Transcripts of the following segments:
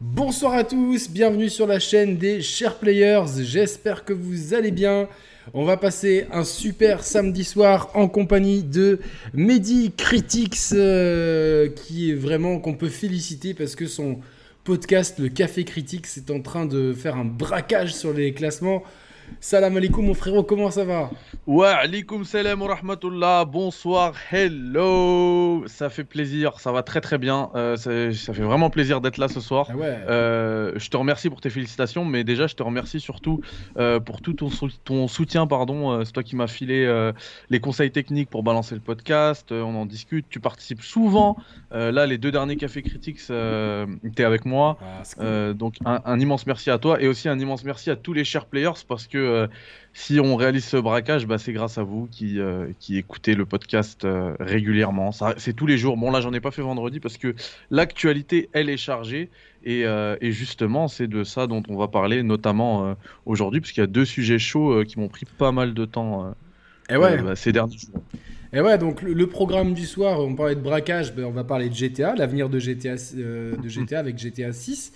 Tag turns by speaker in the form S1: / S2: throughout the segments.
S1: Bonsoir à tous, bienvenue sur la chaîne des chers players. J'espère que vous allez bien. On va passer un super samedi soir en compagnie de Mehdi Critics, euh, qui est vraiment qu'on peut féliciter parce que son podcast, le Café Critics, est en train de faire un braquage sur les classements. Salam alaikum mon frérot, comment ça va?
S2: Ouais, alaikum salam wa rahmatullah, bonsoir, hello Ça fait plaisir, ça va très très bien, euh, ça, ça fait vraiment plaisir d'être là ce soir.
S1: Ah ouais.
S2: Euh, je te remercie pour tes félicitations, mais déjà je te remercie surtout euh, pour tout ton, sou- ton soutien, pardon. C'est toi qui m'as filé les conseils techniques pour balancer le podcast, on en discute, tu participes souvent. Là, les deux derniers cafés critiques, euh, t'es avec moi.
S1: Ah, cool.
S2: Donc un, un immense merci à toi et aussi un immense merci à tous les chers players parce que euh, si on réalise ce braquage, bah, c'est grâce à vous qui, euh, qui écoutez le podcast euh, régulièrement. C'est tous les jours. Bon là j'en ai pas fait vendredi parce que l'actualité elle est chargée et, et justement c'est de ça dont on va parler notamment aujourd'hui parce qu'il y a deux sujets chauds qui m'ont pris pas mal de temps
S1: Et ouais.
S2: bah, ces derniers jours.
S1: Et ouais, donc le, le programme du soir, on parlait de braquage, ben, on va parler de GTA, l'avenir de GTA, de GTA avec GTA 6,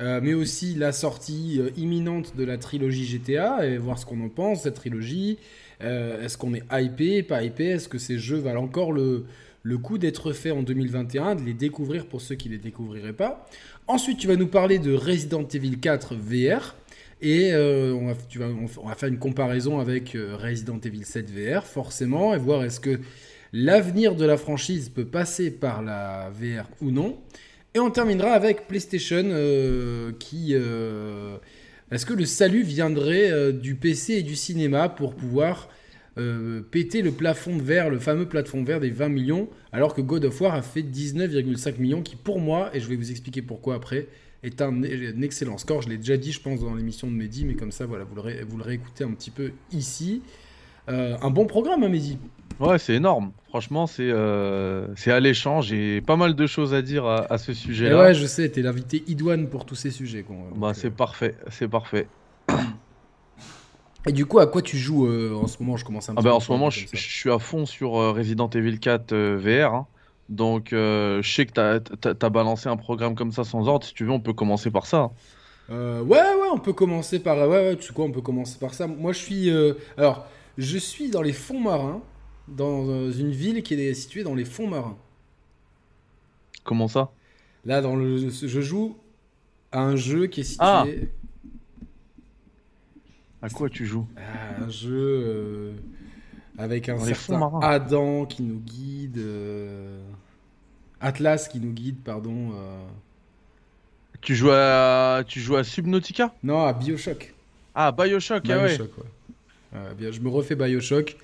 S1: euh, mais aussi la sortie euh, imminente de la trilogie GTA et voir ce qu'on en pense, cette trilogie. Euh, Est-ce qu'on est hypé, pas hypé? Est-ce que ces jeux valent encore le, le coup d'être faits en 2021, de les découvrir pour ceux qui ne les découvriraient pas? Ensuite, tu vas nous parler de Resident Evil 4 VR. Et on, va, faire une comparaison avec Resident Evil 7 VR, forcément, et voir est-ce que l'avenir de la franchise peut passer par la VR ou non. Et on terminera avec PlayStation euh, qui... euh, est-ce que le salut viendrait euh, du PC et du cinéma pour pouvoir péter le plafond de le fameux plafond de verre des 20 millions, alors que God of War a fait 19,5 millions, qui pour moi, et je vais vous expliquer pourquoi après, est un, excellent score. Je l'ai déjà dit, je pense, dans l'émission de Mehdi, mais comme ça, voilà, vous le, réécoutez un petit peu ici. Un bon programme, hein, Mehdi?
S2: Ouais, c'est énorme. Franchement, c'est euh, alléchant. J'ai pas mal de choses à dire à, à ce
S1: Et
S2: sujet-là.
S1: ouais, je sais, t'es l'invité idoine pour tous ces sujets. quoi. Donc,
S2: Bah,
S1: euh,
S2: c'est parfait, c'est parfait.
S1: Et du coup, à quoi tu joues euh, en ce moment? Je commence un
S2: Ah bah,
S1: peu
S2: en ce moment, je, suis à fond sur euh, Resident Evil 4 euh, VR. hein. Donc, je sais que t'as t'as balancé un programme comme ça sans ordre. Si tu veux, on peut commencer par ça. hein.
S1: Ouais, ouais, on peut commencer par. Ouais, ouais, tu sais quoi, on peut commencer par ça. Moi, je suis. Alors, je suis dans les fonds marins, dans euh, une ville qui est située dans les fonds marins.
S2: Comment ça?
S1: Là, dans le, je joue à un jeu qui est situé.
S2: Ah. À quoi tu joues?
S1: À un jeu euh, avec un
S2: Dans les fonds
S1: certain
S2: marins.
S1: Adam qui nous guide. euh, Atlas qui nous guide, pardon. euh,
S2: Tu joues à tu joues à Subnautica?
S1: Non, à Bioshock.
S2: Ah, Bioshock, ah ouais.
S1: Bioshock, ouais. Je me refais Bioshock.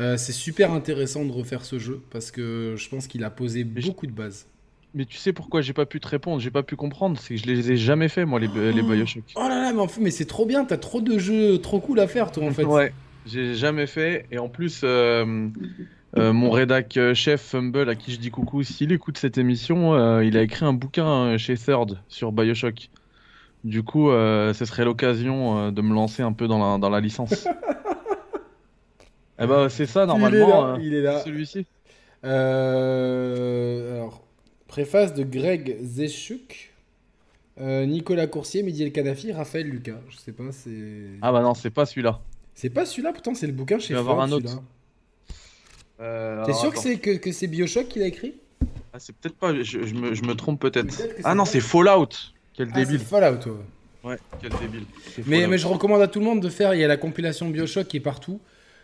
S1: Euh, c'est super intéressant de refaire ce jeu parce que je pense qu'il a posé beaucoup de bases.
S2: Mais tu sais pourquoi j'ai pas pu te répondre, j'ai pas pu comprendre, c'est que je les ai jamais fait moi les, les Bioshock.
S1: Oh là là, mais, en fait, mais c'est trop bien, t'as trop de jeux trop cool à faire toi en fait.
S2: Ouais, j'ai jamais fait. Et en plus, euh, euh, mon rédac chef Fumble, à qui je dis coucou, s'il écoute cette émission, euh, il a écrit un bouquin chez Third sur Bioshock. Du coup, ce serait l'occasion de me lancer un peu dans la, dans la licence. Eh ben, c'est ça
S1: il est
S2: normalement.
S1: là,
S2: euh,
S1: il est là.
S2: Celui-ci.
S1: Euh, alors, préface de Greg Zeschuk, euh, Nicolas Coursier, Mehdi El Kanafi, Raphaël Lucas. Je sais pas, c'est.
S2: Ah bah non, c'est pas celui-là.
S1: C'est pas celui-là, pourtant c'est le bouquin chez
S2: Il va y avoir
S1: Ford,
S2: un autre. Euh,
S1: T'es sûr que c'est que, que c'est Bioshock qu'il a écrit?
S2: Ah, c'est peut-être pas. Je, je me, je me trompe peut-être. Ah non, c'est Fallout. Quel
S1: Ah, c'est
S2: débile.
S1: Fallout, ouais.
S2: Ouais, quel débile.
S1: Mais,
S2: Fallout.
S1: mais je recommande à tout le monde de faire. Il y a la compilation Bioshock qui est partout.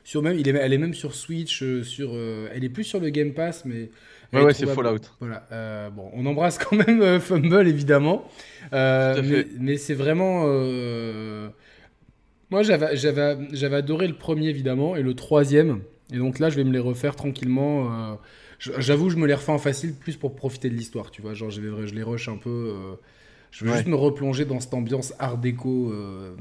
S1: Sur même, il est, elle est même sur Switch. euh, sur, euh, elle est plus sur le Game Pass, mais.
S2: Ouais, ouais, c'est. Fallout.
S1: Voilà. euh, bon, on embrasse quand même Fumble évidemment. Mais c'est vraiment. Moi, j'avais, adoré le premier évidemment et le troisième. Et donc là, je vais me les refaire tranquillement. J'avoue, je me les refais en facile plus pour profiter de l'histoire, tu vois. Genre, je, vais, je les rush un peu. euh, Je veux
S2: Ouais.
S1: juste me replonger dans cette ambiance art déco euh,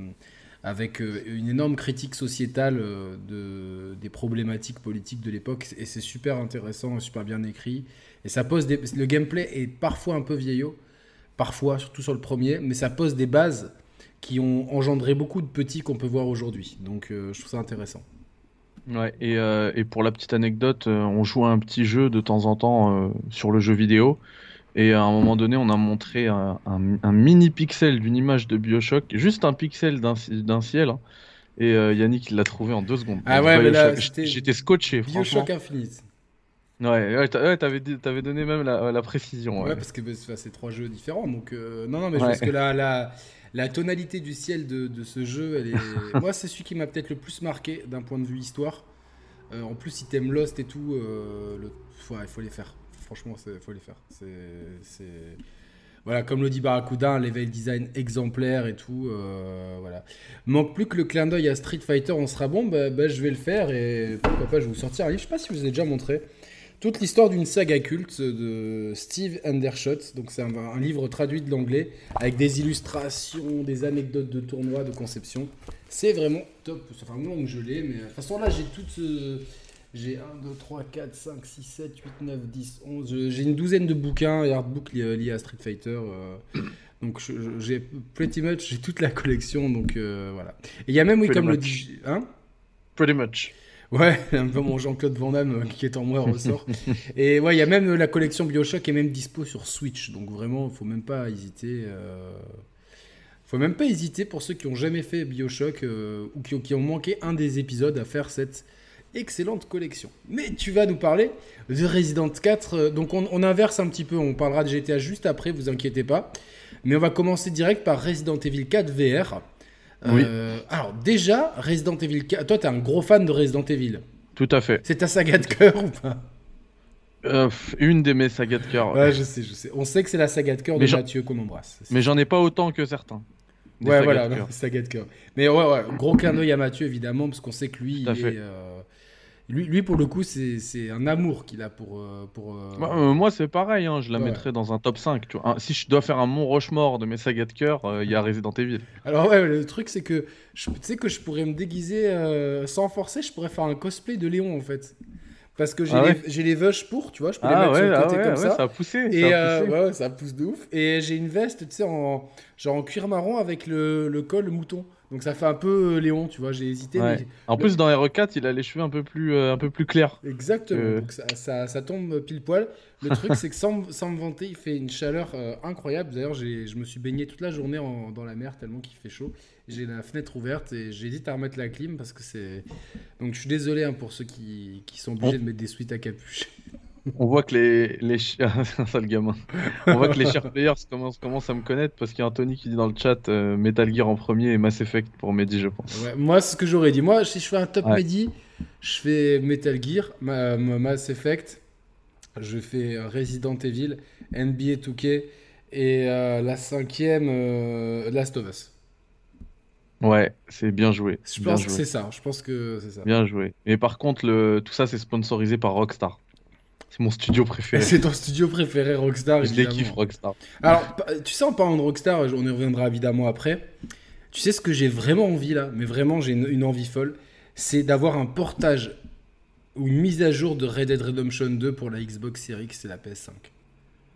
S1: avec euh, une énorme critique sociétale euh, de, des problématiques politiques de l'époque. Et c'est super intéressant, super bien écrit. Et ça pose des... Le gameplay est parfois un peu vieillot, parfois, surtout sur le premier, mais ça pose des bases qui ont engendré beaucoup de petits qu'on peut voir aujourd'hui. Donc euh, je trouve ça intéressant.
S2: Ouais, et, pour la petite anecdote, on joue à un petit jeu de temps en temps sur le jeu vidéo. Et à un moment donné, on a montré un, un- un mini pixel d'une image de Bioshock, juste un pixel d'un ci- d'un ciel. hein. Et euh, Yannick l'a trouvé en deux secondes.
S1: Ah ouais, mais là,
S2: Bioshock,
S1: c'était
S2: j'étais scotché.
S1: Bioshock Infinite.
S2: Ouais, ouais, t'a- ouais, t'avais donné même la, la précision.
S1: Ouais,
S2: ouais.
S1: parce que bah, c'est trois jeux différents. Donc, euh, non, non, mais je pense que la, la, la tonalité du ciel de, de ce jeu, elle est. Moi, c'est celui qui m'a peut-être le plus marqué d'un point de vue histoire. Euh, en plus, si t'aimes Lost et tout, le... ouais, il faut les faire. Franchement, il faut les faire. Voilà, comme le dit Barracuda, un level design exemplaire et tout. euh, voilà. Manque plus que le clin d'œil à Street Fighter, on sera bon? Bah, bah, je vais le faire et pourquoi pas, je vais vous sortir un livre. Je sais pas si je vous ai déjà montré. Toute l'histoire d'une saga culte de Steve Undershot. Donc, c'est un, livre traduit de l'anglais avec des illustrations, des anecdotes de tournois, de conception. C'est vraiment top. Ça fait un je l'ai, mais de toute façon, là, j'ai toutes. euh, j'ai 1, 2, 3, 4, 5, 6, 7, 8, 9, 10, 11. je- J'ai une douzaine de bouquins et artbooks liés, liés à Street Fighter. euh, donc, j'ai pretty much j'ai toute la collection. Donc, euh, voilà. Et il y a même, oui,
S2: Pretty
S1: comme le
S2: much.
S1: dit. Hein?
S2: Pretty much.
S1: Ouais, un peu mon Jean-Claude Van Damme euh, qui est en moi ressort. Et ouais, il y a même euh, la collection Bioshock est même dispo sur Switch. Donc vraiment, il faut même pas hésiter. euh, faut même pas hésiter pour ceux qui ont jamais fait Bioshock euh, ou qui qui ont manqué un des épisodes à faire cette excellente collection. Mais tu vas nous parler de Resident 4. euh, Donc on, on inverse un petit peu. On parlera de GTA juste après, vous inquiétez pas. Mais on va commencer direct par Resident Evil 4 VR. Euh, Alors déjà, Resident Evil 4. Toi, t'es un gros fan de Resident Evil.
S2: Tout à fait.
S1: C'est ta saga de cœur ou pas?
S2: Euh, une de mes sagas de cœur.
S1: Ouais, je sais, je sais. On sait que c'est la saga de cœur de Mathieu qu'on embrasse.
S2: Mais j'en ai pas autant que certains. Des
S1: ouais, voilà, non, saga de cœur. Mais ouais, ouais, gros clin d'œil à Mathieu évidemment, parce qu'on sait que lui, il est, euh, lui, lui pour le coup, c'est un amour qu'il a pour. euh, pour euh,
S2: Moi, euh, moi, c'est pareil, hein, je la
S1: Ouais.
S2: mettrais dans un top 5. Tu vois. Un- si je dois faire un Mont Rochemort de mes sagas de cœur, euh, il y a Resident Evil.
S1: Alors ouais, le truc c'est que je- tu sais que je pourrais me déguiser euh, sans forcer, je pourrais faire un cosplay de Léon en fait. Parce que j'ai
S2: Ah
S1: les,
S2: ouais
S1: les pour, tu vois, je peux les
S2: Ah
S1: mettre
S2: ouais,
S1: sur le
S2: ah
S1: côté
S2: ouais,
S1: comme
S2: ouais,
S1: ça.
S2: ça a poussé.
S1: Et
S2: ça a poussé.
S1: ouais, ça pousse de ouf. Et j'ai une veste, tu sais, en, genre en cuir marron avec le, le col mouton. Donc ça fait un peu euh, Léon, tu vois, j'ai hésité.
S2: Ouais.
S1: mais-
S2: En
S1: le-
S2: plus, dans RE4, il a les cheveux un peu plus, euh, un peu plus clairs.
S1: Exactement,
S2: Euh.
S1: donc ça, ça, ça tombe pile poil. Le truc, c'est que sans, sans me vanter, il fait une chaleur euh, incroyable. D'ailleurs, je me suis baigné toute la journée en- dans la mer tellement qu'il fait chaud. J'ai la fenêtre ouverte et j'hésite à remettre la clim parce que c'est. Donc je suis désolé hein, pour ceux qui, qui sont obligés de mettre des suites à capuche.
S2: On voit que les, les chi- c'est un sale gamin. On voit que les chers players commencent, commencent à me connaître parce qu'il y a Anthony qui dit dans le chat euh, Metal Gear en premier et Mass Effect pour Mehdi, je pense.
S1: Ouais, moi, c'est ce que j'aurais dit. Moi, si je fais un top
S2: Ouais.
S1: midi, je fais Metal Gear, ma, ma- Mass Effect, je fais euh, Resident Evil, NBA 2K et euh, la cinquième, euh, Last of Us.
S2: Ouais, c'est bien joué.
S1: Je
S2: bien
S1: pense que c'est ça. Je pense que c'est ça.
S2: Bien joué. Et par contre, le... tout ça, c'est sponsorisé par Rockstar. C'est mon studio préféré.
S1: C'est ton studio préféré, Rockstar.
S2: Je les kiffe, Rockstar.
S1: Alors, tu sais, en parlant de Rockstar, on y reviendra évidemment après. Tu sais ce que j'ai vraiment envie là, mais vraiment j'ai une, une envie folle, c'est d'avoir un portage ou une mise à jour de Red Dead Redemption 2 pour la Xbox Series X et la PS5.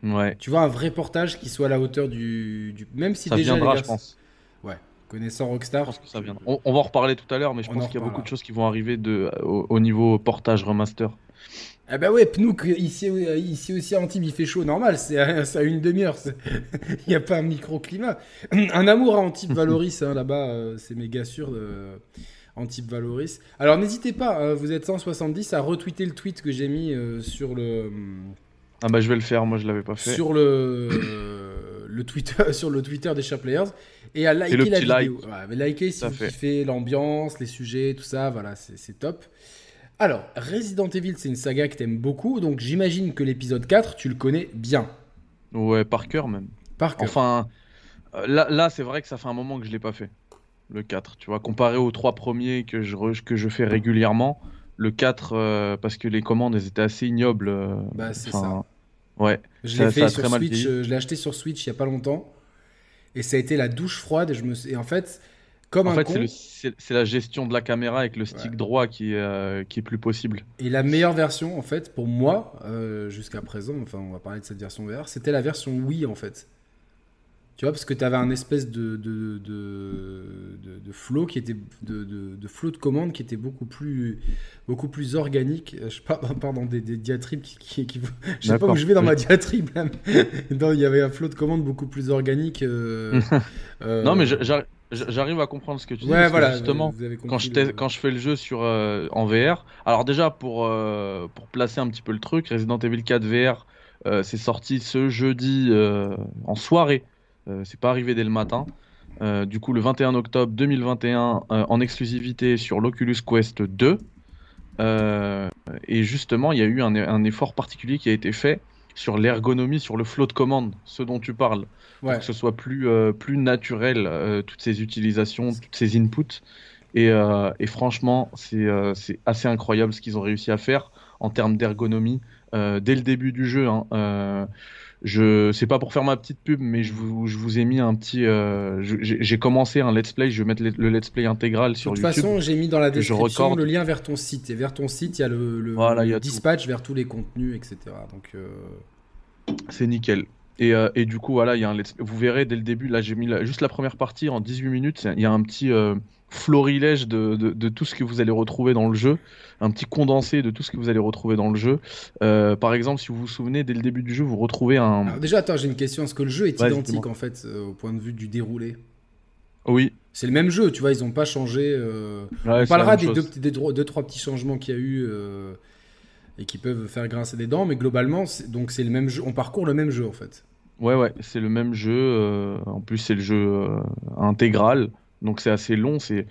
S2: Ouais,
S1: Tu vois, un vrai portage qui soit à la hauteur du. du- Même si
S2: ça
S1: déjà.
S2: viendra, je pense.
S1: Ouais, connaissant
S2: Je
S1: Rockstar.
S2: pense que ça viendra. On, on va en reparler tout à l'heure, mais je
S1: On
S2: pense
S1: en
S2: qu'il y a beaucoup de choses qui vont arriver de, au, au niveau portage remaster.
S1: Ah bah ouais, Pnouk, ici, ici aussi à Antibes, il fait chaud, normal, c'est à, une demi-heure, il n'y a pas un microclimat. Un amour à Antibes Valoris, hein, là-bas, euh, c'est méga sûr de Antibes Valoris. Alors n'hésitez pas, euh, vous êtes 170, à retweeter le tweet que j'ai mis euh, sur le...
S2: Ah bah je vais le faire, moi je l'avais pas fait.
S1: sur le, euh, le Twitter, sur le Twitter des Chers Players et à liker la vidéo. Ouais, mais likez si vous
S2: fait.
S1: kiffez l'ambiance, les sujets, tout ça, voilà, c'est top. Alors, Resident Evil, c'est une saga que t'aimes beaucoup, donc j'imagine que l'épisode 4, tu le connais bien.
S2: Ouais, par cœur même.
S1: Par cœur.
S2: Enfin, euh, là, là c'est vrai que ça fait un moment que je l'ai pas fait. Le 4, tu vois, comparé aux trois premiers que je, re- que je fais régulièrement, le 4, euh, parce que les commandes, elles étaient assez ignobles. euh,
S1: Bah, c'est
S2: enfin, Ouais,
S1: je
S2: ça-
S1: l'ai
S2: ça
S1: fait sur Switch, je l'ai acheté sur Switch il y a pas longtemps, et ça a été la douche froide, et, je me... et en fait, comme
S2: en
S1: un
S2: fait, c'est la gestion de la caméra avec le stick
S1: Ouais.
S2: droit qui est, euh, qui est plus possible.
S1: et la meilleure version, en fait, pour moi, euh, jusqu'à présent, enfin, on va parler de cette version VR, c'était la version Wii, en fait. Tu vois, parce que tu avais un espèce de, de, de, de, flow qui était de, de, flow de commande qui était beaucoup plus, beaucoup plus organique. Euh, je pars, dans des, diatribes qui, qui, je sais pas où je vais dans ma diatribe. il y avait un flow de commande beaucoup plus organique.
S2: Euh, non, mais j'arrive à comprendre ce que tu dis.
S1: Ouais, voilà.
S2: Justement, quand je, quand je fais le jeu sur, en VR, alors déjà pour, pour placer un petit peu le truc, Resident Evil 4 VR, c'est sorti ce jeudi en soirée. Euh, c'est pas arrivé dès le matin. Euh, du coup, le 21 octobre 2021, euh, en exclusivité sur l'Oculus Quest 2. et justement, il y a eu un, effort particulier qui a été fait sur l'ergonomie, sur le flow de commande, ce dont tu parles, pour que ce soit plus, plus naturel, toutes ces utilisations, toutes ces inputs. Et, franchement, c'est assez incroyable ce qu'ils ont réussi à faire en termes d'ergonomie dès le début du jeu. Hein, je c'est pas pour faire ma petite pub mais je vous, je vous ai mis un petit euh, j'ai commencé un let's play. Je vais mettre le, let's play intégral sur
S1: YouTube de toute façon j'ai mis dans la description le lien vers ton site. Et vers ton site il y a le, le, dispatch vers tous les contenus etc donc euh,
S2: c'est nickel. Et, euh, et, du coup voilà il y a un vous verrez dès le début. Là j'ai mis juste la première partie en 18 minutes. Il y a un petit florilège de, de, tout ce que vous allez retrouver dans le jeu, un petit condensé de tout ce que vous allez retrouver dans le jeu. Euh, par exemple, si vous vous souvenez, dès le début du jeu, vous retrouvez un.
S1: Alors déjà, attends, j'ai une question. Est-ce que le jeu est identique en fait euh, au point de vue du déroulé?
S2: Oui.
S1: C'est le même jeu, tu vois, ils n'ont pas changé. Euh, on parlera des deux, des deux, trois petits changements qu'il y a eu et qui peuvent faire grincer des dents, mais globalement, donc c'est le même jeu. On parcourt le même jeu en fait.
S2: Ouais, ouais, c'est le même jeu. en plus, c'est le jeu intégral. Donc c'est assez long, c'est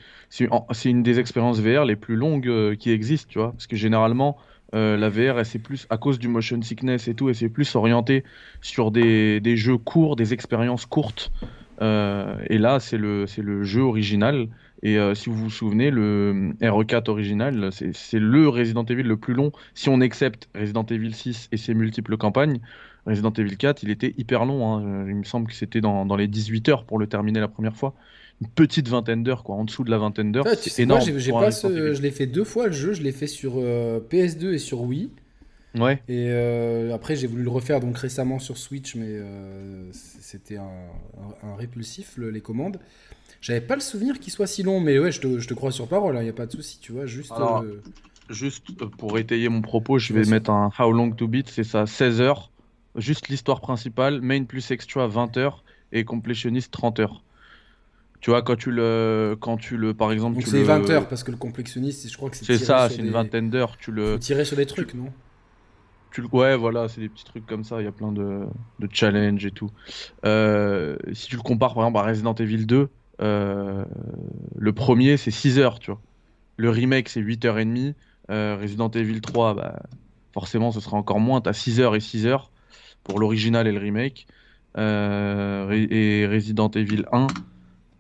S2: une des expériences VR les plus longues euh, qui existent, tu vois. Parce que généralement, euh, la VR, c'est plus, à cause du motion sickness et tout, et c'est plus orienté sur des, des, jeux courts, des expériences courtes. Euh, et là, c'est le, le jeu original. Et si vous vous souvenez, le RE4 original, c'est le Resident Evil le plus long. Si on accepte Resident Evil 6 et ses multiples campagnes, Resident Evil 4, il était hyper long. Hein. Il me semble que c'était dans, dans les 18 heures pour le terminer la première fois une petite vingtaine d'heures, quoi, en dessous de la vingtaine d'heures.
S1: c'est énorme. Moi, je l'ai fait deux fois le jeu, je l'ai fait sur euh, PS2 et sur Wii.
S2: Ouais.
S1: Et euh, après, j'ai voulu le refaire donc récemment sur Switch, mais euh, c'était un, répulsif, les commandes. J'avais pas le souvenir qu'il soit si long, mais ouais, je te, je te crois sur parole, il hein, n'y a pas de souci, tu vois. Juste,
S2: juste pour étayer mon propos, je vais mettre un How Long to Beat, c'est ça, 16 heures. Juste l'histoire principale, main plus extra 20 heures et complétionniste 30 heures. Tu vois, quand tu le, quand tu le, par exemple,
S1: c'est 20 heures parce que le complexionniste, je crois que c'est.
S2: C'est ça, c'est une vingtaine d'heures. Tu le.
S1: tirer sur des trucs, non?
S2: Tu le... Ouais, voilà, c'est des petits trucs comme ça. Il y a plein de, de challenges et tout. Euh, si tu le compares par exemple à Resident Evil 2, euh, le premier c'est 6 heures, tu vois. Le remake c'est 8 heures et demie. Euh, Resident Evil 3, bah, forcément, ce sera encore moins. T'as 6 heures et 6 heures pour l'original et le remake. et Resident Evil 1,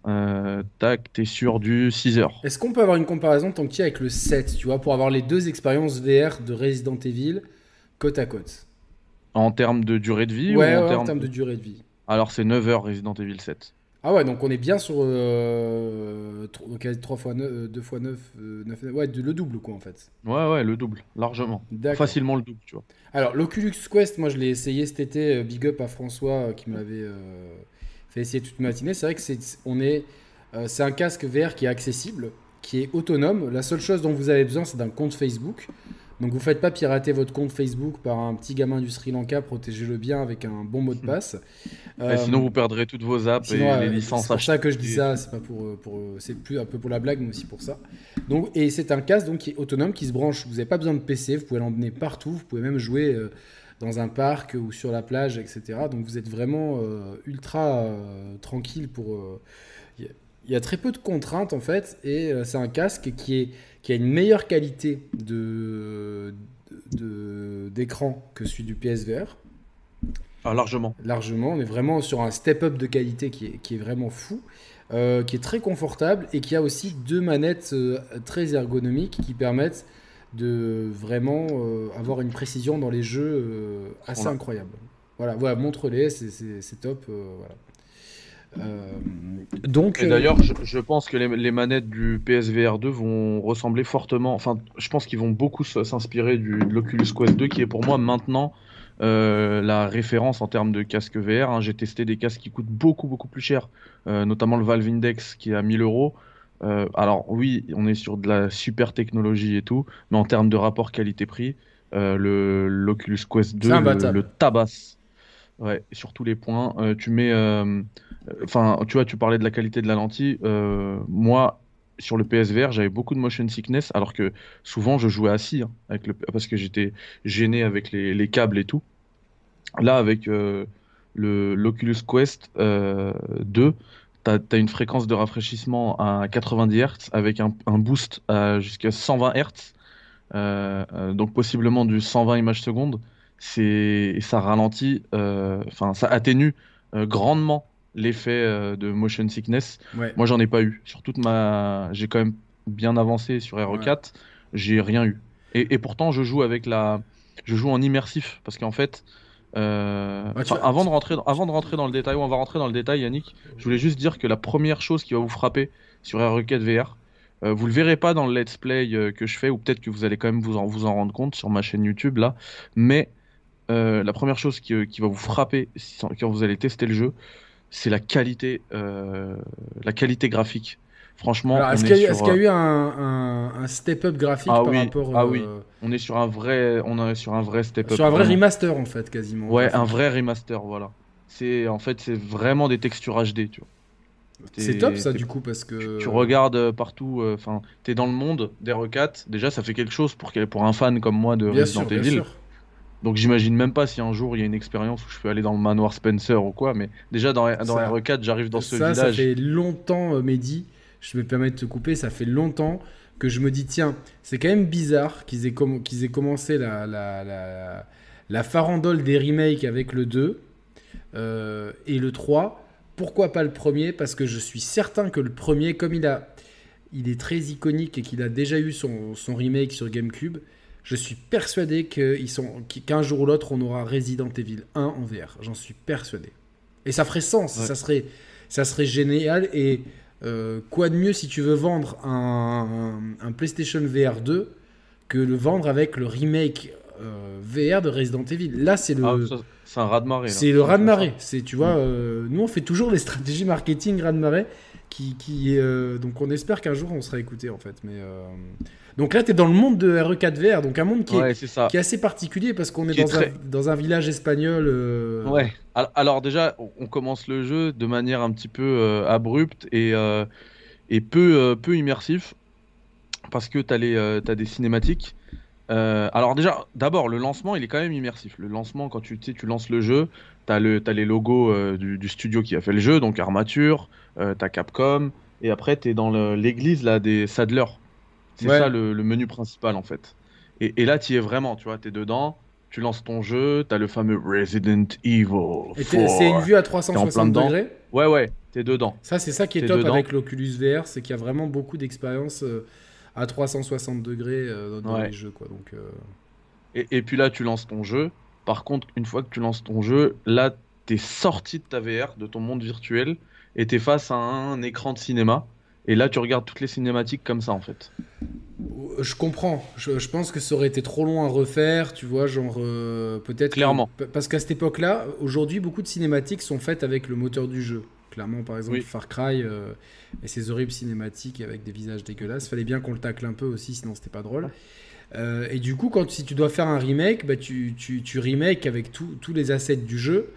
S2: euh, tac, t'es sur du 6 heures.
S1: Est-ce qu'on peut avoir une comparaison tant qu'il avec le 7, tu vois, pour avoir les deux expériences VR de Resident Evil côte à côte?
S2: En termes de durée de vie
S1: Ouais, en, termes... de durée de vie.
S2: Alors c'est 9 heures Resident Evil 7.
S1: Ah ouais, donc on est bien sur euh, 3 fois 9, 2 fois 9, 9, ouais, le double quoi en fait.
S2: Ouais, ouais, le double, largement. Facilement le double, tu vois.
S1: Alors l'Oculus Quest, moi je l'ai essayé cet été, euh, big up à François euh, qui me l'avait euh, fait essayer toute matinée. C'est vrai que c'est on est euh, c'est un casque VR qui est accessible, qui est autonome. La seule chose dont vous avez besoin, c'est d'un compte Facebook. Donc vous faites pas pirater votre compte Facebook par un petit gamin du Sri Lanka, protégez-le bien avec un bon mot de passe.
S2: Euh, sinon vous perdrez toutes vos apps et les licences.
S1: C'est pour ça que je dis ça, c'est pas pour, pour c'est plus un peu pour la blague mais aussi pour ça. Donc et c'est un casque donc qui est autonome qui se branche. Vous n'avez pas besoin de PC, vous pouvez l'emmener partout, vous pouvez même jouer dans un parc ou sur la plage, etc. Donc vous êtes vraiment euh, ultra euh, tranquille pour. Il euh, y, a très peu de contraintes en fait, et c'est un casque qui, est, qui a une meilleure qualité de d'écran que celui du PSVR.
S2: Ah, largement.
S1: Largement, on est vraiment sur un step-up de qualité qui est, qui est vraiment fou, qui est très confortable et qui a aussi deux manettes très ergonomiques qui permettent de vraiment euh, avoir une précision dans les jeux euh, assez incroyable. Voilà, voilà montre-les, c'est top. Euh, voilà. donc,
S2: et d'ailleurs, je, pense que les, manettes du PSVR 2 vont ressembler fortement. Enfin, je pense qu'ils vont beaucoup s'inspirer de l'Oculus Quest 2, qui est pour moi maintenant la référence en termes de casque VR. Hein. J'ai testé des casques qui coûtent beaucoup beaucoup plus cher, notamment le Valve Index qui est à 1000 euros. Alors oui, on est sur de la super technologie et tout, mais en termes de rapport qualité-prix, le l'Oculus Quest 2 le, le, tabasse. Ouais, sur tous les points. tu mets, enfin, tu vois, tu parlais de la qualité de la lentille. moi, sur le PSVR, j'avais beaucoup de motion sickness, alors que souvent je jouais assis, hein, avec le, parce que j'étais gêné avec les, câbles et tout. Là, avec euh, le l'Oculus Quest 2, euh, tu as, une fréquence de rafraîchissement à 90 Hz avec un, boost jusqu'à 120 Hz, euh, donc possiblement du 120 images secondes. C'est ça ralentit, enfin ça atténue grandement l'effet euh, de motion sickness. Moi, j'en ai pas eu. Sur toute ma, j'ai quand même bien avancé sur RE4, j'ai rien eu. Et, pourtant, je joue avec la, je joue en immersif parce qu'en fait, euh, avant de rentrer, avant de rentrer dans le détail, on va rentrer dans le détail, Yannick. Je voulais juste dire que la première chose qui va vous frapper sur RE4 VR, euh, vous le verrez pas dans le let's play euh, que je fais, ou peut-être que vous allez quand même vous en, vous en rendre compte sur ma chaîne YouTube là. Mais la première chose qui, qui, va vous frapper quand vous allez tester le jeu, c'est la qualité, euh, la qualité graphique. Franchement,
S1: est-ce qu'il y, a eu un, un, step-up graphique
S2: ah
S1: par rapport
S2: Ah oui, euh, on est sur un vrai, on est sur un vrai step-up.
S1: Sur un vrai remaster en fait, quasiment.
S2: Ouais, un vrai remaster, voilà. C'est en fait, c'est vraiment des textures HD, tu vois.
S1: C'est top ça du coup parce que
S2: tu, regardes partout, euh, enfin, tu es dans le monde d'RE4. Déjà, ça fait quelque chose pour pour un fan comme moi de Resident Evil. Donc j'imagine même pas si un jour il y a une expérience où je peux aller dans le manoir Spencer ou quoi, mais déjà dans, dans R4, j'arrive dans ce village.
S1: Ça fait longtemps, euh, Mehdi, je me permets de te couper, ça fait longtemps que je me dis, tiens, c'est quand même bizarre qu'ils aient, qu'ils aient commencé la, la, la, la, farandole des remakes avec le 2 euh, et le 3. Pourquoi pas le premier? Parce que je suis certain que le premier, comme il, a, il est très iconique et qu'il a déjà eu son, son remake sur GameCube, je suis persuadé qu'un jour ou l'autre, on aura Resident Evil 1 en VR. J'en suis persuadé. Et ça ferait sens, ça, serait, ça serait génial. Et euh, quoi de mieux si tu veux vendre un, PlayStation VR 2 que le vendre avec le remake euh, VR de Resident Evil? Là, c'est le. Ah,
S2: c'est un raz-de-marée.
S1: C'est le raz-de-marée. C'est, tu vois, euh, nous, on fait toujours les stratégies marketing raz-de-marée. Qui, qui donc, on espère qu'un jour, on sera écouté, en fait. Mais. Donc là, tu es dans le monde de RE4VR, donc un monde qui, est, qui est, assez particulier parce qu'on est, dans, un, dans, un, village espagnol. Euh,
S2: ouais. Alors déjà, on commence le jeu de manière un petit peu euh, abrupte et, euh, et peu, peu immersif parce que tu as, as, des cinématiques. alors déjà, d'abord, le lancement, il est quand même immersif. Le lancement, quand tu, tu lances le jeu, tu as, as, les logos du, du, studio qui a fait le jeu, donc Armature, tu as Capcom, et après, tu es dans l'église des Sadler. C'est ça le, menu principal en fait. Et, là, tu y es vraiment, tu vois, tu es dedans, tu lances ton jeu, tu as le fameux Resident Evil.
S1: C'est une vue à 360 degrés
S2: Ouais, ouais, tu es dedans.
S1: Ça, c'est ça qui est top avec l'Oculus VR, c'est qu'il y a vraiment beaucoup d'expérience euh, à 360 degrés euh, dans les jeux. Quoi, donc, euh.
S2: et, et, puis là, tu lances ton jeu. Par contre, une fois que tu lances ton jeu, là, tu es sorti de ta VR, de ton monde virtuel, et tu es face à un écran de cinéma. Et là, tu regardes toutes les cinématiques comme ça, en fait.
S1: Je comprends. Je, pense que ça aurait été trop long à refaire, tu vois, genre euh, peut-être.
S2: Clairement.
S1: parce qu'à cette époque-là, aujourd'hui, beaucoup de cinématiques sont faites avec le moteur du jeu. Clairement, par exemple, Far Cry euh, et ses horribles cinématiques avec des visages dégueulasses. Fallait bien qu'on le tacle un peu aussi, sinon c'était pas drôle. Euh, et du coup, quand si tu dois faire un remake, bah, tu, tu, tu remake avec tous les assets du jeu.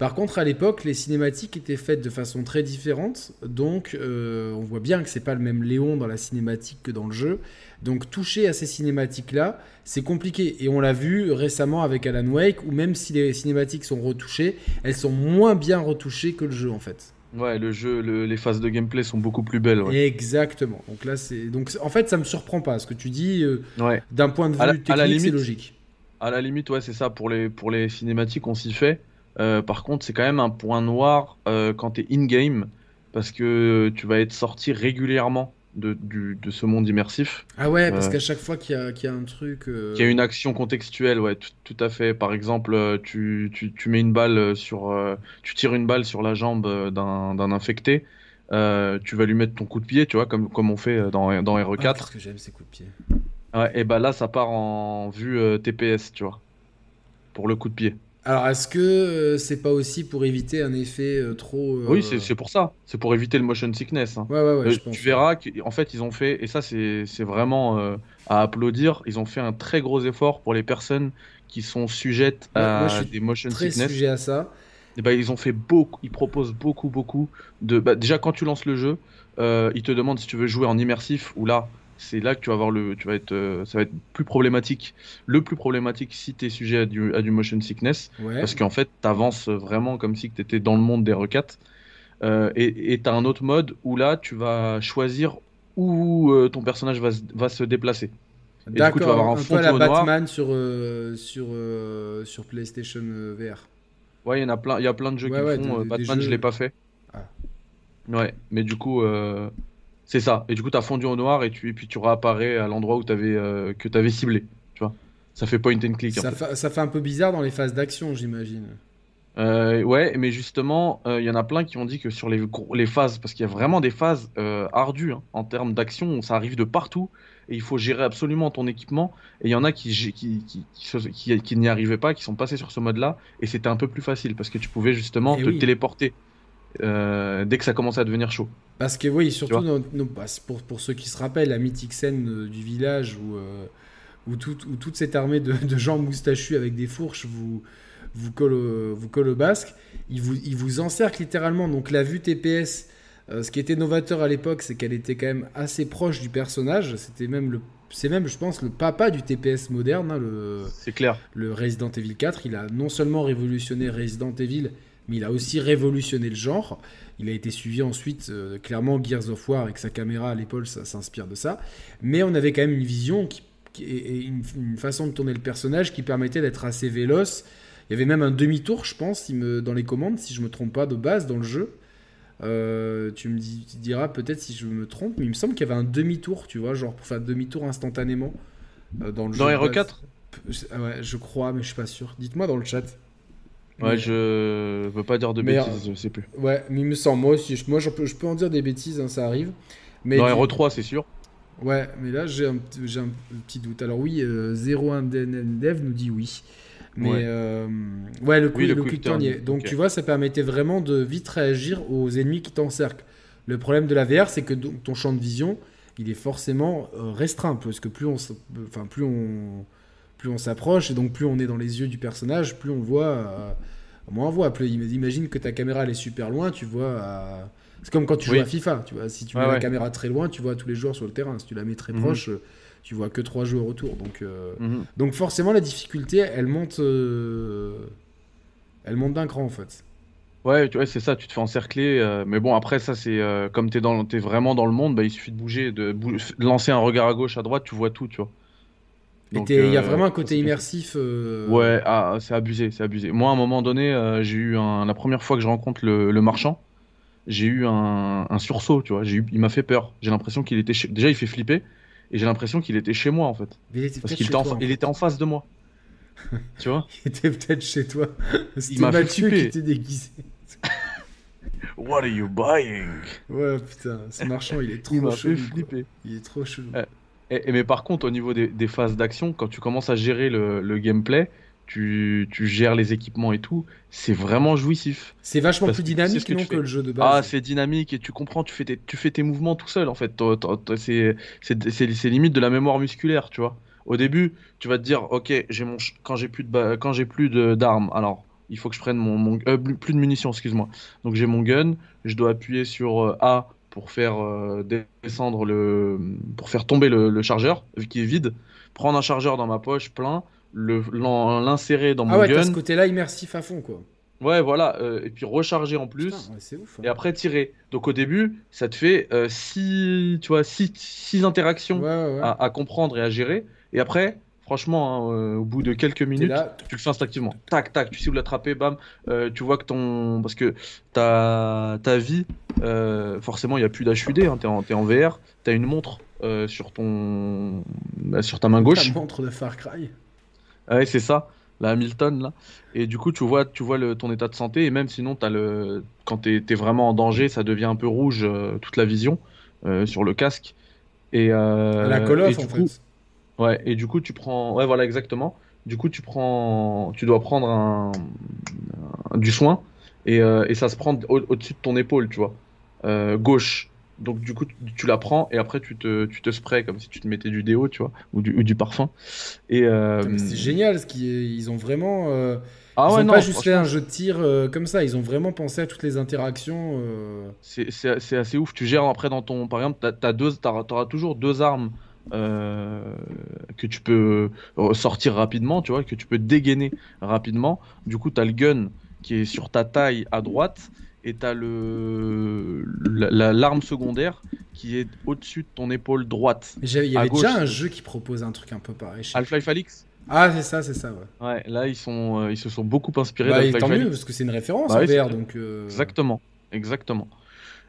S1: Par contre, à l'époque, les cinématiques étaient faites de façon très différente. Donc, euh, on voit bien que c'est pas le même Léon dans la cinématique que dans le jeu. Donc, toucher à ces cinématiques-là, c'est compliqué. Et on l'a vu récemment avec Alan Wake, où même si les cinématiques sont retouchées, elles sont moins bien retouchées que le jeu, en fait.
S2: Ouais, le jeu, les phases de gameplay sont beaucoup plus belles.
S1: Exactement. Donc là, c'est donc en fait, ça me surprend pas ce que tu dis. Euh, d'un point de vue technique, c'est logique.
S2: À la limite, ouais, c'est ça. Pour les pour les cinématiques, on s'y fait. Euh, par contre, c'est quand même un point noir euh, quand tu es in-game, parce que tu vas être sorti régulièrement de, de ce monde immersif.
S1: Ah ouais, parce euh, qu'à chaque fois qu'il y, y, a un truc...
S2: Qu'il y a une action contextuelle, ouais, tout, à fait. Par exemple, tu, tu, tu, mets une balle sur... tu tires une balle sur la jambe d'un infecté, tu vas lui mettre ton coup de pied, tu vois, comme, comme on fait dans, dans RE4. Ah,
S1: parce que j'aime ces coups de pied.
S2: Ouais, et bah là, ça part en vue TPS, tu vois. pour le coup de pied.
S1: Alors, est-ce que euh, c'est pas aussi pour éviter un effet euh, trop. euh,
S2: Oui, c'est pour ça. C'est pour éviter le motion sickness. hein.
S1: Ouais, ouais, ouais, je pense.
S2: tu verras qu'en fait, ils ont fait, et ça, c'est vraiment à applaudir, ils ont fait un très gros effort pour les personnes qui sont sujettes à
S1: moi, je suis
S2: des motion
S1: Très
S2: sickness.
S1: sujet à ça.
S2: Et ben, ils ont fait beaucoup, ils proposent beaucoup, beaucoup de. bah, déjà, quand tu lances le jeu, ils te demandent si tu veux jouer en immersif ou là. C'est là que tu vas avoir le, tu vas être, euh, ça va être plus problématique. Le plus problématique si tu es sujet à du, à du motion sickness,
S1: Ouais.
S2: parce qu'en fait, tu avances vraiment comme si tu étais dans le monde des requêtes. Euh, et tu as un autre mode où là, tu vas choisir où euh, ton personnage va, se- va se déplacer. du coup, tu vas
S1: D'accord,
S2: avoir un
S1: un
S2: fond
S1: peu à la
S2: noir.
S1: Batman sur, sur, sur PlayStation VR.
S2: Ouais, il y en a plein, il y a plein de jeux
S1: Ouais,
S2: qui
S1: ouais,
S2: font. Batman,
S1: jeux-
S2: je l'ai pas fait.
S1: Ah.
S2: Ouais, mais du coup, euh, c'est ça. Et du coup, tu as fondu au noir et, tu, et puis tu réapparais à l'endroit où euh, que tu avais ciblé. Tu vois, ça fait point and click.
S1: Ça ça fait un peu bizarre dans les phases d'action, j'imagine.
S2: Euh, ouais, mais justement, euh, il y en a plein qui ont dit que sur les, les phases, parce qu'il y a vraiment des phases euh, ardues hein, en termes d'action, ça arrive de partout et il faut gérer absolument ton équipement. Et il y en a qui, qui, qui, qui, qui- n'y arrivaient pas, qui sont passés sur ce mode-là, et c'était un peu plus facile parce que tu pouvais justement te
S1: oui.
S2: téléporter euh, dès que ça commençait à devenir chaud.
S1: Parce que oui, surtout bah, pour, pour ceux qui se rappellent, la mythique scène euh, du village où, euh, où, tout- où toute cette armée de, de gens moustachus avec des fourches vous, vous, colle, au, vous colle au basque, ils vous, ils vous encerclent littéralement. Donc la vue TPS, euh, ce qui était novateur à l'époque, c'est qu'elle était quand même assez proche du personnage. C'était même le... C'est même, je pense, le papa du TPS moderne, hein, le,
S2: C'est clair.
S1: le Resident Evil 4. Il a non seulement révolutionné Resident Evil, mais il a aussi révolutionné le genre. Il a été suivi ensuite, euh, clairement, Gears of War avec sa caméra à l'épaule, ça s'inspire de ça. Mais on avait quand même une vision qui, qui- et une, une façon de tourner le personnage qui permettait d'être assez véloce. Il y avait même un demi-tour, je pense, me, dans les commandes, si je me trompe pas, de base dans le jeu. Euh, tu me dis, tu diras peut-être si je me trompe, mais il me semble qu'il y avait un demi-tour, tu vois, genre pour faire demi-tour instantanément euh, dans le
S2: Dans
S1: jeu. de
S2: RE4
S1: base. Je- ah ouais, je crois, mais je suis pas sûr. Dites-moi dans le chat.
S2: Ouais, je veux pas dire de
S1: Mais,
S2: bêtises, je sais plus.
S1: Ouais, mais il me semble, moi aussi, je, moi j'en peux- je peux en dire des bêtises, hein, ça arrive. Mais
S2: Dans
S1: du-
S2: RE3, c'est sûr.
S1: Ouais, mais là j'ai un, un petit doute. Alors oui, euh, 01 Dev nous dit oui. Mais
S2: Ouais.
S1: euh, ouais, le,
S2: Oui,
S1: quick-
S2: le
S1: le
S2: quick
S1: turn,
S2: turn.
S1: Donc
S2: ok.
S1: tu vois, ça permettait vraiment de vite réagir aux ennemis qui t'encerclent. Le problème de la VR, c'est que ton champ de vision, il est forcément euh, restreint, parce que plus on, enfin plus on, plus on s'approche et donc plus on est dans les yeux du personnage, plus on voit, euh, moins on voit. Plus, imagine que ta caméra elle est super loin, tu vois. à- C'est comme quand tu joues
S2: Oui.
S1: à FIFA, tu vois. Si tu
S2: Ouais,
S1: mets la
S2: ouais.
S1: caméra très loin, tu vois tous les joueurs sur le terrain. Si tu la mets très
S2: Mhm.
S1: proche, euh, tu vois que trois joueurs autour. Donc, euh,
S2: Mhm.
S1: donc forcément la difficulté, elle monte, euh, elle monte d'un cran en fait.
S2: Ouais, tu vois, c'est ça, tu te fais encercler. euh, mais bon, après, ça, c'est euh, comme t'es dans, t'es vraiment dans le monde, bah, il suffit de bouger, de, bou- de lancer un regard à gauche, à droite, tu vois tout, tu vois.
S1: Il y a
S2: euh,
S1: vraiment un côté immersif. euh,
S2: Ouais, ah, c'est abusé, c'est abusé. Moi, à un moment donné, euh, j'ai eu un, la première fois que je rencontre le, le marchand, j'ai eu un, un sursaut, tu vois. J'ai eu, il m'a fait peur. J'ai l'impression qu'il était chez... déjà, il fait flipper, et j'ai l'impression qu'il était chez moi en fait,
S1: il était
S2: parce qu'il était, en, il
S1: fait.
S2: était en face de moi. tu vois?
S1: Il était peut-être chez toi. C'était
S2: m'a fait
S1: qui était déguisé.
S2: What are you buying?
S1: Ouais, putain, ce marchand, il est trop
S2: Il m'a fait
S1: chelou. quoi.
S2: flipper.
S1: Il est trop chelou.
S2: Ouais. Et, et mais par contre, au niveau des, des phases d'action, quand tu commences à gérer le, le gameplay, tu, tu gères les équipements et tout, c'est vraiment jouissif.
S1: C'est vachement
S2: Parce
S1: plus
S2: que tu sais
S1: dynamique
S2: que
S1: non que le jeu de
S2: Ah,
S1: base.
S2: c'est dynamique et tu comprends, tu fais tes, tu fais tes mouvements tout seul en fait. C'est limite de la mémoire musculaire, tu vois. Au début, tu vas te dire, ok, j'ai mon ch- quand j'ai plus de ba- quand j'ai plus de- d'armes, alors il faut que je prenne mon, mon- euh, plus plus de munitions, excuse-moi. Donc j'ai mon gun, je dois appuyer sur euh, A pour faire euh, descendre le pour faire tomber le, le chargeur vu qu'il est vide, prendre un chargeur dans ma poche plein, l'insérer dans mon
S1: ah ouais, t'as ce
S2: gun.
S1: côté-là immersif à fond, quoi.
S2: Ouais, voilà, euh, et puis recharger en plus.
S1: Putain, ouais, ouf. hein.
S2: Et après tirer. Donc au début, ça te fait 6 tu vois, six, six interactions
S1: Ouais, ouais, ouais.
S2: à, à comprendre et à gérer. Et après, franchement, hein, euh, au bout de quelques
S1: T'es
S2: minutes,
S1: là,
S2: tu le fais instinctivement. Tac, tac, tu sais où l'attraper, bam. Euh, tu vois que ton. Parce que ta, ta vie, euh, forcément, il n'y a plus d'HUD, hein, t'es en, t'es en VR. T'as une montre euh, sur ton. bah, sur ta main gauche.
S1: la montre de Far Cry.
S2: Ah Ouais, c'est ça, la Hamilton là. Et du coup, tu vois, tu vois le, ton état de santé et même sinon, as le, quand t'es es vraiment en danger, ça devient un peu rouge euh, toute la vision euh, sur le casque. Et euh,
S1: la Call
S2: et
S1: en
S2: coup,
S1: fait.
S2: Ouais, et du coup, tu prends, ouais, voilà, exactement. Du coup, tu prends, tu dois prendre un, du soin et, euh, et ça se prend au- dessus de ton épaule, tu vois, euh, gauche. Donc du coup, tu, tu la prends et après tu te, tu te sprays comme si tu te mettais du déo, tu vois, ou du, ou du parfum. Et euh,
S1: C'est génial, ce qui est- ils ont vraiment.
S2: ah
S1: ils
S2: ouais,
S1: ont
S2: non,
S1: pas juste fait un jeu de tir euh, comme ça, ils ont vraiment pensé à toutes les interactions. euh,
S2: c'est assez ouf. Tu gères après dans ton, par exemple, t'auras, t'auras toujours deux armes euh, que tu peux sortir rapidement, tu vois, que tu peux dégainer rapidement. Du coup, t'as le gun qui est sur ta taille à droite et t'as le la- la- l'arme secondaire qui est au-dessus de ton épaule droite.
S1: Il y avait déjà un jeu qui propose un truc un peu pareil.
S2: Half-Life Alix.
S1: Ah, c'est ça, c'est ça, ouais.
S2: Ouais, là ils sont, euh, ils se sont beaucoup inspirés
S1: Bah,
S2: d'Half-Life
S1: tant mieux, parce que c'est une référence
S2: Bah
S1: en VR, donc. euh,
S2: Exactement, exactement.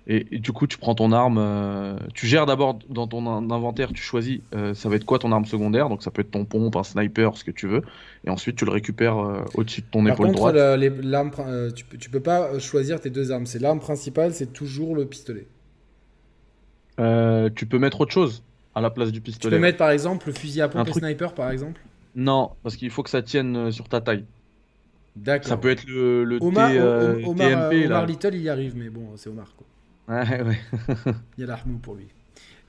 S2: Et, et du coup, tu prends ton arme, euh, tu gères d'abord dans ton in- inventaire, tu choisis euh, ça va être quoi ton arme secondaire, donc ça peut être ton pompe, un sniper, ce que tu veux, et ensuite tu le récupères euh, au-dessus de ton
S1: Par
S2: épaule
S1: contre,
S2: droite.
S1: l'arme, tu, peux, tu peux pas choisir tes deux armes. C'est l'arme principale, c'est toujours le pistolet.
S2: Tu peux mettre autre chose à la place du
S1: Tu
S2: pistolet.
S1: peux mettre par exemple le fusil à pompe
S2: Un
S1: et
S2: truc-
S1: sniper, par exemple?
S2: Non, parce qu'il faut que ça tienne sur ta taille.
S1: D'accord.
S2: Ça peut être le, le
S1: Omar,
S2: T, TMP
S1: Omar. Little, il y arrive, mais bon, c'est Omar quoi.
S2: Ouais, ouais.
S1: Il y a l'armou pour lui.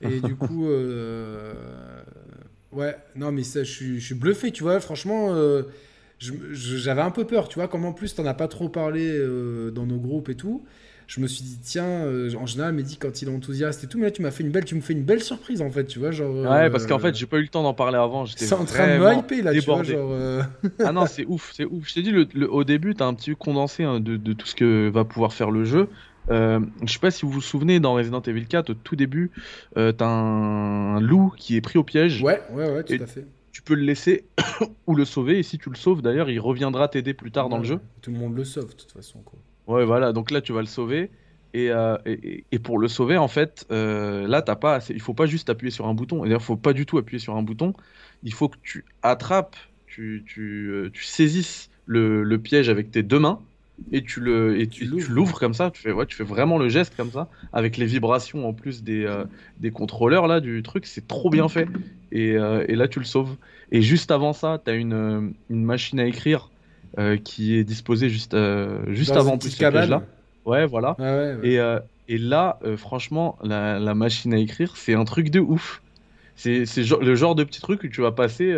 S1: Et du coup, euh, ouais, non, mais ça, je suis, je suis bluffé, tu vois. Franchement, euh, j'avais un peu peur, tu vois. Comme en plus, t'en as pas trop parlé euh, dans nos groupes et tout. Je me suis dit, tiens, en général, Mehdi, quand il est enthousiaste et tout, mais là, tu m'as fait une belle, tu me fais une belle surprise, en fait, tu vois. Genre,
S2: Ouais, parce qu'en fait, j'ai pas eu le temps d'en parler avant. J'étais
S1: c'est en train de me hyper, là, tu vois.
S2: débordé.
S1: Genre, euh,
S2: Ah non, c'est ouf, c'est ouf. Je t'ai dit, le, le- au début, t'as un petit peu condensé hein, de, de tout ce que va pouvoir faire le jeu. Euh, je sais pas si vous vous souvenez, dans Resident Evil 4, au tout début, euh, t'as un, un loup qui est pris au piège.
S1: Ouais, ouais, ouais, tout à fait.
S2: Tu peux le laisser ou le sauver, et si tu le sauves, d'ailleurs, il reviendra t'aider plus tard dans le jeu.
S1: Tout le monde le sauve, de toute façon, quoi.
S2: Ouais, voilà, donc là, tu vas le sauver. Et, euh, et, et- pour le sauver, en fait, euh, là, t'as pas, assez- il faut pas juste appuyer sur un bouton. Et d'ailleurs, faut pas du tout appuyer sur un bouton. Il faut que tu attrapes, tu, tu, euh, tu saisisses le, le piège avec tes deux mains et tu le, et
S1: Tu
S2: tu,
S1: l'ouvres.
S2: tu comme ça. Tu fais, ouais, tu fais vraiment le geste comme ça, avec les vibrations en plus des, euh, des contrôleurs là du truc. C'est trop bien fait. Et, euh, et là, tu le sauves. Et juste avant ça, t'as une, euh, une machine à écrire euh, qui est disposée juste, juste
S1: Dans
S2: avant plus ce là. Ouais, voilà.
S1: Ouais, ouais, ouais.
S2: Et, et là, franchement, la, la machine à écrire, c'est un truc de ouf. C'est le genre de petit truc où tu vas passer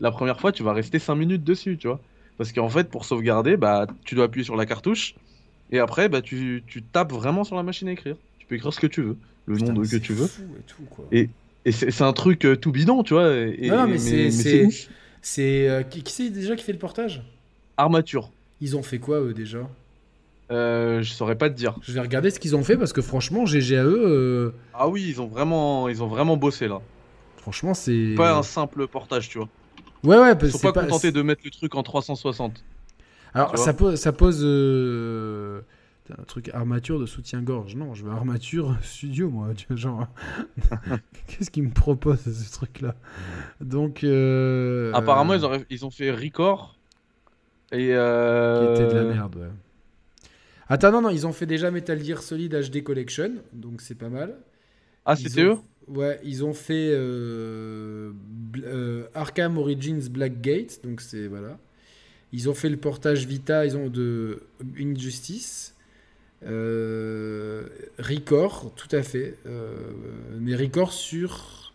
S2: la première fois, tu vas rester 5 minutes dessus, tu vois. Parce qu'en fait, pour sauvegarder, bah, tu dois appuyer sur la cartouche. Et après, bah, tu, tu tapes vraiment sur la machine à écrire. Tu peux écrire ce que tu veux, le
S1: Putain,
S2: nom de, que tu veux.
S1: et tout, quoi.
S2: Et, et c'est un truc euh, tout bidon, tu vois. Et,
S1: Non, non, mais c'est- c'est- euh, qui, qui c'est déjà qui fait le portage?
S2: Armature.
S1: Ils ont fait quoi eux déjà?
S2: Euh, je saurais pas te dire.
S1: Je vais regarder ce qu'ils ont fait parce que franchement, GG à eux, euh,
S2: Ah oui, ils ont vraiment, ils ont vraiment bossé là.
S1: franchement, c'est.
S2: Pas un simple portage, tu vois.
S1: Ouais, ouais,
S2: Ils
S1: parce
S2: sont
S1: que
S2: pas, contentés de mettre le truc en 360.
S1: Alors, ça pose, ça pose euh, un truc armature de soutien-gorge. Non, je veux armature studio, moi. Genre, qu'est-ce qu'ils me proposent ce truc-là? Donc, euh,
S2: Apparemment,
S1: euh,
S2: ils, auraient- ils ont fait Record. Et
S1: qui
S2: euh...
S1: était de la merde, ouais. Attends, non, non, ils ont fait déjà Metal Gear Solid HD Collection, donc c'est pas mal.
S2: Ah,
S1: Ils
S2: c'était
S1: ont-
S2: eux?
S1: Ouais, ils ont fait euh, euh, Arkham Origins Blackgate, donc c'est voilà. Ils ont fait le portage Vita, ils ont de Injustice, euh, Record, tout à fait, euh, mais Record sur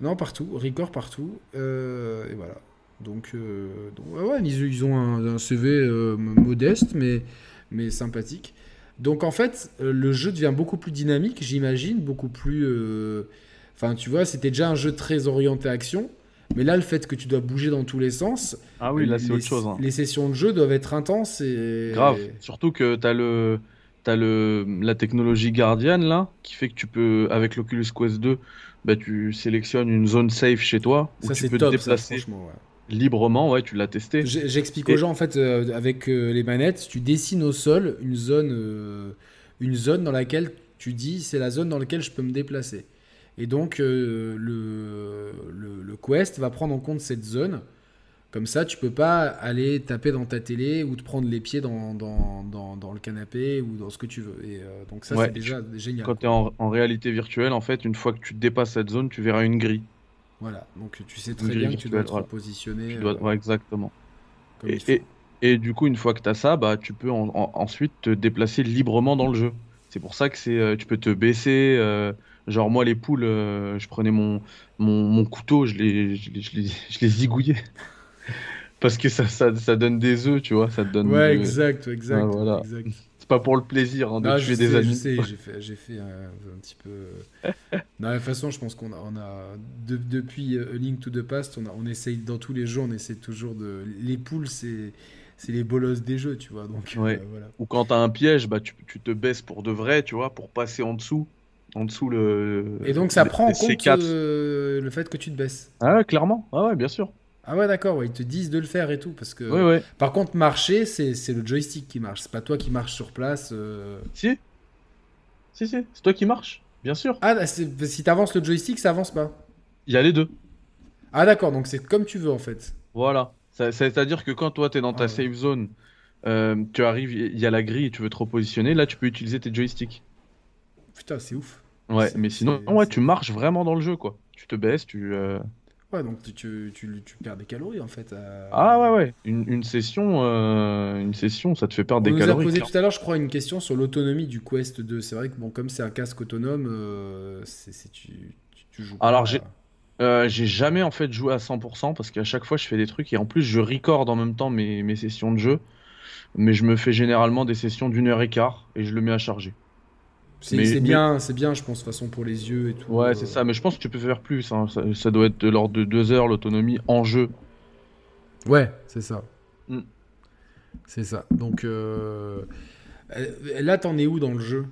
S1: non partout, Record partout, et voilà. Donc, ouais, ils, ont un, un CV modeste, mais mais sympathique. Donc en fait, euh, le jeu devient beaucoup plus dynamique, j'imagine, beaucoup plus. euh, Enfin, tu vois, c'était déjà un jeu très orienté action, mais là, le fait que tu dois bouger dans tous les sens,
S2: Ah oui, là, c'est
S1: les,
S2: autre chose. hein.
S1: les sessions de jeu doivent être intenses et.
S2: Grave. Surtout que t'as le. T'as le, la technologie Guardian là, qui fait que tu peux, avec l'Oculus Quest 2, bah, tu sélectionnes une zone safe chez toi, où
S1: Ça,
S2: tu peux
S1: top,
S2: te
S1: ça,
S2: déplacer
S1: franchement. ouais.
S2: Librement, ouais, tu l'as testé.
S1: J'explique
S2: Et-
S1: aux gens en fait euh, avec euh, les manettes, tu dessines au sol une zone, euh, une zone dans laquelle tu dis c'est la zone dans laquelle je peux me déplacer. Et donc le, le, le Quest va prendre en compte cette zone. Comme ça, tu peux pas aller taper dans ta télé ou te prendre les pieds dans, dans, dans, dans le canapé ou dans ce que tu veux. Et donc ça,
S2: Ouais,
S1: c'est déjà génial.
S2: Quand tu es en, en réalité virtuelle, en fait, une fois que tu dépasses cette zone, tu verras une grille.
S1: Voilà, donc tu sais très bien que tu dois te repositionner.
S2: Ouais, exactement. Et, et, du coup, une fois que tu as ça, bah, tu peux ensuite te déplacer librement dans le jeu. C'est pour ça que c'est, tu peux te baisser. genre, moi, les poules, je prenais mon, mon, mon, couteau, je les, je les, je les, je les zigouillais. Parce que ça, ça, ça, donne des œufs, tu vois. Ça te donne
S1: ouais, exact, exact. voilà. exact
S2: pas pour le plaisir hein, de tuer des amis.
S1: Je sais, j'ai fait, j'ai fait un, petit peu. de toute façon, je pense qu'on a, on a depuis A Link to the Past, on, a, on essaye dans tous les jeux, on essaie toujours de. Les poules, c'est c'est les bolosses des jeux, tu vois. Donc,
S2: ouais. Euh, voilà. Ou quand t'as un piège, bah, tu, tu, te baisses pour de vrai, tu vois, pour passer en dessous. En dessous le.
S1: Et donc ça prend en compte euh, le fait que tu te baisses.
S2: Ah, clairement. Ah, ouais, bien sûr.
S1: Ah ouais, d'accord, ouais, ils te disent de le faire et tout. Parce que... Par contre, marcher, c'est le joystick qui marche. C'est pas toi qui marches sur place. Euh.
S2: Si. Si, si. C'est toi qui marches, bien sûr.
S1: Ah, bah, si t'avances le joystick, ça avance pas.
S2: Il y a les deux.
S1: Ah d'accord, donc c'est comme tu veux en fait.
S2: Voilà. C'est-à-dire que quand toi, t'es dans ta ah safe zone, euh, tu arrives, il y a la grille et tu veux te repositionner, là, tu peux utiliser tes joysticks.
S1: Putain, c'est ouf.
S2: Ouais, mais sinon, ouais, tu marches vraiment dans le jeu, quoi. Tu te baisses, tu... Euh,
S1: Ouais, donc tu, tu, tu, perds des calories en fait.
S2: Ah ouais, ouais. Une, une session, euh, une session, ça te fait perdre des calories. On
S1: a posé tout à l'heure, je crois, une question sur l'autonomie du Quest 2. C'est vrai que bon, comme c'est un casque autonome, euh, c'est, tu, tu, joues.
S2: Alors j'ai, euh, j'ai jamais en fait joué à 100% parce qu'à chaque fois je fais des trucs et en plus je record en même temps mes, mes sessions de jeu. Mais je me fais généralement des sessions d'une heure et quart et je le mets à charger.
S1: C'est bien, c'est bien, je pense, de façon pour les yeux et tout.
S2: Ouais, c'est ça, mais je pense que tu peux faire plus. Hein. Ça, doit être de l'ordre de 2 heures l'autonomie en jeu.
S1: Ouais, c'est ça. Mm. C'est ça. Donc euh... là, t'en es où dans le jeu?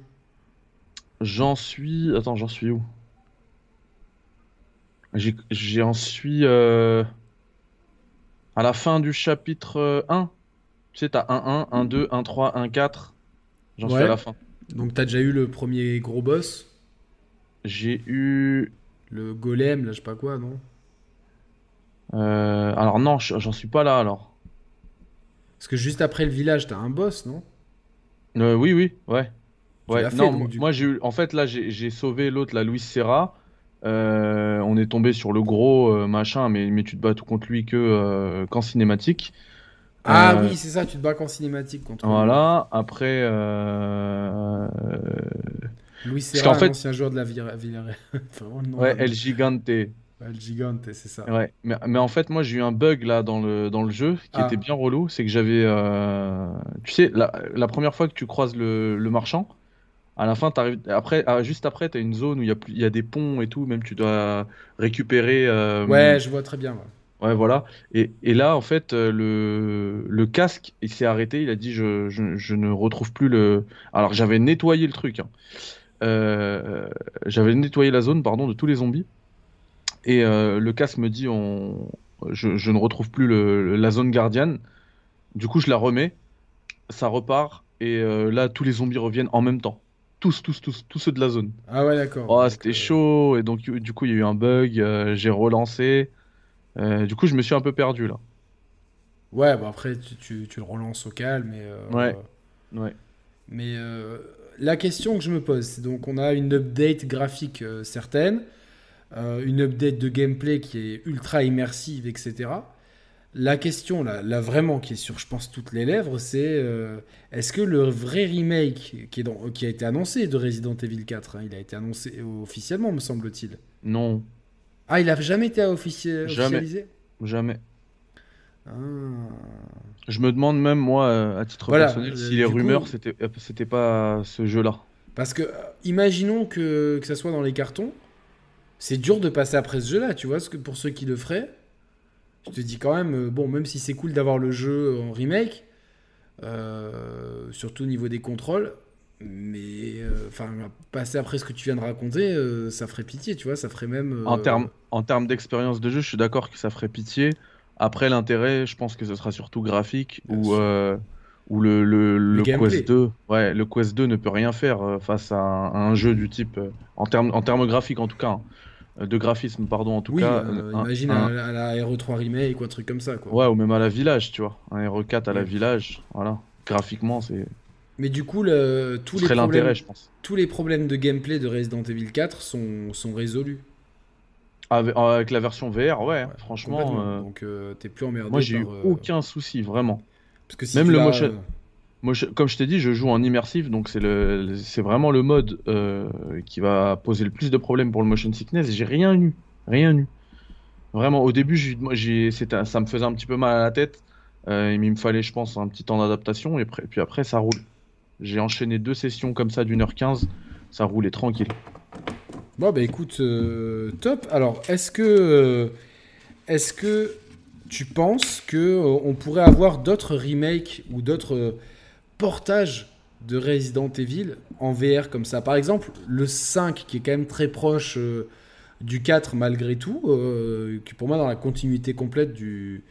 S2: J'en suis. Attends, j'en suis où? J'en suis euh... à la fin du chapitre 1. Euh, tu sais, t'as 1-1, 1-2, 1-3, 1-4. J'en suis à la fin.
S1: Donc t'as déjà eu le premier gros boss?
S2: J'ai eu...
S1: Le golem, là je sais pas quoi, non?
S2: Euh, Alors non, j'en suis pas là alors.
S1: Parce que juste après le village, t'as un boss, non?
S2: Euh, Oui, oui, ouais. Ouais, non, moi j'ai eu... En fait là j'ai sauvé l'autre, la Louis Serra. Euh, on est tombé sur le gros machin, mais, mais tu te bats tout contre lui que qu'en cinématique.
S1: Ah euh, oui, c'est ça, tu te bats qu'en cinématique contre
S2: Voilà, après. Euh...
S1: Louis Serra, fait... ancien joueur de la Villarreal.
S2: ouais, El Gigante.
S1: El Gigante, c'est ça.
S2: Ouais, mais, mais, en fait, moi j'ai eu un bug là dans le, dans le jeu qui ah. était bien relou. C'est que j'avais. Euh... Tu sais, la, la, première fois que tu croises le, le marchand, à la fin, arrives, après, ah, juste après, tu as une zone où il y, a, y a des ponts et tout, même tu dois récupérer. Euh...
S1: Ouais, je vois très bien. Ouais.
S2: Ouais, voilà. Et, et, là, en fait, euh, le, le casque, il s'est arrêté. Il a dit je, je, je, ne retrouve plus le. Alors, j'avais nettoyé le truc. Hein. Euh, j'avais nettoyé la zone, pardon, de tous les zombies. Et euh, le casque me dit on, je, je ne retrouve plus le, la zone gardienne. Du coup, je la remets. Ça repart. Et euh, là, tous les zombies reviennent en même temps. Tous, tous, tous, tous ceux de la zone.
S1: Ah ouais, d'accord.
S2: Oh, c'était chaud. Et donc, du coup, il y a eu un bug. J'ai relancé. Euh, du coup, je me suis un peu perdu là.
S1: Ouais, bah après, tu, tu, le relances au calme. Mais, euh,
S2: ouais. ouais.
S1: Mais euh, la question que je me pose, c'est donc on a une update graphique certaine, une update de gameplay qui est ultra immersive, etc. La question, là, là, vraiment, qui est sur, je pense, toutes les lèvres, c'est est-ce que le vrai remake qui, est dans, qui a été annoncé de Resident Evil 4, hein, il a été annoncé officiellement, me semble-t-il?
S2: Non.
S1: Ah, il a jamais été officialisé?
S2: Jamais. Ah. Je me demande même, moi, euh, à titre personnel, si les rumeurs, c'était, euh, c'était pas ce jeu-là.
S1: Parce que, euh, imaginons que, que ça soit dans les cartons, c'est dur de passer après ce jeu-là, tu vois, ce que pour ceux qui le feraient, je te dis quand même, bon, même si c'est cool d'avoir le jeu en remake, surtout au niveau des contrôles, mais euh, enfin passer après ce que tu viens de raconter euh, ça ferait pitié tu vois ça ferait même
S2: en euh, termes en termes d'expérience de jeu je suis d'accord que ça ferait pitié. Après l'intérêt je pense que ce sera surtout graphique ou ou le, le, le, Quest 2 ouais le Quest 2 ne peut rien faire face à un, jeu du type en termes en termes graphiques en tout cas hein, de graphisme pardon en tout cas
S1: imagine à, la RE3 remake ou un truc comme ça quoi.
S2: Ouais ou même à la village tu vois. Un RE4 à la village voilà. Graphiquement c'est
S1: mais du coup, le, tous, les problèmes, je pense. tous les problèmes de gameplay de Resident Evil 4 sont, sont résolus.
S2: Avec, la version VR, ouais, franchement.
S1: Donc t'es plus emmerdé.
S2: Moi j'ai eu aucun souci, vraiment. Parce que Même le motion. Moi, comme je t'ai dit, je joue en immersif, donc c'est le, c'est vraiment le mode qui va poser le plus de problèmes pour le motion sickness. J'ai rien eu, rien eu. Vraiment, au début, j'ai, ça me faisait un petit peu mal à la tête. Euh, il me fallait, je pense, un petit temps d'adaptation. Et puis après, ça roule. J'ai enchaîné deux sessions comme ça d'une heure quinze. Ça roulait tranquille.
S1: Bon, bah écoute, euh, top. Alors, est-ce que, euh, est-ce que tu penses que on pourrait avoir d'autres remakes ou d'autres portages de Resident Evil en VR comme ça? Par exemple, le 5 qui est quand même très proche du 4 malgré tout, euh, qui pour moi dans la continuité complète du,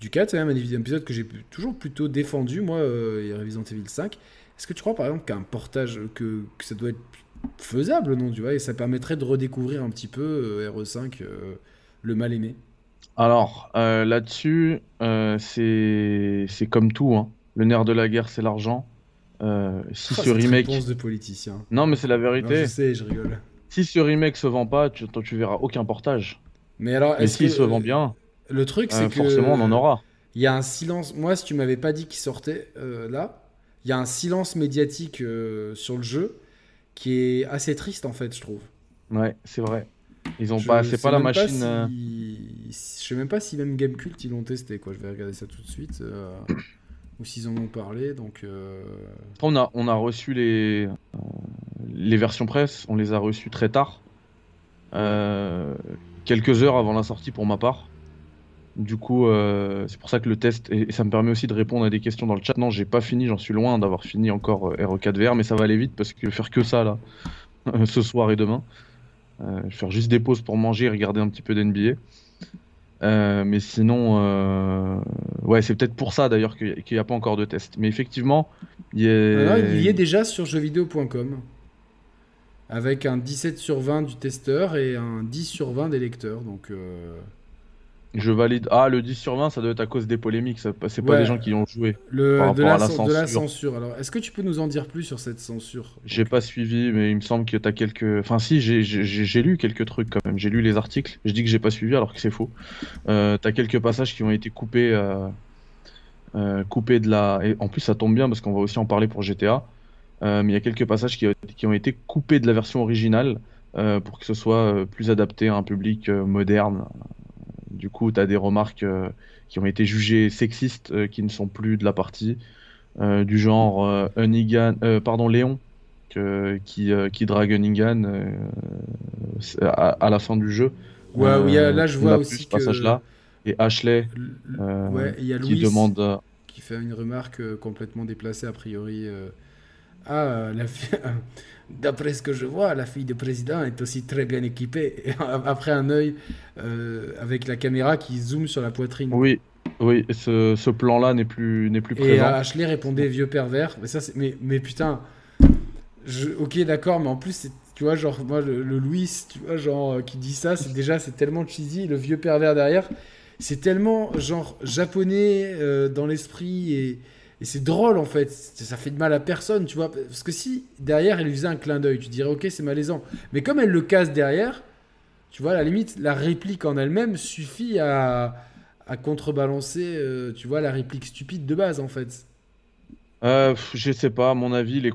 S1: du 4, c'est même un épisode que j'ai toujours plutôt défendu, moi, euh, Resident Evil 5. Est-ce que tu crois par exemple qu'un portage, que, ça doit être faisable, non, tu vois, et ça permettrait de redécouvrir un petit peu euh, RE5, euh, le mal aimé
S2: Alors, là-dessus, c'est comme tout, hein. le nerf de la guerre, c'est l'argent. si oh, ce remake.
S1: de politicien.
S2: Non, mais c'est la vérité.
S1: je sais, je rigole.
S2: Si ce remake se vend pas, tu, tu verras aucun portage.
S1: Mais alors,
S2: est-ce s'il se vend bien,
S1: le truc, c'est euh, que
S2: forcément, on en aura.
S1: Il y a un silence. Moi, si tu m'avais pas dit qu'il sortait euh, là, il y a un silence médiatique euh, sur le jeu qui est assez triste en fait, je trouve.
S2: Ouais, c'est vrai. Ils ont pas, c'est pas la machine.
S1: Je sais même pas si même Gamecult ils l'ont testé quoi. Je vais regarder ça tout de suite. ou s'ils en ont parlé. Donc.
S2: On a, on a reçu les, les versions presse, on les a reçues très tard, euh, quelques heures avant la sortie pour ma part. Du coup, euh, c'est pour ça que le test, et, ça me permet aussi de répondre à des questions dans le chat. Non, j'ai pas fini, j'en suis loin d'avoir fini encore euh, RE4VR, mais ça va aller vite parce que faire que ça là, ce soir et demain. je vais faire juste des pauses pour manger et regarder un petit peu d'NBA. mais sinon, ouais, c'est peut-être pour ça d'ailleurs qu'il n'y a, pas encore de test. Mais effectivement,
S1: il y, il y est déjà sur jeuxvideo.com avec un 17 sur 20 du testeur et un 10 sur 20 des lecteurs. Donc, euh,
S2: Je valide. Ah, le 10 sur 20, ça doit être à cause des polémiques. C'est pas des gens qui ont joué.
S1: Le, de, la, de, la, censure. Alors, est-ce que tu peux nous en dire plus sur cette censure?
S2: J'ai pas suivi, mais il me semble que tu as quelques. Enfin, si, j'ai lu quelques trucs quand même. J'ai lu les articles. Je dis que j'ai pas suivi alors que c'est faux. Euh, tu as quelques passages qui ont été coupés. Euh, euh, coupés de la. Et en plus, ça tombe bien parce qu'on va aussi en parler pour GTA. Mais il y a quelques passages qui, ont été coupés de la version originale pour que ce soit plus adapté à un public moderne. Du coup, tu as des remarques qui ont été jugées sexistes qui ne sont plus de la partie. du genre Unigan, pardon Léon qui, qui drague Unigan à, la fin du jeu.
S1: Ouais, oui, là je vois aussi ce
S2: passage-là. Et Ashley
S1: y a qui demande qui fait une remarque complètement déplacée a priori ah, D'après ce que je vois, la fille du président est aussi très bien équipée. Après un œil euh, avec la caméra qui zoome sur la poitrine.
S2: Oui, oui, ce, ce plan-là n'est plus, n'est plus présent.
S1: Et Ashley répondait vieux pervers. Mais, ça, mais, mais putain, je, ok, d'accord, mais en plus, tu vois, genre, moi, le, Louis, tu vois, genre, euh, qui dit ça, c'est déjà, c'est tellement cheesy, le vieux pervers derrière. C'est tellement, genre, japonais euh, dans l'esprit et et c'est drôle en fait, ça fait de mal à personne, tu vois. Parce que si derrière elle lui faisait un clin d'œil, tu dirais ok c'est malaisant. Mais comme elle le casse derrière, tu vois, à la limite, la réplique en elle-même suffit à, à contrebalancer, euh, tu vois, la réplique stupide de base en fait.
S2: Euh, je sais pas, mon avis, il est,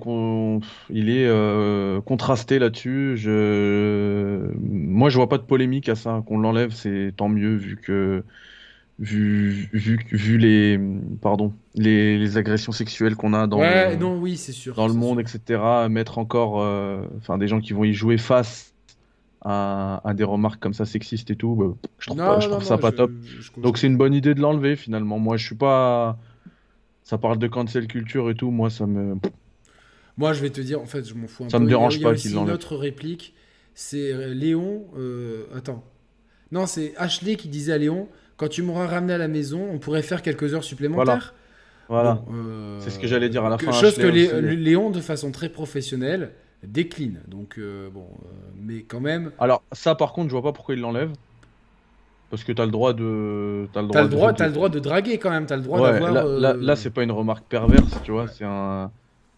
S2: il est euh, contrasté là-dessus. Je... Moi, je vois pas de polémique à ça. Qu'on l'enlève, c'est tant mieux, vu que vu, vu, vu les, pardon, les, les agressions sexuelles qu'on a dans,
S1: le, non, oui, c'est sûr,
S2: dans le monde, etc. Mettre encore euh, des gens qui vont y jouer face à, à, des remarques comme ça sexistes et tout, bah, je trouve, pas, je trouve ça pas top. Donc c'est une bonne idée de l'enlever finalement. Moi, je suis pas. Ça parle de cancel culture et tout, moi ça me.
S1: Moi, je vais te dire, en fait, je m'en fous un
S2: ça
S1: peu.
S2: me dérange pas
S1: qu'il l'enlève. Une autre réplique, c'est euh, Léon. Euh, attends. Non, c'est Ashley qui disait à Léon quand tu m'auras ramené à la maison, on pourrait faire quelques heures supplémentaires.
S2: Voilà. Euh, c'est ce que j'allais dire à la fin.
S1: Chose que Léon, de façon très professionnelle, décline. Donc, euh, bon, euh, mais quand même.
S2: Alors, ça, par contre, je vois pas pourquoi il l'enlève. Parce que tu as le droit de.
S1: As le droit, as le droit, as le droit de draguer quand même. Tu as le droit d'avoir.
S2: Là, là, là c'est pas une remarque perverse, tu vois. C'est un.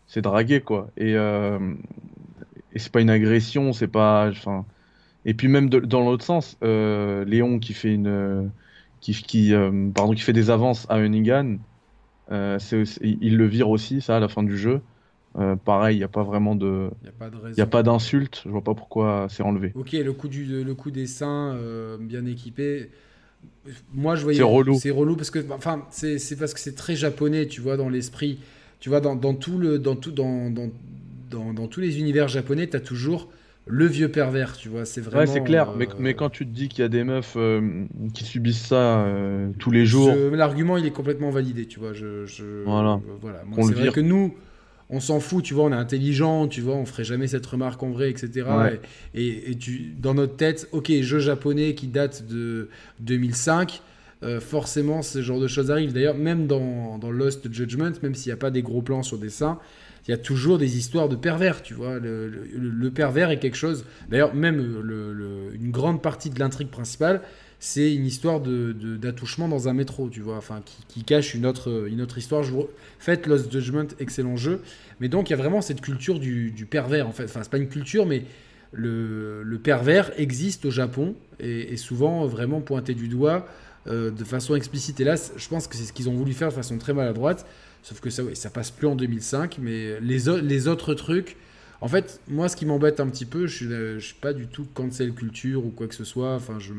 S2: C'est draguer, quoi. Et, et c'est pas une agression, c'est pas. Enfin Et puis même dans l'autre sens, Léon qui fait une qui, qui pardon qui fait des avances à Hunningan, il le vire aussi ça à la fin du jeu. pareil, il n'y a pas vraiment de. Il n'y a pas d'insulte. Je vois pas pourquoi c'est enlevé.
S1: Ok, le coup, du, le coup des seins bien équipés. Moi, je voyais.
S2: C'est relou.
S1: C'est relou parce que, enfin, c'est parce que c'est très japonais, tu vois, dans l'esprit. Tu vois, dans, dans, tout le, dans, tout, dans, dans, dans, dans tous les univers japonais, tu as toujours le vieux pervers, tu vois. C'est vraiment.
S2: Ouais, c'est clair. Mais, euh, mais, quand tu te dis qu'il y a des meufs euh, qui subissent ça euh, tous les jours.
S1: L'argument, il est complètement validé, tu vois. Je, je...
S2: Voilà.
S1: voilà. c'est vrai que nous, on s'en fout, tu vois, on est intelligent, tu vois, on ferait jamais cette remarque en vrai, etc. Et, et, tu, dans notre tête, ok, jeu japonais qui date de 2005, euh, forcément ce genre de choses arrivent. D'ailleurs, même dans, Lost Judgment, même s'il n'y a pas des gros plans sur des seins, il y a toujours des histoires de pervers, tu vois. Le, le, pervers est quelque chose. D'ailleurs, même une grande partie de l'intrigue principale, c'est une histoire d'attouchement dans un métro, tu vois, enfin, qui, cache une autre, une autre histoire. Je vous... Faites Lost Judgment, excellent jeu. Mais donc, il y a vraiment cette culture du, pervers, en fait. Enfin, c'est pas une culture, mais le, pervers existe au Japon et est souvent vraiment pointé du doigt euh, de façon explicite. Et là, je pense que c'est ce qu'ils ont voulu faire de façon très maladroite. Sauf que ça, ouais, ça passe plus en 2005. Mais les, les autres trucs. En fait, moi, ce qui m'embête un petit peu, je suis, je suis pas du tout cancel culture ou quoi que ce soit. Enfin, je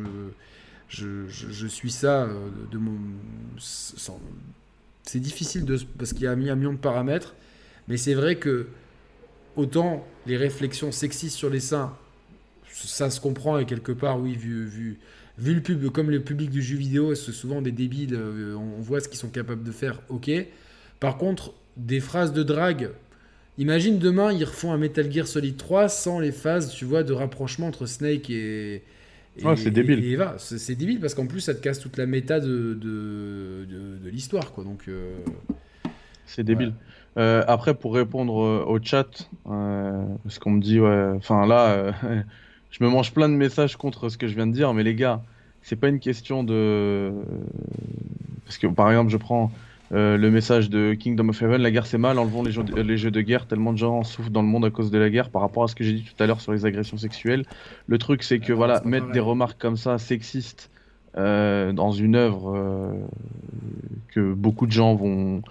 S1: je, suis ça euh, de, mon. C'est difficile de, parce qu'il y a mis un million de paramètres, mais c'est vrai que autant les réflexions sexistes sur les seins, ça se comprend et quelque part, oui, vu, vu le pub, comme le public du jeu vidéo, c'est souvent des débiles, euh, on voit ce qu'ils sont capables de faire, ok. Par contre, des phrases de drague, imagine demain, ils refont un Metal Gear Solid 3 sans les phases, tu vois, de rapprochement entre Snake et,
S2: c'est débile.
S1: c'est débile parce qu'en plus ça te casse toute la méta de, de, de, l'histoire, quoi. Donc. Euh,
S2: c'est débile. Euh, après, pour répondre au chat, parce qu'on me dit, ouais, enfin là, je me mange plein de messages contre ce que je viens de dire, mais les gars, c'est pas une question de. Parce que par exemple, je prends euh, le message de Kingdom of Heaven, la guerre c'est mal, enlevons les jeux, de, les jeux de guerre, tellement de gens souffrent dans le monde à cause de la guerre par rapport à ce que j'ai dit tout à l'heure sur les agressions sexuelles. Le truc c'est que voilà, mettre des remarques comme ça sexistes euh, dans une œuvre euh, que beaucoup de gens vont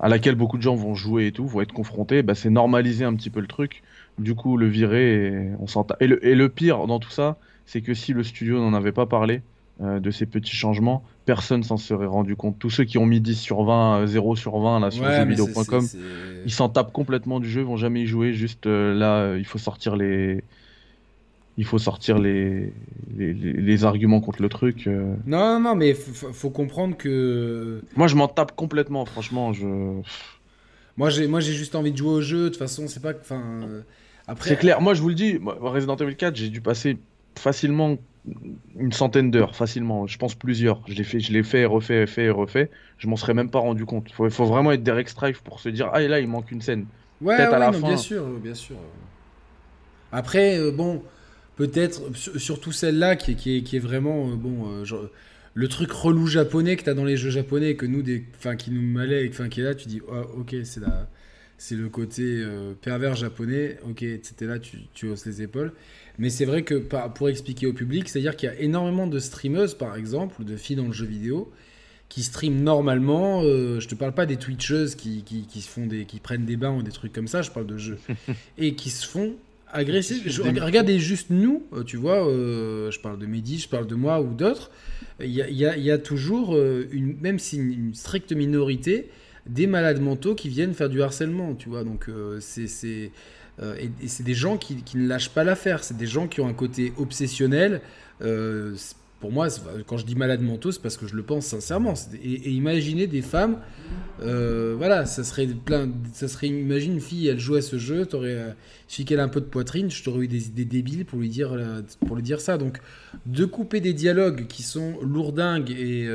S2: à laquelle beaucoup de gens vont jouer et tout, vont être confrontés, bah, c'est normaliser un petit peu le truc. Du coup, le virer, et on s'entend. Et le, et le pire dans tout ça, c'est que si le studio n'en avait pas parlé, euh, de ces petits changements, personne s'en serait rendu compte. Tous ceux qui ont mis 10 sur 20, 0 euh, sur 20 là sur ouais, jeuxvideo.com, ils s'en tapent complètement du jeu, ils vont jamais y jouer. Juste euh, là, il faut sortir les, il faut sortir les, les, arguments contre le truc.
S1: Non, non, mais faut, faut comprendre que.
S2: Moi, je m'en tape complètement, franchement. Je...
S1: Moi, j'ai, moi, j'ai juste envie de jouer au jeu. De toute façon, c'est pas. Enfin,
S2: après. C'est clair. Moi, je vous le dis. Resident Evil 4, j'ai dû passer facilement une centaine d'heures facilement, je pense plusieurs. Je l'ai fait, je l'ai fait, refait, fait refait. Je m'en serais même pas rendu compte. Il faut, vraiment être Derek Strife pour se dire ah et là il manque une scène.
S1: Ouais, à la fin. bien sûr, bien sûr. Après euh, bon, peut-être surtout celle-là qui, qui, est, qui est vraiment euh, bon. Euh, le truc relou japonais que tu as dans les jeux japonais que nous des enfin qui nous malait enfin qui est là tu dis oh, ok c'est la c'est le côté pervers japonais ok c'était là tu, tu hausses les épaules mais c'est vrai que pour expliquer au public, c'est-à-dire qu'il y a énormément de streameuses, par exemple, ou de filles dans le jeu vidéo, qui streament normalement. Euh, je te parle pas des Twitcheuses qui, qui, qui, se font des, qui prennent des bains ou des trucs comme ça, je parle de jeux. et qui se font agresser. regardez juste nous, euh, tu vois, euh, je parle de Mehdi, je parle de moi ou d'autres. Il y a, y, y a, toujours, une, même si une, stricte minorité, des malades mentaux qui viennent faire du harcèlement, tu vois. Donc c'est euh, et, c'est des gens qui, ne lâchent pas l'affaire. C'est des gens qui ont un côté obsessionnel. Euh, pour moi, quand je dis malade mentaux, c'est parce que je le pense sincèrement. Et, imaginez des femmes, euh, voilà, ça serait plein, ça serait, imagine une fille, elle joue à ce jeu, t'aurais, si qu'elle a un peu de poitrine, je t'aurais eu des, des, débiles pour lui dire, pour lui dire ça. Donc, de couper des dialogues qui sont lourdingues et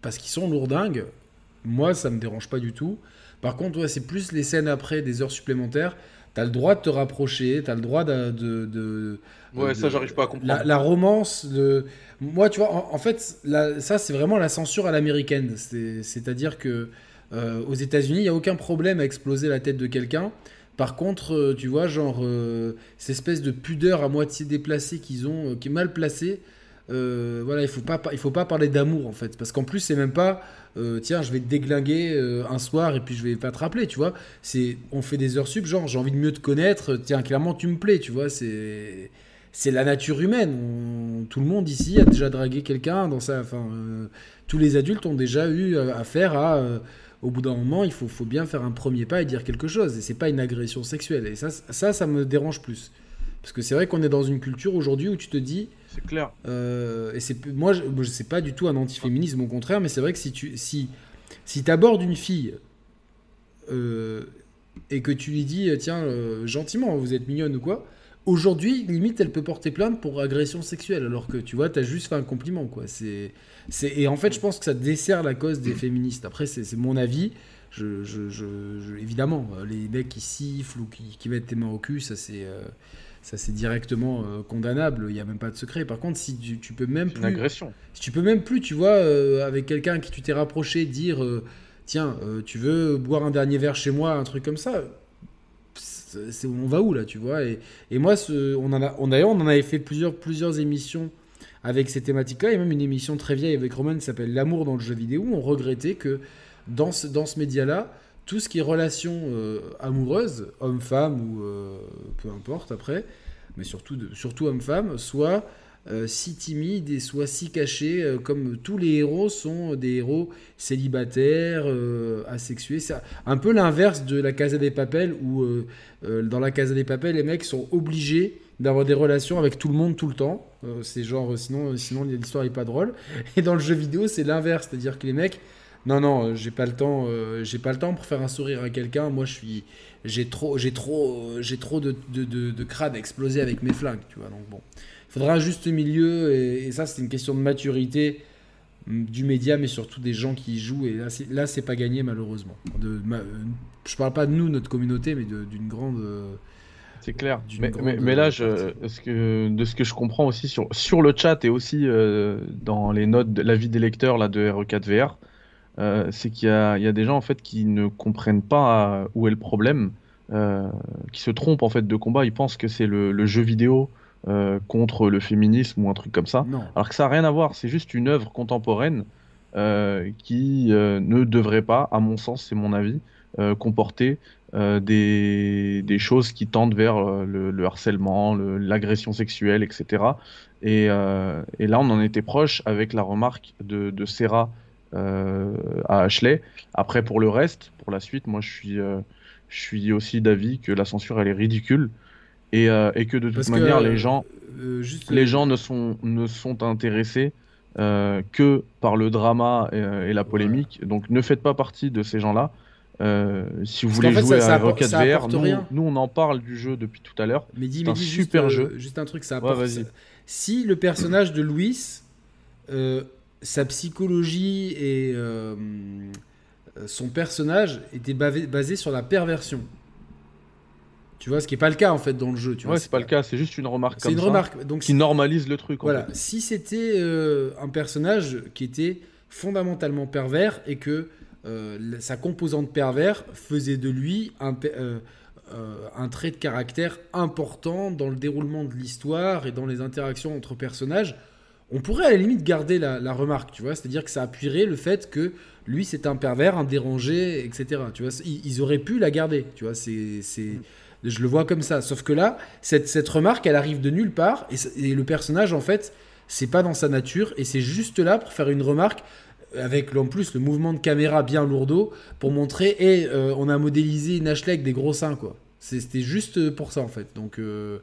S1: parce qu'ils sont lourdingues, moi, ça me dérange pas du tout. Par contre, ouais, c'est plus les scènes après, des heures supplémentaires. T'as le droit de te rapprocher, t'as le droit de. de,
S2: ouais, ça, j'arrive pas à comprendre.
S1: La, romance, de. Moi, tu vois, en, fait, ça, c'est vraiment la censure à l'américaine. C'est-à-dire que euh, aux États-Unis, il n'y a aucun problème à exploser la tête de quelqu'un Par contre, tu vois, genre, cette espèce de pudeur à moitié déplacée qu'ils ont, qui est mal placée, voilà, il faut pas, il faut pas parler d'amour en fait, parce qu'en plus c'est même pas, tiens, je vais te déglinguer un soir et puis je vais pas te rappeler, tu vois. C'est, on fait des heures sup, genre j'ai envie de mieux te connaître, tiens, clairement tu me plais, tu vois. C'est, c'est la nature humaine. tout le monde ici a déjà dragué quelqu'un dans sa, enfin, tous les adultes ont déjà eu affaire à au bout d'un moment, il faut, faut, bien faire un premier pas et dire quelque chose. Et c'est pas une agression sexuelle. Et ça, ça, ça me dérange plus. Parce que c'est vrai qu'on est dans une culture aujourd'hui où tu te dis.
S2: C'est clair.
S1: Euh, et c'est moi, je, ne sais pas du tout un antiféminisme, au contraire, mais c'est vrai que si tu si si abordes une fille euh, et que tu lui dis tiens euh, gentiment, vous êtes mignonne ou quoi, aujourd'hui limite elle peut porter plainte pour agression sexuelle, alors que tu vois, tu as juste fait un compliment quoi. C'est et en fait, je pense que ça dessert la cause des féministes. Après, c'est mon avis. Je, évidemment, les mecs qui sifflent ou qui, qui mettent tes mains au cul, ça c'est ça c'est directement euh, condamnable. Il n'y a même pas de secret. Par contre, si tu, peux même plus,
S2: agression.
S1: Si tu peux même plus, tu vois, euh, avec quelqu'un qui tu t'es rapproché, dire, euh, tiens, tu veux boire un dernier verre chez moi, un truc comme ça. on va où là, tu vois? Et, moi, ce, on en a, on, d'ailleurs, on en avait fait plusieurs, plusieurs émissions avec ces thématiques-là, et même une émission très vieille avec Roman qui s'appelle L'amour dans le jeu vidéo, où on regrettait que dans ce, dans ce média-là, tout ce qui est relation euh, amoureuse, homme-femme ou euh, peu importe après, mais surtout, surtout homme-femme, soit euh, si timide et soit si caché, comme tous les héros sont des héros célibataires, asexués. C'est un peu l'inverse de la Casa des Papels, où dans la Casa des Papels, les mecs sont obligés d'avoir des relations avec tout le monde tout le temps. C'est genre, sinon, sinon l'histoire est pas drôle. Et dans le jeu vidéo, c'est l'inverse, c'est-à-dire que les mecs, non, non, euh, j'ai pas le temps, euh, j'ai pas le temps pour faire un sourire à quelqu'un. Moi, je suis, j'ai trop, j'ai trop, j'ai trop de, de, de, crâne explosé avec mes flingues, tu vois. Donc bon, il faudra un juste milieu, et, ça, c'est une question de maturité mm, du média, mais surtout des gens qui y jouent. Et là, c'est, là, c'est pas gagné malheureusement. De, je parle pas de nous, notre communauté, mais d'une grande
S2: c'est clair. Mais, là, je, ce que, de ce que je comprends aussi sur, sur le chat et aussi euh, dans les notes de l'avis des lecteurs là, de RE4VR, euh, c'est qu'il y a, il y a des gens en fait qui ne comprennent pas où est le problème, euh, qui se trompent en fait de combat. Ils pensent que c'est le, jeu vidéo contre le féminisme ou un truc comme ça. Alors que ça n'a rien à voir. C'est juste une œuvre contemporaine qui ne devrait pas, à mon sens, c'est mon avis, comporter euh, des, des, choses qui tendent vers euh, le, harcèlement, l'agression sexuelle, etc. Et, euh, et, là, on en était proche avec la remarque de, de Serra à Ashley. Après, pour le reste, pour la suite, moi, je suis, je suis aussi d'avis que la censure, elle est ridicule. Et, et que de toute manière, les gens, les gens ne sont, ne sont intéressés que par le drama et, la polémique. Donc, ne faites pas partie de ces gens-là. Euh, si vous voulez jouer à Rocket VR, nous, on en parle du jeu depuis tout à l'heure.
S1: Mais dis, un super jeu. Euh, juste un truc, ça apporte. si le personnage de Louis, euh, sa psychologie et son personnage étaient basés sur la perversion. Tu vois, ce qui n'est pas le cas en fait dans le jeu. Tu
S2: ouais, c'est pas, le cas, c'est juste une remarque.
S1: C'est une remarque donc
S2: qui normalise le truc.
S1: Voilà. Si c'était un personnage qui était fondamentalement pervers et que euh, sa composante pervers faisait de lui un, euh, euh, un, trait de caractère important dans le déroulement de l'histoire et dans les interactions entre personnages. On pourrait à la limite garder la, remarque, tu vois, c'est-à-dire que ça appuierait le fait que lui c'est un pervers, un dérangé, etc. Tu vois, ils, auraient pu la garder, tu vois, c'est, je le vois comme ça. Sauf que là, cette, cette remarque, elle arrive de nulle part et, et le personnage en fait, c'est pas dans sa nature et c'est juste là pour faire une remarque avec en plus le mouvement de caméra bien lourdeau pour montrer et euh, on a modélisé une Ashley avec des gros seins quoi. C'était juste pour ça en fait. Donc euh,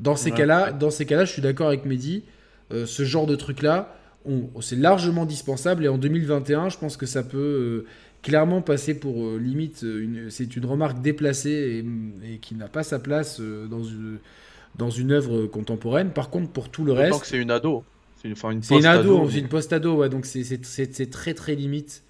S1: dans ces cas-là, dans ces cas-là, je suis d'accord avec Mehdi. Euh, ce genre de truc là, c'est largement dispensable et en 2021, je pense que ça peut clairement passer pour limite c'est une remarque déplacée et, qui n'a pas sa place dans une dans une œuvre contemporaine. Par contre, pour tout le reste,
S2: que c'est une ado.
S1: C'est une, ado, c'est une post-ado, ouais, donc c'est très très limite.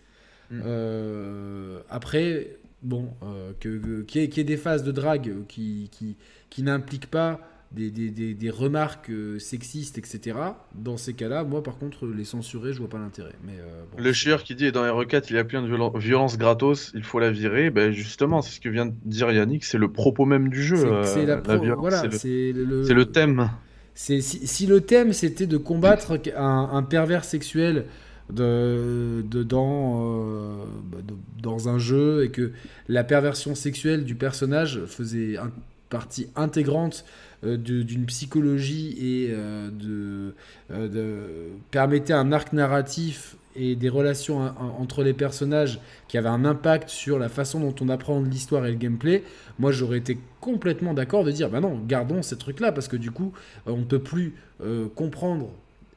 S1: Mm. Euh, après, bon, euh, que, qu'il y, ait des phases de drague qui, qui, qui n'impliquent pas des, des, des, des remarques euh, sexistes, etc., dans ces cas-là, moi par contre, les censurer, je vois pas l'intérêt. Mais euh, bon,
S2: Le chieur qui dit dans les requêtes il y a plein de violen- violence gratos, il faut la virer. Ben justement, c'est ce que vient de dire Yannick, c'est le propos même du jeu.
S1: c'est-
S2: euh,
S1: la, voilà,
S2: c'est le,
S1: le,
S2: le thème.
S1: Si, si le thème c'était de combattre un, un pervers sexuel de, de- dans, euh, bah, de- dans un jeu et que la perversion sexuelle du personnage faisait un- partie intégrante d'une psychologie et euh, de, euh, de- permettait un arc narratif et des relations en- en- entre les personnages qui avaient un impact sur la façon dont on apprend l'histoire et le gameplay, moi j'aurais été complètement d'accord de dire bah non, gardons ces trucs-là parce que du coup euh, on ne peut plus euh, comprendre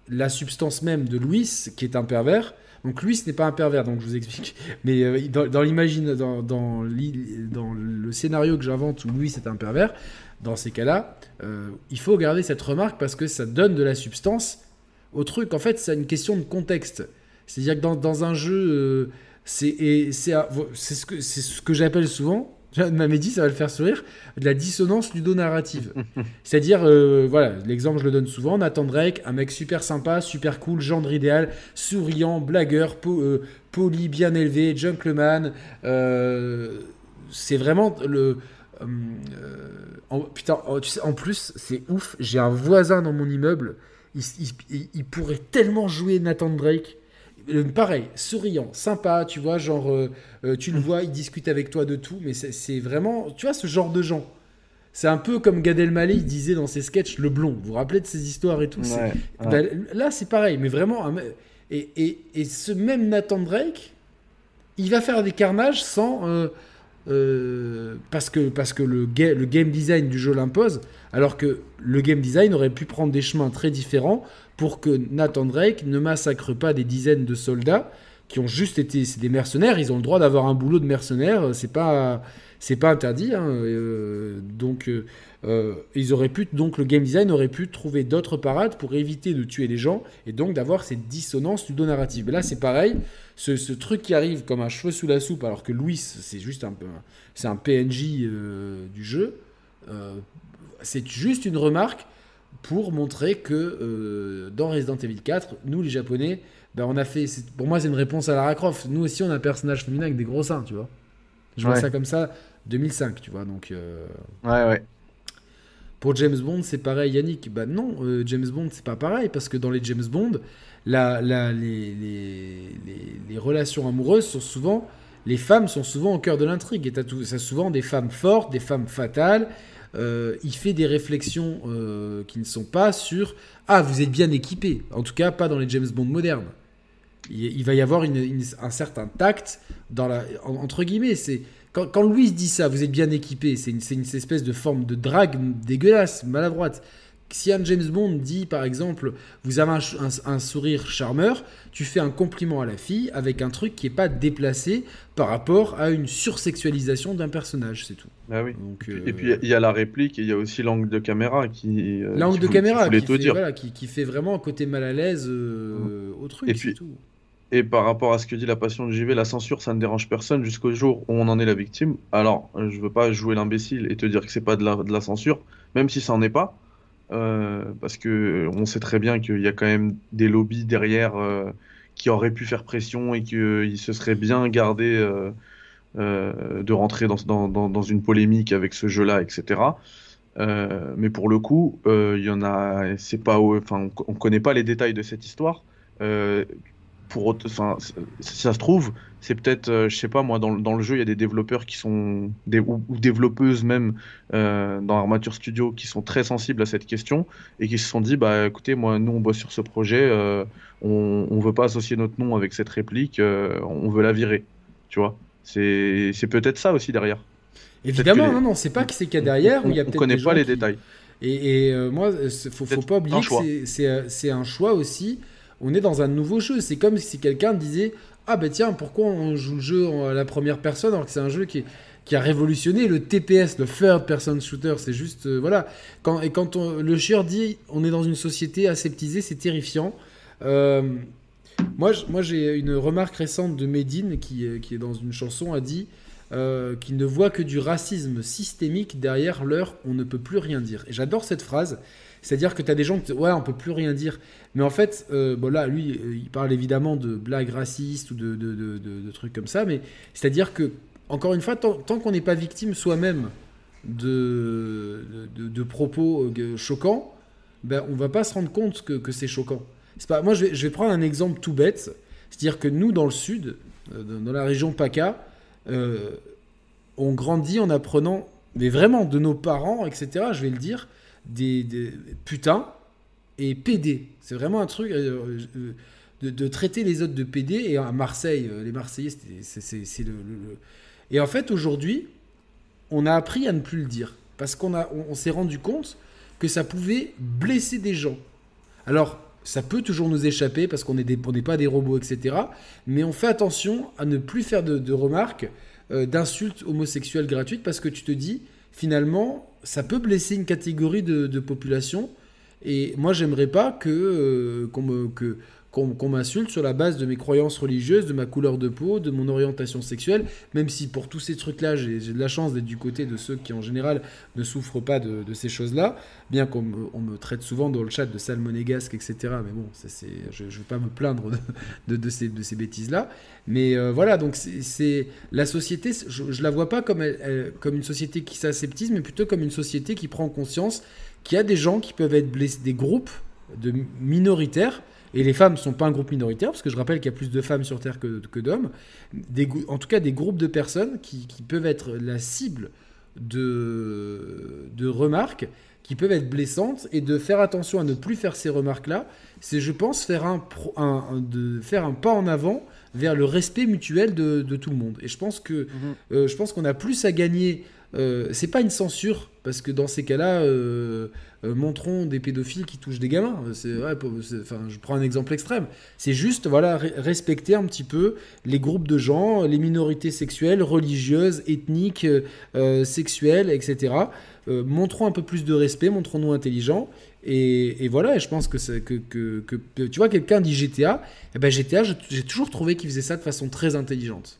S1: la substance même de Louis qui est un pervers. Donc Louis n'est pas un pervers, donc je vous explique. Mais euh, dans, dans l'imagine, dans, dans le scénario que j'invente où Louis est un pervers, dans ces cas-là, euh, il faut garder cette remarque parce que ça donne de la substance au truc. En fait, c'est une question de contexte. C'est-à-dire que dans, dans un jeu, euh, c'est ce que c'est ce que j'appelle souvent. dit, ça va le faire sourire, de la dissonance ludonarrative. C'est-à-dire, euh, voilà, l'exemple je le donne souvent, Nathan Drake, un mec super sympa, super cool, gendre idéal, souriant, blagueur, po- euh, poli, bien élevé, gentleman. euh, c'est vraiment le. Euh, en, putain, oh, tu sais, en plus, c'est ouf, j'ai un voisin dans mon immeuble, il, il- il- il pourrait tellement jouer Nathan Drake. Euh, pareil, souriant, sympa, tu vois, genre, euh, tu le vois, il discute avec toi de tout, mais c'est vraiment, tu vois, ce genre de gens. C'est un peu comme Gad Elmaleh, il disait dans ses sketchs, le blond. Vous vous rappelez de ces histoires et tout? C'est-
S2: Ouais, ouais.
S1: ben, Là, c'est pareil, mais vraiment. Et, et, et ce même Nathan Drake, il va faire des carnages sans. euh, euh, parce que, parce que le, ga- le game design du jeu l'impose, alors que le game design aurait pu prendre des chemins très différents pour que Nathan Drake ne massacre pas des dizaines de soldats qui ont juste été. Des mercenaires, ils ont le droit d'avoir un boulot de mercenaire, c'est pas. Pas interdit, hein, euh, donc euh, ils auraient pu donc le game design aurait pu trouver d'autres parades pour éviter de tuer les gens et donc d'avoir cette dissonance ludonarrative. Mais là c'est pareil, ce, ce truc qui arrive comme un cheveu sous la soupe alors que Louis c'est juste un peu c'est un PNJ euh, du jeu, euh, c'est juste une remarque pour montrer que dans Resident Evil 4, nous les Japonais, ben, on a fait, pour moi c'est une réponse à Lara Croft. Nous aussi on a un personnage féminin avec des gros seins, tu vois. Je vois
S2: Ouais.
S1: ça comme ça 2005, tu vois. Donc
S2: Ouais, ouais.
S1: Pour James Bond, c'est pareil, Yannick. Bah non, euh, James Bond, c'est pas pareil, parce que dans les James Bond, la, les, relations amoureuses sont souvent. Les femmes sont souvent au cœur de l'intrigue. Et souvent des femmes fortes, des femmes fatales. Euh, il fait des réflexions euh, qui ne sont pas sur Ah, vous êtes bien équipé. En tout cas, pas dans les James Bond modernes. Il, va y avoir un certain tact dans la, en- entre guillemets. Quand, quand Louise dit ça, vous êtes bien équipé. C'est une, espèce de forme de drague dégueulasse, maladroite. Si un James Bond dit, par exemple, vous avez un, ch- un- un sourire charmeur, tu fais un compliment à la fille avec un truc qui est pas déplacé par rapport à une sursexualisation d'un personnage, c'est tout.
S2: Bah oui.
S1: Donc,
S2: Et
S1: euh,
S2: puis- Et puis il y a la réplique et il y a aussi l'angle de caméra qui. euh,
S1: L'angle de caméra
S2: qui
S1: fait, voilà, qui, qui fait vraiment un côté mal à l'aise euh, au truc,
S2: Et
S1: c'est
S2: puis-
S1: tout.
S2: Et par rapport à ce que dit la passion de JV, la censure, ça ne dérange personne jusqu'au jour où on en est la victime. Alors, euh, je veux pas jouer l'imbécile et te dire que c'est pas de la, censure, même si ça en est pas, euh, parce que on sait très bien qu'il y a quand même des lobbies derrière euh, qui auraient pu faire pression et qu'ils se seraient bien gardés euh, euh, de rentrer dans, une polémique avec ce jeu-là, etc. Euh, mais pour le coup, euh, il y en a, pas, enfin, on, on connaît pas les détails de cette histoire. Euh, pour enfin, si ça se trouve, c'est peut-être, euh, je sais pas moi, dans, le- dans le jeu, il y a des développeurs qui sont, des, ou, ou développeuses même euh, dans Armature Studio qui sont très sensibles à cette question et qui se sont dit, bah écoutez, moi, nous on bosse sur ce projet, euh, on, on veut pas associer notre nom avec cette réplique, euh, on veut la virer, tu vois? C'est, c'est peut-être ça aussi derrière.
S1: Évidemment,
S2: les-
S1: non, non, c'est pas que c'est qu'il y a derrière,
S2: on,
S1: mais il y a
S2: on
S1: peut-être
S2: connaît pas les
S1: qui-
S2: détails.
S1: Et, et, moi, il faut, faut pas oublier que c'est un choix aussi. On est dans un nouveau jeu. C'est comme si quelqu'un disait Ah ben tiens, pourquoi on joue le jeu à la première personne alors que c'est un jeu qui, qui a révolutionné le TPS, le Third Person Shooter. C'est juste. euh, voilà. Quand, et quand on- le chieur dit On est dans une société aseptisée, c'est terrifiant. Euh, moi, j'ai une remarque récente de Medine qui, euh, qui est dans une chanson a dit qui ne voient que du racisme systémique derrière leur on ne peut plus rien dire. Et j'adore cette phrase. C'est-à-dire que tu as des gens qui disent, ouais, on peut plus rien dire. Mais en fait, bon là, lui, il parle évidemment de blagues racistes ou de, de, trucs comme ça, mais c'est-à-dire que, encore une fois, tant, qu'on n'est pas victime soi-même de, de, propos euh, choquants, ben, on va pas se rendre compte que, que c'est choquant. Pas, moi, je vais, je vais, prendre un exemple tout bête. C'est-à-dire que nous, dans le sud, euh, dans la région PACA, euh, on grandit en apprenant, mais vraiment de nos parents, etc., je vais le dire, des, putains et PD. C'est vraiment un truc de, de, traiter les autres de PD. Et à Marseille, les Marseillais, c'est le, le, Et en fait, aujourd'hui, on a appris à ne plus le dire. Parce qu'on on, s'est rendu compte que ça pouvait blesser des gens. Alors, ça peut toujours nous échapper parce qu'on n'est pas des robots, etc. Mais on fait attention à ne plus faire de, remarques, euh, d'insultes homosexuelles gratuites parce que tu te dis, finalement, ça peut blesser une catégorie de, population. Et moi, j'aimerais pas que, euh, que, qu'on m'insulte sur la base de mes croyances religieuses, de ma couleur de peau, de mon orientation sexuelle, même si pour tous ces trucs-là, j'ai de la chance d'être du côté de ceux qui en général ne souffrent pas de, ces choses-là, bien qu'on me, traite souvent dans le chat de sale monégasque, etc. Mais bon, je ne vais pas me plaindre de, ces, bêtises-là. Mais euh, voilà, donc c'est la société, je ne la vois pas comme, comme une société qui s'aseptise, mais plutôt comme une société qui prend conscience qu'il y a des gens qui peuvent être blessés, des groupes de minoritaires, et les femmes ne sont pas un groupe minoritaire, parce que je rappelle qu'il y a plus de femmes sur Terre que, que d'hommes. En tout cas, des groupes de personnes qui, peuvent être la cible de, de remarques qui peuvent être blessantes et de faire attention à ne plus faire ces remarques-là, c'est, je pense, faire un, un, de faire un pas en avant vers le respect mutuel de, de tout le monde. Et je pense que mhm. euh, je pense qu'on a plus à gagner. Euh, c'est pas une censure parce que dans ces cas-là, euh, euh, montrons des pédophiles qui touchent des gamins. Je prends un exemple extrême. C'est juste, voilà, respecter un petit peu les groupes de gens, les minorités sexuelles, religieuses, ethniques, sexuelles, etc. montrons un peu plus de respect, montrons-nous intelligents. Et, voilà, et je pense que, tu vois, quelqu'un dit GTA, et eh ben GTA, j'ai toujours trouvé qu'il faisait ça de façon très intelligente.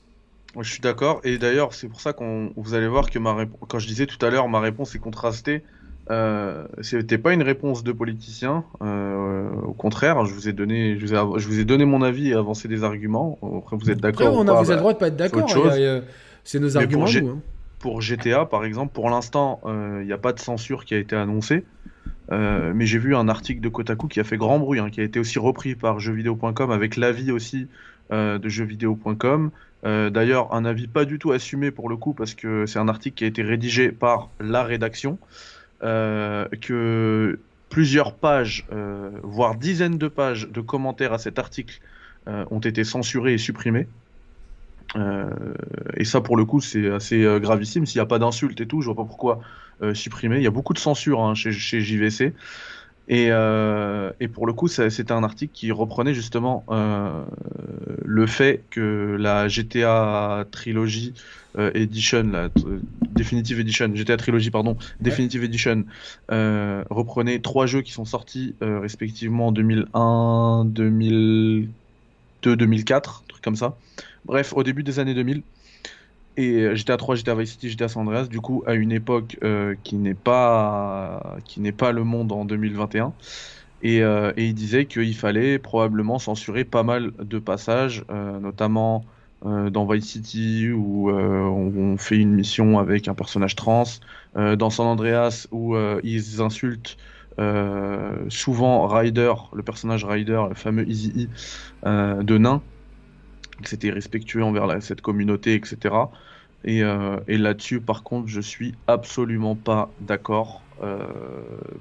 S2: Je suis d'accord, et d'ailleurs, c'est pour ça qu'on vous allez voir que ma quand je disais tout à l'heure, ma réponse est contrastée. Euh, c'était pas une réponse de politicien. Euh, au contraire, je vous ai donné, je vous ai, je vous ai, donné mon avis et avancé des arguments. Après, vous êtes d'accord
S1: On a, vous avez le bah, droit de pas être d'accord. C'est nos arguments.
S2: Pour,
S1: nous, hein.
S2: pour, GTA, par exemple, pour l'instant, il n'y a pas de censure qui a été annoncée. mais j'ai vu un article de Kotaku qui a fait grand bruit, hein, qui a été aussi repris par jeuxvideo.com avec l'avis aussi de jeuxvideo.com. Euh, d'ailleurs, un avis pas du tout assumé pour le coup, parce que c'est un article qui a été rédigé par la rédaction, euh, que plusieurs pages, euh, voire dizaines de pages de commentaires à cet article ont été censurés et supprimés. et ça, pour le coup, c'est assez gravissime. S'il n'y a pas d'insultes et tout, je vois pas pourquoi supprimer. Il y a beaucoup de censure hein, chez, chez, JVC. Et, euh, et, pour le coup, c'était un article qui reprenait justement euh, le fait que la GTA Trilogy euh, Edition, la Definitive Edition, GTA Trilogy, pardon, Definitive Edition, reprenait trois jeux qui sont sortis respectivement en 2001, 2002, 2004, truc comme ça. Bref, au début des années 2000. Et euh, GTA 3, GTA Vice City, GTA San Andreas, du coup, à une époque euh, qui n'est pas qui n'est pas le monde en 2021. Et, euh, et il disait qu'il fallait probablement censurer pas mal de passages, notamment dans Vice City où on, fait une mission avec un personnage trans, dans San Andreas où ils insultent souvent Ryder, le personnage Ryder, le fameux Easy E de nain c'était respectueux envers cette communauté, etc. Euh, et, là-dessus, par contre, je suis absolument pas d'accord. Euh,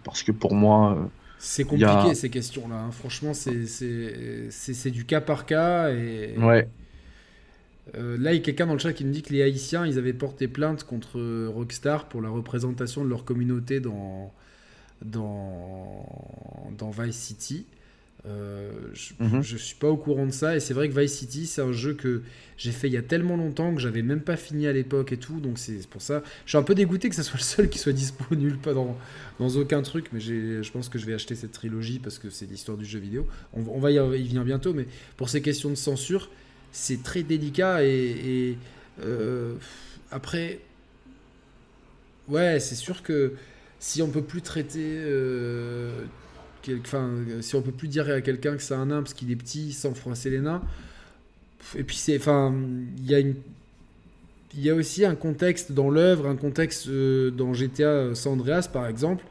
S2: parce que pour moi.
S1: Euh, c'est compliqué ces questions-là. Hein. Franchement, c'est du cas par cas. Et...
S2: Ouais.
S1: là, il y a quelqu'un dans le chat qui me dit que les Haïtiens, ils avaient porté plainte contre Rockstar pour la représentation de leur communauté dans, dans, dans Vice City. Euh, je, ne mhm. suis pas au courant de ça et c'est vrai que Vice City c'est un jeu que j'ai fait il y a tellement longtemps que j'avais même pas fini à l'époque et tout donc c'est pour ça je suis un peu dégoûté que ça soit le seul qui soit disponible pas dans, dans aucun truc mais je pense que je vais acheter cette trilogie parce que c'est l'histoire du jeu vidéo on, va y, il vient bientôt mais pour ces questions de censure c'est très délicat et, euh, après, ouais, c'est sûr que si on peut plus traiter, euh, enfin, si on peut plus dire à quelqu'un que c'est un nain parce qu'il est petit sans froisser les nains, et puis c'est, enfin, il y a une il y a aussi un contexte dans l'œuvre, un contexte euh, dans GTA San Andreas par exemple.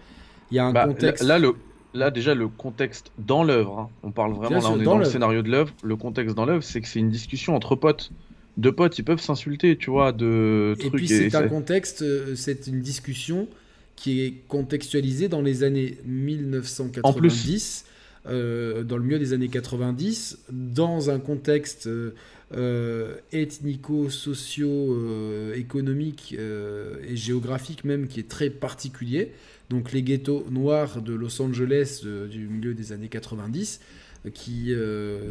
S1: Il y a un
S2: Bah,
S1: contexte.
S2: Là, le, là, déjà, le contexte dans l'œuvre, hein, on parle vraiment, là, on est
S1: dans
S2: dans le scénario de l'œuvre. Le contexte dans l'œuvre, c'est que c'est une discussion entre potes. Deux potes, ils peuvent s'insulter, tu vois, de
S1: Et
S2: trucs.
S1: puis c'est un contexte, euh, c'est une discussion qui est contextualisée dans les années 1990, euh, dans le milieu des années 90, dans un contexte euh, euh, ethnico-socio-économique euh, et géographique même qui est très particulier. Donc les ghettos noirs de Los Angeles du milieu des années 90, euh, qui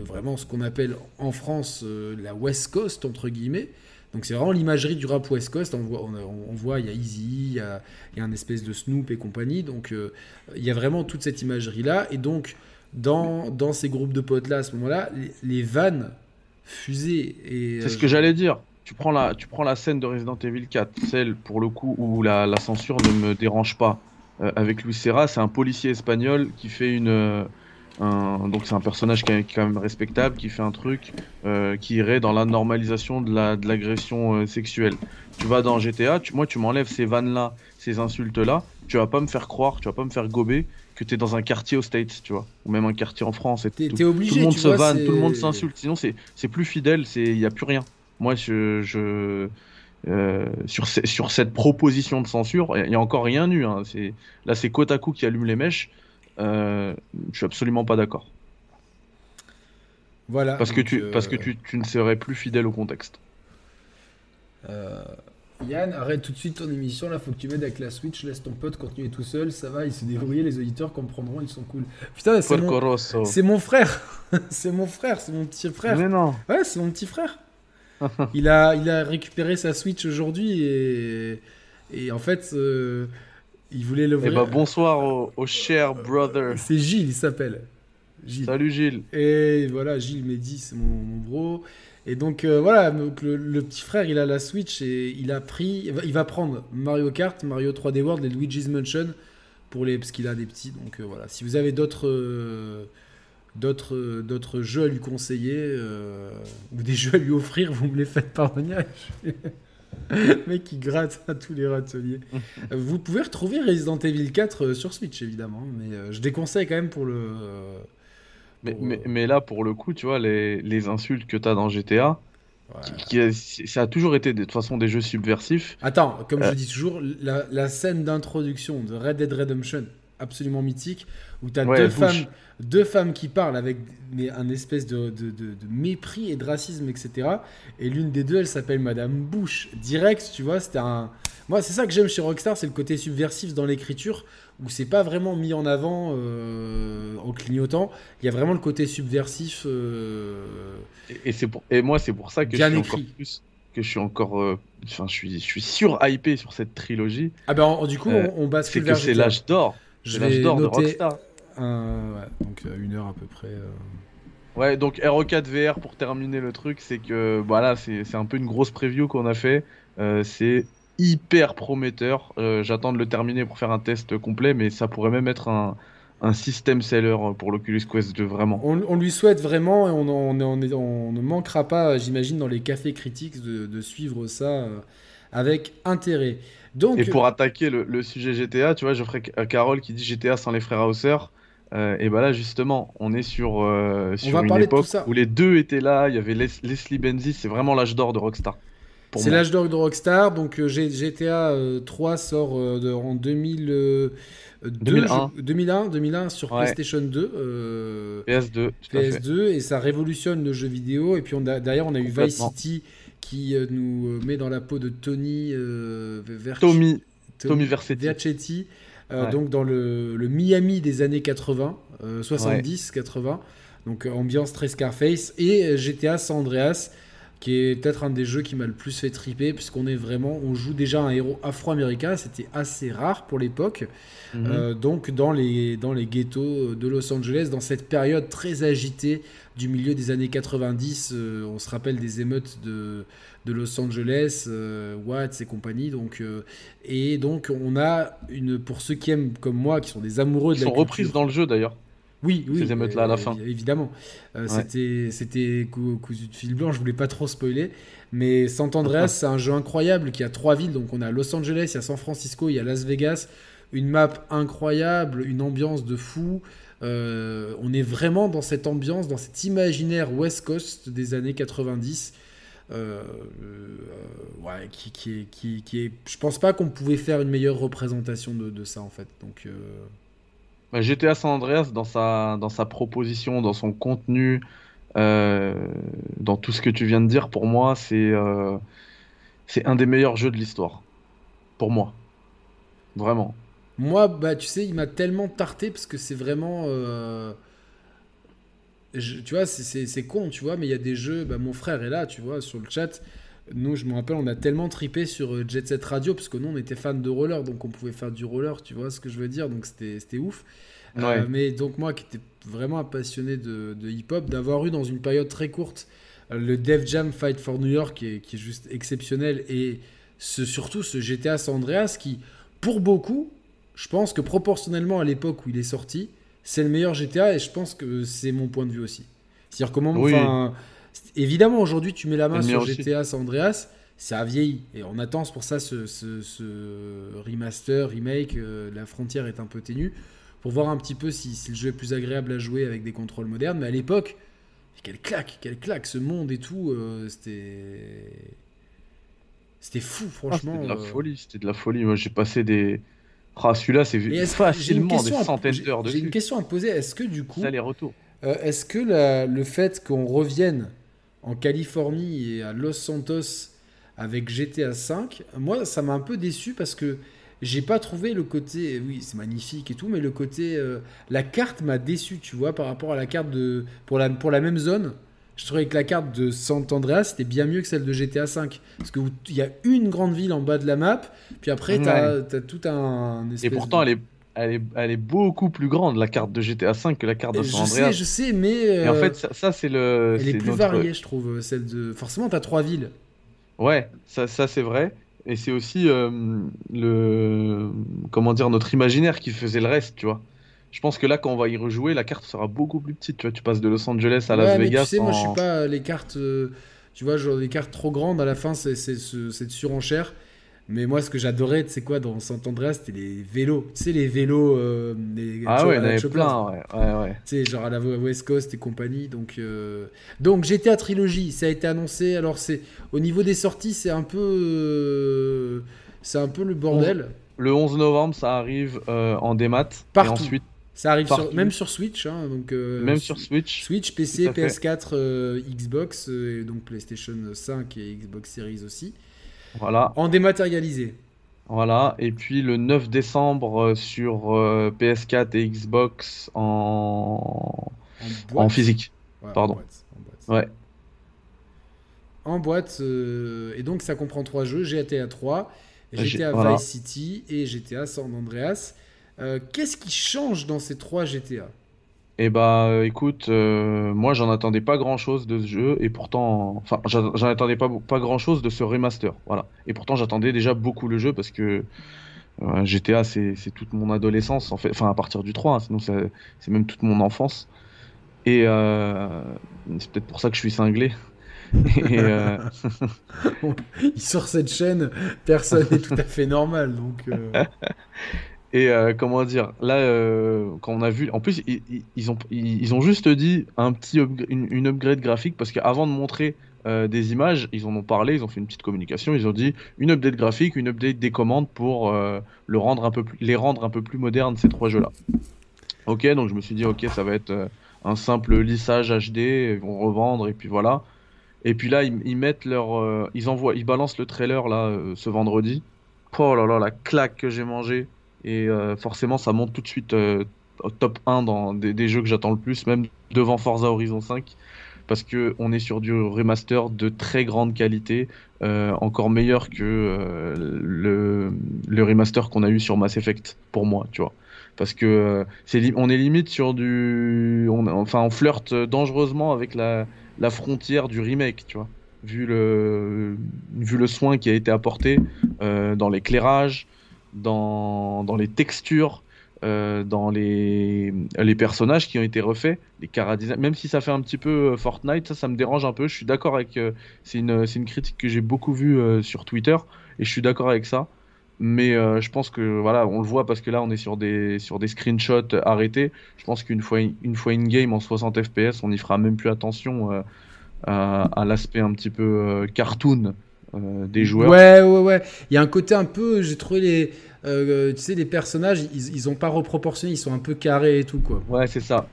S1: vraiment ce qu'on appelle en France la West Coast entre guillemets. Donc c'est vraiment l'imagerie du rap West Coast. On voit, il y a Easy, il y a, un espèce de Snoop et compagnie. Donc euh, il y a vraiment toute cette imagerie-là. Et donc dans, dans ces groupes de potes-là, à ce moment-là, les, vannes fusaient. et
S2: C'est ce
S1: euh,
S2: que j'allais dire. Tu prends, la, tu prends la scène de Resident Evil 4, celle pour le coup où la, la censure ne me dérange pas. Euh, avec Luis Serra, c'est un policier espagnol qui fait une. Un- donc c'est un personnage qui est quand même respectable, qui fait un truc euh, qui irait dans la normalisation de la- de l'agression euh, sexuelle. Tu vas dans GTA, tu, moi tu m'enlèves ces vannes-là, ces insultes-là, tu vas pas me faire croire, tu vas pas me faire gober que tu es dans un quartier aux States, tu vois, ou même un quartier en France. Et
S1: T'es
S2: tout.
S1: t'es obligé.
S2: Tout le monde se
S1: vois,
S2: vanne,
S1: c'est-
S2: tout le monde s'insulte. Sinon, c'est c'est plus fidèle, c'est il y a plus rien. Moi, je, je euh, sur ce- sur cette proposition de censure, il y a encore rien eu. hein. C'est là, c'est Kotaku qui allume les mèches. Je suis absolument pas d'accord.
S1: Voilà.
S2: Parce que tu
S1: euh,
S2: parce que tu, tu ne serais plus fidèle au contexte.
S1: Euh, Yann, arrête tout de suite ton émission. Là, faut que tu m'aides avec la Switch. Laisse ton pote continuer tout seul. Ça va, il se débrouiller. Les auditeurs comprendront. Ils sont cool. Putain, mon, c'est mon frère. c'est mon frère. C'est mon petit frère.
S2: Mais non.
S1: Ouais, c'est mon petit frère. il, a, il a récupéré sa Switch aujourd'hui et, et en fait, euh, il voulait
S2: Eh
S1: l'ouvrir.
S2: bah bonsoir au, au cher brother.
S1: C'est Gilles, il s'appelle. Gilles.
S2: Salut Gilles.
S1: Et voilà, Gilles Mehdi, c'est mon, mon bro. Et donc euh, voilà, donc le, le petit frère, il a la Switch et il a pris, il va, prendre Mario Kart, Mario 3D World et Luigi's Mansion pour les, parce qu'il a des petits. Donc euh, voilà, si vous avez d'autres, euh, d'autres, euh, d'autres jeux à lui conseiller euh, ou des jeux à lui offrir, vous me les faites parvenir. Le mec qui gratte à tous les râteliers. Vous pouvez retrouver Resident Evil 4 euh, sur Switch évidemment, mais euh, je déconseille quand même pour le. euh,
S2: Mais, mais, mais là, pour le coup, tu vois, les, les insultes que tu as dans GTA, qui, qui- ça a toujours été de toute façon des jeux subversifs.
S1: Attends, comme
S2: Euh.
S1: je dis toujours, la, la scène d'introduction de Red Dead Redemption, absolument mythique, où tu as
S2: Ouais,
S1: deux, femmes, deux femmes qui parlent avec mais un espèce de, de- de- de mépris et de racisme, etc. Et l'une des deux, elle s'appelle Madame Bush. Direct, tu vois, c'était un. Moi, c'est ça que j'aime chez Rockstar, c'est le côté subversif dans l'écriture, où c'est pas vraiment mis en avant euh, en clignotant. Il y a vraiment le côté subversif. euh,
S2: Et, et c'est pour, et moi, c'est pour ça que
S1: Bien
S2: je suis
S1: écrit.
S2: encore plus, que je suis encore, euh, enfin, je suis, je suis sur hypé sur cette trilogie.
S1: Ah ben, en- du coup, on, on
S2: C'est
S1: bascule
S2: que
S1: vers
S2: c'est l'âge d'or,
S1: Je
S2: c'est l'âge
S1: vais
S2: d'or de
S1: noter
S2: Rockstar.
S1: un- ouais, donc euh, une heure à peu près. euh.
S2: Ouais, donc RE4 VR pour terminer le truc, c'est que voilà, c'est c'est un peu une grosse preview qu'on a fait. Euh, c'est hyper prometteur. Euh, J'attends de le terminer pour faire un test complet, mais ça pourrait même être un, un système seller pour l'Oculus Quest 2, vraiment.
S1: On, on lui souhaite vraiment et on, on- ne manquera pas, j'imagine, dans les cafés critiques de, de suivre ça avec intérêt. Donc,
S2: Et pour attaquer le, le sujet GTA, tu vois, je ferai Carole qui dit GTA sans les frères Hauser. Euh, et bah là, justement, on est sur, euh, sur une époque où les deux étaient là. Il y avait Les- Leslie Benzies, c'est vraiment l'âge d'or de Rockstar.
S1: C'est l'âge d'or de Rockstar. Donc, euh, GTA euh, 3 sort euh, de- en 2000, euh,
S2: 2001.
S1: je- 2001, 2001 sur
S2: Ouais.
S1: PlayStation 2. euh,
S2: PS2, tout à fait.
S1: PS2 et ça révolutionne le jeu vidéo et puis on a, derrière on a eu Vice. City qui euh, nous euh, met dans la peau de Tony euh,
S2: Tommy,
S1: To-
S2: Tommy Vercetti.
S1: Vercetti, euh,
S2: Ouais.
S1: donc dans le, le Miami des années 80, euh, 70, 80, donc ambiance très Scarface, et GTA San Andreas, qui est peut-être un des jeux qui m'a le plus fait triper, puisqu'on est vraiment, on joue déjà un héros afro-américain, c'était assez rare pour l'époque. Mhm. Euh, donc dans les, dans les ghettos de Los Angeles, dans cette période très agitée du milieu des années 90, euh, on se rappelle des émeutes de, de Los Angeles, euh, Watts et compagnie. Donc, et donc on a une, pour ceux qui aiment comme moi, qui sont des amoureux de
S2: la
S1: sont
S2: reprises dans le jeu d'ailleurs.
S1: Oui, oui.
S2: Ces émeutes-là à la fin.
S1: Évidemment. C'était, c'était cousu de fil blanc, je voulais pas trop spoiler. Mais Sant Andreas, c'est un jeu incroyable qui a trois villes. Donc on a Los Angeles, il y a San Francisco, il y a Las Vegas une map incroyable, une ambiance de fou. Euh, on est vraiment dans cette ambiance, dans cet imaginaire West Coast des années 90. Euh, euh, qui, qui, est, qui, je pense pas qu'on pouvait faire une meilleure représentation de, ça en fait. Donc
S2: bah, GTA San Andreas dans sa dans sa proposition, dans son contenu, dans tout ce que tu viens de dire, pour moi c'est c'est un des meilleurs jeux de l'histoire. Pour moi, vraiment.
S1: Moi, bah, tu sais, il m'a tellement tarté parce que c'est vraiment. Euh, tu vois, c'est con, tu vois, mais il y a des jeux. Bah, mon frère est là, tu vois, sur le chat. Nous, je me rappelle, on a tellement tripé sur euh, Jet Set Radio parce que nous, on était fans de roller, donc on pouvait faire du roller, tu vois ce que je veux dire, donc c'était ouf. Euh, mais donc, moi qui étais vraiment un passionné de, hip-hop, d'avoir eu dans une période très courte le Def Jam Fight for New York qui est, qui est juste exceptionnel et ce, surtout ce GTA San Andreas qui, pour beaucoup, je pense que proportionnellement à l'époque où il est sorti, c'est le meilleur GTA et je pense que c'est mon point de vue aussi. C'est-à-dire comment, évidemment aujourd'hui tu mets la main sur GTA San Andreas, ça a vieilli et on attend pour ça ce, remaster, remake, euh, la frontière est un peu ténue pour voir un petit peu si, le jeu est plus agréable à jouer avec des contrôles modernes. Mais à l'époque, quelle claque, quelle claque, ce monde et tout, euh, c'était c'était fou ah, franchement.
S2: c'était de la euh. folie, c'était de la folie. Moi j'ai passé des ah, celui-là, c'est facilement des centaines d'heures.
S1: J'ai une question à poser. Est-ce que du coup.
S2: les retours.
S1: Euh, est-ce que le fait qu'on revienne en Californie et à Los Santos avec GTA V, moi, ça m'a un peu déçu parce que j'ai pas trouvé le côté. Oui, c'est magnifique et tout, mais le côté. Euh, la carte m'a déçu, tu vois, par rapport à la carte de. Pour la, pour la même zone je trouvais que la carte de Sant Andreas c'était bien mieux que celle de GTA V. Parce qu'il y a une grande ville en bas de la map, puis après, tu as, tout un.
S2: Et pourtant, elle, est, elle, est, elle est beaucoup plus grande, la carte de GTA V, que la carte de San
S1: Andreas. Je sais, je sais, mais.
S2: en euh, fait, ça, c'est le.
S1: Elle est, plus variée, je trouve, celle de. Forcément, tu as trois villes.
S2: Ouais, ça, ça c'est vrai. Et c'est aussi euh, le. Comment dire, notre imaginaire qui faisait le reste, tu vois je pense que là, quand on va y rejouer, la carte sera beaucoup plus petite. Tu vois, tu passes de Los Angeles à Las Vegas.
S1: Tu sais, moi, je suis pas les cartes. Euh, tu vois, genre des cartes trop grandes. À la fin, c'est cette surenchère. Mais moi, ce que j'adorais, c'est quoi dans Sant Andreas, c'était les vélos. Tu sais, les vélos. Euh,
S2: ah ouais, il y en avait plein, ouais. ouais,
S1: Tu sais, genre à la West Coast et compagnie. Donc, euh... donc GTA Trilogy, ça a été annoncé. Alors, c'est au niveau des sorties, c'est un peu. Euh, c'est un peu le bordel.
S2: Le 11 novembre, ça arrive en démat. Partout. Et ensuite,
S1: ça arrive même sur Switch. Hein, donc, euh,
S2: même sur Switch.
S1: Switch, PC, PS4, euh, Xbox, euh, et donc PlayStation 5 et Xbox Series aussi.
S2: Voilà.
S1: En dématérialisé.
S2: Voilà. Et puis le 9 décembre sur PS4 et Xbox en, en, physique. Pardon. En boîte, Ouais.
S1: En boîte. et donc ça comprend trois jeux GTA 3, GTA Vice City et GTA San Andreas. Euh, qu'est-ce qui change dans ces trois GTA
S2: Eh bah, euh, écoute, euh, moi j'en attendais pas grand chose de ce jeu et pourtant, enfin, j'en attendais pas, pas grand chose de ce remaster, voilà. Et pourtant, j'attendais déjà beaucoup le jeu parce que GTA c'est toute mon adolescence, en fait, enfin, à partir du 3, hein, sinon c'est même toute mon enfance. Et c'est peut-être pour ça que je suis cinglé.
S1: Il sort cette chaîne, personne n'est tout à fait normal, donc.
S2: Et euh, comment dire, là, euh, quand on a vu, en plus, ils, ont, ils, ont juste dit un petit une, upgrade graphique parce qu'avant de montrer euh, des images, ils en ont parlé, ils ont fait une petite communication, ils ont dit une update graphique, une update des commandes pour le rendre un peu plus, les rendre un peu plus modernes ces trois jeux-là. Ok, donc je me suis dit ok, ça va être un simple lissage HD, ils vont revendre et puis voilà. Et puis là, ils, mettent leur, ils envoient, ils balancent le trailer là ce vendredi. Oh là là, la claque que j'ai mangé et euh, forcément, ça monte tout de suite euh, au top 1 dans des, jeux que j'attends le plus, même devant Forza Horizon 5. parce que on est sur du remaster de très grande qualité, encore meilleur que le, le remaster qu'on a eu sur Mass Effect pour moi, tu vois parce que c'est on est limite sur du enfin on flirte dangereusement avec la, la frontière du remake tu vois vu le vu le soin qui a été apporté dans l'éclairage dans, les textures euh, dans les, personnages qui ont été refaits, les cara même si ça fait un petit peu euh, Fortnite, ça, me dérange un peu. Je suis d'accord avec. Euh, c'est une, critique que j'ai beaucoup vue sur Twitter et je suis d'accord avec ça. Mais je pense que voilà, on le voit parce que là, on est sur des sur des screenshots arrêtés. Je pense qu'une fois une fois in game en 60 FPS, on n'y fera même plus attention à l'aspect un petit peu cartoon des joueurs.
S1: Ouais, ouais, ouais. Il y a un côté un peu, j'ai trouvé les, euh, tu sais, les personnages, ils, ils ont pas reproportionné, ils sont un peu carrés et tout, quoi.
S2: Ouais, c'est ça.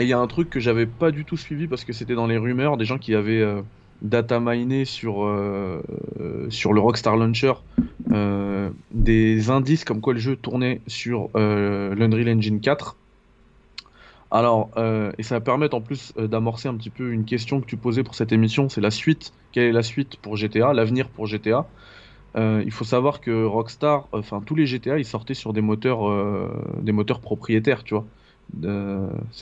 S2: Et il y a un truc que j'avais pas du tout suivi parce que c'était dans les rumeurs des gens qui avaient euh, data miné sur, euh, sur le Rockstar Launcher des indices comme quoi le jeu tournait sur l'Unreal Engine 4. Alors, et ça va permettre en plus d'amorcer un petit peu une question que tu posais pour cette émission, c'est la suite. Quelle est la suite pour GTA, l'avenir pour GTA euh, il faut savoir que Rockstar, enfin tous les GTA, ils sortaient sur des moteurs, euh, des moteurs propriétaires, tu vois.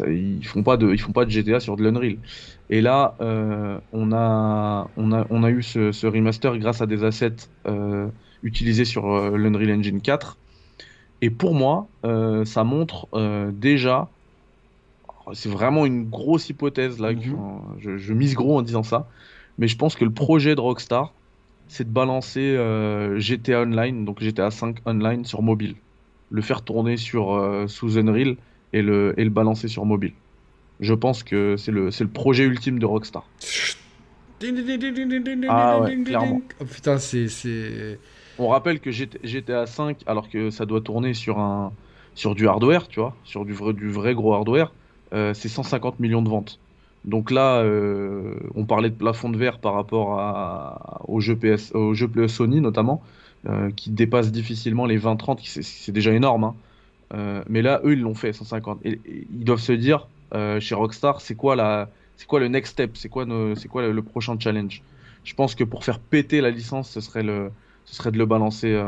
S2: ils font pas de, ils font pas de GTA sur de l'Unreal. Et là, euh, on a, on a, on a eu ce, remaster grâce à des assets utilisés sur l'Unreal Engine 4. Et pour moi, ça montre déjà, c'est vraiment une grosse hypothèse là, mhm. je, je mise gros en disant ça, mais je pense que le projet de Rockstar c'est de balancer euh, GTA Online, donc GTA 5 Online sur mobile. Le faire tourner sur euh, sous Unreal et le, et le balancer sur mobile. Je pense que c'est le, le projet ultime de Rockstar.
S1: Ah ouais, clairement. Oh putain, c'est.
S2: On rappelle que GTA 5, alors que ça doit tourner sur, un, sur du hardware, tu vois, sur du vrai, du vrai gros hardware, euh, c'est 150 millions de ventes. Donc là, euh, on parlait de plafond de verre par rapport à, au, jeu PS, au jeu Sony notamment, euh, qui dépasse difficilement les 20-30, c'est déjà énorme. Hein. Mais là, eux, ils l'ont fait, 150. Et, ils doivent se dire, chez Rockstar, c'est quoi, quoi le next step? C'est quoi, quoi le, prochain challenge? Je pense que pour faire péter la licence, ce serait, le, ce serait de le balancer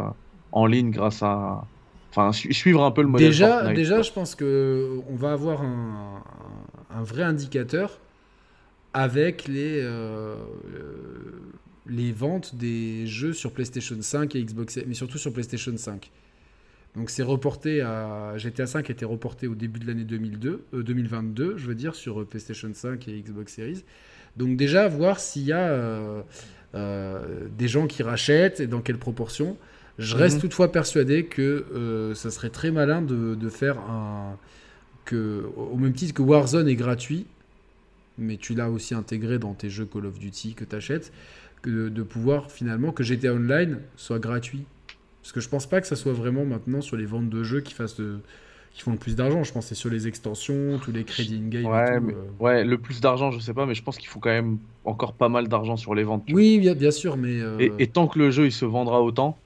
S2: en ligne grâce à, enfin suivre un peu le modèle.
S1: Déjà, déjà, je pense que on va avoir un, un vrai indicateur avec les, euh, les ventes des jeux sur PlayStation 5 et Xbox, mais surtout sur PlayStation 5. Donc c'est reporté à GTA 5 a été reporté au début de l'année 2002, 2022, je veux dire, sur PlayStation 5 et Xbox Series. Donc déjà voir s'il y a euh, euh, des gens qui rachètent et dans quelle proportion. Je reste mhm. toutefois persuadé que ça serait très malin de, de, faire un que au même titre que Warzone est gratuit, mais tu l'as aussi intégré dans tes jeux Call of Duty que tu achètes, que de, pouvoir finalement que GTA Online soit gratuit. Parce que je pense pas que ça soit vraiment maintenant sur les ventes de jeux qui fassent qui font le plus d'argent. Je pense que c'est sur les extensions, tous les crédits in-game.
S2: Ouais, euh. ouais, le plus d'argent, je sais pas, mais je pense qu'il faut quand même encore pas mal d'argent sur les ventes.
S1: Oui, bien, bien, sûr, mais. Euh,
S2: et, et, tant que le jeu il se vendra autant,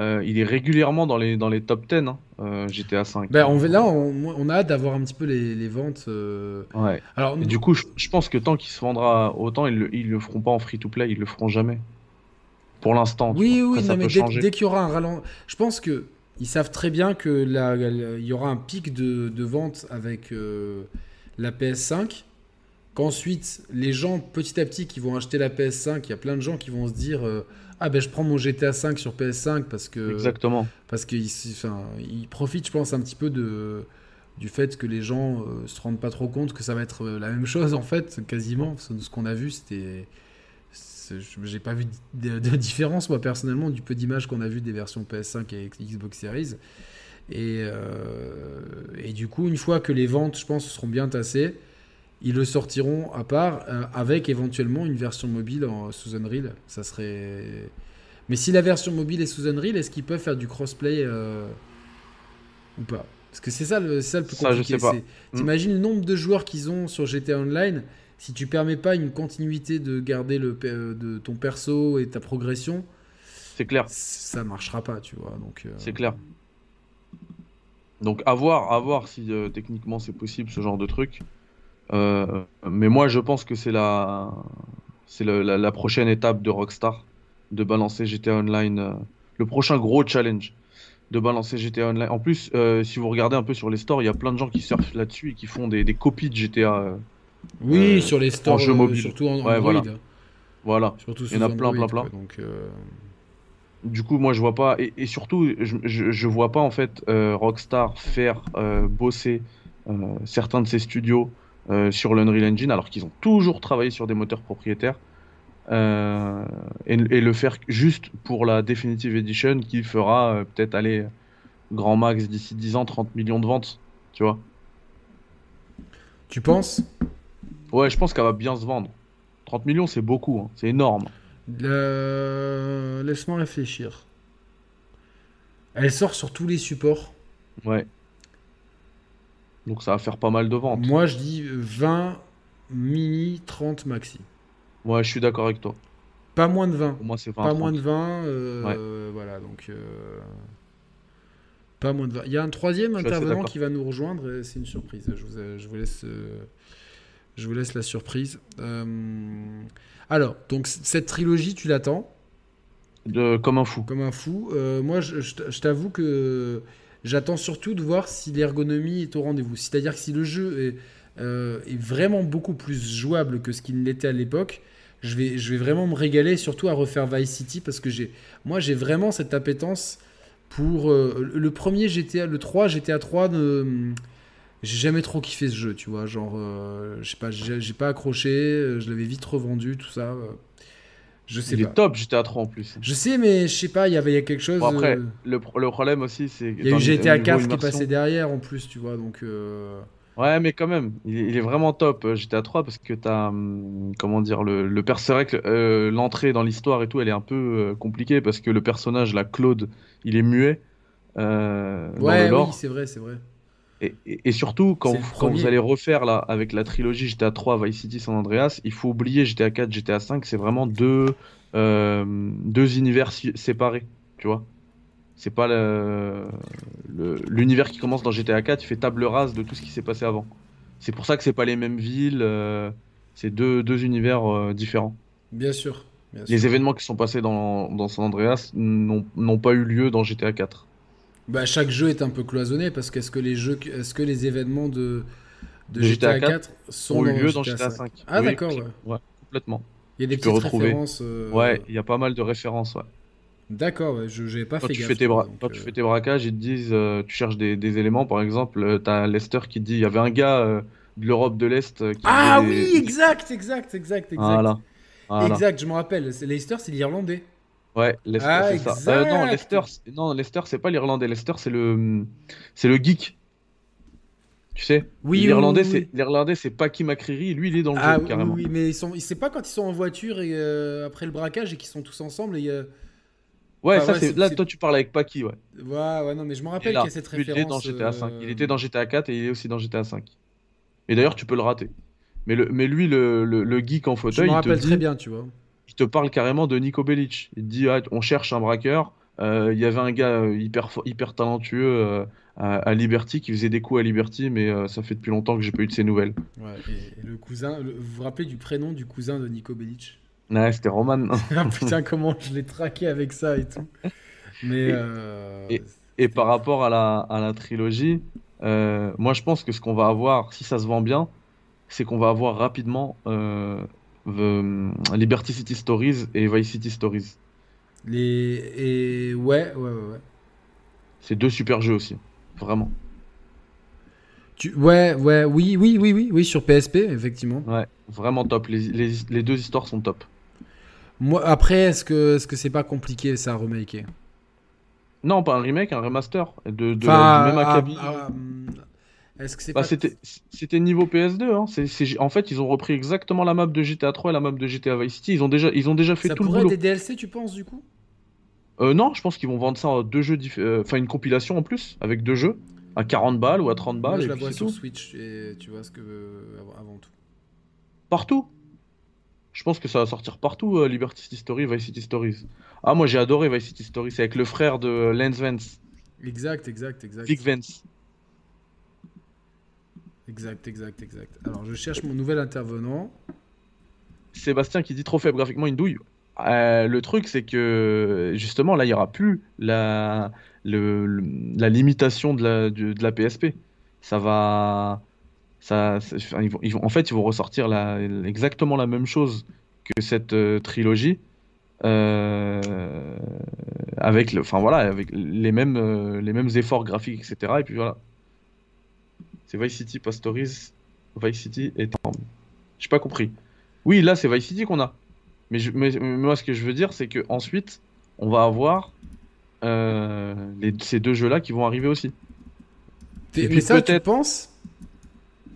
S2: euh, il est régulièrement dans les, dans les top 10 hein, euh, GTA 5.
S1: Ben, on, là, on, a hâte d'avoir un petit peu les, ventes. Euh.
S2: Ouais. Alors, du coup, je, pense que tant qu'il se vendra autant, ils le, le feront pas en free-to-play, ils le feront jamais. Pour l'instant.
S1: Oui, oui, mais dès, qu'il y aura un ralentissement. Je pense que ils savent très bien que il y aura un pic de, de vente avec la PS5. Qu'ensuite, les gens, petit à petit, qui vont acheter la PS5, il y a plein de gens qui vont se dire ah ben je prends mon GTA 5 sur PS5 parce que
S2: exactement.
S1: parce qu'il enfin, il profite je pense un petit peu de du fait que les gens euh, se rendent pas trop compte que ça va être euh, la même chose en fait quasiment. Ce qu'on a vu c'était j'ai pas vu de, différence moi personnellement du peu d'images qu'on a vu des versions PS5 et Xbox Series. Et, euh, et du coup une fois que les ventes je pense seront bien tassées ils le sortiront à part euh, avec éventuellement une version mobile en, sous Unreal. Ça serait. Mais si la version mobile est sous Unreal, est-ce qu'ils peuvent faire du crossplay euh, ou pas? Parce que c'est ça, le, ça le plus compliqué. Hmm. T'imagines le nombre de joueurs qu'ils ont sur GTA Online si tu permets pas une continuité de garder le, euh, de ton perso et ta progression.
S2: C'est clair.
S1: Ça marchera pas, tu vois. Donc.
S2: C'est clair. Donc à voir, à voir si techniquement c'est possible ce genre de truc. Euh, mais moi, je pense que c'est la, c'est la, la prochaine étape de Rockstar de balancer GTA Online, euh, le prochain gros challenge de balancer GTA Online. En plus, euh, si vous regardez un peu sur les stores, il y a plein de gens qui surfent là-dessus et qui font des, des copies de GTA.
S1: Oui, sur les stores,
S2: jeu mobile.
S1: surtout en
S2: Ouais,
S1: Android.
S2: voilà. Voilà.
S1: Surtout
S2: Il y en a plein, plein,
S1: quoi,
S2: plein.
S1: Donc,
S2: Du coup, moi, je vois pas. Et, et surtout, je, je, je vois pas en fait Rockstar faire bosser certains de ses studios euh, sur l'Unreal Engine, alors qu'ils ont toujours travaillé sur des moteurs propriétaires. euh, et, et le faire juste pour la Definitive Edition qui fera euh, peut-être aller grand max d'ici 10 ans 30 millions de ventes, tu vois.
S1: Tu penses?
S2: Ouais, je pense qu'elle va bien se vendre. 30 millions, c'est beaucoup, hein, c'est énorme.
S1: Le- Laisse-moi réfléchir. Elle sort sur tous les supports?
S2: Ouais. Donc ça va faire pas mal de ventes.
S1: Moi, je dis 20 mini, 30 maxi.
S2: Ouais, je suis d'accord avec toi.
S1: Pas moins de 20.
S2: Pour moi, c'est 20.
S1: Pas
S2: 30.
S1: moins de 20. euh, Voilà, donc. euh, Pas moins de 20. Il y a un troisième intervenant qui va nous rejoindre. et C'est une surprise. Je vous, je vous laisse. euh, Je vous laisse la surprise. Euh, Alors, donc cette trilogie, tu l'attends?
S2: De, comme un fou.
S1: comme un fou. Euh, moi, je t'avoue que j'attends surtout de voir si l'ergonomie est au rendez-vous. C'est-à-dire que si le jeu est, euh, vraiment beaucoup plus jouable que ce qu'il l'était à l'époque, je vais, vraiment me régaler, surtout à refaire Vice City, parce que moi, j'ai vraiment cette appétence pour euh, le premier GTA, le 3, GTA 3, ne- j'ai jamais trop kiffé ce jeu, tu vois. Genre, euh, je sais pas, j'ai pas accroché, je l'avais vite revendu, tout ça. Je sais
S2: Il
S1: pas.
S2: est top GTA 3 en plus.
S1: Je sais, mais je sais pas, il y avait quelque chose.
S2: Bon, après,
S1: euh,
S2: le, pro- le problème aussi, c'est.
S1: il y a eu GTA
S2: niveau
S1: 4 qui passé derrière en plus, tu vois, donc. euh,
S2: Ouais, mais quand même, il est, il est vraiment top euh, GTA 3 parce que t'as. hum, Comment dire, le, le euh, l'entrée dans l'histoire et tout, elle est un peu compliquée parce que le personnage, là, Claude, il est muet.
S1: Ouais, oui, c'est vrai, c'est vrai.
S2: Et, et- et surtout, quand,
S1: le
S2: vous- quand vous
S1: premier.
S2: allez refaire là, avec la trilogie GTA 3, Vice City, San Andreas, il faut oublier GTA 4, GTA 5, c'est vraiment deux, euh, deux univers si- séparés, tu vois. C'est pas le- le- l'univers qui commence dans GTA 4, il fait table rase de tout ce qui s'est passé avant. C'est pour ça que c'est pas les mêmes villes, euh, c'est deux, deux univers euh, différents.
S1: Bien sûr. Bien
S2: Les
S1: sûr.
S2: événements qui sont passés dans, dans San Andreas n'ont pas eu lieu dans GTA 4.
S1: Bah, chaque jeu est un peu cloisonné parce qu'est-ce que les jeux, est-ce que les événements de, de
S2: De
S1: GTA,
S2: GTA
S1: 4 sont
S2: Ont eu lieu dans
S1: GTA
S2: GTA
S1: 5
S2: 5.
S1: Ah
S2: Oui,
S1: d'accord, ouais.
S2: ouais, complètement.
S1: Il y a des
S2: Tu
S1: petites références. euh,
S2: Ouais, il y a pas mal de références, ouais.
S1: D'accord, ouais, je n'avais pas
S2: Quand
S1: fait
S2: tu
S1: gaffe.
S2: fais tes,
S1: tu vois,
S2: bra- quand tu
S1: euh,
S2: fais tes braquages, ils te disent, euh, tu cherches des, des éléments, par exemple, euh, t'as Lester qui dit, il y avait un gars de l'Europe de l'Est qui
S1: Ah
S2: des-
S1: oui, exact, exact, exact, exact.
S2: Voilà. Voilà.
S1: Exact, je me rappelle. C'est Leicester, c'est l'Irlandais.
S2: Ouais, Lester,
S1: Ah,
S2: c'est ça. Euh, non. Lester, c'est- non, Lester, c'est pas l'Irlandais. Lester, c'est le, c'est le geek. Tu sais,
S1: Oui,
S2: l'Irlandais,
S1: oui, oui.
S2: c'est l'Irlandais, c'est Paki McCreary. Lui, il est dans le
S1: Ah
S2: jeu
S1: oui,
S2: carrément.
S1: oui, mais ils sont, c'est pas quand ils sont en voiture et euh, après le braquage et qu'ils sont tous ensemble et euh,
S2: Ouais,
S1: Enfin,
S2: ça,
S1: ouais,
S2: c'est
S1: c'est-
S2: là, toi, tu parles avec Paki, ouais.
S1: ouais, ouais, non, mais je me rappelle qu'il y a cette
S2: Lui, il est dans
S1: référence.
S2: GTA 5.
S1: euh,
S2: Il était dans GTA 4 et il est aussi dans GTA 5. Et d'ailleurs, tu peux le rater. Mais, le, mais lui, le, le, le geek en
S1: Je
S2: fauteuil,
S1: me
S2: il te
S1: rappelle
S2: dit,
S1: très bien, tu vois.
S2: Il te parle carrément de Nico Bellic. Il te dit, ah, on cherche un braqueur. Euh, Il y avait un gars euh, hyper, hyper talentueux euh, à, à Liberty qui faisait des coups à Liberty, mais euh, ça fait depuis longtemps que j'ai pas eu de ses nouvelles.
S1: Ouais, et, et le cousin, le- vous vous rappelez du prénom du cousin de Nico Bellic?
S2: Ouais, c'était Roman.
S1: Ah putain, comment je l'ai traqué avec ça et tout. Mais.
S2: Et- et- par rapport à la, à la trilogie, moi je pense que ce qu'on va avoir, si ça se vend bien, c'est qu'on va avoir rapidement The- Liberty City Stories et Vice City Stories.
S1: Les. Et. Ouais, ouais, ouais. ouais.
S2: C'est deux super jeux aussi, vraiment.
S1: Tu... Ouais, ouais, oui, oui, oui, oui, oui, sur PSP, effectivement.
S2: Ouais, vraiment top. Les, les, les deux histoires sont top.
S1: Moi, après, est-ce que est-ce que c'est pas compliqué ça à remaker?
S2: Non, pas un remake, un remaster de, de
S1: Enfin,
S2: du même
S1: à-
S2: acabit.
S1: à- hum, est-ce que c'est
S2: Bah,
S1: pas
S2: c'était c'était niveau PS2 hein. C'est- c'est- en fait, ils ont repris exactement la map de GTA 3 et la map de GTA Vice City. Ils ont déjà ils ont déjà fait
S1: ça
S2: tout le
S1: pourrait
S2: boulot.
S1: être des DLC, tu penses du coup?
S2: Euh, non, je pense qu'ils vont vendre ça en deux jeux diff- euh, enfin une compilation en plus avec deux jeux à 40 balles ou à 30 balles
S1: Moi, je
S2: et
S1: la
S2: puis
S1: vois
S2: c'est
S1: sur
S2: tout.
S1: Switch et tu vois ce que avant- avant tout.
S2: Partout. Je pense que ça va sortir partout euh, Liberty City Story, Vice City Stories. Ah, moi j'ai adoré Vice City Stories, c'est avec le frère de Lance Vance,
S1: Exact, exact, exact.
S2: Vic Vance.
S1: Exact, exact, exact. Alors, je cherche mon nouvel intervenant.
S2: Sébastien qui dit trop faible graphiquement une douille. Euh, le truc, c'est que justement, là, il n'y aura plus la, la limitation de la, de la PSP. Ça va. Ça, ils vont, ils vont- en fait, ils vont ressortir la, exactement la même chose que cette euh, trilogie. euh, avec le, voilà, avec les mêmes, les mêmes efforts graphiques, etc. Et puis voilà. C'est Vice City Pastorise, Vice City et Town. J'ai pas compris. Oui, là, c'est Vice City qu'on a. Mais, je- mais- mais moi, ce que je veux dire, c'est que ensuite, on va avoir euh, les- ces deux jeux-là qui vont arriver aussi. Et puis
S1: Mais ça, tu
S2: peut-être-
S1: penses?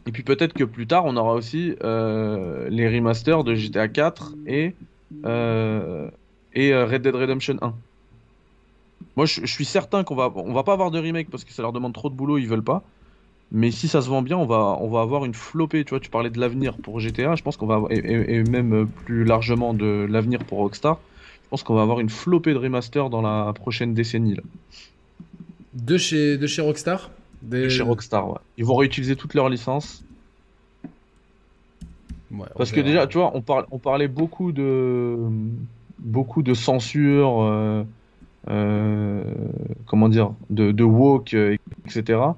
S2: Et puis peut-être que plus tard, on aura aussi euh, les remasters de GTA 4 et, euh, et euh, Red Dead Redemption 1. Moi, je, je suis certain qu'on va, on va pas avoir de remake parce que ça leur demande trop de boulot, ils veulent pas. Mais si ça se vend bien, on va, on va avoir une flopée. Tu vois, tu parlais de l'avenir pour GTA, je pense qu'on va avoir- et, même plus largement de l'avenir pour Rockstar. Je pense qu'on va avoir une flopée de remasters dans la prochaine décennie là.
S1: de chez, de chez Rockstar? Des-
S2: Chez Rockstar, ouais. Ils vont réutiliser toutes leurs licences.
S1: Ouais,
S2: Parce que déjà, tu vois, on, parle, on parlait beaucoup de, beaucoup de censure, euh, euh, comment dire, de, de woke, euh, etc.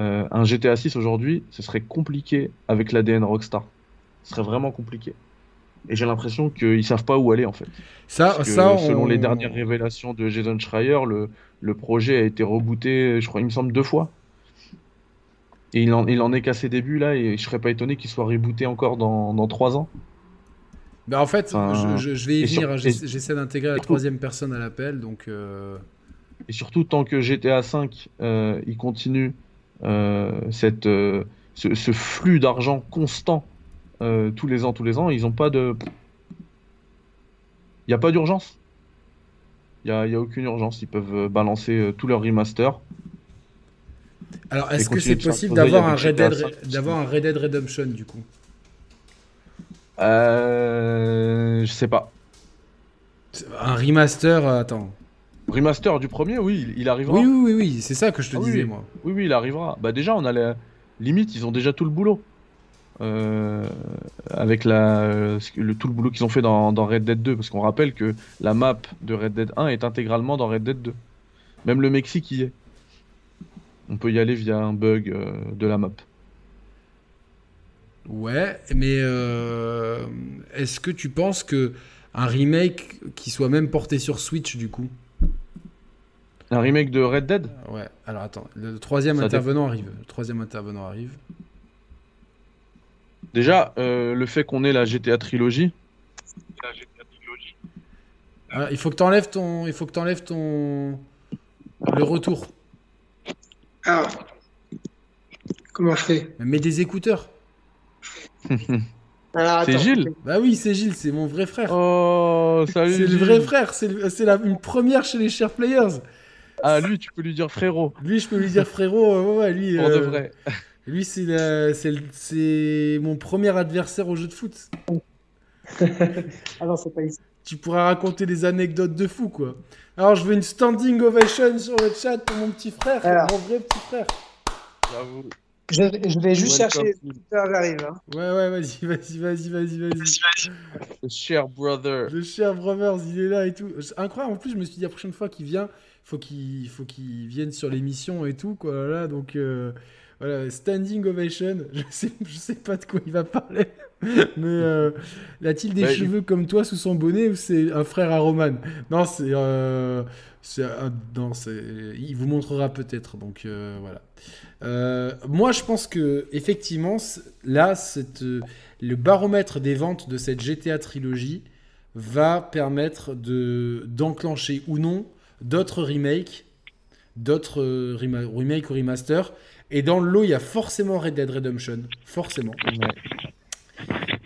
S2: Euh, un GTA 6 aujourd'hui, ce serait compliqué avec l'ADN Rockstar. Ce serait vraiment compliqué. Et j'ai l'impression qu'ils savent pas où aller en fait.
S1: Ça,
S2: Parce que
S1: ça
S2: selon
S1: on-
S2: les dernières révélations de Jason Schreier, le, le projet a été rebooté, je crois, il me semble, deux fois. Et il en, il en est qu'à ses débuts là, et je serais pas étonné qu'il soit rebooté encore dans, dans trois ans.
S1: Bah, en fait,
S2: Enfin,
S1: je, je- je vais y
S2: sur-
S1: venir. hein. J'essaie d'intégrer la troisième personne à l'appel, donc. euh,
S2: Et surtout, tant que GTA V, euh, il continue cette, euh, ce, ce flux d'argent constant euh, tous les ans, tous les ans, ils ont pas de. Il n'y a pas d'urgence. Il n'y a, a aucune urgence. Ils peuvent euh, balancer euh, tous leurs remasters.
S1: Alors, est-ce que c'est possible d'avoir un, Red Dead, d'avoir un Red Dead Redemption du coup?
S2: Euh, je sais pas.
S1: Un remaster, euh, attends.
S2: Remaster du premier, oui, il, il arrivera.
S1: Oui, oui, oui, oui, c'est ça que je te
S2: Ah
S1: disais,
S2: oui.
S1: moi.
S2: Oui, oui, il arrivera. Bah déjà, on a la limite, ils ont déjà tout le boulot. Euh, avec la, le, tout le boulot qu'ils ont fait dans, dans Red Dead 2. Parce qu'on rappelle que la map de Red Dead 1 est intégralement dans Red Dead 2. Même le Mexique y est. On peut y aller via un bug euh, de la map.
S1: Ouais, mais euh, est-ce que tu penses que un remake qui soit même porté sur Switch du coup
S2: Un remake de Red Dead
S1: Ouais, alors attends, le troisième
S2: Ça
S1: intervenant arrive. Le troisième intervenant arrive.
S2: Déjà, euh, le fait qu'on ait la GTA trilogie.
S1: Alors, il faut que t'enlèves ton, il faut que t'enlèves ton, le retour.
S3: Ah. Comment je fais?
S1: Mets des écouteurs.
S2: C'est. Gilles?
S1: Bah oui, c'est Gilles, c'est mon vrai frère.
S2: Oh, salut
S1: c'est le vrai frère, c'est le- c'est la- une première chez les Share Players.
S2: Ah, lui, tu peux lui dire frérot.
S1: Lui, je peux lui dire frérot, euh, ouais, ouais, lui.
S2: Pour de
S1: euh,
S2: vrai.
S1: Lui, c'est la- c'est le- c'est mon premier adversaire au jeu de foot.
S3: Ah non, c'est pas ici.
S1: Tu pourras raconter des anecdotes de fou, quoi. Alors, je veux une standing ovation sur le chat pour mon petit frère,
S3: Alors.
S1: mon vrai petit frère.
S2: J'avoue.
S3: Je, je vais juste
S2: Welcome,
S3: chercher j'arrive. Hein.
S1: Ouais, ouais, vas-y, vas-y, vas-y, vas-y, vas-y.
S2: The Cher brother.
S1: Le cher Brothers, il est là et tout. C'est Incroyable, en plus, je me suis dit la prochaine fois qu'il vient, faut qu'il faut qu'il vienne sur l'émission et tout, quoi. Là, donc, euh, voilà, standing ovation. Je sais, je sais pas de quoi il va parler. Mais euh, a-t-il des
S2: Bah, il-
S1: cheveux comme toi sous son bonnet ou c'est un frère à Roman? Non, c'est. euh, c'est non, c'est. Il vous montrera peut-être. Donc voilà. Moi, je pense que effectivement, là, cette, le baromètre des ventes de cette GTA trilogie va permettre de d'enclencher ou non d'autres remakes, d'autres euh, rema- remakes ou remasters. Et dans le lot, il y a forcément Red Dead Redemption, forcément.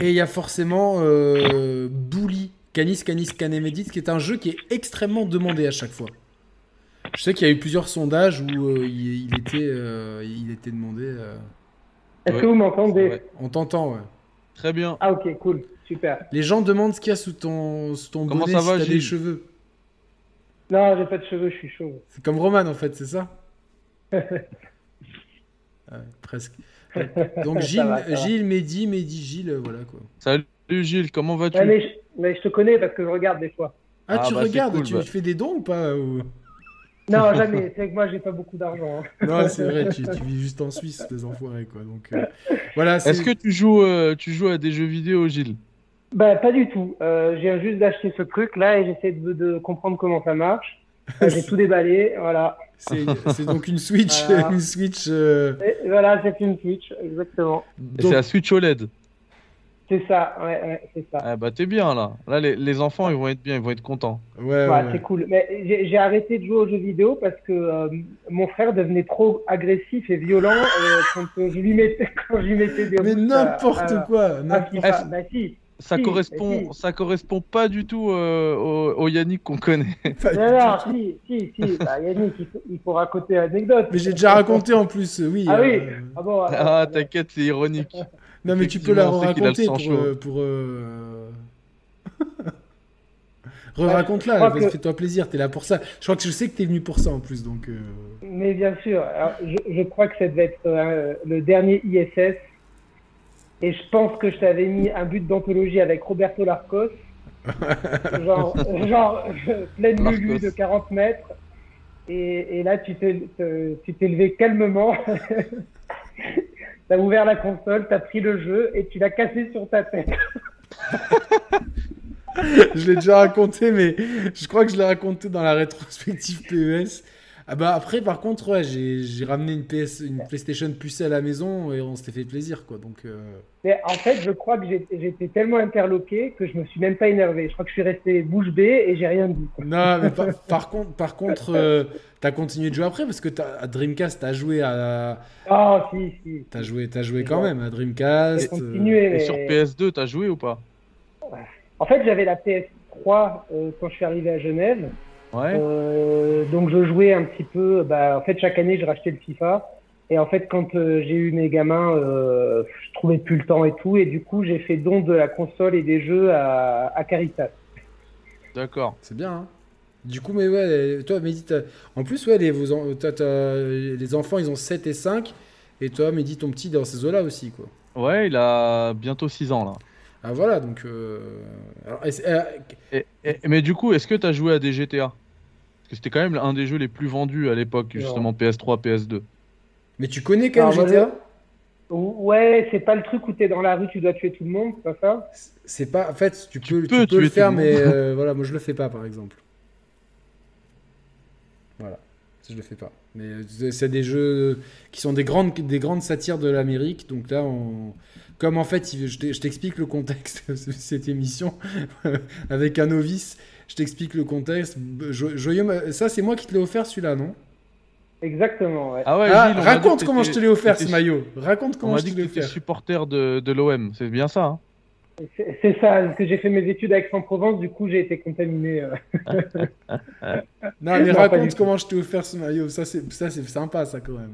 S1: Et il y a forcément euh, Bully, Canis Canis Canemedit, qui est un jeu qui est extrêmement demandé à chaque fois. Je sais qu'il y a eu plusieurs sondages où euh, il, il était, euh, il était demandé. euh.
S3: Est-ce
S2: Ouais.
S3: que vous m'entendez?
S2: Ouais.
S1: On t'entend, ouais.
S2: Très bien.
S3: Ah ok, cool, super.
S1: Les gens demandent ce qu'il y a sous ton, sous ton
S2: Comment
S1: bonnet,
S2: ça
S1: si
S2: va,
S1: t'as des
S2: Gilles?
S1: cheveux.
S3: Non, j'ai pas de cheveux, je suis chaud.
S1: C'est comme Roman, en fait, c'est ça Ouais, Presque. Donc Gilles,
S3: va.
S1: Gilles, Mehdi, Mehdi, Gilles, euh, voilà quoi.
S2: Salut Gilles, comment vas-tu
S3: Ouais, mais, je, mais je te connais parce que je regarde des fois.
S1: Ah,
S2: Ah,
S1: tu
S2: bah,
S1: regardes,
S2: cool,
S1: tu
S2: bah.
S1: fais des dons ou pas ou-
S3: Non, jamais. C'est que moi, j'ai pas beaucoup d'argent. hein.
S1: Non, c'est vrai, tu, tu vis juste en Suisse, des enfoirés quoi. Donc euh, voilà. c'est-
S2: Est-ce que tu joues, euh, tu joues à des jeux vidéo, Gilles?
S3: Bah, pas du tout. Euh, viens juste d'acheter ce truc là et j'essaie de, de comprendre comment ça marche. J'ai tout déballé, voilà.
S1: c'est donc une Switch,
S3: Voilà.
S1: une Switch. euh,
S3: Et voilà, c'est une Switch, exactement.
S2: C'est la Switch OLED.
S3: C'est ça, ouais, ouais, c'est ça.
S2: Ah bah t'es bien là. Là les, les enfants ils vont être bien, ils vont être contents.
S1: Ouais, ouais,
S3: Ouais,
S1: ouais.
S3: c'est cool. Mais j'ai j'ai arrêté de jouer aux jeux vidéo parce que euh, mon frère devenait trop agressif et violent euh, quand je lui mettais quand je lui mettais des
S1: Mais n'importe
S3: à-
S1: quoi.
S3: à
S1: n'importe-
S3: FIFA.
S2: Est-ce-
S3: Bah si.
S2: Ça
S3: Si,
S2: correspond,
S3: si.
S2: ça correspond pas du tout euh, au, au Yannick qu'on connaît.
S3: Non, non, si, si, si. Bah, Yannick, il faut, il faut raconter l'anecdote.
S1: Mais j'ai déjà raconté en plus, oui.
S3: Ah oui.
S1: euh,
S3: Ah bon.
S2: Ah t'inquiète, c'est ironique.
S1: Non, mais tu peux la raconter pour. euh, pour euh, Re-raconte-la,
S3: que-
S1: fais-toi plaisir, t'es là pour ça. Je crois que je sais que t'es venu pour ça en plus, donc. euh,
S3: Mais bien sûr, alors, je, je crois que ça devait être euh, le dernier ISS. Et je pense que je t'avais mis un but d'anthologie avec Roberto Larcos. genre, genre pleine lulu de 40 mètres. Et, et là, tu t'es te- tu t'es levé calmement. t'as ouvert la console, t'as pris le jeu et tu l'as cassé sur ta tête.
S1: je l'ai déjà raconté, mais je crois que je l'ai raconté dans la rétrospective PES. Ah bah après, par contre, ouais, j'ai j'ai ramené une, PS, une PlayStation pucée à la maison et on s'était fait plaisir, quoi. Donc, euh,
S3: Mais en fait, je crois que j'ai- j'étais tellement interloqué que je me suis même pas énervé. Je crois que je suis resté bouche bée et j'ai rien dit.
S1: Non, mais par, par contre, par contre euh, t'as continué de jouer après parce que t'as- à Dreamcast, t'as joué à,
S3: Oh, si, si.
S1: t'as joué, t'as joué quand même à Dreamcast. Euh,
S3: continué.
S2: Et
S3: mais-
S2: sur PS2 t'as joué ou pas?
S3: En fait, j'avais la PS3 euh, quand je suis arrivé à Genève.
S2: Ouais.
S3: Euh, donc, je jouais un petit peu. Bah, en fait, chaque année, je rachetais le FIFA. Et en fait, quand euh, j'ai eu mes gamins, euh, je trouvais plus le temps et tout. Et du coup, j'ai fait don de la console et des jeux à, à Caritas.
S2: D'accord.
S1: C'est bien, hein. Du coup, mais ouais, toi, Mehdi, en plus, ouais, les, vos en- les enfants, ils ont 7 et 5. Et toi, Mehdi, ton petit, dans ces eaux-là aussi, quoi.
S2: Ouais, il a bientôt 6 ans là.
S1: Ah, voilà, donc. euh, alors, est-ce-
S2: Et- et- mais du coup, est-ce que t'as joué à des GTA que c'était quand même un des jeux les plus vendus à l'époque, justement PS3, PS2.
S1: mais tu connais quand même GTA
S3: Ouais, c'est pas le truc où t'es dans la rue, tu dois tuer tout le monde, c'est pas ça?
S1: C'est pas. En fait, tu
S2: Tu
S1: peux, tu
S2: peux
S1: le faire, mais euh, voilà, moi je le fais pas, par exemple. Voilà, je le fais pas. Mais euh, c'est des jeux qui sont des grandes, des grandes satires de l'Amérique. Donc là, on... comme en fait, je t'explique le contexte de cette émission avec un novice. Je t'explique le contexte. Jo- Joyeux, ça c'est moi qui te l'ai offert celui-là, non?
S3: Exactement, ouais.
S2: Ah ouais,
S1: Ah,
S2: Gilles,
S1: Raconte comment je te l'ai offert ce maillot. Raconte
S2: On
S1: comment
S2: m'a
S1: je
S2: dit
S1: te
S2: que
S1: l'ai
S2: tu étais
S1: offert.
S2: supporter de, de l'OM, c'est bien ça hein?
S3: C'est ça, parce que j'ai fait mes études à Aix-en-Provence, du coup j'ai été contaminé. euh.
S1: Non, mais
S3: Non,
S1: raconte comment je t'ai offert ce maillot. Ça c'est ça, c'est sympa, ça quand même.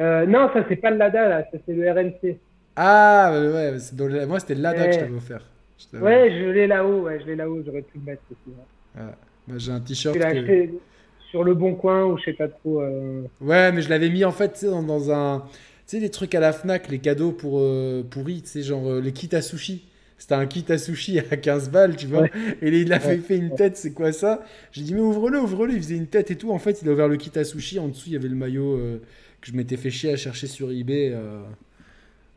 S3: Euh, non, ça c'est pas le Lada, là, ça c'est le RNC.
S1: Ah, ouais, dans le- moi c'était le Lada que je t'avais offert. Je
S3: Ouais, je l'ai là-haut, ouais, je l'ai là-haut, j'aurais pu le mettre aussi. ouais.
S1: Moi, j'ai un t-shirt.
S3: Tu l'as
S1: que-
S3: acheté sur le bon coin ou je sais pas trop. euh,
S1: Ouais, mais je l'avais mis en fait dans, dans un. Tu sais, les trucs à la Fnac, les cadeaux pour euh, pourris, tu sais, genre euh, les kits à sushi. C'était un kit à sushi à 15 balles, tu vois.
S3: Ouais.
S1: Et il a fait, une tête, c'est quoi ça? J'ai dit, mais ouvre-le, ouvre-le. Il faisait une tête et tout. En fait, il a ouvert le kit à sushi. En dessous, il y avait le maillot euh, que je m'étais fait chier à chercher sur eBay. euh,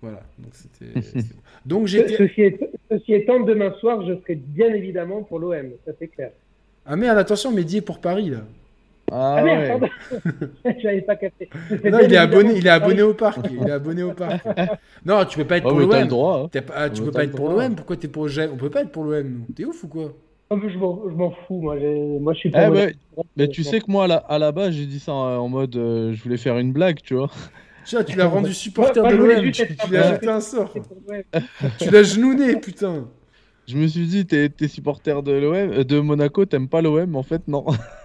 S1: Voilà. Donc, c'était. Donc, j'étais.
S3: Ceci, est- ceci étant, demain soir, je serai bien évidemment pour l'OM, ça c'est clair.
S1: Ah merde, attention, Mehdi est pour Paris, là.
S2: Ah,
S3: Ah, merde,
S2: ouais.
S3: J'avais pas capté.
S1: Non, il est abonné, il est abonné au parc. Il est abonné au parc. Non, tu peux pas être
S2: Ah,
S1: pour
S2: mais t'as le
S1: l'OM.
S2: droit. hein.
S1: T'es pas- ah, tu peux pas être pour l'OM. Pourquoi t'es pour l'OM On peut pas être pour l'OM, nous. T'es ouf ou quoi?
S3: Oh, mais Je m'en je m'en fous, moi, moi je suis
S2: Eh
S3: pas.
S2: ouais, mais tu sais que moi, à la, à la base, j'ai dit ça en en mode euh, je voulais faire une blague, tu vois.
S1: Tiens, tu l'as rendu supporter de l'OM. Tu, lui as jeté un sort. Tu l'as genouné, putain.
S2: Je me suis dit, t'es t'es supporter de l'OM, euh, de Monaco, t'aimes pas l'OM, en fait, non.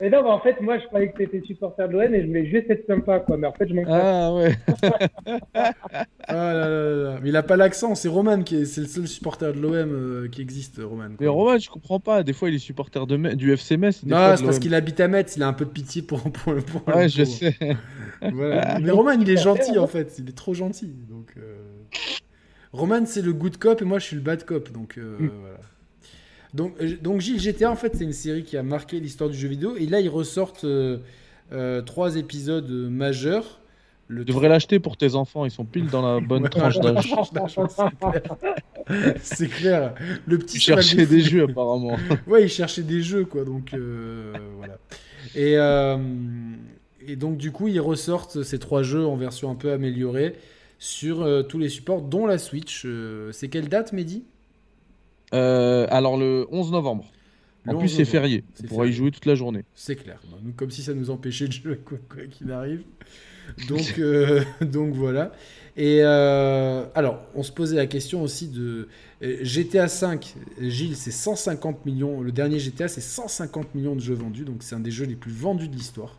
S3: Et non, en fait, moi, je croyais que tu étais supporter de l'OM et je voulais juste être sympa, quoi. Mais en fait, je m'en
S2: Ah ouais.
S1: ah là là là. Mais il a pas l'accent, c'est Roman qui est, c'est le seul supporter de l'OM euh, qui existe, Roman.
S2: Mais Roman, je comprends pas. Des fois, il est supporter de Me- du FC Metz. des
S1: Non,
S2: de
S1: c'est parce
S2: l'OM.
S1: qu'il habite à Metz, il a un peu de pitié pour. pour, pour
S2: Ouais,
S1: le
S2: je
S1: pauvre.
S2: sais.
S1: Voilà. Mais Roman, il est gentil en fait, il est trop gentil. Donc, euh, Roman, c'est le good cop et moi, je suis le bad cop. Donc, euh,
S3: Mm.
S1: voilà. Donc, euh, donc, Gilles GTA, en fait, c'est une série qui a marqué l'histoire du jeu vidéo. Et là, ils ressortent euh, euh, trois épisodes majeurs. Le
S2: Tu devrais l'acheter pour tes enfants. Ils sont pile dans la bonne
S1: Ouais,
S2: tranche d'âge.
S1: c'est clair. Le petit fous.
S2: des jeux, apparemment.
S1: Ouais, il cherchait des jeux, quoi. Donc, euh, voilà. Et, euh, et donc, du coup, ils ressortent ces trois jeux en version un peu améliorée sur euh, tous les supports, dont la Switch. C'est quelle date, Mehdi?
S2: Euh, alors, le 11 novembre. En plus,
S1: 11
S2: c'est férié.
S1: C'est
S2: On pourra y jouer toute la journée.
S1: C'est clair. Donc, comme si ça nous empêchait de jouer, quoi qu'il arrive. Donc, euh, donc voilà. Et euh, alors, on se posait la question aussi de GTA 5. Gilles, c'est 150 millions. Le dernier GTA, c'est 150 millions de jeux vendus. Donc, c'est un des jeux les plus vendus de l'histoire.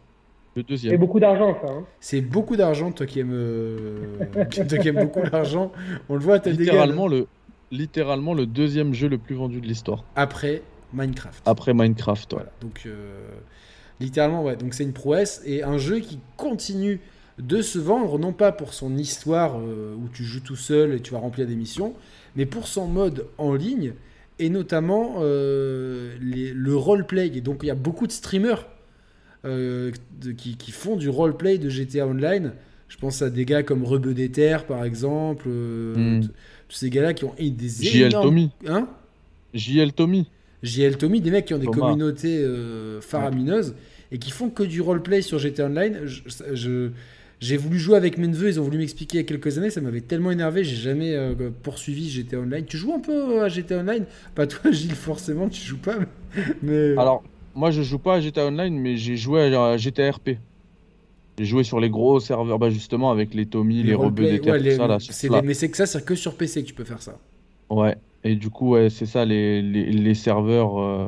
S2: Le
S3: C'est
S2: deuxième.
S3: beaucoup d'argent, ça. Hein.
S1: C'est beaucoup d'argent, toi qui aimes, euh, toi qui aimes beaucoup l'argent. On le voit à ta dégâts.
S2: Littéralement le, littéralement le deuxième jeu le plus vendu de l'histoire.
S1: Après Minecraft.
S2: Après Minecraft. ouais.
S1: Voilà. Donc, euh, littéralement, ouais. Donc, c'est une prouesse et un jeu qui continue de se vendre, non pas pour son histoire euh, où tu joues tout seul et tu vas remplir des missions, mais pour son mode en ligne et notamment euh, les- le roleplay. Et donc, il y a beaucoup de streamers euh, de- qui, qui font du roleplay de GTA Online. Je pense à des gars comme Rebeu des Terres, par exemple.
S2: Hmm.
S1: Tous ces gars-là qui ont des
S2: JL
S1: énormes...
S2: Tommy.
S1: Hein
S2: JL Tommy.
S1: JL Tommy, des mecs qui ont des
S2: Thomas.
S1: communautés euh, faramineuses et qui font que du roleplay sur GTA Online. Je- j'ai voulu jouer avec mes neveux, ils ont voulu m'expliquer il y a quelques années, ça m'avait tellement énervé, j'ai jamais euh, poursuivi GTA Online. Tu joues un peu à GTA Online? Pas toi, Gilles, forcément, tu joues pas, mais.
S2: Alors, moi, je joue pas à GTA Online, mais j'ai joué à GTA RP. J'ai joué sur les gros serveurs, bah, justement, avec les Tommy, les, rebeux des terres,
S1: ouais,
S2: tout
S1: les-
S2: ça, là. sur
S1: mais c'est que ça, c'est que sur PC que tu peux faire ça.
S2: Ouais, et du coup, ouais, c'est ça, les, les, les serveurs euh,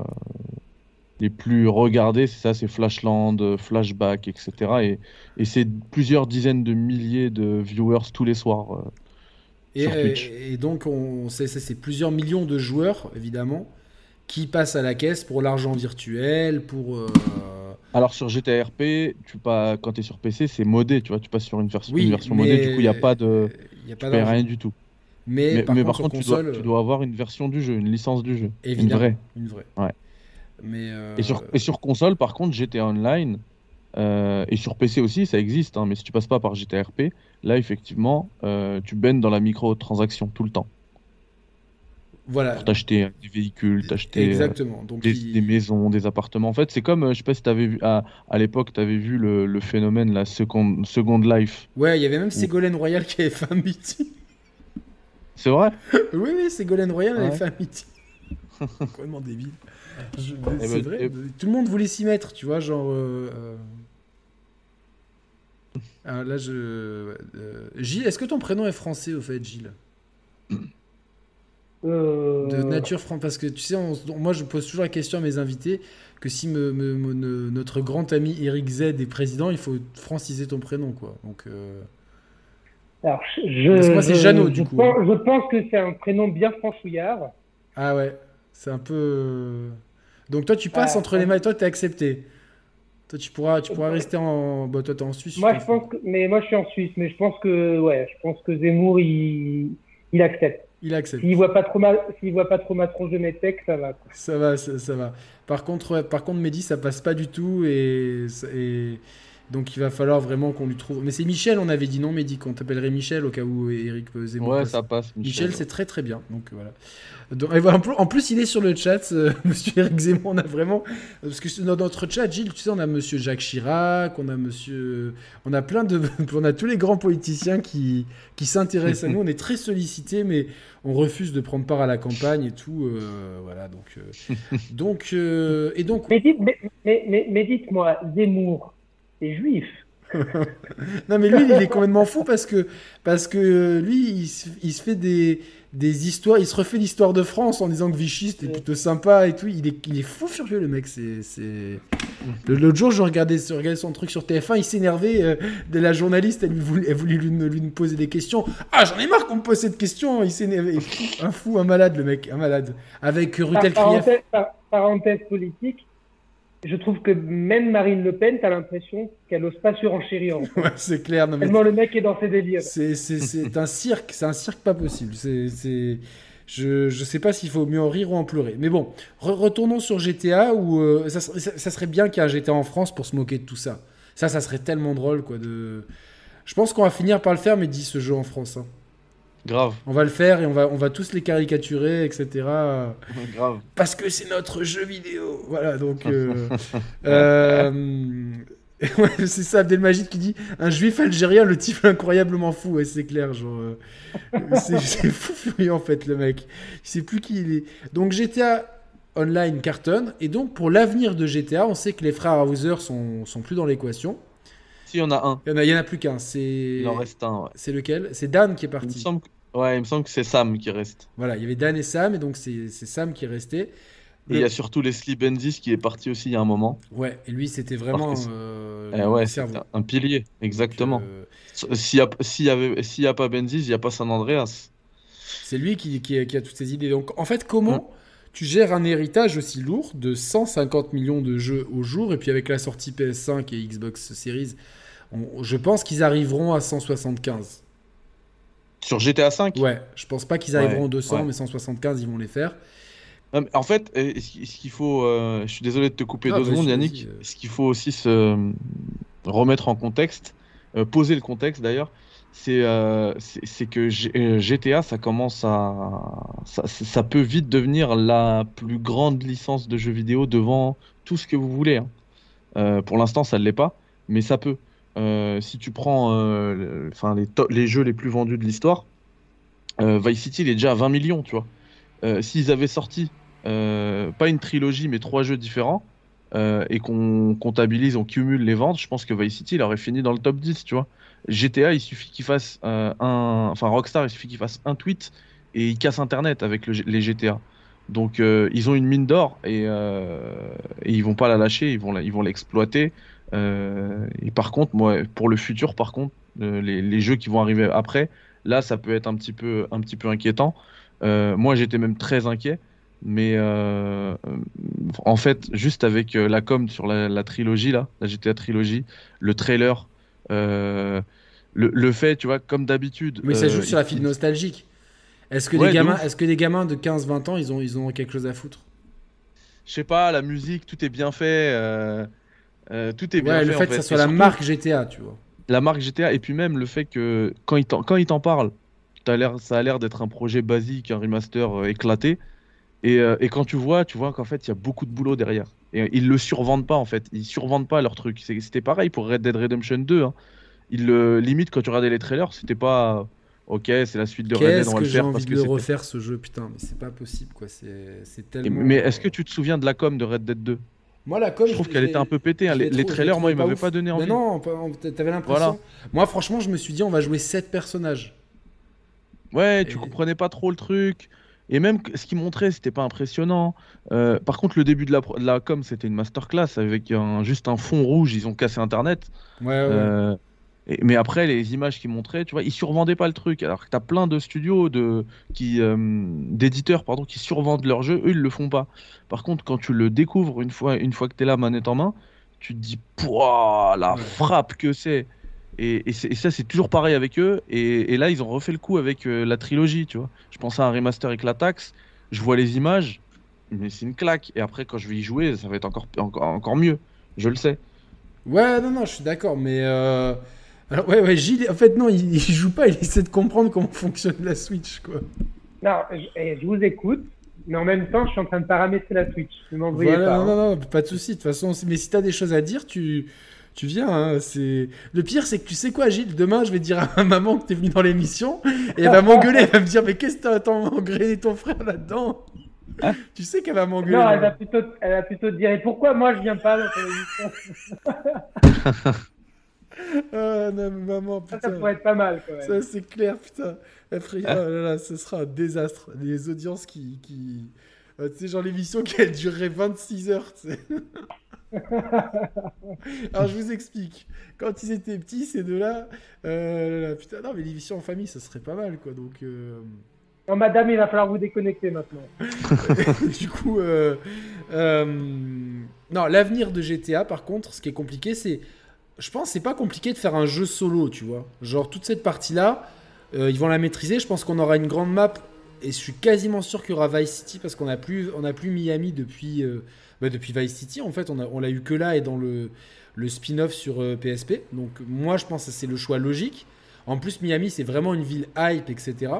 S2: les plus regardés, c'est ça, c'est Flashland, euh, Flashback, etc. Et, et c'est plusieurs dizaines de milliers de viewers tous les soirs. euh.
S1: Et,
S2: Sur Twitch.
S1: et donc, on, c'est, plusieurs millions de joueurs, évidemment, qui passent à la caisse pour l'argent virtuel, pour. euh,
S2: Alors sur GTA RP, tu pas, quand tu es sur PC, c'est modé, tu vois, tu passes sur une, version
S1: Oui,
S2: une version modée, du coup, il n'y a pas de...
S1: Y a
S2: Tu
S1: pas
S2: payes rien du tout.
S1: Mais,
S2: Mais,
S1: par
S2: mais
S1: contre,
S2: par contre, tu,
S1: console,
S2: dois, tu dois avoir une version du jeu, une licence du jeu. Une vraie.
S1: une vraie.
S2: Ouais.
S1: Mais euh,
S2: Et sur, et sur console, par contre, GTA Online, euh, et sur PC aussi, ça existe, hein, mais si tu passes pas par GTA RP, là, effectivement, euh, tu baignes dans la microtransaction tout le temps.
S1: Voilà,
S2: Pour t'acheter des véhicules, t'acheter euh,
S1: exactement. Donc,
S2: des,
S1: il-
S2: des maisons, des appartements. En fait, c'est comme, euh, je sais pas si t'avais vu, à, à l'époque, t'avais vu le, le phénomène, la Second, Second Life.
S1: ouais, il y avait même Ségolène Royal qui avait fait un meeting.
S2: C'est vrai?
S1: Oui, oui, Ségolène Royal avait
S2: Ouais.
S1: fait un meeting. Complètement débile. Je-
S2: Eh
S1: c'est
S2: ben,
S1: vrai.
S2: eh-
S1: Tout le monde voulait s'y mettre, tu vois, genre. euh, euh, ah, là, je. euh, Gilles, est-ce que ton prénom est français au fait, Gilles?
S3: Euh,
S1: De nature française Parce que tu sais, on- moi je pose toujours la question à mes invités que si me- me- notre grand ami Eric Z est président, il faut franciser ton prénom, quoi. Donc. euh,
S3: Alors, je,
S1: Parce que moi, c'est
S3: je-
S1: Jeannot,
S3: je
S1: du coup.
S3: pense- je pense que c'est un prénom bien franchouillard.
S1: Ah ouais, c'est un peu. euh, Donc toi, tu passes
S3: Ah,
S1: entre les mains. Toi, t'es accepté. Toi, tu pourras, tu pourras rester en. Bah, toi, t'es en Suisse.
S3: Moi, je pense que, mais moi, je suis en Suisse, mais je pense que, ouais, je pense que Zemmour, il, il accepte.
S1: Il accepte.
S3: S'il voit pas trop ma, s'il voit pas trop ma tronche de métèque, ça va.
S1: Ça va, ça, ça va. Par contre, par contre, Mehdi, ça passe pas du tout et, et donc il va falloir vraiment qu'on lui trouve. Mais c'est Michel, on avait dit non, Mehdi, qu'on t'appellerait Michel au cas où Eric Zemmour.
S2: Ouais,
S1: passe.
S2: ça passe.
S1: Michel, c'est très très bien. Donc voilà. Donc, et voilà, en plus- en plus, il est sur le chat, euh, Monsieur Eric Zemmour. On a vraiment parce que dans notre chat, Gilles, tu sais, on a Monsieur Jacques Chirac, on a Monsieur, on a plein de, on a tous les grands politiciens qui qui s'intéressent à nous. On est très sollicités, mais on refuse de prendre part à la campagne et tout. euh, voilà, donc euh, donc euh, et donc
S3: Mais dites, mais, mais, mais, mais dites-moi, Zemmour est juif.
S1: non mais lui il est complètement fou parce que parce que lui il se fait des des histoires. Il se refait l'histoire de France en disant que Vichy c'était plutôt sympa et tout. Il est, il est fou furieux, le mec. C'est, L'autre jour, je regardais, je regardais son truc sur TF1. Il s'énervait euh, de la journaliste. Elle, voulait, elle voulait lui, lui, poser des questions. Ah, j'en ai marre qu'on me pose cette question. Il s'énervait. Un fou, un malade, le mec. Un malade. Avec Rutel
S3: Krief. parenthèse politique je trouve que même Marine Le Pen, tu as l'impression qu'elle n'ose pas surenchérir. En
S1: ouais, c'est clair. Non,
S3: Tellement le mec est dans ses délires.
S1: C'est un cirque, c'est un cirque pas possible. C'est je, je sais pas s'il faut mieux en rire ou en pleurer. Mais bon, retournons sur GTA où euh, ça, ça, serait bien qu'il y ait un GTA en France pour se moquer de tout ça. Ça, ça serait tellement drôle quoi. De... Je pense qu'on va finir par le faire, mais dit ce jeu en France. Hein.
S2: Grave.
S1: On va le faire et on va, on va tous les caricaturer, etc.
S2: Grave.
S1: Parce que c'est notre jeu vidéo. Voilà, donc. Euh, euh, c'est ça, Abdelmajid qui dit Un juif algérien, le type incroyablement fou. Ouais, c'est clair, genre. Euh, c'est fou furieux, en fait, le mec. Il sait plus qui il est. Donc, GTA Online cartonne. Et donc, pour l'avenir de GTA, on sait que les frères Hauser sont, sont plus dans l'équation.
S2: Si, il y en a un.
S1: Il y en a, y en a plus qu'un. C'est...
S2: Il en reste un,
S1: C'est lequel? C'est Dan qui est parti.
S2: Il me semble Ouais, il me semble que c'est Sam qui reste.
S1: Voilà, il y avait Dan et Sam, et donc c'est, Sam qui est resté. Et
S2: il y a surtout Leslie Bendis qui est parti aussi il y a un moment.
S1: Ouais, et lui c'était vraiment
S2: euh, eh ouais, c'est un pilier, exactement. Euh, s'il n'y a, s'il y avait, s'il y a pas Bendis, il n'y a pas San Andreas.
S1: C'est lui qui, qui, a, toutes ces idées. Donc en fait, comment mm. tu gères un héritage aussi lourd de 150 millions de jeux au jour, et puis avec la sortie PS5 et Xbox Series, je pense qu'ils arriveront à 175.
S2: Sur GTA V
S1: Ouais, je pense pas qu'ils arriveront aux 200, mais 175, ils vont les faire.
S2: En fait, ce qu'il faut, euh, je suis désolé de te couper ah, deux secondes, Yannick. Euh. Ce qu'il faut aussi se remettre en contexte, euh, poser le contexte d'ailleurs, c'est c'est que GTA, ça commence à, ça, ça, peut vite devenir la plus grande licence de jeux vidéo devant tout ce que vous voulez. Hein. pour l'instant, ça ne l'est pas, mais ça peut. Euh, si tu prends euh, enfin, les, les, jeux les plus vendus de l'histoire, euh, Vice City il est déjà à 20 millions, tu vois. S'ils avaient sorti pas une trilogie mais trois jeux différents et qu'on comptabilise, on cumule les ventes, je pense que Vice City il aurait fini dans le top 10, tu vois. GTA, il suffit qu'il fasse un. Enfin, Rockstar, il suffit qu'il fasse un tweet et il casse Internet avec les GTA. Donc, ils ont une mine d'or et, et, ils vont pas la lâcher, ils vont l'exploiter. Et par contre, moi, pour le futur, par contre, euh, les, jeux qui vont arriver après, là, ça peut être un petit peu, un petit peu inquiétant. Euh, moi, j'étais même très inquiet. Mais en fait, juste avec la com sur la, trilogie, là, la GTA trilogie, le trailer, le, le, fait, tu vois, comme d'habitude.
S1: Mais ça joue sur la file nostalgique. Est-ce que, les gamins, est-ce que les gamins de 15-20 ans, ils ont, ils ont quelque chose à foutre?
S2: Je sais pas, la musique, tout est bien fait. Euh, tout est bien
S1: ouais,
S2: le
S1: fait, que ça soit la marque GTA, tu vois.
S2: La marque GTA, et puis même le fait que quand il t'en, quand il t'en parle, ça a l'air d'être un projet basique, un remaster euh, éclaté. Et, euh, et, quand tu vois, tu vois qu'en fait, il y a beaucoup de boulot derrière. Et ils le survendent pas, en fait. Ils survendent pas leur truc. C'était pareil pour Red Dead Redemption 2. Hein. Ils le limite quand tu regardais les trailers, c'était pas ok, c'est la suite de Red
S1: Dead, on va le faire. J'ai envie de refaire ce jeu, putain, mais c'est pas possible, quoi. C'est tellement.
S2: Mais est-ce que tu te souviens de la com de Red Dead 2
S1: moi, la com,
S2: je trouve qu'elle était un peu pétée. Hein. Les, trailers, moi, ils m'avaient pas donné envie.
S1: Mais non, t'avais l'impression. Moi, franchement, je me suis dit, on va jouer 7 personnages.
S2: Ouais, tu comprenais pas trop le truc. Et même ce qu'ils montraient, c'était pas impressionnant. Euh, par contre, le début de la, de la com, c'était une masterclass avec un, juste un fond rouge. Ils ont cassé Internet.
S1: Ouais, ouais. Euh,
S2: mais après, les images qu'ils montraient, tu vois, ils survendaient pas le truc. Alors que tu as plein de studios, de, qui, euh, d'éditeurs pardon, qui survendent leur jeu, eux, ils le font pas. Par contre, quand tu le découvres une fois, une fois que tu es là, manette en main, tu te dis, pouah, la frappe que c'est. Et, ça, c'est toujours pareil avec eux. Et, là, ils ont refait le coup avec euh, la trilogie, tu vois. Je pense à un remaster avec la taxe, je vois les images, mais c'est une claque. Et après, quand je vais y jouer, ça va être encore, encore, encore mieux. Je le sais.
S1: Ouais, non, non, je suis d'accord, mais. Euh, alors, ouais, ouais, Gilles, en fait, non, il, joue pas, il essaie de comprendre comment fonctionne la Switch, quoi.
S3: Non, je, je vous écoute, mais en même temps, je suis en train de paramétrer la Switch. Ne
S1: m'envoyez pas. Non, hein. non, non, pas de souci. De toute façon, mais si t'as des choses à dire, tu, tu viens. Hein, c'est le pire, c'est que tu sais quoi, Gilles. Demain, je vais dire à ma maman que t'es venu dans l'émission et elle va m'engueuler. Elle va me dire, mais qu'est-ce que t'as engrainé ton frère là-dedans? Tu sais qu'elle va m'engueuler.
S3: Non, elle va plutôt, elle va plutôt te dire, et pourquoi moi je viens pas dans l'émission
S1: Ah non, mais maman, putain.
S3: Ça, ça pourrait être pas mal quand même.
S1: Ça, c'est clair, putain. Après, oh là là, ce sera un désastre. Les audiences qui. qui... euh, tu sais, genre l'émission qui elle durerait 26 heures, tu sais. Alors, je vous explique. Quand ils étaient petits, ces deux-là, euh, là, là, putain, non, mais l'émission en famille, ça serait pas mal, quoi. Donc. euh,
S3: Non, madame, il va falloir vous déconnecter maintenant.
S1: du coup, euh, euh, non, l'avenir de GTA, par contre, ce qui est compliqué, c'est, je pense, c'est pas compliqué de faire un jeu solo, tu vois. Genre toute cette partie-là, euh, ils vont la maîtriser. Je pense qu'on aura une grande map et je suis quasiment sûr qu'il y aura Vice City parce qu'on a plus, on a plus Miami depuis, euh, bah, depuis Vice City. En fait, on l'a eu que là et dans le, spin-off sur euh, PSP. Donc moi, je pense que c'est le choix logique. En plus, Miami, c'est vraiment une ville hype, etc.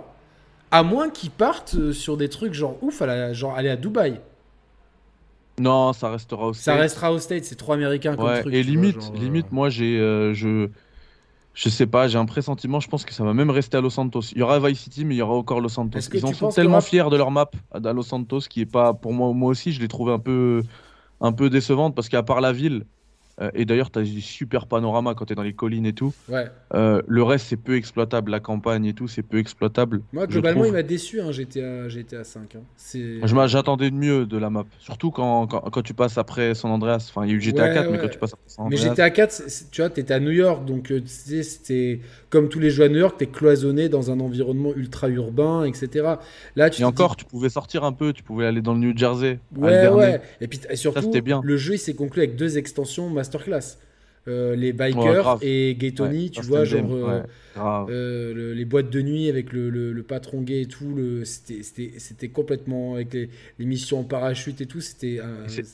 S1: À moins qu'ils partent euh, sur des trucs genre ouf, à la- genre aller à Dubaï.
S2: Non, ça restera au
S1: Ça
S2: States.
S1: restera au States, c'est trop américain comme
S2: Ouais,
S1: truc.
S2: et
S1: vois,
S2: limite,
S1: genre, euh,
S2: limite, moi j'ai, euh, je, je sais pas, j'ai un pressentiment. Je pense que ça va même rester à Los Santos. Il y aura Vice City, mais il y aura encore Los Santos. Ils en sont tellement fiers de leur map à Los Santos, qui est pas, pour moi, moi aussi, je l'ai trouvé un peu, un peu décevante parce qu'à part la ville, et d'ailleurs, t'as des super panoramas quand t'es dans les collines et tout.
S1: Ouais.
S2: euh, le reste, c'est peu exploitable. La campagne et tout, c'est peu exploitable.
S1: Moi, globalement, il m'a déçu, hein, GTA, GTA 5. hein.
S2: J'attendais de mieux de la map. Surtout quand, quand, quand tu passes après San Andreas. Enfin, il y a eu GTA
S1: Ouais,
S2: 4, mais quand tu passes après San
S1: Mais
S2: Andreas.
S1: GTA 4, c'est- c'est- tu vois, t'étais à New York, donc euh, tu sais, c'était comme tous les jeux à New York, t'es cloisonné dans un environnement ultra urbain, etc. Là, tu
S2: Et encore, tu pouvais sortir un peu, tu pouvais aller dans le New Jersey.
S1: ouais, ouais. Et puis et surtout,
S2: bien.
S1: le jeu il s'est conclu avec deux extensions masterclass. Euh, les bikers et
S2: Ouais,
S1: tu vois, genre euh,
S2: ouais,
S1: euh, le- les boîtes de nuit avec le, le- le patron gay et tout, c'était, complètement avec les, les missions en parachute et tout, c'était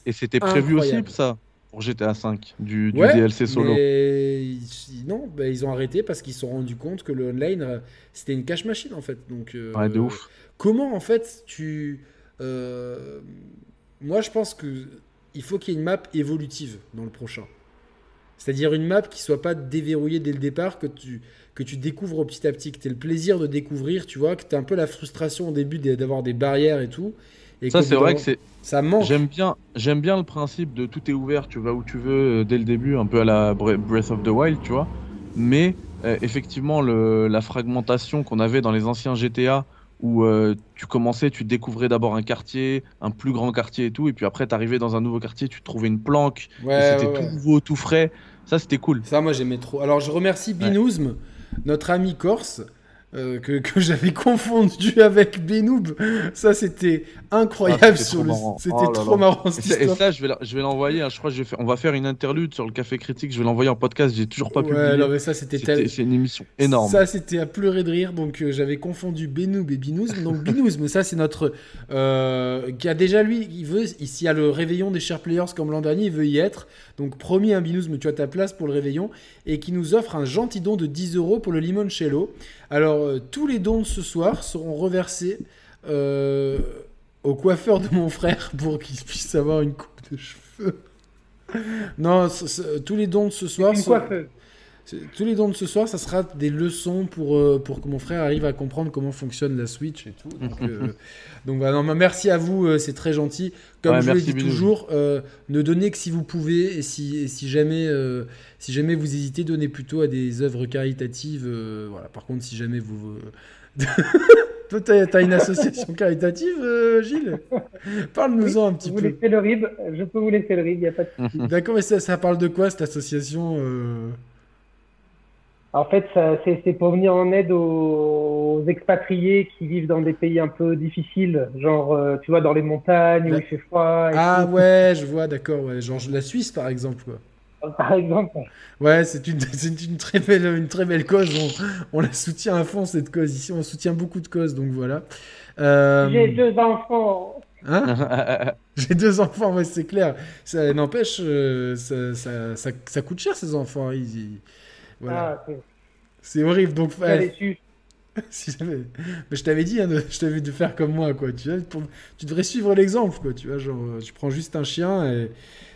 S2: Et c'était prévu aussi, ça, pour GTA 5, du, DLC solo.
S1: Mais non, bah, ils ont arrêté parce qu'ils se sont rendus compte que le online, c'était une cache machine en fait. Donc,
S2: de ouf.
S1: Comment en fait tu. moi je pense que il faut qu'il y ait une map évolutive dans le prochain. C'est-à-dire une map qui soit pas déverrouillée dès le départ, que tu, que tu découvres petit à petit, que tu aies le plaisir de découvrir, tu vois, que tu as un peu la frustration au début d'a- d'avoir des barrières et tout. Et
S2: Ça, c'est vrai que c'est.
S1: Ça manque.
S2: J'aime bien, j'aime bien le principe de tout est ouvert, tu vas où tu veux euh, dès le début, un peu à la Bre- Breath of the Wild, tu vois. Mais euh, effectivement, le, la fragmentation qu'on avait dans les anciens GTA, où euh, tu commençais, tu découvrais d'abord un quartier, un plus grand quartier et tout, et puis après, t'arrivais dans un nouveau quartier, tu trouvais une planque,
S1: Ouais,
S2: c'était
S1: ouais,
S2: tout
S1: ouais.
S2: nouveau, tout frais. Ça, c'était cool.
S1: Ça, moi, j'aimais trop. Alors, je remercie Binouzm, notre ami corse, euh, que, que j'avais confondu avec Benoob. Ça, c'était incroyable.
S2: Ah, c'était
S1: sur
S2: trop
S1: le...
S2: Oh
S1: trop marrant,
S2: Et
S1: cette
S2: ça, et
S1: histoire.
S2: ça, je vais, la- je vais l'envoyer. hein, je crois que je vais faire, on va faire une interlude sur le Café Critique. Je vais l'envoyer en podcast. J'ai toujours pas
S1: Ouais,
S2: publié.
S1: non, mais ça, c'était tel-
S2: C'est une émission énorme.
S1: Ça, c'était à pleurer de rire. Donc, euh, j'avais confondu Benoob et Binouzm. Donc, Binouzm, ça, c'est notre. euh, qui a déjà, lui, il veut. Ici, il y a le réveillon des chers players comme l'an dernier, il veut y être. Donc, promis, un Binouzm, tu as ta place pour le réveillon. Et qui nous offre un gentil don de 10 euros pour le limoncello. Alors, euh, tous les dons de ce soir seront reversés euh, au coiffeur de mon frère pour qu'il puisse avoir une coupe de cheveux. Non, tous les dons de ce soir
S3: Une
S1: sont-
S3: coiffeuse.
S1: Tous les dons de ce soir, ça sera des leçons pour, euh, pour que mon frère arrive à comprendre comment fonctionne la Switch et tout. Donc, euh, donc non, merci à vous, euh, c'est très gentil. Comme
S2: Ouais,
S1: je le dis toujours, euh, ne donnez que si vous pouvez et si, et si, jamais, euh, si jamais vous hésitez, donnez plutôt à des œuvres caritatives. euh, voilà. Par contre, si jamais vous... euh, Toi, t'as as une association caritative, euh, Gilles? Parle-nous-en un petit
S3: Vous
S1: peu.
S3: laissez le rib, je peux vous laisser le rib, il n'y a pas de souci.
S1: D'accord, mais ça, ça parle de quoi cette association euh?
S3: En fait, c'est pour venir en aide aux, aux expatriés qui vivent dans des pays un peu difficiles, genre, euh, tu vois, dans les montagnes où il fait froid. et
S1: Ah
S3: tout.
S1: ouais, je vois, d'accord, ouais. genre la Suisse par exemple. Quoi.
S3: Par exemple.
S1: Ouais, c'est une, c'est une, très belle, une très belle cause, on, on la soutient à fond cette cause ici, on soutient beaucoup de causes, donc voilà. Euh,
S3: J'ai deux enfants.
S1: hein J'ai deux enfants, ouais, c'est clair. Ça n'empêche, euh, ça, ça, ça, ça coûte cher ces enfants. ils- ils- voilà.
S3: Ah, c'est
S1: horrible, donc si jamais- Mais je t'avais dit, hein, de- je t'avais de faire comme moi, quoi. Tu, vois, pour- tu devrais suivre l'exemple, quoi. Tu vois, genre, euh, tu prends juste un chien et,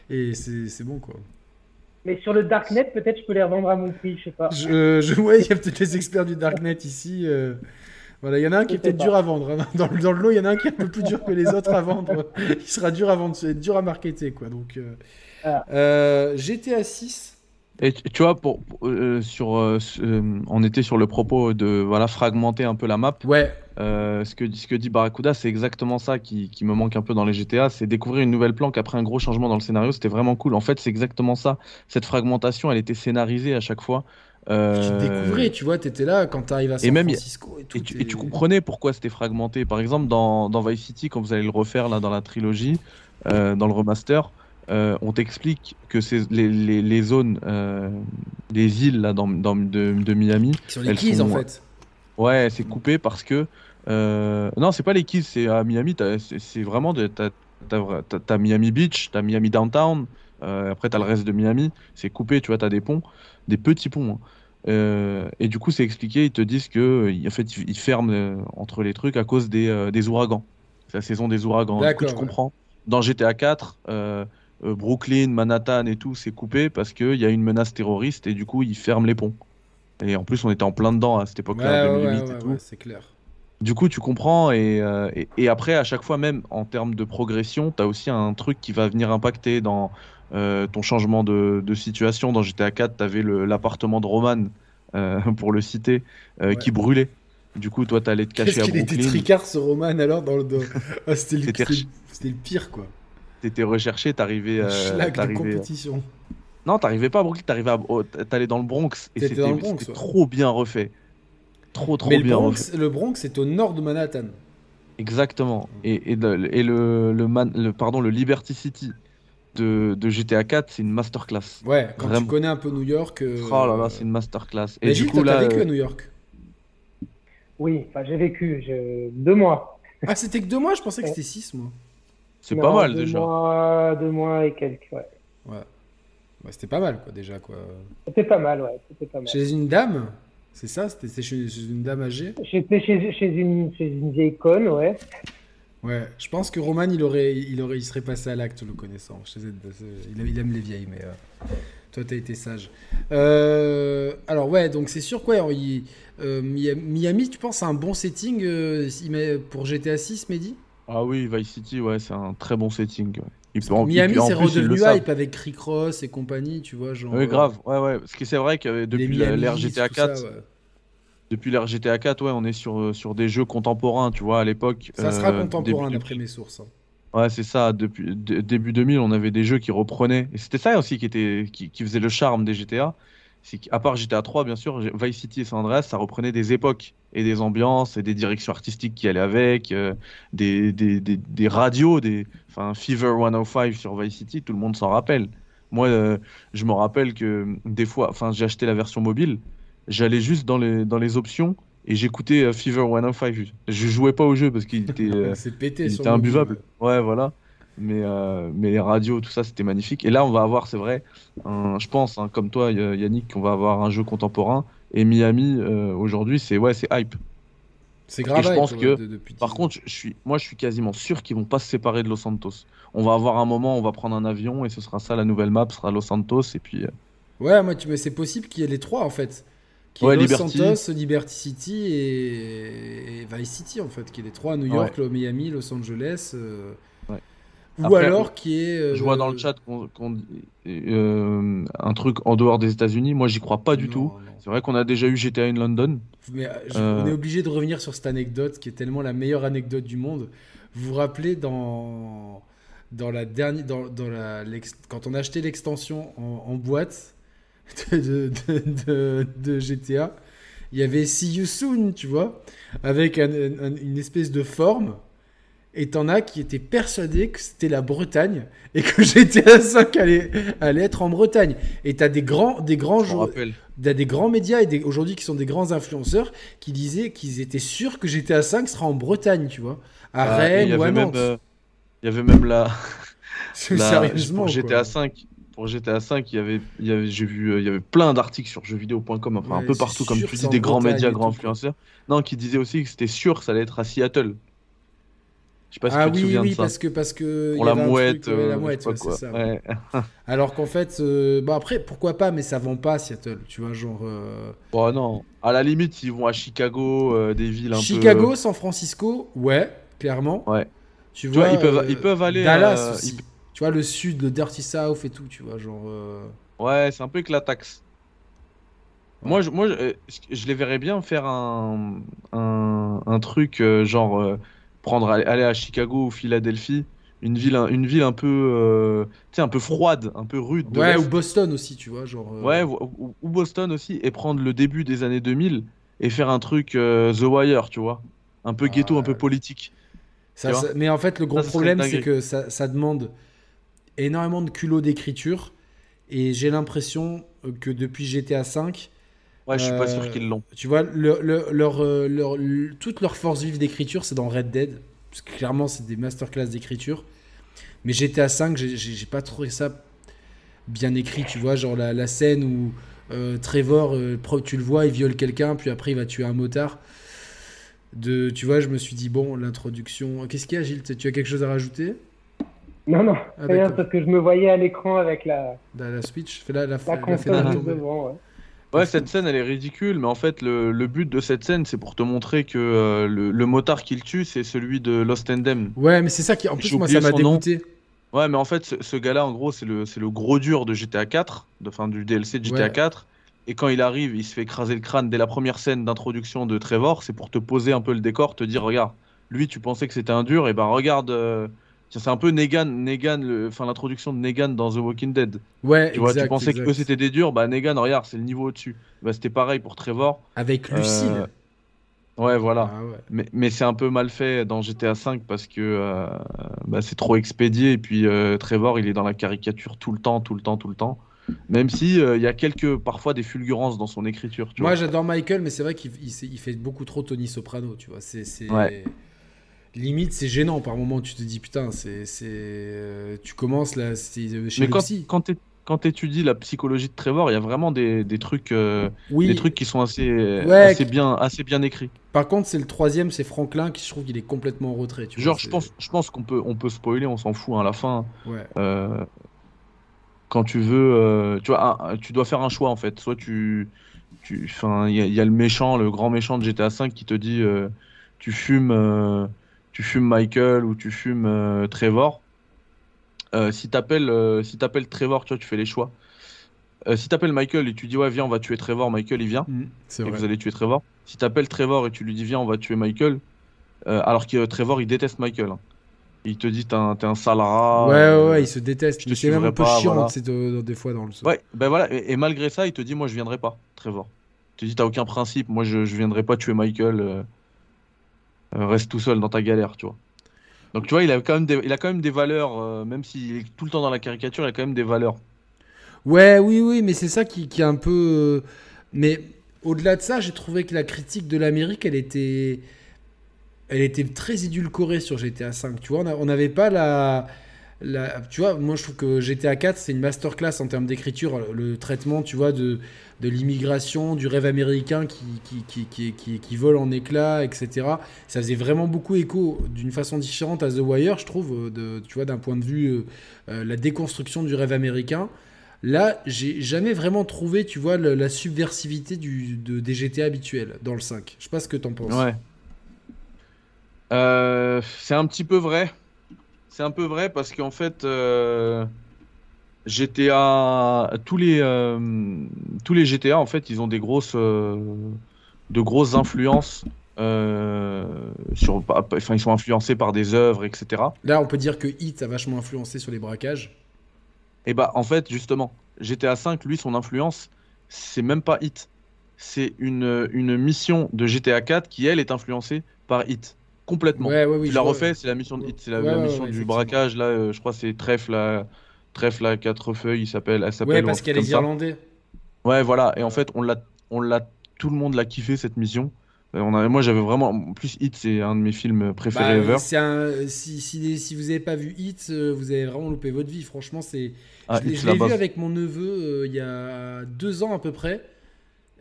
S1: et c'est bon, quoi.
S3: Mais sur le Darknet, peut-être je peux les revendre à mon prix, je sais pas.
S1: Je, je ouais, il y a peut-être les experts du Darknet ici. euh, Voilà, il y en a un qui est peut-être dur à vendre. hein. Dans, le- dans le lot, il y en a un qui est un peu plus dur que les autres à vendre. Il sera dur à vendre, c'est dur à marketer, quoi. Donc, euh,
S3: Ah.
S1: euh, GTA 6.
S2: Et tu vois, pour, euh, sur, euh, euh, on était sur le propos de voilà fragmenter un peu la map.
S1: Ouais,
S2: Euh, ce, que, ce que dit Barracuda, c'est exactement ça qui, qui me manque un peu dans les GTA, c'est découvrir une nouvelle planque après un gros changement dans le scénario. C'était vraiment cool. En fait, c'est exactement ça. Cette fragmentation, elle était scénarisée à chaque fois. Euh,
S1: tu découvrais, tu vois, t'étais là quand t'arrives à San
S2: et même,
S1: Francisco et tout.
S2: Et tu,
S1: t'es-
S2: et tu comprenais pourquoi c'était fragmenté. Par exemple, dans, dans Vice City, quand vous allez le refaire là dans la trilogie, euh, dans le remaster, euh, on t'explique que c'est les, les, les zones, euh, les îles là dans, dans- de, de Miami,
S1: Sur les
S2: elles
S1: keys,
S2: sont-
S1: en fait.
S2: ouais, c'est coupé parce que euh, non, c'est pas les Keys, c'est à Miami. C'est vraiment t'as, Miami Beach, t'as Miami Downtown. euh, après, t'as le reste de Miami. C'est coupé, tu vois, t'as des ponts, des petits ponts. hein. Euh, et du coup, c'est expliqué. Ils te disent que euh, en fait, ils, ferment euh, entre les trucs à cause des, euh, des ouragans. C'est la saison des ouragans. Du coup,
S1: D'accord,
S2: tu
S1: ouais.
S2: comprends. Dans GTA 4, euh, euh, Brooklyn, Manhattan et tout, c'est coupé parce qu'il y a une menace terroriste et du coup, ils ferment les ponts. Et en plus, on était en plein dedans à cette époque-là,
S1: ouais,
S2: 2008
S1: ouais,
S2: et
S1: ouais,
S2: tout.
S1: ouais, c'est clair.
S2: Du coup, tu comprends, et, euh, et, et après, à chaque fois, même en termes de progression, tu as aussi un truc qui va venir impacter dans euh, ton changement de, de situation. Dans GTA 4, tu avais l'appartement de Roman, euh, pour le citer, euh, qui brûlait. Du coup, toi, tu allais te
S1: Qu'est-ce
S2: cacher à
S1: qu'il était
S2: Brooklyn,
S1: tricard ce Roman alors dans le dos Ah, le,
S2: c'était
S1: le pire quoi.
S2: Tu étais recherché, t'arrivais.
S1: Le
S2: Euh,
S1: schlag de
S2: t'arrivais-
S1: compétition.
S2: Non, t'arrivais pas à Brooklyn, t'arrivais à... oh, t'allais dans le Bronx. Et
S1: T'étais
S2: c'était
S1: dans le Bronx,
S2: c'était
S1: ouais.
S2: trop bien refait. Trop, trop
S1: Mais le
S2: bien
S1: Bronx,
S2: refait.
S1: le Bronx est au nord de Manhattan.
S2: Exactement. Et, et, le, et le, le, man- le- pardon, le Liberty City de, de GTA 4, c'est une masterclass.
S1: Ouais, quand tu connais un peu New York. euh,
S2: Oh là là, c'est une masterclass. Et
S1: Mais
S2: du coup, là,
S1: vécu
S2: euh,
S1: à New York?
S3: Oui, enfin, j'ai vécu je- deux mois.
S1: Ah, c'était que deux mois? Je pensais que c'était six mois.
S2: C'est pas mal
S3: deux
S2: déjà.
S3: Mois, deux mois et quelques, ouais.
S1: Ouais. Bah, c'était pas mal quoi déjà quoi.
S3: C'était pas mal, ouais. C'était pas mal.
S1: Chez une dame C'est ça C'était chez, chez une dame âgée?
S3: J'étais chez, chez, une, chez une vieille conne, ouais.
S1: Ouais, je pense que Roman il aurait, il aurait, il serait passé à l'acte le connaissant. Je sais, il, aime, il aime les vieilles, mais euh, toi t'as été sage. Euh, alors ouais, donc c'est sûr quoi. il- euh, Miami, tu penses c'est un bon setting euh, pour GTA 6, Mehdi?
S2: Ah oui, Vice City, ouais, c'est un très bon setting. ouais.
S1: Miami c'est redevenu hype avec Rick Ross et compagnie, tu vois genre.
S2: Oui,
S1: euh,
S2: grave. Ouais, ouais. Parce que c'est vrai que depuis l'ère
S1: Heat,
S2: GTA
S1: tout ça,
S2: 4,
S1: ouais.
S2: depuis l'ère GTA 4, ouais, on est sur, euh, sur des jeux contemporains, tu vois, à l'époque.
S1: Ça sera
S2: euh,
S1: contemporain d'après mes sources. hein.
S2: Ouais, c'est ça. Depuis début 2000, on avait des jeux qui reprenaient. Et c'était ça aussi qui, était, qui, qui faisait le charme des GTA. C'est qu'à part GTA 3, bien sûr, Vice City et San Andreas, ça reprenait des époques et des ambiances et des directions artistiques qui allaient avec, euh, des, des, des, des radios, des, enfin, Fever 105 sur Vice City, tout le monde s'en rappelle. Moi, euh, je me rappelle que des fois, enfin, j'ai acheté la version mobile, j'allais juste dans les, dans les options et j'écoutais euh, Fever 105. Je jouais pas au jeu parce qu'il était. euh,
S1: pété.
S2: il était imbuvable.
S1: Ouais,
S2: voilà. Mais, euh, mais les radios, tout ça, c'était magnifique. Et là, on va avoir, c'est vrai, un- je pense, hein, comme toi, Y- Yannick, qu'on va avoir un jeu contemporain. Et Miami, euh, aujourd'hui, c'est ouais, c'est hype.
S1: C'est grave.
S2: je
S1: hype,
S2: pense que,
S1: de-
S2: Par
S1: 10 ans.
S2: contre, je suis, moi, je suis quasiment sûr qu'ils vont pas se séparer de Los Santos. On va avoir un moment, on va prendre un avion et ce sera ça, la nouvelle map sera Los Santos. Et puis, euh,
S1: Ouais, moi, tu... mais c'est possible qu'il y ait les trois en fait. Qu'il y ait
S2: Ouais,
S1: Los
S2: Liberty.
S1: Santos, Liberty City et... et Vice City en fait. Qu'il y ait les trois New York, Miami, Los Angeles. euh. Ou
S2: Après,
S1: alors qu'il y ait. euh,
S2: je vois dans le chat qu'on, qu'on- euh, un truc en dehors des États-Unis. Moi, j'y crois pas du
S1: non,
S2: tout.
S1: non.
S2: C'est vrai qu'on a déjà eu GTA in London.
S1: Mais euh, je-
S2: Euh.
S1: on est obligé de revenir sur cette anecdote qui est tellement la meilleure anecdote du monde. Vous vous rappelez dans, dans la dernière, dans, dans la, l'ex- quand on a acheté l'extension en, en boîte de, de, de- de- de GTA, il y avait See You Soon, tu vois, avec un- un- une espèce de forme. Et t'en as qui étaient persuadés que c'était la Bretagne et que GTA 5 allait, allait être en Bretagne. Et t'as des grands, des grands joueurs, des grands médias et aujourd'hui qui sont des grands influenceurs qui disaient qu'ils étaient sûrs que GTA 5 sera en Bretagne, tu vois, à
S2: Ah,
S1: Rennes ou à Nantes.
S2: euh, il y avait même la, la-
S1: Sérieusement,
S2: pour. GTA 5 pour GTA 5 il y avait il y avait j'ai vu euh, il y avait plein d'articles sur jeuxvideo.com enfin un peu partout comme tu dis des grands médias grands influenceurs non qui disaient aussi que c'était sûr que ça allait être à Seattle je sais pas si
S1: Ah
S2: tu te
S1: oui,
S2: souviens
S1: oui,
S2: de ça
S1: parce que parce que
S2: pour
S1: y
S2: la
S1: avait
S2: mouette,
S1: truc, ouais, la
S2: euh,
S1: mouette,
S2: je sais
S1: ouais,
S2: pas quoi.
S1: c'est ça.
S2: Ouais.
S1: Alors qu'en fait, euh, bon après, pourquoi pas, mais ça vend pas à Seattle, tu vois, genre euh,
S2: Bon, non à la limite ils vont à Chicago euh, des villes un
S1: Chicago, San Francisco, ouais, clairement.
S2: Ouais.
S1: Tu
S2: vois,
S1: vois,
S2: ils peuvent-
S1: euh,
S2: ils peuvent aller,
S1: Dallas
S2: euh,
S1: aussi.
S2: ils-
S1: Tu vois le sud, le Dirty South et tout, tu vois, genre. euh,
S2: Ouais, c'est un peu éclataxe. Moi, je, moi je, euh, je les verrais bien faire un, un, un truc euh, genre euh, prendre aller à Chicago ou Philadelphie, une ville, un- une ville un peu, euh, un peu froide, un peu rude de
S1: Ouais, ou Boston aussi, tu vois, genre. euh,
S2: Ouais, ou, Boston aussi, et prendre le début des années 2000 et faire un truc euh, The Wire, tu vois. Un peu ghetto, un peu politique.
S1: ça- ça- mais en fait, le gros
S2: Ça,
S1: problème, c'est que ça, demande énormément de culot d'écriture. Et j'ai l'impression euh, que depuis GTA V,
S2: Ouais, je suis pas sûr
S1: Euh,
S2: qu'ils l'ont.
S1: Tu vois, le- le- leur, euh, leur- le- toute leur force vive d'écriture, c'est dans Red Dead. Parce que clairement, c'est des masterclass d'écriture. Mais GTA V, j'ai- j'ai j'ai pas trouvé ça bien écrit, tu vois. Genre la, la scène où euh, Trevor, euh, tu le vois, il viole quelqu'un, puis après il va tuer un motard. De, tu vois, je me suis dit, bon, l'introduction. Qu'est-ce qu'il y a, Gilles? Tu as quelque chose à rajouter?
S3: Non, non,
S1: Ah,
S3: rien, parce que je me voyais à l'écran avec la,
S1: la, la Switch Fais la, la,
S3: la
S1: la-
S3: console devant. Ouais.
S2: Ouais, cette scène, elle est ridicule, mais en fait, le, le but de cette scène, c'est pour te montrer que euh, le, le motard qu'il tue, c'est celui de Lost Damned.
S1: Ouais, mais c'est ça qui. En plus, moi, ça m'a
S2: nom.
S1: dégoûté.
S2: Ouais, mais en fait, ce, ce gars-là, en gros, c'est le, gros dur de GTA 4, de, enfin, du DLC de GTA
S1: Ouais.
S2: 4. Et quand il arrive, il se fait écraser le crâne dès la première scène d'introduction de Trevor. C'est pour te poser un peu le décor, te dire, regarde, lui, tu pensais que c'était un dur, et ben regarde, euh, c'est un peu Negan, Negan, enfin l'introduction de Negan dans The Walking Dead.
S1: Ouais,
S2: Tu vois, tu pensais que
S1: exact.
S2: c'était des durs, bah Negan, regarde, c'est le niveau au-dessus. Bah, c'était pareil pour Trevor.
S1: Avec Lucille.
S2: Euh, Ouais, voilà.
S1: Ah ouais.
S2: Mais, mais c'est un peu mal fait dans GTA V parce que euh, bah, c'est trop expédié et puis euh, Trevor il est dans la caricature tout le temps, tout le temps, tout le temps. Même si euh, il y a quelques parfois des fulgurances dans son écriture. Tu
S1: Moi j'adore Michael, mais c'est vrai qu'il il, s'est- il fait beaucoup trop Tony Soprano, tu vois. C'est-
S2: Ouais.
S1: Limite, c'est gênant par moment. Tu te dis putain, c'est, c'est, euh, tu commences là, c'est euh, chez
S2: Mais quand, quand tu quand étudies la psychologie de Trevor, il y a vraiment des, des trucs, euh,
S1: Oui.
S2: des trucs qui sont assez,
S1: Ouais,
S2: assez bien, assez bien écrits.
S1: Par contre, c'est le troisième, c'est Franklin qui je trouve qu'il est complètement en retrait. Tu
S2: Genre,
S1: vois,
S2: je pense, je pense qu'on peut, on peut spoiler, on s'en fout hein, à la fin.
S1: Ouais.
S2: Euh, quand tu veux, euh, tu vois, un- tu dois faire un choix en fait. Soit tu, tu, enfin, il y, a- il y a le méchant, le grand méchant de GTA V qui te dit, tu fumes, tu fumes Michael ou tu fumes euh, Trevor. Euh, si t'appelles, euh, si t'appelles Trevor, tu vois, tu fais les choix. Si t'appelles Michael et tu dis ouais viens on va tuer Trevor, Michael il vient
S1: c'est
S2: et
S1: vrai.
S2: vous allez tuer Trevor. Si t'appelles Trevor et tu lui dis viens on va tuer Michael, alors que Trevor il déteste Michael. hein. Il te dit t'es un, un sale rat.
S1: ouais, ouais, ouais, il se déteste. c'est même un peu
S2: pas,
S1: chiant,
S2: voilà.
S1: de- des fois dans le.
S2: Ouais, ben voilà, et, et malgré ça, il te dit, moi je viendrai pas, Trevor. Il te dit, t'as aucun principe, moi je, je viendrai pas tuer Michael, reste tout seul dans ta galère, tu vois. Donc tu vois, il a quand même des, il a quand même des valeurs, euh, même s'il est tout le temps dans la caricature, il a quand même des valeurs.
S1: Ouais, oui, oui, mais c'est ça qui, est un peu. euh, Mais au-delà de ça, j'ai trouvé que la critique de l'Amérique, elle était. Elle était très édulcorée sur GTA V. Tu vois, on n'avait pas la. la- Tu vois, moi je trouve que GTA 4, c'est une masterclass en termes d'écriture. Le traitement, tu vois, de, de l'immigration, du rêve américain qui, qui, qui, qui, qui, vole en éclats, etc. Ça faisait vraiment beaucoup écho d'une façon différente à The Wire, je trouve, euh, tu vois, d'un point de vue euh, euh, la déconstruction du rêve américain. Là, j'ai jamais vraiment trouvé, tu vois, la subversivité du, de, des GTA habituels dans le 5. Je sais pas ce que t'en penses.
S2: Ouais. C'est un petit peu vrai. C'est un peu vrai parce qu'en fait, GTA, tous les, euh, tous les GTA, en fait, ils ont des grosses, euh, de grosses influences. euh, sur, enfin, ils sont influencés par des œuvres, etc.
S1: Là, on peut dire que Hit a vachement influencé sur les braquages.
S2: Et bah, en fait, justement, GTA V, lui, son influence, c'est même pas Hit. C'est une, une mission de GTA 4 qui, elle, est influencée par Hit. Complètement.
S1: Ouais, ouais, oui.
S2: tu
S1: vois.
S2: refait, c'est la mission de Hit, c'est la,
S1: Ouais,
S2: la mission du braquage, là, euh, je crois c'est Trèfle à, Trèfle à quatre feuilles, il s'appelle, elle s'appelle.
S1: Ouais, parce qu'elle est
S2: ça.
S1: irlandais.
S2: Ouais, voilà, et en fait, on l'a, on l'a, tout le monde l'a kiffé cette mission. Euh, On a, moi, j'avais vraiment, en plus, Hit, c'est un de mes films préférés
S1: Bah,
S2: ever.
S1: c'est un, si, si, si vous avez pas vu Hit, euh, vous avez vraiment loupé votre vie. Franchement, c'est.
S2: Ah,
S1: je l'ai- je vu avec mon neveu euh, il y a deux ans à peu près.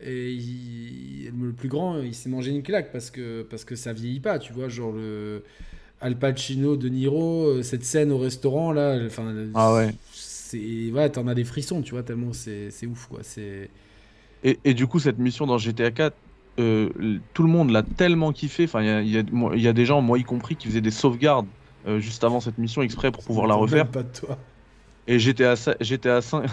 S1: Et il- le plus grand, il s'est mangé une claque parce que, parce que ça vieillit pas, tu vois. Genre le Al Pacino, De Niro, euh, cette scène au restaurant là. Enfin,
S2: Ah ouais.
S1: C'est, ouais, t'en as des frissons, tu vois, tellement c'est, c'est ouf quoi. C'est.
S2: Et, et du coup, cette mission dans GTA 4, euh, tout le monde l'a tellement kiffé. Enfin, il y a, il y a- y des gens, moi y compris, qui faisaient des sauvegardes euh, juste avant cette mission exprès pour pouvoir la refaire.
S1: Pas de toi.
S2: Et GTA, 5, GTA 5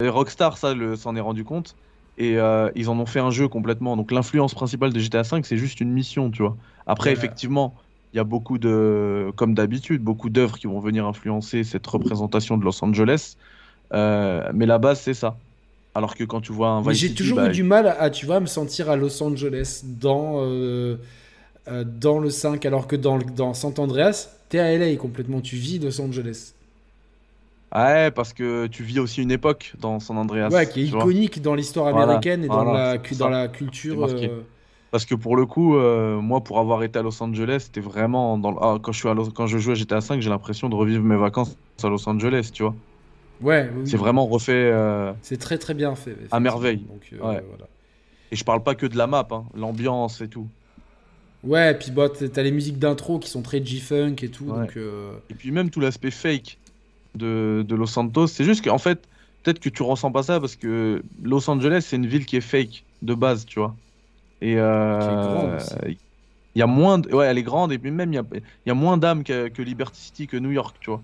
S2: Rockstar, ça, s'en est rendu compte. Et euh, ils en ont fait un jeu complètement. Donc l'influence principale de GTA 5, c'est juste une mission, tu vois. Après, effectivement, il y a beaucoup de, comme d'habitude, beaucoup d'œuvres qui vont venir influencer cette représentation de Los Angeles. Euh, mais la base, c'est ça. Alors que quand tu vois un
S1: J'ai toujours bah, eu du mal à, tu vois, me sentir à Los Angeles dans, euh, dans le 5, alors que dans, dans San Andreas, t'es à LA complètement, tu vis Los Angeles.
S2: Ouais, parce que tu vis aussi une époque dans San Andreas.
S1: Ouais, qui est iconique dans l'histoire américaine et dans, la, dans la culture. Euh,
S2: parce que pour le coup, euh, moi, pour avoir été à Los Angeles, c'était vraiment. Dans... Ah, quand, je suis à quand je jouais à GTA 5, j'ai l'impression de revivre mes vacances à Los Angeles, tu vois.
S1: Ouais.
S2: C'est vraiment refait. Euh,
S1: c'est très très bien fait.
S2: À merveille. Donc, ouais. voilà. Et je parle pas que de la map, hein, l'ambiance et tout.
S1: Ouais, et puis bah, t'as les musiques d'intro qui sont très G-Funk et tout. Donc,
S2: Et puis même tout l'aspect fake de, Los Santos. C'est juste qu'en fait, peut-être que tu ressens pas ça parce que Los Angeles, c'est une ville qui est fake de base, tu vois. Et euh, il y a moins, de... ouais, elle est grande et puis même il y a, y a moins d'âme que, que, Liberty City, que New York, tu vois.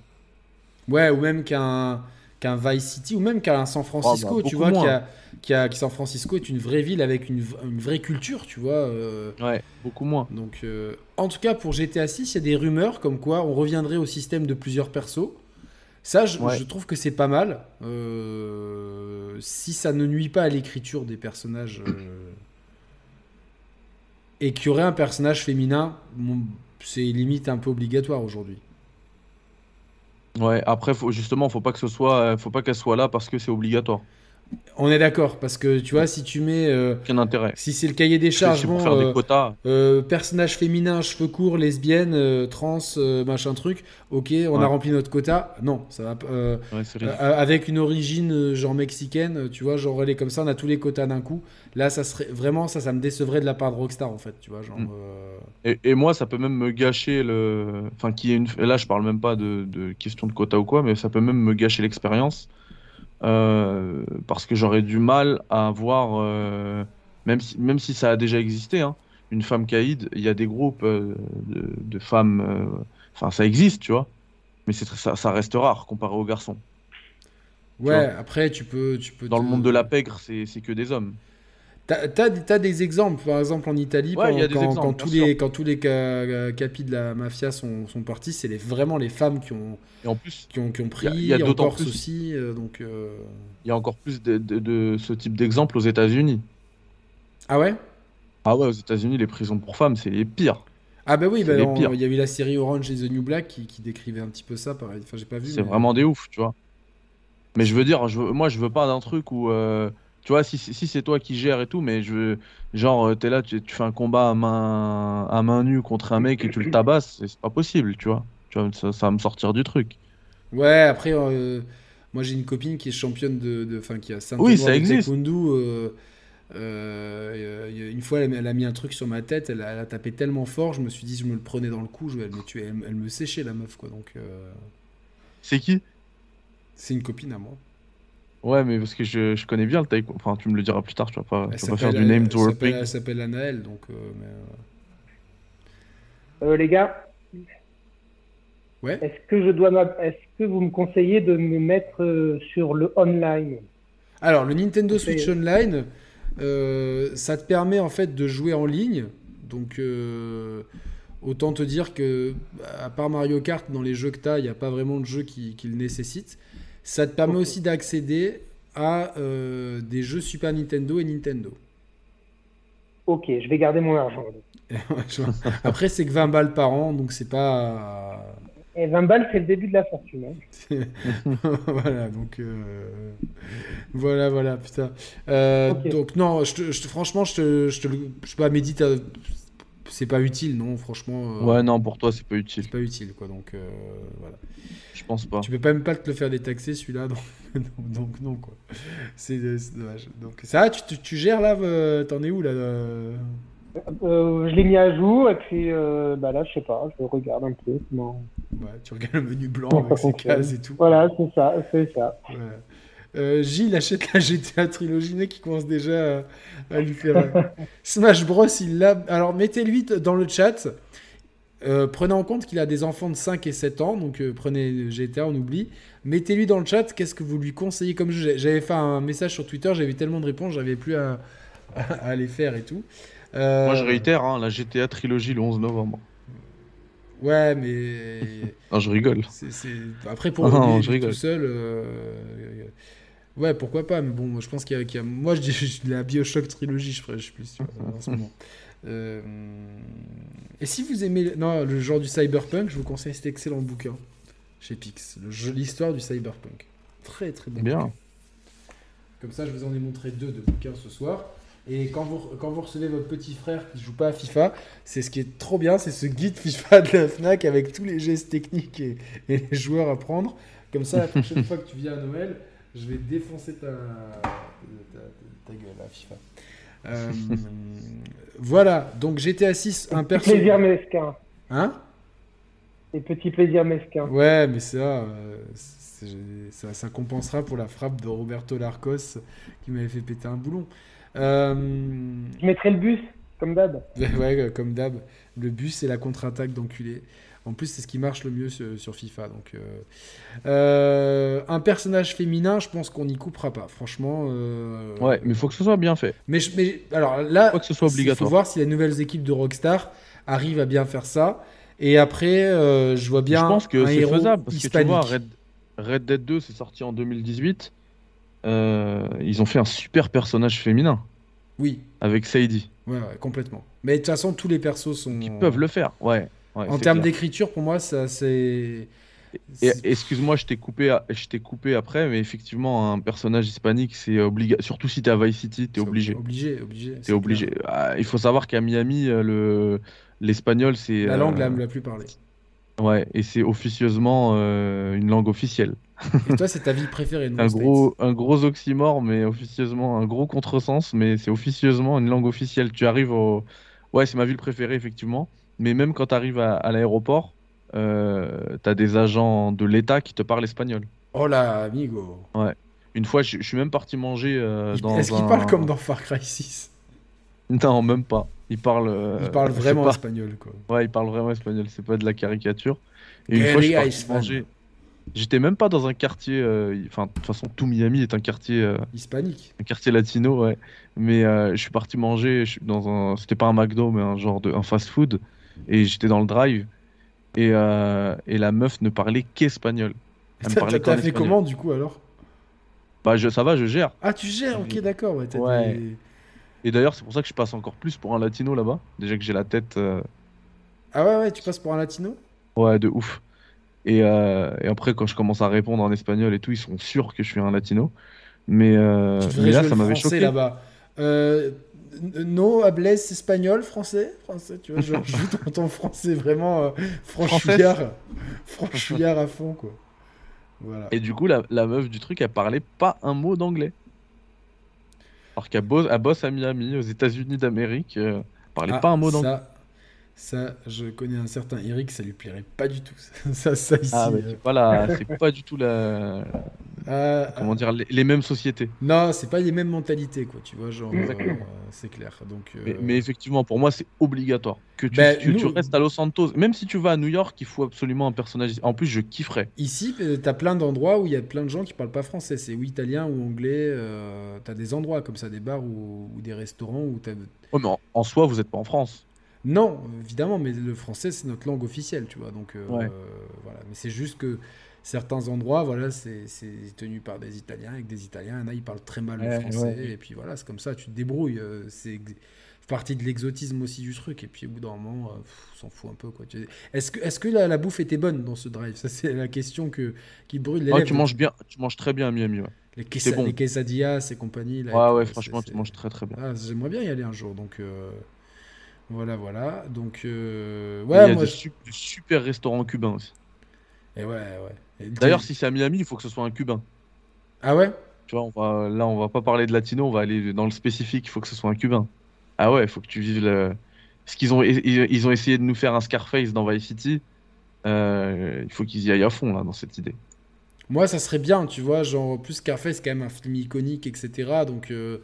S1: Ouais, ou même qu'un qu'un Vice City ou même qu'un San Francisco, oh, bah, tu vois, qui a, qui a, qui San Francisco est une vraie ville avec une, une vraie culture, tu vois. Euh.
S2: Ouais, beaucoup moins.
S1: Donc, euh, en tout cas, pour GTA 6, il y a des rumeurs comme quoi on reviendrait au système de plusieurs persos. Ça, je, trouve que c'est pas mal. Euh, si ça ne nuit pas à l'écriture des personnages. Euh, et qu'il y aurait un personnage féminin, c'est limite un peu obligatoire aujourd'hui.
S2: Ouais, après, faut, justement, faut pas que ce soit, faut pas qu'elle soit là parce que c'est obligatoire.
S1: On est d'accord, parce que tu vois, si tu mets. Euh,
S2: intérêt.
S1: Si c'est le cahier des charges, bon,
S2: faire des euh, quotas.
S1: Euh, personnage féminin, cheveux courts, lesbienne, trans, machin truc, ok, on a rempli notre quota. Non, ça va. avec une origine genre mexicaine, tu vois, genre elle est comme ça, on a tous les quotas d'un coup. Là, ça serait vraiment, ça, ça me décevrait de la part de Rockstar en fait, tu vois. Genre,
S2: mm. et, moi, ça peut même me gâcher le. Enfin, qui est une. Là, je parle même pas de, de question de quota ou quoi, mais ça peut même me gâcher l'expérience. Euh, parce que j'aurais du mal à voir, euh, même, si, même si ça a déjà existé, hein, une femme caïd, il y a des groupes euh, de, femmes, enfin ça existe, tu vois, mais ça, ça reste rare comparé aux garçons.
S1: Ouais, après tu peux, tu peux.
S2: Dans le monde de la pègre, c'est que des hommes.
S1: T'as as, des exemples, par exemple en Italie, quand, tous les, quand tous les capis de la mafia sont, sont partis, c'est les, vraiment les femmes qui ont,
S2: en plus,
S1: qui ont, qui ont pris, il y a, en Corse aussi. Donc, euh.
S2: Il y a encore plus de, de, ce type d'exemple aux États-Unis.
S1: Ah ouais?
S2: Ah ouais, aux États-Unis, les prisons pour femmes, c'est les pires.
S1: Ah bah oui, bah il y a eu la série Orange et The New Black qui, qui décrivait un petit peu ça, pareil. Enfin, j'ai pas vu.
S2: C'est vraiment des ouf, tu vois. Mais je veux dire, je moi, je veux pas d'un truc où. Euh, tu vois, si, si c'est toi qui gères et tout, mais je genre, euh, t'es là, tu, tu, fais un combat à main, à main nue contre un mec et tu le tabasses, c'est pas possible, tu vois. Tu vois ça, va me sortir du truc.
S1: Ouais, après, euh, moi j'ai une copine qui est championne de. Enfin, qui a 5
S2: oui, ça existe.
S1: Euh, une fois, elle, a mis un truc sur ma tête, elle, a tapé tellement fort, je me suis dit, je me le prenais dans le cou, je, elle, me elle, me séchait la meuf, quoi. Donc.
S2: C'est qui?
S1: C'est une copine à moi.
S2: Ouais, mais parce que je, je connais bien le taekwondo. Enfin, tu me le diras plus tard, tu vas pas, tu vas pas faire du name dropping.
S1: Elle s'appelle Anaël, donc. Euh,
S3: mais, euh... Euh, les gars.
S1: Ouais.
S3: Est-ce que je dois Est-ce que vous me conseillez de me mettre euh, sur le online?
S1: Alors, le Nintendo Switch Online, euh, ça te permet en fait de jouer en ligne. Donc, autant te dire que, à part Mario Kart, dans les jeux que tu as, il n'y a pas vraiment de jeu qui, qui le nécessite. Ça te permet aussi d'accéder à euh, des jeux Super Nintendo et Nintendo.
S3: Ok, je vais garder mon argent.
S1: Après, c'est que 20 balles par an, donc c'est pas.
S3: Et 20 balles, c'est le début de la fortune.
S1: Hein. voilà, donc. Euh, voilà, voilà, putain. Euh, donc, non, je franchement, je te, je te. Je sais pas, médite. C'est pas utile, non, franchement.
S2: ouais, non, pour toi, c'est pas utile.
S1: C'est pas utile, quoi, donc voilà.
S2: Je pense pas.
S1: Tu peux même pas te le faire détaxer celui-là, donc, donc, non quoi. C'est dommage. Donc ça, tu, tu, gères là, euh, t'en es où là euh
S3: euh, Je l'ai mis à jour et puis bah là je sais pas, je regarde un peu comment.
S1: Ouais, tu regardes le menu blanc avec ses cases et tout.
S3: Voilà, c'est ça, c'est ça.
S1: Gilles achète la GTA trilogie qui commence déjà à, lui faire. Smash Bros, il l'a. Alors mettez-lui dans le chat. Euh, prenez en compte qu'il a des enfants de 5 et 7 ans, donc euh, prenez GTA, on oublie. Mettez-lui dans le chat qu'est-ce que vous lui conseillez comme jeu? J'avais fait un message sur Twitter, j'avais tellement de réponses, j'avais plus à, à, les faire et tout.
S2: Euh, Moi je réitère, hein, la GTA trilogie le 11 novembre.
S1: Ouais, mais.
S2: non, je rigole.
S1: Après, pour non, je rigole. tout seul. Ouais, pourquoi pas, mais bon, je pense qu'il y, a. Moi, je dis la Bioshock trilogie, je, je suis plus sûr en ce moment. Euh, et si vous aimez non, le genre du cyberpunk, je vous conseille cet excellent bouquin chez Pix, l'histoire du cyberpunk. Très très bon.
S2: Bien.
S1: Comme ça, je vous en ai montré deux de bouquins ce soir. Et quand vous, quand vous recevez votre petit frère qui joue pas à FIFA, c'est ce qui est trop bien, c'est ce guide FIFA de la FNAC avec tous les gestes techniques et, les joueurs à prendre. Comme ça, la prochaine fois que tu viens à Noël, je vais défoncer ta, ta gueule à FIFA. Euh, voilà, donc GTA 6, un
S3: perso. Plaisir mesquin.
S1: Hein?
S3: Les petits plaisirs mesquins.
S1: Ouais, mais ça, ça, ça, compensera pour la frappe de Roberto Larcos qui m'avait fait péter un boulon. Euh...
S3: Je mettrai le bus, comme d'hab?
S1: ouais, comme d'hab. Le bus et la contre-attaque d'enculé. En plus, c'est ce qui marche le mieux sur, FIFA. Donc, euh, euh, un personnage féminin, je pense qu'on n'y coupera pas. Franchement. Euh,
S2: ouais, mais il faut que ce soit bien fait.
S1: Mais, mais alors là,
S2: faut que ce soit obligatoire.
S1: Il faut voir si les nouvelles équipes de Rockstar arrivent à bien faire ça. Et après, je vois bien. Je
S2: pense que c'est faisable parce que tu vois, Red, Dead 2, c'est sorti en 2018. ils ont fait un super personnage féminin.
S1: Oui.
S2: Avec Sadie.
S1: Ouais, ouais, complètement. Mais de toute façon, tous les persos sont.
S2: Ils peuvent le faire, ouais
S1: en termes d'écriture, pour moi, ça c'est.
S2: Excuse-moi, je t'ai coupé, je t'ai coupé après, mais effectivement, un personnage hispanique, c'est obligatoire. Surtout si t'es à Vice City, t'es obligé.
S1: Obligé, obligé.
S2: T'es obligé. Ah, il faut savoir qu'à Miami, euh, le l'espagnol, c'est
S1: la langue euh... la plus parlée.
S2: Ouais, et c'est officieusement euh, une langue officielle.
S1: Et toi, c'est ta ville préférée
S2: Un gros, un gros oxymore, mais officieusement un gros contresens, mais c'est officieusement une langue officielle. Tu arrives au, ouais, c'est ma ville préférée effectivement. Mais même quand tu arrives à, l'aéroport, euh, tu as des agents de l'État qui te parlent espagnol.
S1: Oh là, amigo.
S2: Ouais. Une fois, je, suis même parti manger euh, dans.
S1: Est-ce qu'il parle comme dans Far Cry 6
S2: Non, même pas. Il parle. Euh,
S1: il parle vraiment espagnol, quoi.
S2: Ouais, il parle vraiment espagnol. C'est pas de la caricature. Et une fois, je suis parti manger. J'étais même pas dans un quartier. Euh, enfin, de toute façon, tout Miami est un quartier. Euh,
S1: Hispanique.
S2: Un quartier latino, ouais. Mais je suis parti manger dans un. C'était pas un McDo, mais un genre de un fast-food et j'étais dans le drive et, euh, et la meuf ne parlait qu'espagnol.
S1: T'as fait comment du coup alors?
S2: Bah je, ça va, je gère.
S1: Ah tu gères, ok d'accord.
S2: Ouais. Et d'ailleurs c'est pour ça que je passe encore plus pour un latino là-bas. Déjà que j'ai la tête. Euh,
S1: ah ouais ouais, tu passes pour un latino?
S2: Ouais de ouf. Et, euh, et, après quand je commence à répondre en espagnol et tout, ils sont sûrs que je suis un latino. Mais, mais là ça m'avait choqué.
S1: là-bas. No hables espagnol, français, français, tu vois, genre joue ton, ton français vraiment euh, franchouillard, franchouillard à fond, quoi. Voilà.
S2: Et du coup, la, la, meuf du truc, elle parlait pas un mot d'anglais. Alors qu'elle bosse, bosse à Miami, aux États-Unis d'Amérique, euh, elle parlait ah, pas un mot d'anglais.
S1: Ça, je connais un certain Eric, ça lui plairait pas du tout. ça, ça ici.
S2: Ah, mais euh. c'est pas, du tout la. Euh, comment dire, les, mêmes sociétés.
S1: Non, c'est pas les mêmes mentalités, quoi. Tu vois, genre, euh, c'est clair. Donc.
S2: Mais, effectivement, pour moi, c'est obligatoire que tu, ben, tu, restes à Los Santos. Même si tu vas à New York, il faut absolument un personnage. En plus, je kifferais.
S1: Ici, t'as plein d'endroits où il y a plein de gens qui parlent pas français. C'est ou italien ou anglais. t'as des endroits comme ça, des bars ou, des restaurants où t'as.
S2: Oh, mais en soi, vous êtes pas en France.
S1: Non, évidemment, mais le français, c'est notre langue officielle, tu vois. Donc, euh, voilà. Mais c'est juste que certains endroits, voilà, c'est tenu par des Italiens, avec des Italiens, il y en a, ils parlent très mal le français, et puis voilà, c'est comme ça, tu te débrouilles. Euh, c'est partie de l'exotisme aussi du truc, et puis au bout d'un moment, euh, on s'en fout un peu, quoi. Est-ce que, est que la, bouffe était bonne dans ce drive? Ça, c'est la question que, qui brûle les
S2: oh, Tu manges bien, tu manges très bien à Miami, ouais.
S1: Les, les quesadillas et compagnie.
S2: Là, ouais, ouais, franchement, tu manges très très bien.
S1: Ah, j'aimerais bien y aller un jour, donc... Voilà, voilà. Donc,
S2: euh... ouais, il y a des super restaurants cubains aussi.
S1: Et ouais, ouais.
S2: D'ailleurs, si c'est à Miami, il faut que ce soit un cubain.
S1: Ah ouais?
S2: Tu vois, on va... là, on va pas parler de latino, on va aller dans le spécifique, il faut que ce soit un cubain. Ah ouais, il faut que tu vives le. Parce qu'ils ont, ils ont essayé de nous faire un Scarface dans Vice City. Euh, il faut qu'ils y aillent à fond, là, dans cette idée.
S1: Moi, ça serait bien, tu vois, genre, plus Scarface, c'est quand même un film iconique, etc. Donc, euh,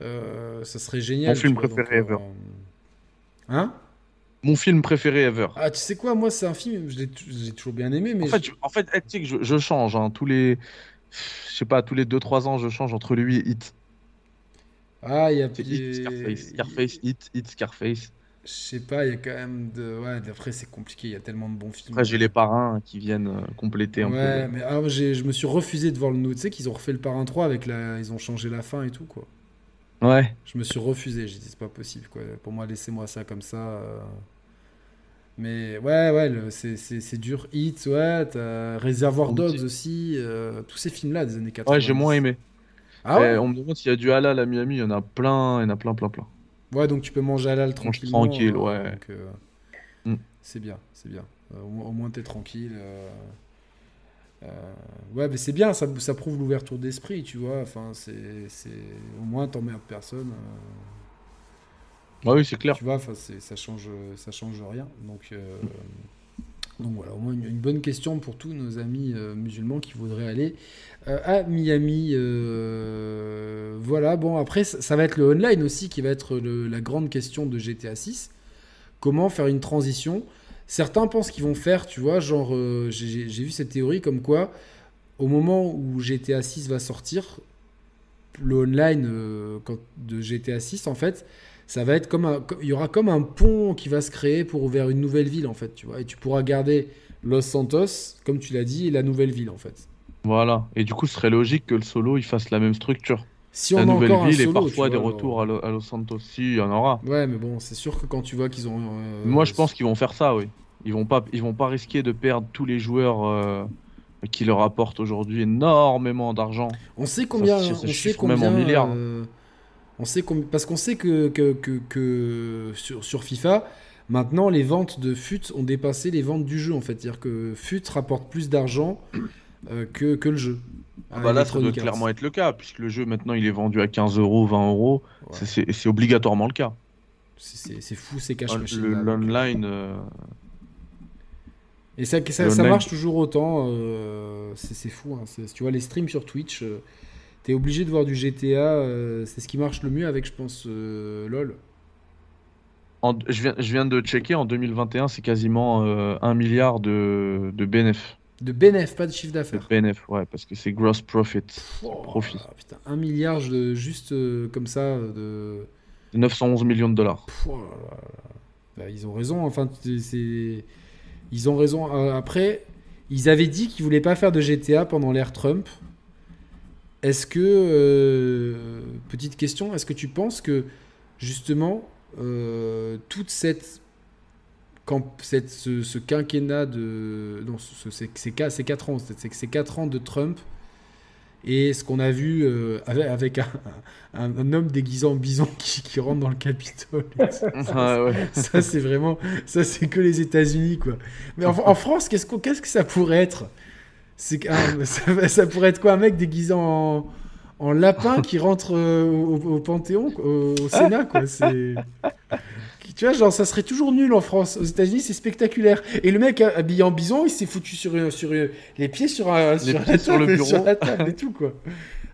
S1: euh, ça serait génial.
S2: Mon film préféré ever.
S1: Hein
S2: mon film préféré ever.
S1: Ah, tu sais quoi, moi, c'est un film, j'ai toujours bien aimé, mais.
S2: En fait, je, en fait je, je change, hein, tous les. Je sais pas, tous les 2-3 ans, je change entre lui et Hit.
S1: Ah, il y a.
S2: Hit, Scarface, Scarface, Hit, Hit, Scarface.
S1: Je sais pas, il y a quand même de. Ouais, après, c'est compliqué, il y a tellement de bons films.
S2: Après, j'ai les parrains qui viennent euh, compléter un
S1: ouais,
S2: peu.
S1: Ouais, mais alors, je me suis refusé de voir le nouveau. Tu sais qu'ils ont refait le parrain 3 avec la. Ils ont changé la fin et tout, quoi.
S2: Ouais.
S1: Je me suis refusé, j'ai dit, c'est pas possible, quoi. Pour moi, laissez-moi ça comme ça. Euh... Mais ouais, ouais, c'est dur. Hit, ouais, t'as Reservoir Dogs aussi, euh, tous ces films-là des années 80.
S2: Ouais, j'ai moins aimé.
S1: Ah ouais
S2: Eh, on me demande s'il y a du halal à Miami, il y en a plein, il y en a plein, plein, plein.
S1: Ouais, donc tu peux manger halal
S2: Mange
S1: tranquillement.
S2: tranquille,
S1: euh,
S2: ouais.
S1: euh,
S2: Mm.
S1: C'est bien, c'est bien. Euh, au, moins- au moins, t'es tranquille. Euh, ouais, mais c'est bien, ça, ça prouve l'ouverture d'esprit, tu vois. Enfin, c'est, c'est... Au moins, t'emmerdes personne. euh,
S2: Ah oui, c'est clair.
S1: Tu vois, c'est, ça change, ça change rien. Donc, euh, donc voilà, au moins une, une bonne question pour tous nos amis euh, musulmans qui voudraient aller euh, à Miami. voilà, bon, après, ça, ça va être le online aussi qui va être le- la grande question de GTA 6. Comment faire une transition Certains pensent qu'ils vont faire, tu vois, genre, euh, j'ai, vu cette théorie comme quoi, au moment où GTA 6 va sortir, le online euh, quand- de GTA 6, en fait, ça va être comme un, il y aura comme un pont qui va se créer pour vers une nouvelle ville, en fait, tu vois. Et tu pourras garder Los Santos, comme tu l'as dit, et la nouvelle ville, en fait.
S2: Voilà. Et du coup, ce serait logique que le solo il fasse la même structure.
S1: Si
S2: la
S1: on a
S2: nouvelle
S1: un
S2: ville et parfois des retours à Los Santos. Si, il y en aura.
S1: Ouais, mais bon, c'est sûr que quand tu vois qu'ils ont. euh,
S2: Moi, je pense qu'ils vont faire ça, oui. Ils vont pas, ils vont pas risquer de perdre tous les joueurs euh, qui leur apportent aujourd'hui énormément d'argent.
S1: On sait combien.
S2: Ça se- ça
S1: on sait
S2: chiffre même
S1: combien.
S2: en milliards.
S1: euh, on sait com- parce qu'on sait que, que, que, que sur, sur FIFA, maintenant les ventes de FUT ont dépassé les ventes du jeu en fait. C'est-à-dire que FUT rapporte plus d'argent euh, que, que le jeu.
S2: Ah bah là, ça doit clairement être le cas, puisque le jeu maintenant il est vendu à 15 euros, 20 euros.
S1: Ouais.
S2: C'est- C'est c'est obligatoirement le cas.
S1: C'est c'est- c'est fou ces cash
S2: Le-
S1: machines.
S2: L'online, euh,
S1: Et ça, ça, marche toujours autant. euh, c'est fou. hein. Tu vois, les streams sur Twitch, euh, t'es obligé de voir du GTA. euh, c'est ce qui marche le mieux avec, je pense, LOL.
S2: en- je, viens, je viens de checker, en 2021, c'est quasiment euh, 1 milliard de, de BNF.
S1: De BNF, pas de chiffre
S2: De
S1: d'affaires.
S2: BNF, ouais, parce que c'est gross profit.
S1: Oh,
S2: profit.
S1: putain, un milliard de, juste comme ça de.
S2: 911 millions de dollars.
S1: Pff, oh là là là. Bah, ils ont raison. Enfin, c'est ils ont raison. Euh, après, ils avaient dit qu'ils voulaient pas faire de GTA pendant l'ère Trump. Est-ce que euh, petite question, est-ce que tu penses que justement euh, toute cette camp- cette, ce, quinquennat de non, ce- ce- c'est c'est qua- c'est quatre ans, c'est c'est que ces quatre ans de Trump et ce qu'on a vu euh, avec, avec un, un- un homme déguisé en bison qui, qui rentre dans le Capitole.
S2: Ah ouais.
S1: Ça, c'est vraiment. Ça, c'est que les États-Unis, quoi. Mais en, en France, qu'est-ce, que ça pourrait être? C'est, ça, ça pourrait être quoi? Un mec déguisé en, en lapin qui rentre euh, au, au Panthéon, au, au Sénat, quoi? C'est. Tu vois, genre, ça serait toujours nul en France. Aux États-Unis, c'est spectaculaire. Et le mec habillé en bison, il s'est foutu sur, euh, sur euh, les pieds sur, un, sur,
S2: pieds
S1: la
S2: sur le bureau.
S1: sur la table et tout, quoi.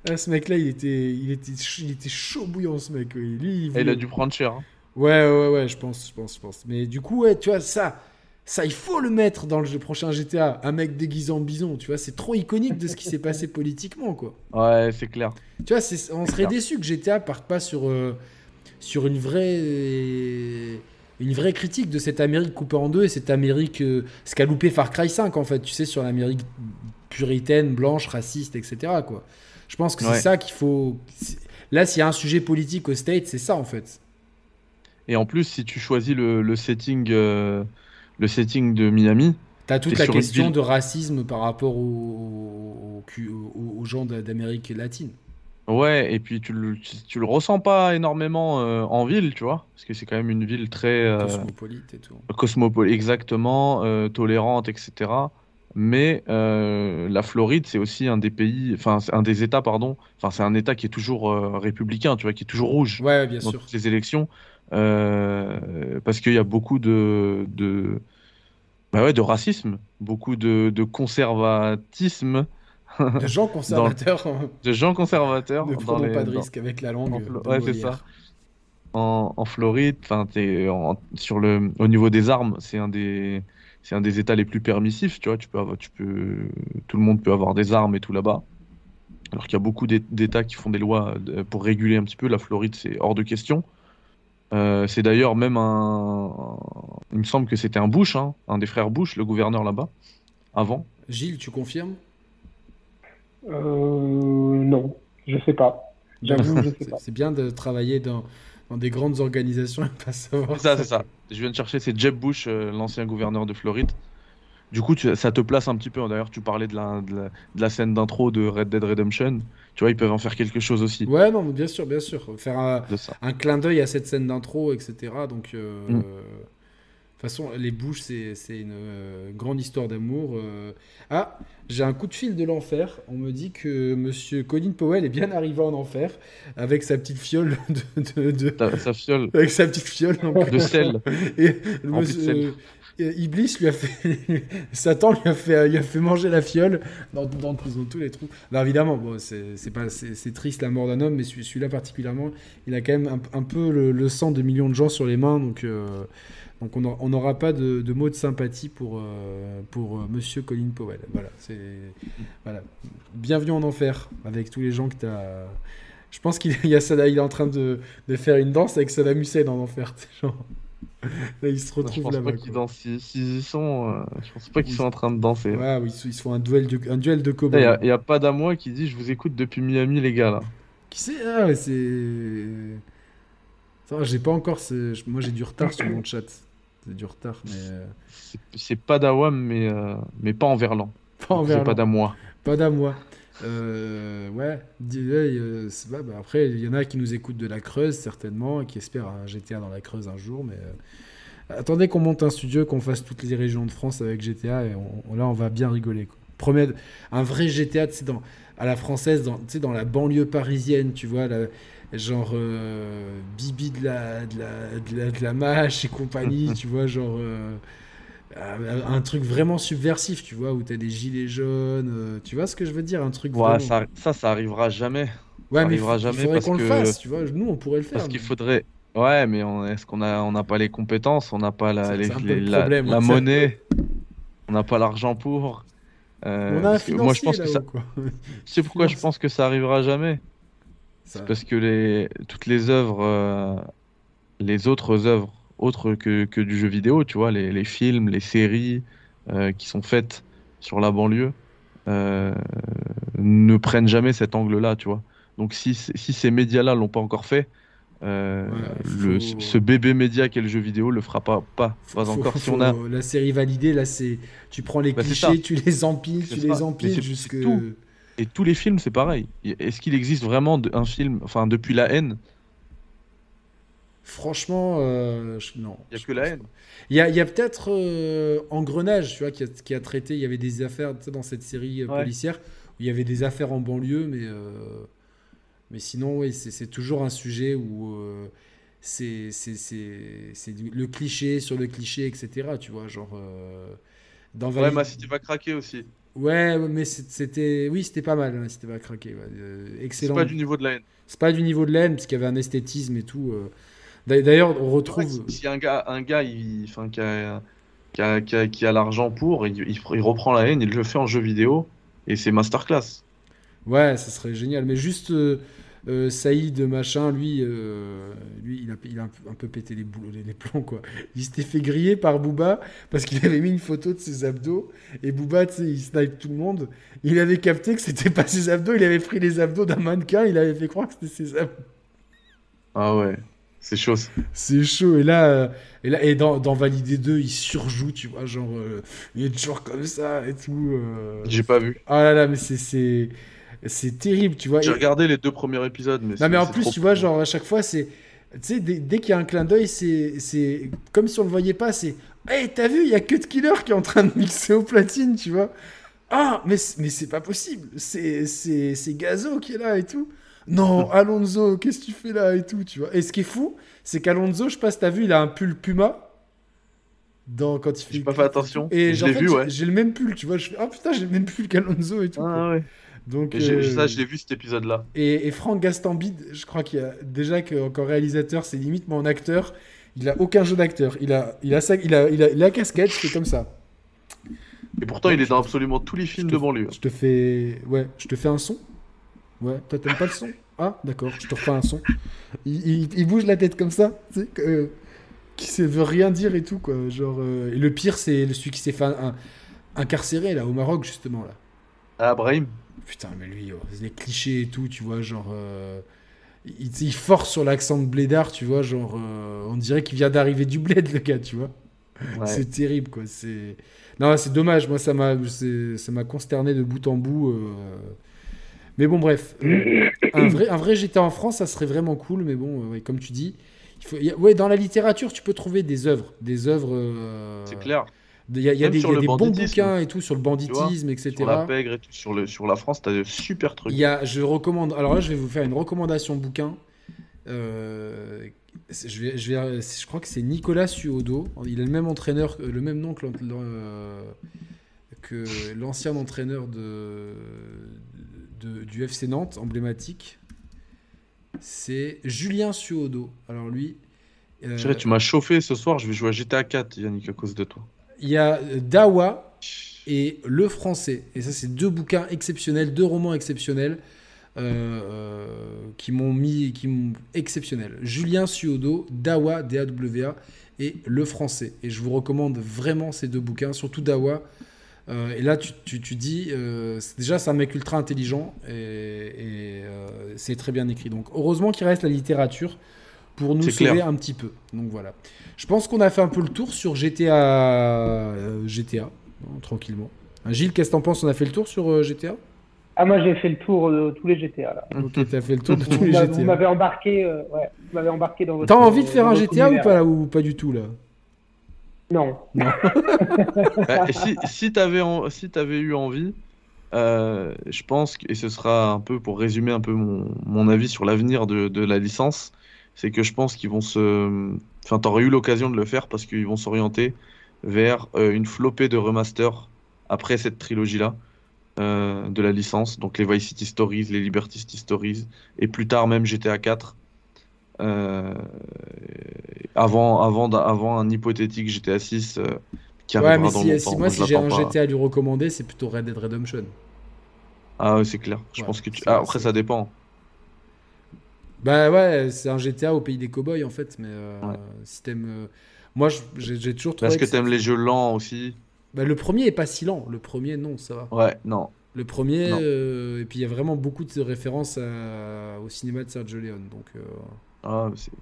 S1: Ah, ce mec-là, il était, il, était, ch- il était chaud bouillant, ce mec. Lui, il
S2: a dû prendre cher. hein.
S1: Ouais, ouais, ouais, je pense, je pense, je pense. Mais du coup, ouais, tu vois, ça, ça, il faut le mettre dans le prochain GTA. Un mec déguisé en bison, tu vois, c'est trop iconique de ce qui s'est passé politiquement, quoi.
S2: Ouais, c'est clair.
S1: Tu vois, on serait
S2: clair.
S1: déçu que GTA parte pas sur, euh, sur une vraie. Une vraie critique de cette Amérique coupée en deux et cette Amérique. euh, ce qu'a loupé Far Cry 5, en fait, tu sais, sur l'Amérique puritaine, blanche, raciste, etc. Quoi. Je pense que
S2: Ouais.
S1: c'est ça qu'il faut. Là, s'il y a un sujet politique au State, c'est ça, en fait.
S2: Et en plus, si tu choisis le, le setting, euh, le setting de Miami,
S1: T'as toute la question de racisme par rapport aux, aux, aux- aux gens d'a- d'Amérique latine.
S2: Ouais, et puis tu le, tu, tu le ressens pas énormément euh, en ville, tu vois, parce que c'est quand même une ville très euh,
S1: Cosmopolite et tout.
S2: cosmopolite, exactement, euh, tolérante, etc. Mais la Floride, c'est aussi un des pays, enfin, un des États, pardon, enfin, c'est un État qui est toujours républicain, tu vois, qui est toujours rouge
S1: Ouais, bien
S2: dans
S1: sûr.
S2: toutes les élections, parce qu'il y a beaucoup de, de, bah ouais, de racisme, beaucoup de, de conservatisme,
S1: De gens conservateurs
S2: de gens conservateurs
S1: ne prenons
S2: les,
S1: pas de
S2: dans-
S1: risque avec la langue.
S2: ouais, c'est ça. en, Floride, enfin, sur le, au niveau des armes, c'est un des, c'est un des États les plus permissifs. Tu vois, tu peux, avoir, tu peux, tout le monde peut avoir des armes et tout là-bas. Alors qu'il y a beaucoup d'États qui font des lois pour réguler un petit peu. La Floride, c'est hors de question. Euh, c'est d'ailleurs même un, il me semble que c'était un Bush, hein, un des frères Bush, le gouverneur là-bas, avant.
S1: Gilles, tu confirmes?
S3: Non, je sais pas. J'avoue, je sais pas.
S1: C'est bien de travailler dans, dans des grandes organisations et pas savoir.
S2: C'est ça, c'est ça. Je viens de chercher, c'est Jeb Bush, euh, l'ancien gouverneur de Floride. Du coup, ça te place un petit peu. D'ailleurs, tu parlais de la, de la, scène d'intro de Red Dead Redemption. Tu vois, ils peuvent en faire quelque chose aussi.
S1: Ouais, non, bien sûr, bien sûr. Faire un, un clin d'œil à cette scène d'intro, etc. Donc, euh, mm. De toute façon, les bouches, c'est une euh, grande histoire d'amour. Euh. Ah, j'ai un coup de fil de l'enfer. On me dit que Monsieur Colin Powell est bien arrivé en enfer avec sa petite fiole de. de,
S2: Sa, fiole.
S1: Avec sa petite fiole
S2: de sel.
S1: Et monsieur, euh, Iblis lui a fait. Satan lui a fait, lui a fait manger la fiole dans, dans, tous les trous. Alors évidemment, bon, c'est pas c'est triste la mort d'un homme, mais celui-là particulièrement, il a quand même un, peu le, sang de millions de gens sur les mains. Donc. Donc on n'aura pas de, mots de sympathie pour, euh, pour euh, Monsieur Colin Powell. Voilà, c'est voilà. Bienvenue en enfer avec tous les gens que tu as. Je pense qu'il y a ça, il est en train de, de, faire une danse avec Saddam Hussein en enfer. Genre. Là, ils se retrouvent là-bas.
S2: Je pense pas qu'ils y sont. Euh, je pense pas qu'ils sont en train de danser.
S1: Ouais, ils, se font un duel de, un duel de
S2: Il y, a pas d'amour qui dit Je vous écoute depuis Miami, les gars. là.
S1: Qui c'est? Ah, c'est. J'ai pas encore. Moi, j'ai du retard sur mon chat du retard. Mais... Euh,
S2: c'est pas d'Awam, mais, euh, mais pas en verlan.
S1: Pas en verlan.
S2: pas d'Amois.
S1: Pas d'Amois. Euh, ouais, bah, après, il y en a qui nous écoutent de la Creuse, certainement, et qui espèrent un GTA dans la Creuse un jour, mais attendez qu'on monte un studio, qu'on fasse toutes les régions de France avec GTA, et là, on va bien rigoler. Quoi. un vrai GTA, dans, à la française, dans, dans la banlieue parisienne, tu vois, la, genre euh, Bibi de la, de, la, de, la, mâche et compagnie, tu vois, genre euh, un truc vraiment subversif, tu vois, où t'as des gilets jaunes, euh, tu vois ce que je veux dire, un truc.
S2: Ouais, ça, ça, ça, arrivera jamais.
S1: Ouais, mais arrivera jamais il faudrait qu'on le fasse, tu vois, nous on pourrait le faire.
S2: Parce qu'il faudrait. Ouais, mais est-ce qu'on a, on n'a pas les compétences, on n'a pas la, la, monnaie, on n'a pas l'argent pour.
S1: on a un moi, je pense que ça.
S2: C'est pourquoi je pense que ça arrivera jamais. C'est parce que les, toutes les œuvres, euh, les autres œuvres, autres que, que, du jeu vidéo, tu vois, les, les films, les séries euh, qui sont faites sur la banlieue, euh, ne prennent jamais cet angle-là, tu vois. Donc si, si ces médias-là l'ont pas encore fait, le, ce bébé média qu'est le jeu vidéo le fera pas, pas, pas encore. si on a
S1: la série validée, là c'est, tu prends les bah, clichés, tu les empiles, tu les empiles jusque.
S2: Et tous les films, c'est pareil. Est-ce qu'il existe vraiment un film, enfin, depuis la haine?
S1: Franchement, euh, non.
S2: Il n'y a que la haine.
S1: Il y a, peut-être euh, Engrenage, tu vois, qui a, traité. Il y avait des affaires dans cette série euh, policière où il y avait des affaires en banlieue, mais, mais sinon, oui, c'est toujours un sujet où c'est le cliché sur le cliché, etc. Tu vois, genre.
S2: dans Ouais, ma cité va craquer aussi.
S1: Ouais, mais c'était. Oui, c'était pas mal, c'était pas craqué. excellent.
S2: C'est pas du niveau de la haine.
S1: C'est pas du niveau de la haine, parce qu'il y avait un esthétisme et tout. Euh. D'ailleurs, on retrouve.
S2: si un gars, un gars il, enfin, qui a, qui a, qui a, qui a l'argent pour, il, il, reprend la haine, il le fait en jeu vidéo, et c'est masterclass.
S1: Ouais, ça serait génial. Mais juste. Euh, Saïd machin, lui, euh, lui il a, il a un, peu, pété les, boulots, les, plombs quoi. Il s'était fait griller par Booba parce qu'il avait mis une photo de ses abdos et Booba, tu sais, il snipe tout le monde. Il avait capté que c'était pas ses abdos, il avait pris les abdos d'un mannequin, il avait fait croire que c'était ses abdos.
S2: Ah ouais. C'est chaud.
S1: C'est chaud. Et là, euh, et, là, et dans, dans Validé 2, il surjoue, tu vois, genre, il est toujours comme ça et tout.
S2: J'ai pas vu.
S1: Ah là là, mais c'est c'est terrible, tu vois.
S2: J'ai regardé les deux premiers épisodes, mais.
S1: Non, mais en plus, tu vois, genre, à chaque fois, c'est. Tu sais, dès, qu'il y a un clin d'œil, c'est comme si on le voyait pas. C'est. Hey, t'as vu, il y a Cut Killer qui est en train de mixer au platine, tu vois. Ah, mais, mais c'est pas possible. C'est Gazo qui est là et tout. Non, Alonso, qu'est-ce que tu fais là et tout, tu vois. Et ce qui est fou, c'est qu'Alonso, je sais pas si t'as vu, il a un pull Puma. Dans, quand il fait.
S2: J'ai pas fait attention.
S1: Et j'ai vu, ouais. J'ai le même pull, tu vois. Je fais, ah putain, j'ai le même pull qu'Alonso et tout.
S2: Ah ouais.
S1: Donc, euh,
S2: Ça, je l'ai vu cet épisode-là.
S1: et, et Franck Gastambide, je crois qu'il y a déjà qu'en réalisateur, c'est limite, mais en acteur, il a aucun jeu d'acteur. Il a, il a, sa- il a, il a la casquette, c'est comme ça.
S2: Et pourtant, il est dans absolument tous les films
S1: te-
S2: de banlieue.
S1: Je te fais, ouais, je te fais un son. Ouais, toi t'aimes pas le son? Ah, d'accord, je te refais un son. Il, il- il bouge la tête comme ça, tu sais, euh, qui ne veut rien dire et tout quoi. Genre, euh, et le pire c'est celui qui s'est fait un- incarcéré là au Maroc justement là.
S2: Ah, Brahim?
S1: Putain, mais lui, oh, les clichés et tout, tu vois, genre. euh, il, il force sur l'accent de blédard, tu vois, genre. euh, on dirait qu'il vient d'arriver du bled, le gars, tu vois.
S2: Ouais.
S1: C'est terrible, quoi. C'est. Non, c'est dommage, moi, ça m'a ça m'a consterné de bout en bout. euh. Mais bon, bref. Un, vrai, un vrai GTA en France, ça serait vraiment cool, mais bon, ouais, comme tu dis. Il faut... Ouais, dans la littérature, tu peux trouver des œuvres. Des œuvres. euh,
S2: C'est clair.
S1: Il y a, y des, y a bons bouquins et tout sur le banditisme, etc.
S2: Sur la pègre et tout, sur, le, sur la France, t'as de super trucs.
S1: Il y a, je recommande. Alors là, je vais vous faire une recommandation bouquin. Euh, je, vais, je, vais, je crois que c'est Nicolas Suodo. Il a le même entraîneur, le même nom que, euh, que l'ancien entraîneur de, de- du FC Nantes, emblématique. C'est Julien Suodo. Alors lui, euh,
S2: tu m'as chauffé ce soir, je vais jouer à GTA 4, Yannick, à cause de toi.
S1: Il y a Dawa et Le Français. Et ça, c'est deux bouquins exceptionnels, deux romans exceptionnels euh, euh, qui m'ont mis, qui m'ont exceptionnel. Julien Suodo, Dawa, D-A-W-A, et Le Français. Et je vous recommande vraiment ces deux bouquins, surtout Dawa. Euh, et là, tu, dis, euh, déjà, c'est un mec ultra intelligent et, et, euh, c'est très bien écrit. Donc, heureusement qu'il reste la littérature pour nous sauver
S2: clair.
S1: un petit peu. Donc voilà. Je pense qu'on a fait un peu le tour sur GTA, euh, GTA hein, tranquillement. Hein, Gilles, qu'est-ce que t'en penses? On a fait le tour sur euh, GTA
S3: Ah, moi, j'ai fait le tour de tous les GTA, là.
S1: Ok, t'as fait le tour de tous les
S3: m'a- vous
S1: GTA.
S3: m'avez embarqué, euh, ouais, vous m'avez embarqué dans votre.
S1: T'as envie de faire un GTA ou pas, ou pas du tout là?
S3: Non.
S2: Bah, et si si t'avais en- si t'avais eu envie, euh, je pense, que, et ce sera un peu pour résumer un peu mon, mon avis sur l'avenir de, de la licence, c'est que je pense qu'ils vont se. Enfin, t'aurais eu l'occasion de le faire parce qu'ils vont s'orienter vers euh, une flopée de remasters après cette trilogie-là euh, de la licence. Donc les Vice City Stories, les Liberty City Stories, et plus tard même GTA 4. Euh, avant, avant, avant un hypothétique GTA 6 euh, qui
S1: Ouais, mais si,
S2: Moi,
S1: si j'ai un. GTA à lui recommander, c'est plutôt Red Dead Redemption.
S2: Ah ouais, c'est clair. Je
S1: Ouais,
S2: pense que tu... ah, après, ça dépend.
S1: Bah ouais, c'est un GTA au pays des cowboys en fait, mais euh,
S2: Ouais.
S1: si t'aimes. euh, Moi, j'ai toujours trouvé.
S2: Est-ce que
S1: que
S2: t'aimes les jeux lents aussi
S1: Bah, le premier est pas si lent. Le premier, non, ça va.
S2: Ouais, non.
S1: Le premier,
S2: Non.
S1: euh, et puis il y a vraiment beaucoup de références à- au cinéma de Sergio Leone. Donc, euh,
S2: Ah, mais c'est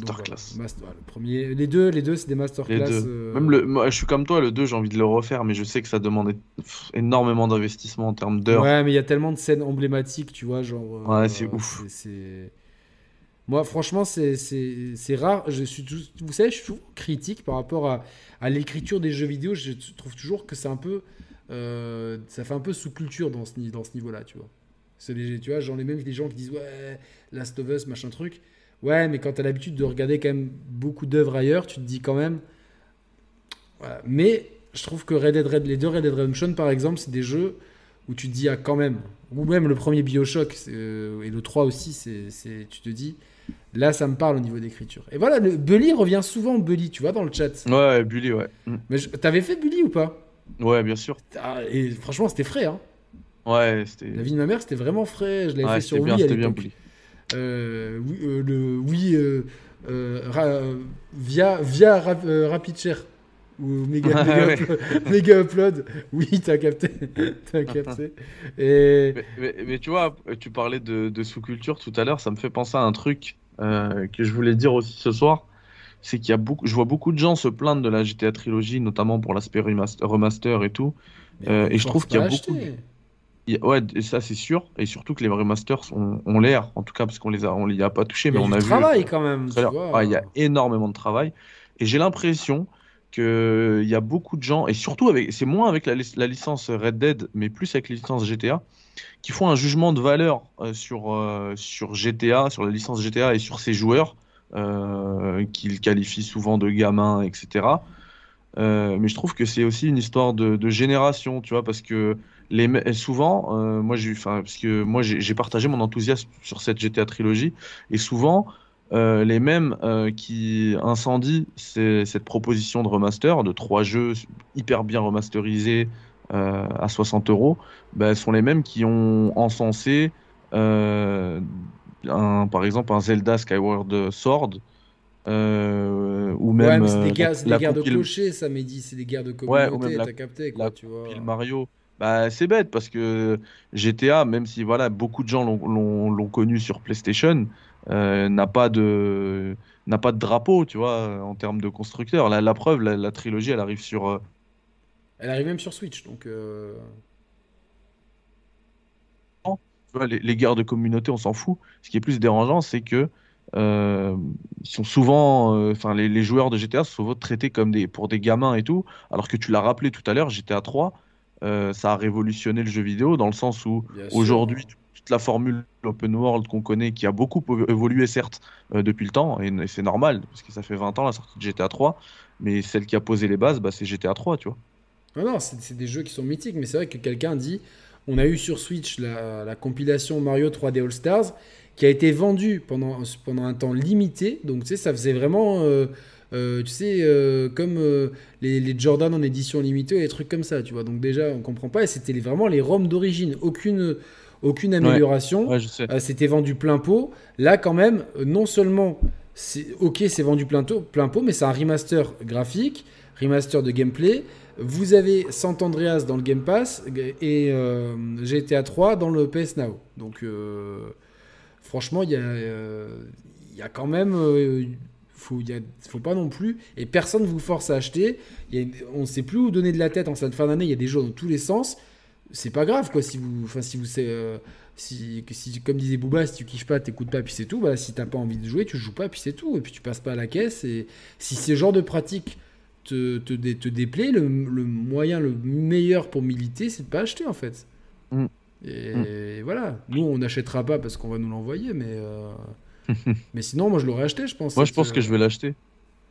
S1: donc
S2: masterclass.
S1: Master- le premier, les deux, les deux, c'est des
S2: Les
S1: masterclass.
S2: deux.
S1: euh,
S2: Même le, moi, je suis comme toi, le 2, j'ai envie de le refaire, mais je sais que ça pff, énormément d'investissement en termes d'heures.
S1: Ouais, mais il y a tellement de scènes emblématiques, tu vois, genre. euh,
S2: Ouais, c'est ouf.
S1: c'est- Moi, franchement, c'est- rare. Je suis Vous savez, je suis toujours critique par rapport à, l'écriture des jeux vidéo. Je trouve toujours que c'est un peu. euh, ça fait un peu sous-culture dans ce, ni- dans ce niveau-là, tu vois. Les, tu vois, genre les mêmes les gens qui disent ouais, Last of Us, machin truc. Ouais, mais quand t'as l'habitude de regarder quand même beaucoup d'œuvres ailleurs, tu te dis quand même. Mais je trouve que Red Dead les deux Red Dead Redemption, par exemple, c'est des jeux où tu te dis ah quand même. Ou même le premier Bioshock euh, et le 3 aussi, c'est- tu te dis là ça me parle au niveau d'écriture. Et voilà, le, Bully revient souvent Bully, tu vois, dans le chat.
S2: Ouais, Bully, ouais. Mm.
S1: Mais je- t'avais fait Bully ou pas?
S2: Ouais, bien sûr.
S1: Ah, Et franchement, c'était frais. Hein.
S2: Ouais, c'était.
S1: La vie de ma mère, c'était vraiment frais. Je l'avais
S2: Ouais,
S1: fait sur
S2: c'était bien,
S1: Wii à
S2: c'était bien. Bully.
S1: Euh, oui, euh, le oui euh, euh, via via Rap- Rapid Share ou méga,
S2: Ouais,
S1: méga,
S2: ouais.
S1: upload, méga upload. Oui, t'as capté, t'as capté. Et
S2: Mais, mais- mais tu vois, tu parlais de, de sous-culture tout à l'heure, ça me fait penser à un truc euh, que je voulais dire aussi ce soir. C'est qu'il y a beaucoup, je vois beaucoup de gens se plaindre de la GTA trilogie, notamment pour l'aspect remaster, remaster et tout. Euh, et je trouve qu'il y a beaucoup. Il y a- Ouais, ça c'est sûr. Et surtout que les remasters ont, l'air, en tout cas parce qu'on les a, on les a pas touchés,
S1: Il y
S2: mais
S1: a
S2: on
S1: du
S2: a vu.
S1: travail quand même. Tu vois.
S2: Il y a énormément de travail. Et j'ai l'impression que il y a beaucoup de gens, et surtout avec, c'est moins avec la, lic- la licence Red Dead, mais plus avec la licence GTA, qui font un jugement de valeur euh, sur, euh, sur GTA, sur la licence GTA et sur ses joueurs, euh, qu'ils qualifient souvent de gamins, etc. Mais je trouve que c'est aussi une histoire de, génération, tu vois, parce que les, souvent, moi j'ai, moi j'ai partagé mon enthousiasme sur cette GTA trilogie, et souvent euh, les mêmes euh, qui incendient cette proposition de remaster de trois jeux hyper bien remasterisés à 60 euros, bah, sont les mêmes qui ont encensé un, par exemple un Zelda Skyward Sword. ou même
S1: ouais, c'est des, guerres, de clochers, ça m'a dit, c'est des guerres de communauté, t'as capté quoi, tu vois.
S2: Mario, bah, c'est bête parce que GTA, même si voilà, beaucoup de gens l'ont connu sur PlayStation, euh, n'a pas de n'a pas de drapeau, tu vois, en termes de constructeur. La, la preuve, la, trilogie, elle arrive sur. Euh,
S1: elle arrive même sur Switch, donc. Euh,
S2: les, les, guerres de communauté, on s'en fout. Ce qui est plus dérangeant, c'est que ils sont souvent, enfin, les, les, joueurs de GTA sont souvent traités comme des pour des gamins et tout, alors que tu l'as rappelé tout à l'heure, GTA 3 euh, ça a révolutionné le jeu vidéo dans le sens où aujourd'hui la formule open world qu'on connaît, qui a beaucoup évolué certes euh, depuis le temps, et, c'est normal, parce que ça fait 20 ans la sortie de GTA 3, mais celle qui a posé les bases, bah, c'est GTA 3, tu vois.
S1: Non, non, c'est des jeux qui sont mythiques, mais c'est vrai que quelqu'un dit, on a eu sur Switch la, la, compilation Mario 3D All Stars, qui a été vendue pendant, pendant un temps limité, donc tu sais, ça faisait vraiment... Euh, euh, tu sais, comme euh, les, Jordan en édition limitée et des trucs comme ça, tu vois. Donc déjà, on comprend pas. Et c'était vraiment les ROM d'origine. Aucune, aucune amélioration. c'était vendu plein pot. Là, quand même, non seulement, ok, c'est vendu plein, plein pot, mais c'est un remaster graphique, remaster de gameplay. Vous avez Sant Andreas dans le Game Pass et GTA 3 dans le PS Now. Donc, franchement, il y a, y a quand même faut, y faut pas non plus. Et personne vous force à acheter. on ne sait plus où donner de la tête en cette fin d'année. Il y a des jeux dans tous les sens. C'est pas grave, quoi. Si vous, enfin, si vous, euh, si, si, comme disait Booba, si tu kiffes pas, t'écoutes pas, puis c'est tout. Bah, si t'as pas envie de jouer, tu joues pas, puis c'est tout. Et puis tu passes pas à la caisse. Et si ce genre de pratique te, te, te déplaît, le, moyen le meilleur pour militer, c'est de pas acheter, en fait. Mm. Et mm. voilà. Nous, on n'achètera pas parce qu'on va nous l'envoyer, mais. Euh, mais sinon, moi je l'aurais acheté, je pense.
S2: Moi je pense que je vais l'acheter.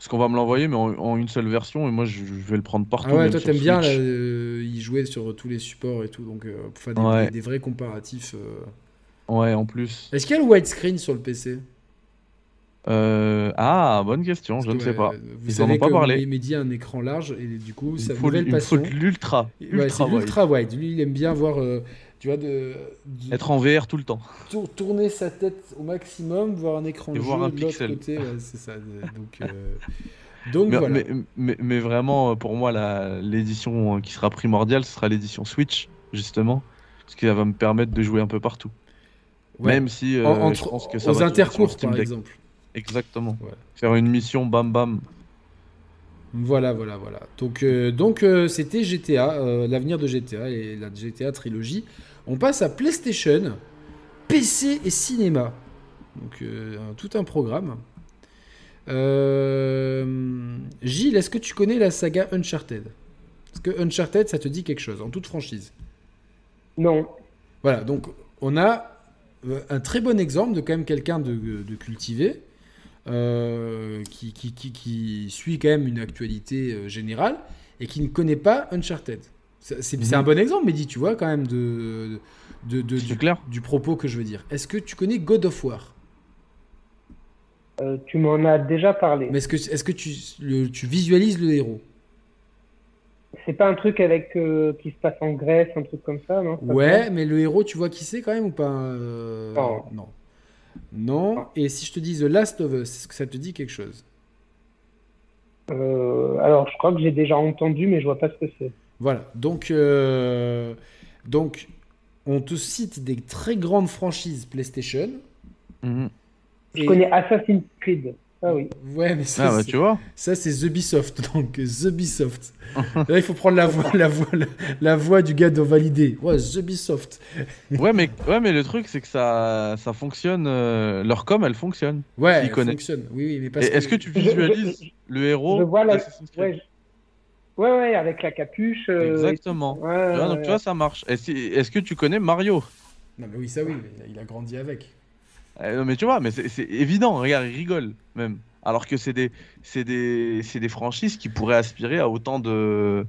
S2: Parce qu'on va me l'envoyer, mais en, une seule version, et moi je, vais le prendre partout.
S1: Ah ouais, toi t'aimes bien euh, y jouer sur tous les supports et tout, donc euh, pour faire des, vrais comparatifs. Euh.
S2: Ouais, en plus.
S1: Est-ce qu'il y a le widescreen sur le PC
S2: ah, bonne question, je ne sais pas.
S1: Vous Ils savez en ont pas parlé. Mehdi a un écran large et du coup, ça
S2: faut, il faut l'ultra.
S1: Ultra, ouais, ultra wide. Lui, il aime bien voir tu vois, de,
S2: être en VR tout le temps.
S1: tourner sa tête au maximum, voir un écran
S2: de jeu de l'autre
S1: côté, c'est ça. Donc, euh, donc
S2: mais,
S1: voilà.
S2: Mais, mais, vraiment, pour moi, l'édition qui sera primordiale, ce sera l'édition Switch, justement, parce qu'elle va me permettre de jouer un peu partout. Même si euh, je pense que ça
S1: aux intercours, par exemple.
S2: Exactement. Faire une mission, bam bam.
S1: Voilà, voilà, voilà. Donc, euh, donc c'était GTA, l'avenir de GTA et la GTA trilogie. On passe à PlayStation, PC et cinéma. Donc euh, tout un programme. Euh, Gilles, est-ce que tu connais la saga Uncharted? Est-ce que Uncharted, ça te dit quelque chose en toute franchise
S3: Non.
S1: Voilà, donc on a euh, un très bon exemple de quand même quelqu'un de, cultivé. qui, qui, qui, suit quand même une actualité générale et qui ne connaît pas Uncharted. C'est mhm. un bon exemple, mais dis, tu vois, quand même, de, de, du,
S2: clair.
S1: du propos que je veux dire. Est-ce que tu connais God of War?
S3: Euh, Tu m'en as déjà parlé.
S1: Mais est-ce que, est -ce que tu, le, tu visualises le héros?
S3: C'est pas un truc avec euh, qui se passe en Grèce, un truc comme ça, non?
S1: Ouais, mais le héros, tu vois qui c'est quand même ou pas? Euh, Non. non. Et si je te dis The Last of Us, est-ce que ça te dit quelque chose?
S3: Alors, je crois que j'ai déjà entendu, mais je vois pas ce que c'est.
S1: Voilà, donc, euh, donc on te cite des très grandes franchises PlayStation.
S3: Mhm. Je connais Assassin's Creed. Ah oui.
S1: Ouais, mais ça,
S2: ah, bah, tu vois.
S1: ça c'est The Ubisoft. Donc, The Ubisoft. Là, il faut prendre la voix, la voix, la, voix du gars de valider. Ouais, The Ubisoft.
S2: ouais, mais, ouais, mais le truc, c'est que ça, ça fonctionne. Euh, leur com, elle fonctionne.
S1: Ouais, elle fonctionne. Oui, oui, mais
S2: Est-ce que... tu visualises le héros
S3: Je vois la... Ouais, ouais, avec la capuche.
S2: Euh, Exactement. donc, tu vois, ça marche. Est-ce que tu connais Mario?
S1: Non, mais oui, ça oui, il a grandi avec.
S2: Eh, non, mais tu vois, mais c'est évident. Regarde, il rigole même. Alors que c'est des, des, des franchises qui pourraient aspirer à autant de,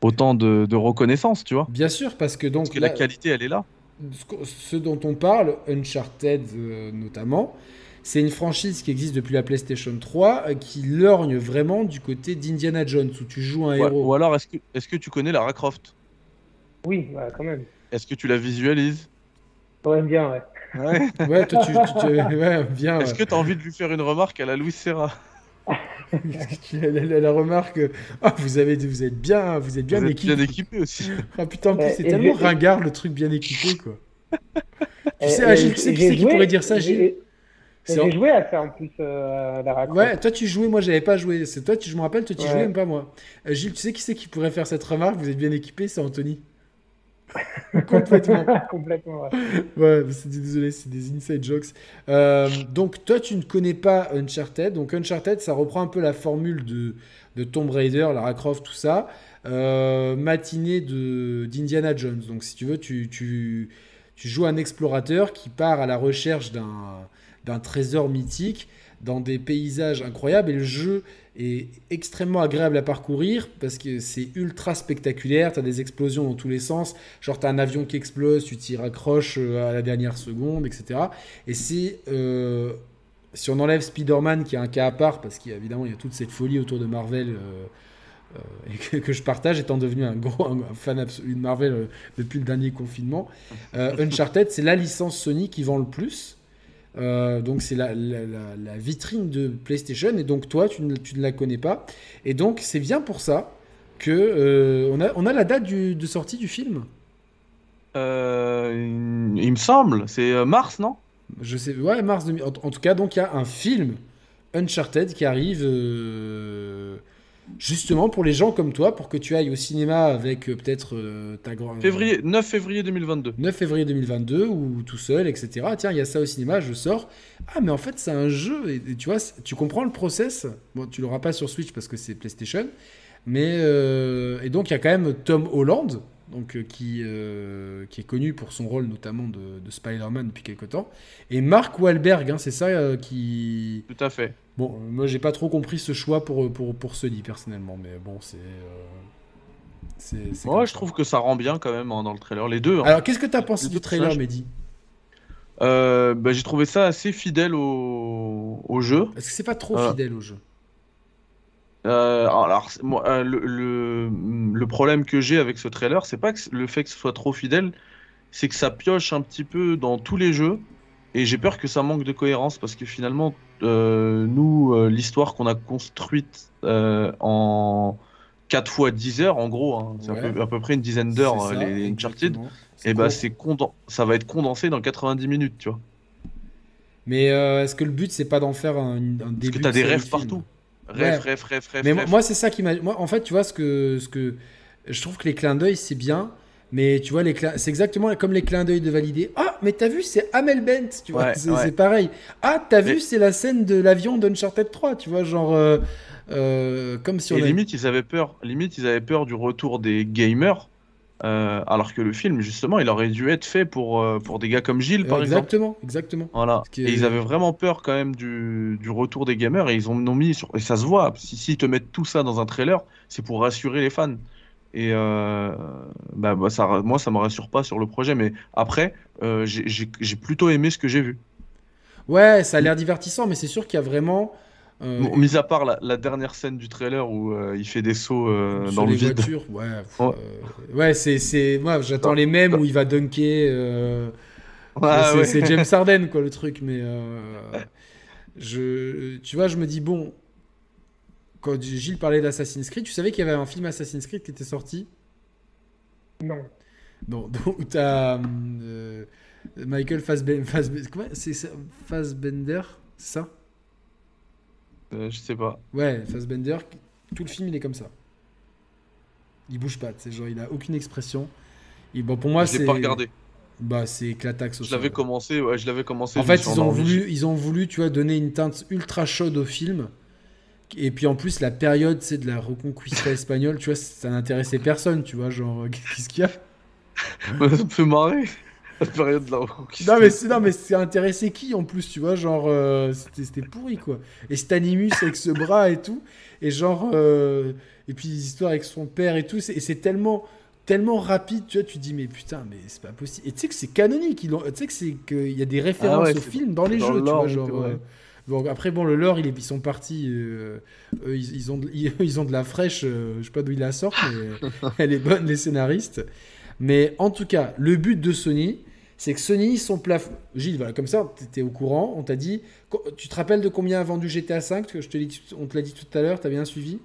S2: autant de, de reconnaissance, tu vois.
S1: Bien sûr, parce que donc
S2: Parce que la qualité, elle est là.
S1: ce dont on parle, Uncharted euh, notamment, c'est une franchise qui existe depuis la PlayStation 3 euh, qui lorgne vraiment du côté d'Indiana Jones où tu joues un
S2: Ouais,
S1: héros.
S2: Ou alors, est-ce que, est que tu connais Lara Croft?
S3: Oui, ouais, quand même.
S2: Est-ce que tu la visualises?
S3: Ouais, bien, ouais.
S2: Ouais.
S1: Ouais, toi tu, tu- tu- ouais, bien.
S2: Est-ce que tu as envie de lui faire une remarque à la Louis Serra?
S1: La, la- la remarque, euh, ah, vous avez, vous êtes bien, vous êtes bien
S2: Vous êtes
S1: équipé.
S2: bien équipé aussi.
S1: Ah putain, en plus, c'est tellement
S3: j'ai-
S1: ringard le truc bien équipé quoi. Tu sais, Agile, tu sais qui c'est qui pourrait dire ça, Gilles
S3: J'ai joué à ça en plus, euh, à Croft.
S1: Ouais, toi tu jouais, moi j'avais pas joué. C'est toi, tu, je me rappelle, toi tu
S3: Ouais.
S1: jouais, même pas moi. Euh, Gilles, tu sais qui c'est qui pourrait faire cette remarque? Vous êtes bien équipé, c'est Anthony. Complètement.
S3: Complètement, ouais.
S1: C'est désolé, c'est des inside jokes. Euh, donc toi, tu ne connais pas Uncharted. Donc Uncharted, ça reprend un peu la formule de, de Tomb Raider, Lara Croft, tout ça. Euh, matinée de d'Indiana Jones. Donc si tu veux, tu, tu, tu joues un explorateur qui part à la recherche d'un d'un trésor mythique dans des paysages incroyables et le jeu est extrêmement agréable à parcourir parce que c'est ultra spectaculaire, tu as des explosions dans tous les sens, genre tu as un avion qui explose, tu t'y raccroches euh, à la dernière seconde, etc. Et c'est... euh, si on enlève Spider-Man qui est un cas à part, parce qu'évidemment il y a toute cette folie autour de Marvel euh, et que, je partage étant devenu un gros fan absolu de Marvel depuis le dernier confinement, Uncharted c'est la licence Sony qui vend le plus. Euh, donc c'est la, la- la- la vitrine de PlayStation et donc toi tu ne, tu ne la connais pas. Et donc c'est bien pour ça que euh, on, a, on a la date du- de sortie du film.
S2: Euh, il me semble, c'est euh, mars, non?
S1: Je sais ouais mars 2000 en, en tout cas donc il y a un film Uncharted qui arrive justement pour les gens comme toi pour que tu ailles au cinéma avec euh, peut-être euh, ta grande
S2: Février, 9 février 2022.
S1: 9 février 2022 ou tout seul, etc. Tiens, il y a ça au cinéma, je sors. Ah, mais en fait, c'est un jeu. Et, et tu vois, tu comprends le process. Bon, tu l'auras pas sur Switch parce que c'est PlayStation. Mais euh, et donc il y a quand même Tom Holland, donc euh, qui euh, qui est connu pour son rôle notamment de, de Spider-Man depuis quelque temps, et Mark Wahlberg, hein, c'est ça euh, qui.
S2: Tout à fait.
S1: Bon, euh, moi j'ai pas trop compris ce choix pour pour pour Sony personnellement, mais bon c'est. euh,
S2: Moi, je
S1: ça.
S2: trouve que ça rend bien quand même hein, dans le trailer, les deux. hein.
S1: Alors qu'est-ce que t'as pensé du trailer,
S2: personnages.
S1: Mehdi?
S2: Euh, bah, j'ai trouvé ça assez fidèle au, au jeu.
S1: Est-ce que c'est pas trop fidèle au jeu
S2: Euh, alors, moi, euh, le, le, le problème que j'ai avec ce trailer, c'est pas que le fait que ce soit trop fidèle, c'est que ça pioche un petit peu dans tous les jeux. Et j'ai peur que ça manque de cohérence parce que finalement, euh, nous, l'histoire qu'on a construite en 4 fois 10 heures, en gros, hein, c'est à,
S1: Ouais.
S2: peu, à peu près une dizaine d'heures, les Uncharted, et bah,
S1: court.
S2: c'est conden- ça va être condensé dans 90 minutes, tu vois.
S1: Mais est-ce que le but c'est pas d'en faire un, un début
S2: Parce que t'as
S1: de
S2: des rêves
S1: film
S2: partout.
S1: Ouais.
S2: Rêve, rêve, rêve, rêve,
S1: Mais moi,
S2: rêve.
S1: moi, c'est ça qui m'a. Moi, en fait, tu vois, ce que, ce que. Je trouve que les clins d'œil, c'est bien. Mais tu vois, les clins... c'est exactement comme les clins d'œil de valider. Ah, mais t'as vu, c'est Amel Bent, tu vois.
S2: Ouais,
S1: c'est
S2: ouais.
S1: pareil. Ah, t'as vu, c'est la scène de l'avion d'Uncharted 3, tu vois, genre. euh, euh, comme si on
S2: Et
S1: avait-
S2: limite, ils avaient peur. Limite, ils avaient peur du retour des gamers. Euh, alors que le film, justement, il aurait dû être fait pour, euh, pour des gars comme Gilles, par exemple.
S1: exactement, exactement.
S2: Voilà.
S1: Est-
S2: Et ils avaient vraiment peur quand même du, du retour des gamers et ils ont, ont mis sur. Et ça se voit. Si s'ils te mettent tout ça dans un trailer, c'est pour rassurer les fans. Et euh, bah, bah, ça, moi, ça me rassure pas sur le projet. Mais après, euh, j'ai plutôt aimé ce que j'ai vu.
S1: Ouais, ça a l'air divertissant, mais c'est sûr qu'il y a vraiment. Euh,
S2: Bon, mis à part la, la dernière scène du trailer où euh, il fait des sauts euh,
S1: sur
S2: dans le
S1: les
S2: vide.
S1: voitures, ouais.
S2: Ouais.
S1: euh, ouais, c'est, c'est, moi, j'attends les mêmes où il va dunker.
S2: Ah,
S1: c'est,
S2: ouais.
S1: c'est James Harden, quoi, le truc. Mais euh, je, tu vois, je me dis bon. Quand Gilles parlait d'Assassin's Creed, tu savais qu'il y avait un film Assassin's Creed qui était sorti?
S3: Non.
S1: Non, donc t'as euh, Michael Fassbender. comment? C'est ça Fassbender, c'est ça?
S2: Euh, je sais pas.
S1: Ouais, Fassbender, tout le film il est comme ça. Il bouge pas, c'est genre il a aucune expression. Et bon pour moi c'est
S2: pas regardé.
S1: bah c'est Clatax
S2: Je l'avais commencé. Ouais, je l'avais commencé.
S1: En fait, ils ont voulu ils ont voulu tu vois donner une teinte ultra chaude au film. Et puis en plus la période c'est de la reconquista espagnole, tu vois, ça n'intéressait personne, tu vois, genre qu'est-ce qu'il y a?
S2: Ça me fait marrer. Période là.
S1: Non mais c'est non mais c'est intéressé qui en plus tu vois genre euh, c'était pourri quoi. Et Stanimus avec ce bras et tout et genre euh, et puis l'histoire avec son père et tout et c'est tellement tellement rapide tu vois tu dis mais putain mais c'est pas possible et tu sais que c'est canonique tu sais que c'est qu'il y a des références
S2: Ah ouais,
S1: au
S2: c'est
S1: film dans les
S2: dans
S1: jeux tu vois genre
S2: ouais.
S1: euh, Bon, après, bon, le lore, il est- ils sont partis. euh, eux, ils, ils ont de, ils, ils ont de la fraîche. euh, je sais pas d'où ils la sortent, mais elle est bonne, les scénaristes. Mais en tout cas, le but de Sony, c'est que Sony, son plafond. Gilles, voilà, comme ça, tu étais au courant. On t'a dit. Tu te rappelles de combien a vendu GTA V que je te On te l'a dit tout à l'heure, t'as bien suivi?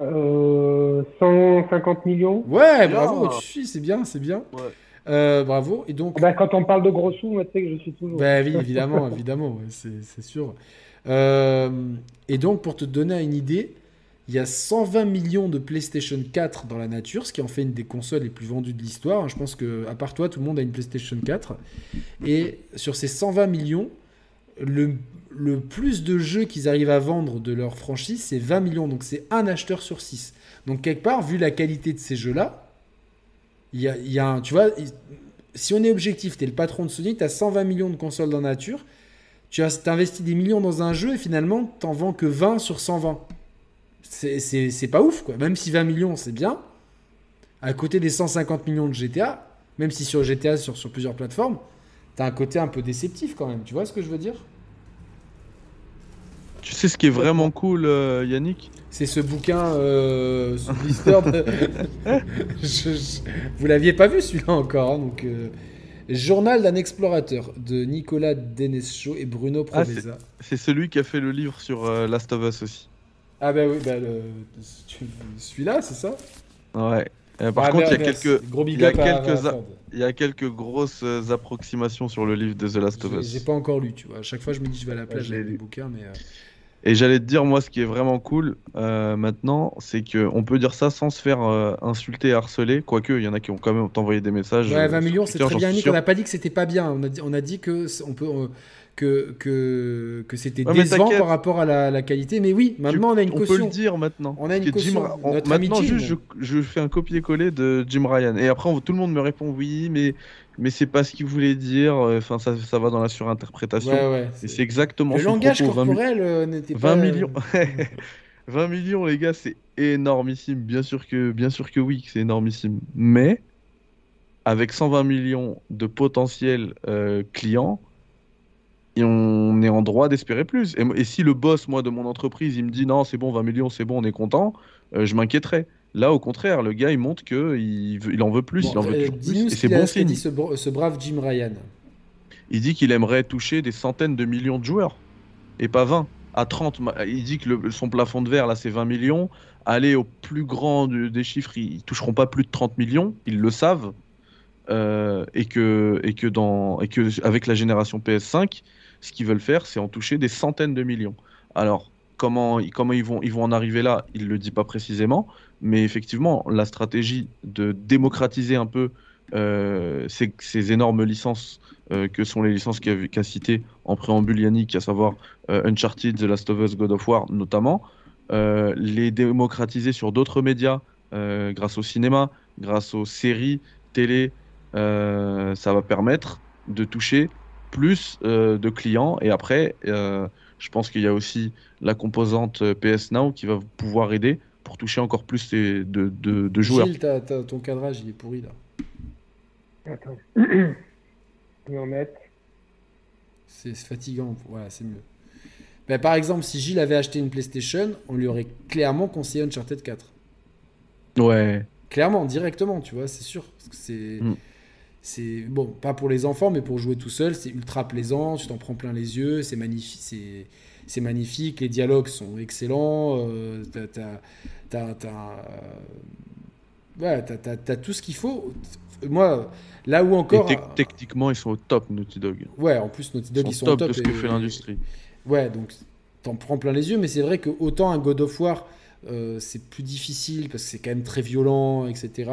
S3: Euh, 150 millions.
S1: Ouais, bravo, tu suis, c'est bien, c'est bien.
S2: Ouais.
S1: Euh, bravo. Et donc.
S3: Bah, quand on parle de gros sous, moi, tu sais que je suis toujours.
S1: Bah oui, évidemment, évidemment, ouais, c'est sûr. Euh, et donc, pour te donner une idée, il y a 120 millions de PlayStation 4 dans la nature, ce qui en fait une des consoles les plus vendues de l'histoire. Je pense que, à part toi, tout le monde a une PlayStation 4. Et sur ces 120 millions, le, plus de jeux qu'ils arrivent à vendre de leur franchise, c'est 20 millions. Donc, c'est un acheteur sur 6. Donc, quelque part, vu la qualité de ces jeux-là, il y a, un, tu vois, si on est objectif, tu es le patron de Sony, tu as 120 millions de consoles dans la nature, tu as investi des millions dans un jeu et finalement, t'en vends que 20 sur 120. C'est- pas ouf, quoi. Même si 20 millions, c'est bien, à côté des 150 millions de GTA, même si sur GTA, sur, sur plusieurs plateformes, t'as un côté un peu déceptif quand même. Tu vois ce que je veux dire?
S2: Tu sais ce qui est vraiment cool, euh, Yannick?
S1: C'est ce bouquin, euh, ce blister de... Je- je- Vous l'aviez pas vu celui-là encore, hein, donc... euh, Journal d'un explorateur de Nicolas Denescho et Bruno
S2: Ah,
S1: Proveza.
S2: C'est celui qui a fait le livre sur Last of Us aussi.
S1: Ah, bah oui, bah, le- celui-là, c'est ça?
S2: Ouais. Euh, par
S1: Ah,
S2: contre, il y a quelques,
S1: Gros
S2: il y a
S1: à-
S2: quelques il y a quelques grosses euh, approximations sur le livre de The Last of
S1: J'ai-
S2: Us.
S1: J'ai pas encore lu, tu vois. À chaque fois, je me dis, je vais à la plage
S2: je l'ai
S1: avec des
S2: lu.
S1: bouquins, mais. euh,
S2: Et j'allais te dire, moi, ce qui est vraiment cool euh, maintenant, c'est que on peut dire ça sans se faire euh, insulter, harceler. Quoique, il y en a qui ont quand même envoyé des messages.
S1: Ouais,
S2: euh,
S1: 20
S2: sur
S1: millions, c'est très bien. Nick, on n'a pas dit que c'était pas bien. On a dit, on a dit que on peut, euh, que, que, que c'était
S2: Ouais,
S1: décevant par rapport à la, la qualité. Mais oui, maintenant, on a une
S2: On peut
S1: caution.
S2: le dire maintenant.
S1: On a une
S2: Jim
S1: caution.
S2: Ra- on- maintenant,
S1: Jim.
S2: juste, je, je fais un copier-coller de Jim Ryan. Et après, on- tout le monde me répond oui, mais, mais c'est pas ce qu'il voulait dire. Enfin, ça, ça va dans la surinterprétation.
S1: Ouais, ouais.
S2: Et c'est exactement
S1: Le langage
S2: propos, 20 mi-
S1: corporel euh, n'était
S2: 20
S1: pas.
S2: millions. 20 millions, les gars, c'est énormissime. Bien sûr que, bien sûr que oui, c'est énormissime. Mais avec 120 millions de potentiels euh, clients, et on est en droit d'espérer plus. Et, si le boss, moi, de mon entreprise, il me dit non, c'est bon, 20 millions, c'est bon, on est content, euh, je m'inquiéterais. Là, au contraire, le gars, il montre que il, en veut plus,
S1: Bon,
S2: il en veut
S1: euh,
S2: toujours plus. Et c'est
S1: qu'il
S2: bon signe.
S1: dit ce, br- ce brave Jim Ryan.
S2: Il dit qu'il aimerait toucher des centaines de millions de joueurs et pas 20. À 30, ma- il dit que le- son plafond de verre, là, c'est 20 millions. Aller au plus grand des chiffres, ils, ils toucheront pas plus de 30 millions, ils le savent. Euh, et que, et que, dans, et que avec la génération PS5, ce qu'ils veulent faire, c'est en toucher des centaines de millions. Alors, comment, ils- vont, en arriver là Il ne le dit pas précisément, mais effectivement, la stratégie de démocratiser un peu euh, ces, énormes licences euh, que sont les licences qu'a qu'a citées en préambule Yannick, à savoir euh, Uncharted, The Last of Us, God of War notamment, les démocratiser sur d'autres médias grâce au cinéma, grâce aux séries, télé, ça va permettre de toucher plus euh, de clients. Et après, euh, je pense qu'il y a aussi la composante euh, PS Now qui va pouvoir aider pour toucher encore plus de, de, de- de joueurs.
S1: Gilles, ton cadrage, il est pourri là.
S3: Attends. Je vais en mettre.
S1: C'est c'est fatigant. Voilà, c'est mieux. Ben, par exemple, si Gilles avait acheté une PlayStation, on lui aurait clairement conseillé Uncharted 4.
S2: Ouais.
S1: Clairement, directement, tu vois, c'est sûr. Parce que c'est.
S2: Mm.
S1: C'est bon, pas pour les enfants, mais pour jouer tout seul, c'est ultra plaisant. Tu t'en prends plein les yeux, c'est magnifique, c'est magnifique. Les dialogues sont excellents. euh, t'as euh, t'as- tout ce qu'il faut. Moi, là où
S2: Et
S1: encore,
S2: tec- techniquement, ils sont au top, Naughty Dog.
S1: ouais, en plus Naughty Dog
S2: Ils
S1: ils
S2: sont au top de ce que
S1: et-
S2: fait l'industrie.
S1: Ouais, donc t'en prends plein les yeux, mais c'est vrai que autant un God of War, euh, c'est plus difficile parce que c'est quand même très violent, etc.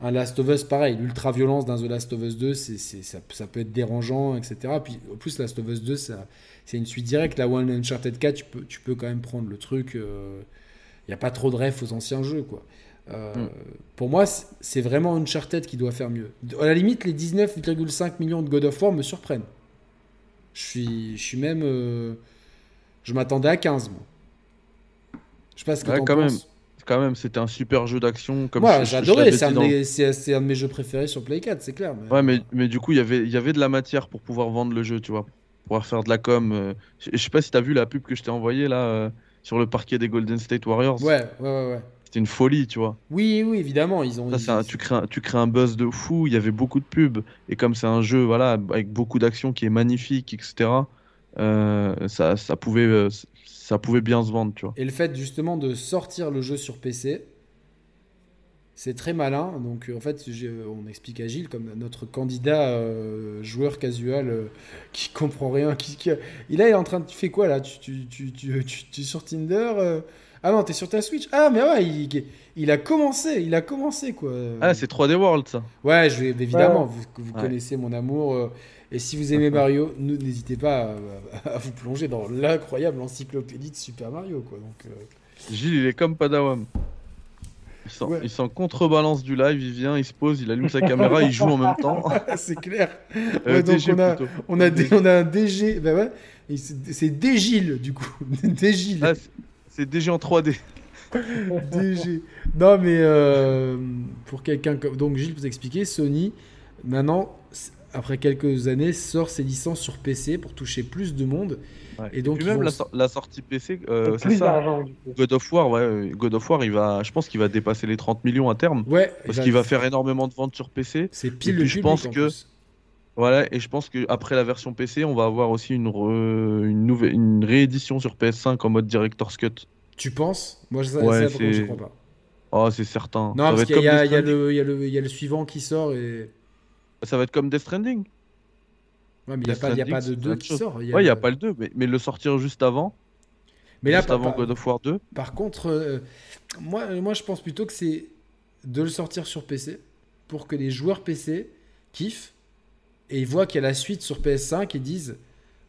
S1: Un Last of Us, pareil, l'ultra-violence d'un The Last of Us 2, c'est, c'est- ça, ça peut être dérangeant, etc. Puis en plus, Last of Us 2, ça, c'est une suite directe. Là où un Uncharted 4, tu peux, tu peux quand même prendre le truc. Il n'y a pas trop de ref aux anciens jeux, quoi. Euh,
S2: Mm.
S1: Pour moi, c'est vraiment Uncharted qui doit faire mieux. À la limite, les 19,5 millions de God of War me surprennent. Je suis, je suis même. euh, je m'attendais à 15, moi. Je sais pas ce que
S2: Ouais, quand
S1: penses.
S2: Quand même, c'était un super jeu d'action. Comme je
S1: j'adorais. C'est un, de
S2: dans-
S1: mes- c'est- c'est un de mes jeux préférés sur Play 4, c'est clair. mais-
S2: Ouais, mais, mais du coup, il y avait- il y avait de la matière pour pouvoir vendre le jeu, tu vois. Pour pouvoir faire de la com. euh. Je je sais pas si t'as vu la pub que je t'ai envoyée là euh, sur le parquet des Golden State Warriors.
S1: Ouais, ouais, ouais, ouais.
S2: C'était une folie, tu vois.
S1: Oui, oui, évidemment. Ils ont.
S2: Ça,
S1: ils-
S2: un- tu, crées un, tu crées un buzz de fou, il y avait beaucoup de pubs. Et comme c'est un jeu voilà, avec beaucoup d'action qui est magnifique, etc., euh, ça, ça, pouvait, euh, ça pouvait bien se vendre, tu vois.
S1: Et le fait justement de sortir le jeu sur PC, c'est très malin. Donc euh, en fait, j'ai- on explique à Gilles comme notre candidat euh, joueur casual euh, qui comprend rien. Qui, qui- Il est en train de... Tu fais quoi là? Tu, tu, tu, tu, tu- tu es sur Tinder euh? Ah non, t'es sur ta Switch. Ah mais ouais, il, il a commencé, il a commencé quoi.
S2: Ah, c'est 3D World, ça.
S1: Ouais, je vais, évidemment,
S3: Ouais.
S1: vous, vous
S2: Ouais.
S1: connaissez mon amour. Euh, et si vous aimez Mario, n'hésitez pas à, à vous plonger dans l'incroyable encyclopédie de Super Mario. Quoi. Donc, euh,
S2: Gilles, il est comme Padawan. Il s'en,
S1: Ouais.
S2: contrebalance du live, il vient, il se pose, il allume sa caméra, il joue en même temps.
S1: c'est clair.
S2: Euh,
S1: Ouais, donc
S2: DG
S1: on a-. On a, des- on a un DG. Bah ouais, c'est Dégile, du coup. Dégile.
S2: Ah, c'est- DG en 3D.
S1: DG. Non, mais euh, pour quelqu'un comme. Donc, Gilles vous expliquer, Sony, maintenant, après quelques années, sort ses licences sur PC pour toucher plus de monde.
S2: Ouais.
S1: Et donc,
S2: Puis même
S1: vont
S2: la, sortie PC, euh, c'est ça.
S3: coup.
S2: God of War, ouais, God of War, il va, je pense qu'il va dépasser les 30 millions à terme.
S1: Ouais,
S2: Parce qu'il va faire énormément de ventes sur PC.
S1: C'est pile
S2: Et
S1: le
S2: puis, je pense
S1: en
S2: que-. Voilà, et je pense qu'après la version PC, on va avoir aussi une, re- une, nouvelle, une réédition sur PS5 en mode Director's Cut.
S1: Tu penses? Moi, ça,
S2: Ouais,
S1: ça, je crois pas.
S2: Oh, c'est certain.
S1: Non,
S2: ça,
S1: parce qu'il y, y y a le il y a le suivant qui sort et.
S2: Ça va être comme Death Stranding.
S1: Ouais, mais il n'y a, pas- a de
S2: c'est
S1: 2
S2: autre
S1: qui sort.
S2: Ouais, il n'y a pas le 2, mais, mais le sortir juste avant,
S1: Mais là,
S2: juste
S1: par,
S2: avant God of War 2.
S1: par contre, euh, moi, moi, je pense plutôt que c'est de le sortir sur PC pour que les joueurs PC kiffent et ils voient qu'il y a la suite sur PS5 et disent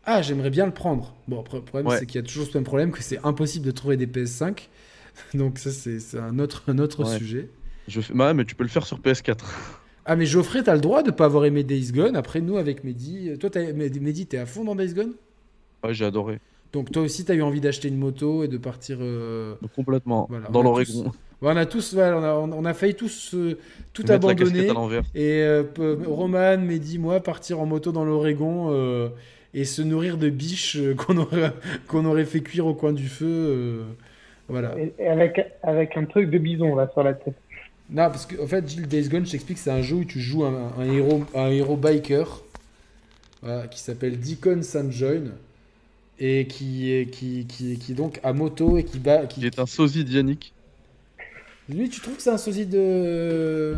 S1: Ah, j'aimerais bien le prendre. Bon, le problème,
S2: Ouais.
S1: c'est qu'il y a toujours ce même problème que c'est impossible de trouver des PS5. Donc, ça, c'est un autre, un autre
S2: Ouais.
S1: sujet.
S2: Je fais... Ouais, mais tu peux le faire sur PS4.
S1: Ah, mais Geoffrey, t'as le droit de pas avoir aimé Days Gone. Après, nous, avec Mehdi, toi, t'as- Mehdi, t'es à fond dans Days Gone?
S2: Ouais, j'ai adoré.
S1: Donc, toi aussi, t'as eu envie d'acheter une moto et de partir. euh,
S2: complètement.
S1: Voilà,
S2: dans l'Oregon.
S1: Ouais, on a tous, on, a, on a failli tous euh, tout
S2: Mettre la
S1: abandonner.
S2: casquette à l'envers.
S1: Et euh, Roman, Mehdi, moi, partir en moto dans l'Oregon euh, et se nourrir de biches euh, qu'on aurait, qu'on aurait fait cuire au coin du feu. euh, voilà.
S3: Et, et avec, avec un truc de bison là sur la tête.
S1: Non, parce qu'en fait, Jill Days Gone, je t'explique, c'est un jeu où tu joues un, un héros, un héros biker voilà, qui s'appelle Deacon Sanjoin et qui est, qui, qui, qui est donc à moto et qui bat. Qui,
S2: Qui est un sosie d'Yannick.
S1: Lui, tu trouves que c'est un sosie de.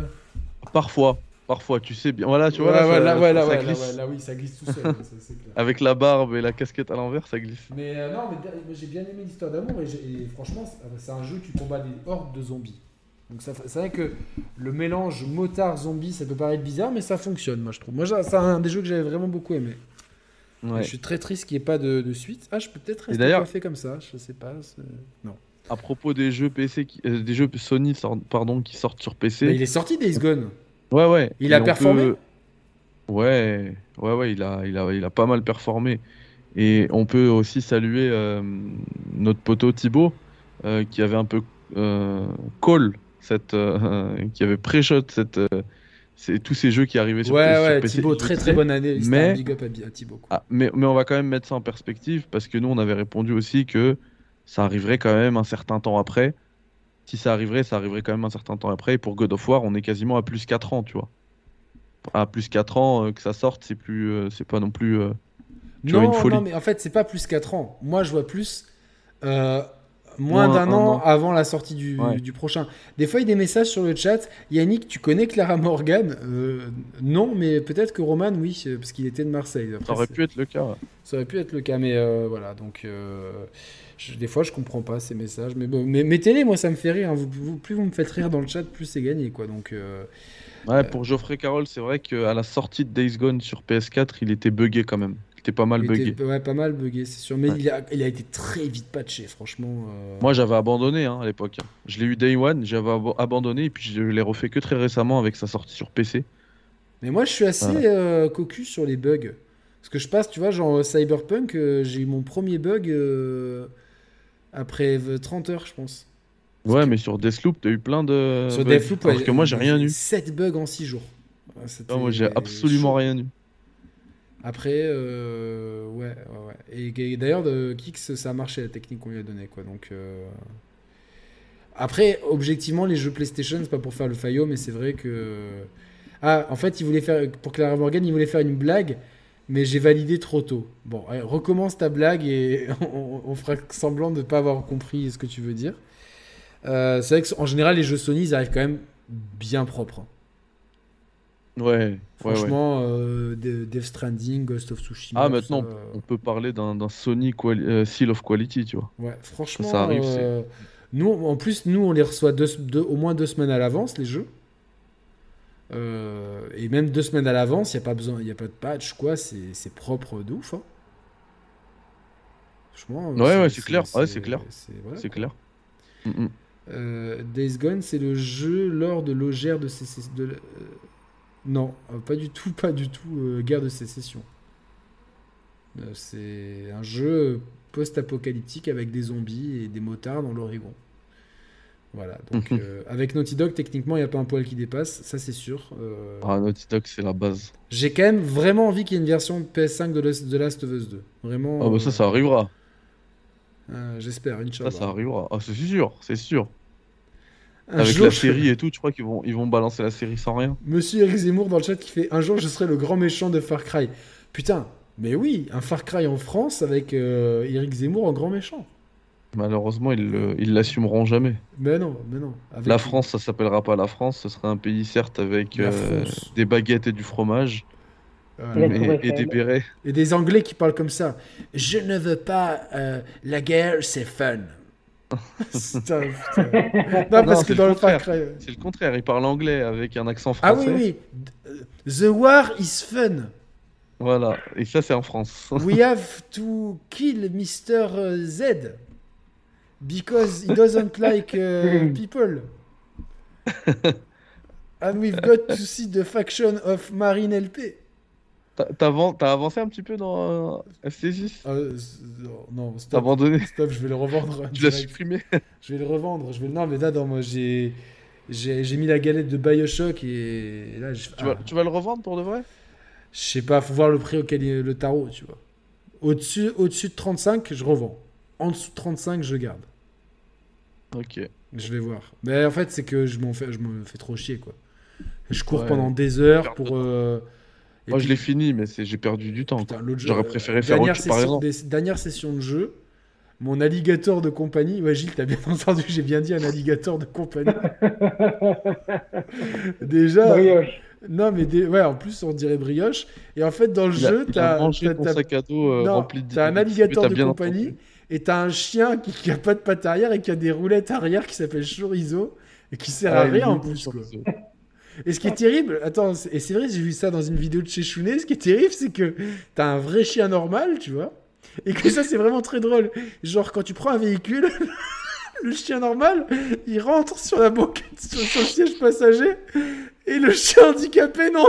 S2: Parfois. Parfois, tu sais bien. Voilà, tu vois,
S1: Ouais,
S2: là,
S1: ouais,
S2: ça,
S1: là, ouais,
S2: glisse.
S1: là, oui, ça glisse tout seul. ça.
S2: Avec la barbe et la casquette à l'envers, ça glisse.
S1: Mais euh, non, mais j'ai bien aimé l'histoire d'amour et, et franchement, c'est- c'est un jeu où tu combats des hordes de zombies. Donc c'est vrai que le mélange motard-zombie, ça peut paraître bizarre, mais ça fonctionne, moi je trouve. Moi, c'est un des jeux que j'avais vraiment beaucoup aimé.
S2: Ouais.
S1: Je suis très triste qu'il n'y ait pas de, de suite. Ah, je peux peut-être rester coiffé comme ça, je sais pas. Non.
S2: À propos des jeux PC, qui- euh, des jeux Sony, sort- pardon, qui sortent sur PC.
S1: Mais il est sorti Days Gone.
S2: Ouais, ouais.
S1: Il
S2: Et
S1: a performé
S2: peut- Ouais, ouais, ouais, il a, il a, il a pas mal performé. Et on peut aussi saluer euh, notre poteau Thibaut, euh, qui avait un peu call, cette, euh, qui avait pré-shot cette, euh, c'est tous ces jeux qui arrivaient sur,
S1: Ouais,
S2: sur
S1: ouais,
S2: PC.
S1: Thibaut, très très bonne année.
S2: Mais-
S1: un big up à, Thibaut.
S2: Ah, mais, mais on va quand même mettre ça en perspective parce que nous, on avait répondu aussi que ça arriverait quand même un certain temps après. Si ça arriverait, ça arriverait quand même un certain temps après. Et pour God of War, on est quasiment à plus 4 ans, tu vois. À plus 4 ans euh, que ça sorte, c'est plus, euh, c'est pas non plus. euh, tu vois,
S1: non,
S2: une folie.
S1: non, mais en fait, c'est pas plus 4 ans. Moi, je vois plus moins
S2: Moins
S1: d'un
S2: un
S1: an
S2: an.
S1: avant la sortie du,
S2: Ouais.
S1: du prochain. Des fois, il y a des messages sur le chat. Yannick, tu connais Clara Morgan? Euh, Non, mais peut-être que Roman, oui, euh, parce qu'il était de Marseille. Après,
S2: Ça aurait pu être le cas. ouais.
S1: ça aurait pu être le cas, mais euh, voilà. Donc, euh, je- des fois, je comprends pas ces messages. Mais, mettez-les, moi, ça me fait rire. hein. Vous- vous- plus vous me faites rire dans le chat, plus c'est gagné, quoi. Donc,
S2: Ouais, pour Geoffrey Carroll, c'est vrai qu'à la sortie de Days Gone sur PS4, il était buggé quand même. Était pas mal
S1: Il était- ouais, pas mal buggé, c'est sûr. Mais
S2: Ouais.
S1: il, a, il a été très vite patché, franchement. euh.
S2: Moi, j'avais abandonné hein, à l'époque. Je l'ai eu Day One, j'avais abandonné et puis je l'ai refait que très récemment avec sa sortie sur PC.
S1: Mais moi, je suis assez
S2: Voilà.
S1: euh, cocu sur les bugs. Parce que je passe, tu vois, genre Cyberpunk, euh, j'ai eu mon premier bug après euh, 30 heures, je pense.
S2: Ouais, mais sur Deathloop, t'as eu plein de.
S1: Sur
S2: bugs.
S1: Deathloop, ouais,
S2: que moi, j'ai rien eu.
S1: 7 bugs en 6 jours.
S2: Non, moi, j'ai absolument
S1: chaud.
S2: rien eu.
S1: Après, euh, ouais, ouais. Et, d'ailleurs, de Kix, ça a marché la technique qu'on lui a donnée, quoi. Donc, euh, après, objectivement, les jeux PlayStation, c'est pas pour faire le faillot, mais c'est vrai que. Ah, en fait, il voulait faire pour Clara Morgan, il voulait faire une blague, mais j'ai validé trop tôt. Bon, recommence ta blague et on, on fera semblant de ne pas avoir compris ce que tu veux dire. Euh, c'est vrai qu'en général, les jeux Sony, ils arrivent quand même bien propres. hein.
S2: Ouais, ouais, ouais.
S1: Franchement, euh, De- Death Stranding, Ghost of Tsushima.
S2: Ah, maintenant,
S1: ça, euh,
S2: on peut parler d'un Sony quali- euh, Seal of Quality, tu vois.
S1: Ouais, franchement,
S2: Ça arrive,
S1: nous, en plus, nous, on les reçoit deux, deux- au moins deux semaines à l'avance, les jeux. Euh, et même deux semaines à l'avance, il n'y a pas besoin, il a pas de patch, quoi. C'est propre de ouf. hein. Franchement.
S2: Ouais, ouais, c'est clair. Ouais, c'est clair.
S1: c'est- voilà,
S2: clair. Mm, mm.
S1: Euh, Days Gone, c'est le jeu lors de l'ogère de. De... Non, euh, pas du tout, pas du tout. euh, guerre de sécession. Euh, c'est un jeu post-apocalyptique avec des zombies et des motards dans l'Oregon. Voilà, donc
S2: Mhm.
S1: euh, avec Naughty Dog, techniquement, il n'y a pas un poil qui dépasse, ça c'est sûr.
S2: Ah, Naughty Dog, c'est la base.
S1: J'ai quand même vraiment envie qu'il y ait une version PS5 de Last- de Last of Us 2. Vraiment.
S2: Ah, bah ça, ça arrivera.
S1: J'espère,
S2: Ça,
S1: Inch'Allah.
S2: ça arrivera. Ah, c'est sûr, c'est sûr.
S1: Un
S2: Avec
S1: jour,
S2: la
S1: je-
S2: série et tout, tu crois qu'ils vont, ils vont balancer la série sans rien?
S1: Monsieur Eric Zemmour dans le chat qui fait Un jour je serai le grand méchant de Far Cry. Putain, mais oui, un Far Cry en France avec euh, Eric Zemmour en grand méchant.
S2: Malheureusement, ils ils l'assumeront jamais.
S1: Mais non, mais non. Avec-
S2: La France, ça s'appellera pas la France. Ce sera un pays, certes, avec euh, des baguettes et du fromage, mais-
S3: Tour
S2: et des bérets.
S1: Et des Anglais qui parlent comme ça. Je ne veux pas. euh, la guerre, c'est fun. Putain, putain. Non, parce
S2: Non,
S1: que
S2: c'est
S1: dans
S2: le
S1: Far
S2: contraire.
S1: Cry.
S2: C'est le contraire, ils parlent anglais avec un accent
S1: Ah
S2: français.
S1: oui, oui. The war is fun.
S2: Voilà, et ça, c'est en France.
S1: We have to kill Mr. Z. Because he doesn't like uh, people. And we've got to see the faction of Marine LP.
S2: T'as t'as avan- t'as avancé un petit peu dans euh, FC6
S1: Euh, non, stop.
S2: abandonné
S1: Stop, je vais le revendre.
S2: Tu l'as supprimé
S1: Je vais le revendre. Je vais... Non, mais là, moi, j'ai... Mis la galette de Bioshock et, là, je...
S2: tu, vas,
S1: ah,
S2: tu vas le revendre pour de vrai?
S1: Je sais pas, faut voir le prix auquel il- le tarot, tu vois. Au-dessus au -dessus de 35, je revends. En dessous de 35, je garde.
S2: Ok.
S1: Je vais voir. Mais en fait, c'est que je m'en fais, je me fais trop chier, quoi. Je cours
S2: Ouais.
S1: pendant des heures pour. euh, et
S2: Moi,
S1: puis-
S2: je l'ai fini, mais c'est- j'ai perdu du temps. J'aurais préféré faire
S1: dernière
S2: autre chose, par exemple.
S1: des- dernière session de jeu, mon alligator de compagnie. Ouais, Gilles, t'as bien entendu, j'ai bien dit un alligator de compagnie. Déjà.
S3: Brioche.
S1: Non, mais des- ouais, en plus, on dirait brioche. Et en fait, dans le
S2: Il
S1: jeu, t'as.
S2: sac à dos euh,
S1: Non,
S2: rempli de
S1: t'as un alligator de compagnie
S2: entendu.
S1: et t'as un chien qui, qui a pas de patte arrière et qui a des roulettes arrière qui s'appelle Chorizo et qui sert à
S2: Ah, est
S1: rien en plus, quoi. Et ce qui est terrible, attends, et c'est vrai, j'ai vu ça dans une vidéo de chez Chounet, ce qui est terrible, c'est que t'as un vrai chien normal, tu vois, et que ça, c'est vraiment très drôle. Genre, quand tu prends un véhicule, le chien normal, il rentre sur la banquette, sur, le siège passager, et le chien handicapé, non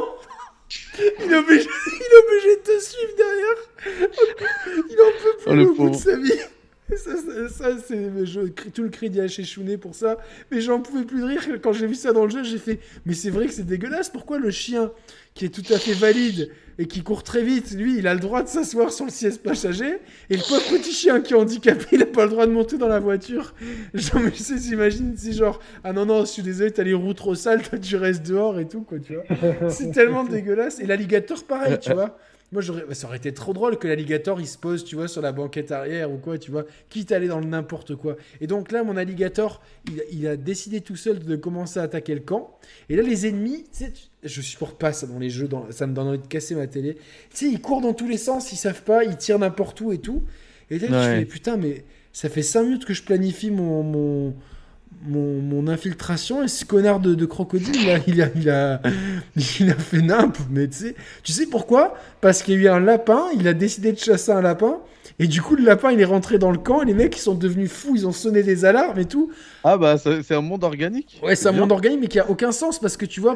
S1: il est, obligé, il est obligé de te suivre derrière. Il en peut plus
S2: Oh, le
S1: au bout de sa vie. Ça, c'est je tout le crédit à pour ça. Mais j'en pouvais plus de rire quand j'ai vu ça dans le jeu. J'ai fait, mais c'est vrai que c'est dégueulasse. Pourquoi le chien qui est tout à fait valide et qui court très vite, lui, il a le droit de s'asseoir sur le siège passager et le pauvre petit chien qui est handicapé, il a pas le droit de monter dans la voiture? Genre, mais j'imagine, c'est genre, ah non non, je suis désolé, t'as les roues trop sales, toi tu restes dehors et tout quoi, tu vois. C'est tellement dégueulasse. Et l'alligator, pareil, tu vois. Moi, j'aurais... bah, ça aurait été trop drôle que l'alligator, il se pose, tu vois, sur la banquette arrière ou quoi, tu vois, quitte à aller dans le n'importe quoi. Et donc là, mon alligator, il, a- il a décidé tout seul de commencer à attaquer le camp. Et là, les ennemis, tu sais, je supporte pas ça dans les jeux, dans... ça me donne envie de casser ma télé. Tu sais, ils courent dans tous les sens, ils savent pas, ils tirent n'importe où et tout. Et là, je
S2: Ouais.
S1: fais, putain, mais ça fait 5 minutes que je planifie mon, mon, mon, infiltration et ce connard de, crocodile, il a, il, a, il, a, il a fait nimp. Mais tu sais, tu sais pourquoi? Parce qu'il y a eu un lapin, il a décidé de chasser un lapin. Et du coup, le lapin, il est rentré dans le camp. Et les mecs, ils sont devenus fous. Ils ont sonné des alarmes et tout.
S2: Ah, bah, c'est un monde organique.
S1: Ouais, c'est un monde organique, mais qui a aucun sens. Parce que tu vois,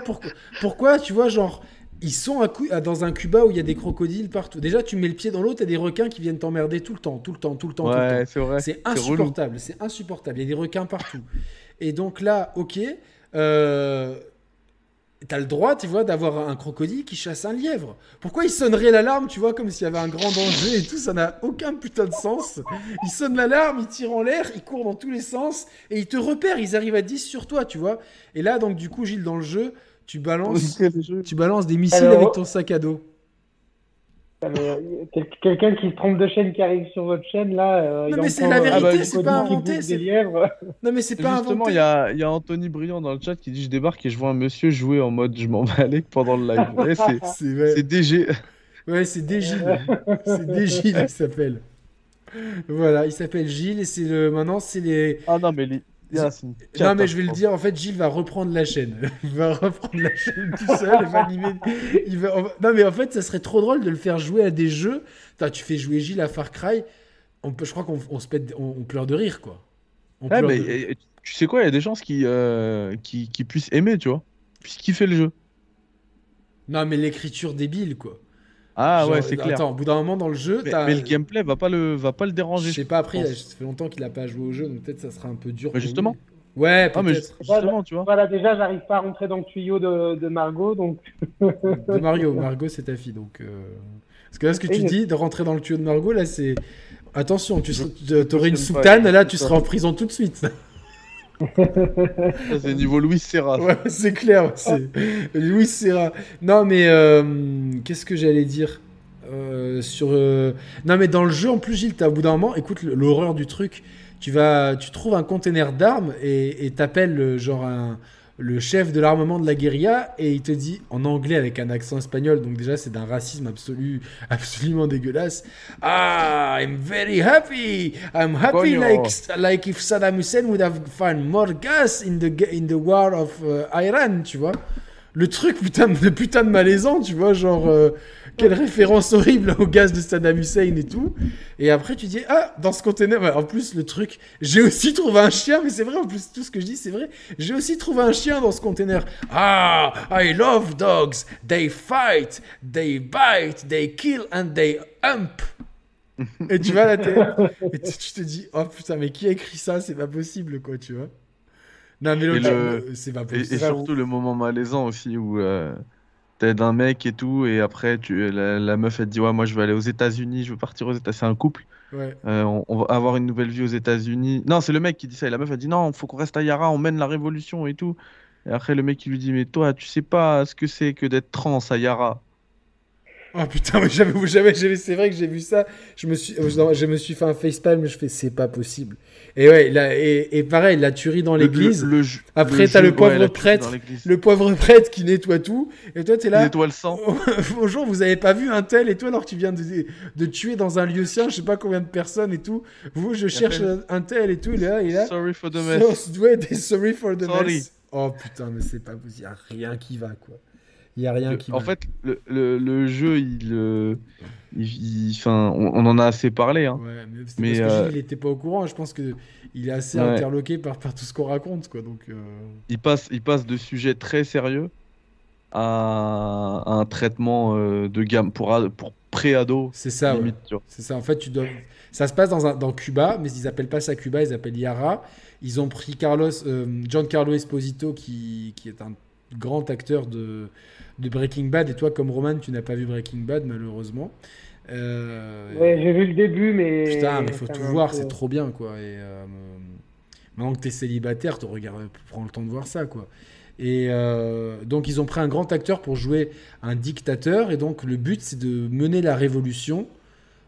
S1: pourquoi, tu vois, genre, ils sont dans un Cuba où il y a des crocodiles partout. Déjà, tu mets le pied dans l'eau, t'as des requins qui viennent t'emmerder tout le temps, tout le temps, tout le temps.
S2: Ouais, c'est vrai.
S1: C'est insupportable, c'est insupportable. Il y a des requins partout. Et donc là, ok, euh, t'as le droit, tu vois, d'avoir un crocodile qui chasse un lièvre. Pourquoi il sonnerait l'alarme, tu vois, comme s'il y avait un grand danger et tout Ça n'a aucun putain de sens. Il sonne l'alarme, il tire en l'air, il court dans tous les sens et il te repère. Ils arrivent à 10 sur toi, tu vois. Et là, donc, du coup, Gilles, dans le jeu, tu balances, tu balances des missiles avec ton sac à dos.
S3: Quelqu'un qui se trompe de chaîne qui arrive sur votre chaîne là.
S1: Euh, non mais c'est la vérité, ah bah, c'est pas inventé. Non mais c'est pas
S2: Justement, il y a, y a, Anthony Briand dans le chat qui dit je débarque et je vois un monsieur jouer en mode je m'en vais aller pendant le live. c'est DG.
S1: Ouais, c'est DG. c'est DG il s'appelle. Voilà, il s'appelle Gilles et c'est le maintenant c'est les.
S2: Ah non mais les
S1: non, mais je vais le dire, en fait, Gilles va reprendre la chaîne. Il va reprendre la chaîne tout seul et va animer. Il va... Non, mais en fait, ça serait trop drôle de le faire jouer à des jeux. tu fais jouer Gilles à Far Cry, on peut... je crois qu'on se pète... on... pleure de rire, quoi.
S2: mais, Tu sais quoi, il y a des chances qui, euh, qui, qui puissent aimer, tu vois, puissent fait le jeu.
S1: Non, mais l'écriture débile, quoi.
S2: Ah ouais, c'est clair.
S1: Attends, au bout d'un moment dans le jeu,
S2: mais, mais, le gameplay va pas le, va pas le déranger.
S1: Je sais pas, après, ça fait longtemps qu'il a pas joué au jeu, donc peut-être ça sera un peu dur.
S2: Mais justement.
S1: Ouais, ah, mais justement,
S3: tu vois. Voilà, déjà, j'arrive pas à rentrer dans le tuyau de, de Margot, donc.
S1: de Mario, Margot, c'est ta fille, donc. Euh... Parce que là, ce que tu dis, de rentrer dans le tuyau de Margot, là, c'est. Attention, tu aurais une soutane, là, tu serais en prison tout de suite.
S2: c'est niveau Louis Serra.
S1: Ouais, c'est clair. C'est Louis Serra. Non, mais euh, qu'est-ce que j'allais dire euh, sur euh, Non, mais dans le jeu, en plus, Gilles, as, au bout d'un moment, écoute l'horreur du truc. Tu vas, tu trouves un conteneur d'armes et t'appelles genre un le chef de l'armement de la guérilla et il te dit en anglais avec un accent espagnol, donc déjà c'est d'un racisme absolu, absolument dégueulasse. Ah, I'm very happy. I'm happy like, like if Saddam Hussein would have found more gas in the, in the war of uh, Iran, tu vois. Le truc putain de putain de malaisant, tu vois, genre. Euh, quelle référence horrible au gaz de Saddam Hussein et tout. Et après, tu dis, ah, dans ce conteneur, en plus, le truc, j'ai aussi trouvé un chien, mais c'est vrai, en plus, tout ce que je dis, c'est vrai. J'ai aussi trouvé un chien dans ce conteneur. Ah, I love dogs. They fight, they bite, they kill and they hump. et tu vas la tête. Et tu te dis, oh putain, mais qui a écrit ça? C'est pas possible, quoi, tu vois.
S2: Non, mais le... c'est pas possible. Et, surtout le moment malaisant aussi où. Euh, t'aides un mec et tout, et après tu, la, meuf elle te dit ouais moi je veux aller aux États-Unis, je veux partir aux États, c'est un couple.
S1: Ouais.
S2: Euh, on, va avoir une nouvelle vie aux États-Unis. Non, c'est le mec qui dit ça. Et la meuf elle dit non, faut qu'on reste à Yara, on mène la révolution et tout. Et après le mec il lui dit mais toi tu sais pas ce que c'est que d'être trans à Yara.
S1: Oh putain, mais j'avais, j'avais, c'est vrai que j'ai vu ça. Je me suis, je me suis fait un facepalm, mais je fais, c'est pas possible. Et ouais, là, et, et pareil, la tuerie dans l'église. Le, Après, t'as le pauvre prêtre, le pauvre prêtre qui nettoie tout. Et toi, t'es là.
S2: Il nettoie le sang.
S1: Bonjour, vous avez pas vu un tel et toi, alors tu viens de, de tuer dans un lieu sien, je sais pas combien de personnes et tout. Vous, je cherche un tel et tout. Il est là, il est là.
S2: Sorry for the mess.
S1: sorry for the mess. Oh putain, mais c'est pas possible. Y a rien qui va, quoi. Il n'y a rien qui.
S2: En fait, le, le, le, jeu, il, euh, il, enfin, on, en a assez parlé. Hein.
S1: Ouais, mais, parce que euh, il n'était pas au courant. Je pense que il est assez interloqué par, par tout ce qu'on raconte, quoi. Donc. Euh.
S2: Il passe, il passe de sujets très sérieux à, un traitement de gamme pour pour pré-ado.
S1: C'est ça. C'est ça. En fait, tu dois. Ça se passe dans, un, dans Cuba, mais ils appellent pas ça Cuba, ils appellent Yara. Ils ont pris Carlos, Giancarlo Esposito, qui, qui est un grand acteur de, de Breaking Bad. Et toi, comme Roman, tu n'as pas vu Breaking Bad, malheureusement.
S3: Euh, ouais, j'ai vu le début, mais.
S1: Putain, mais faut tout voir, c'est trop bien, quoi. Et euh, maintenant que t'es célibataire, tu regardes, prends le temps de voir ça, quoi. Et euh, donc, ils ont pris un grand acteur pour jouer un dictateur. Et donc, le but, c'est de mener la révolution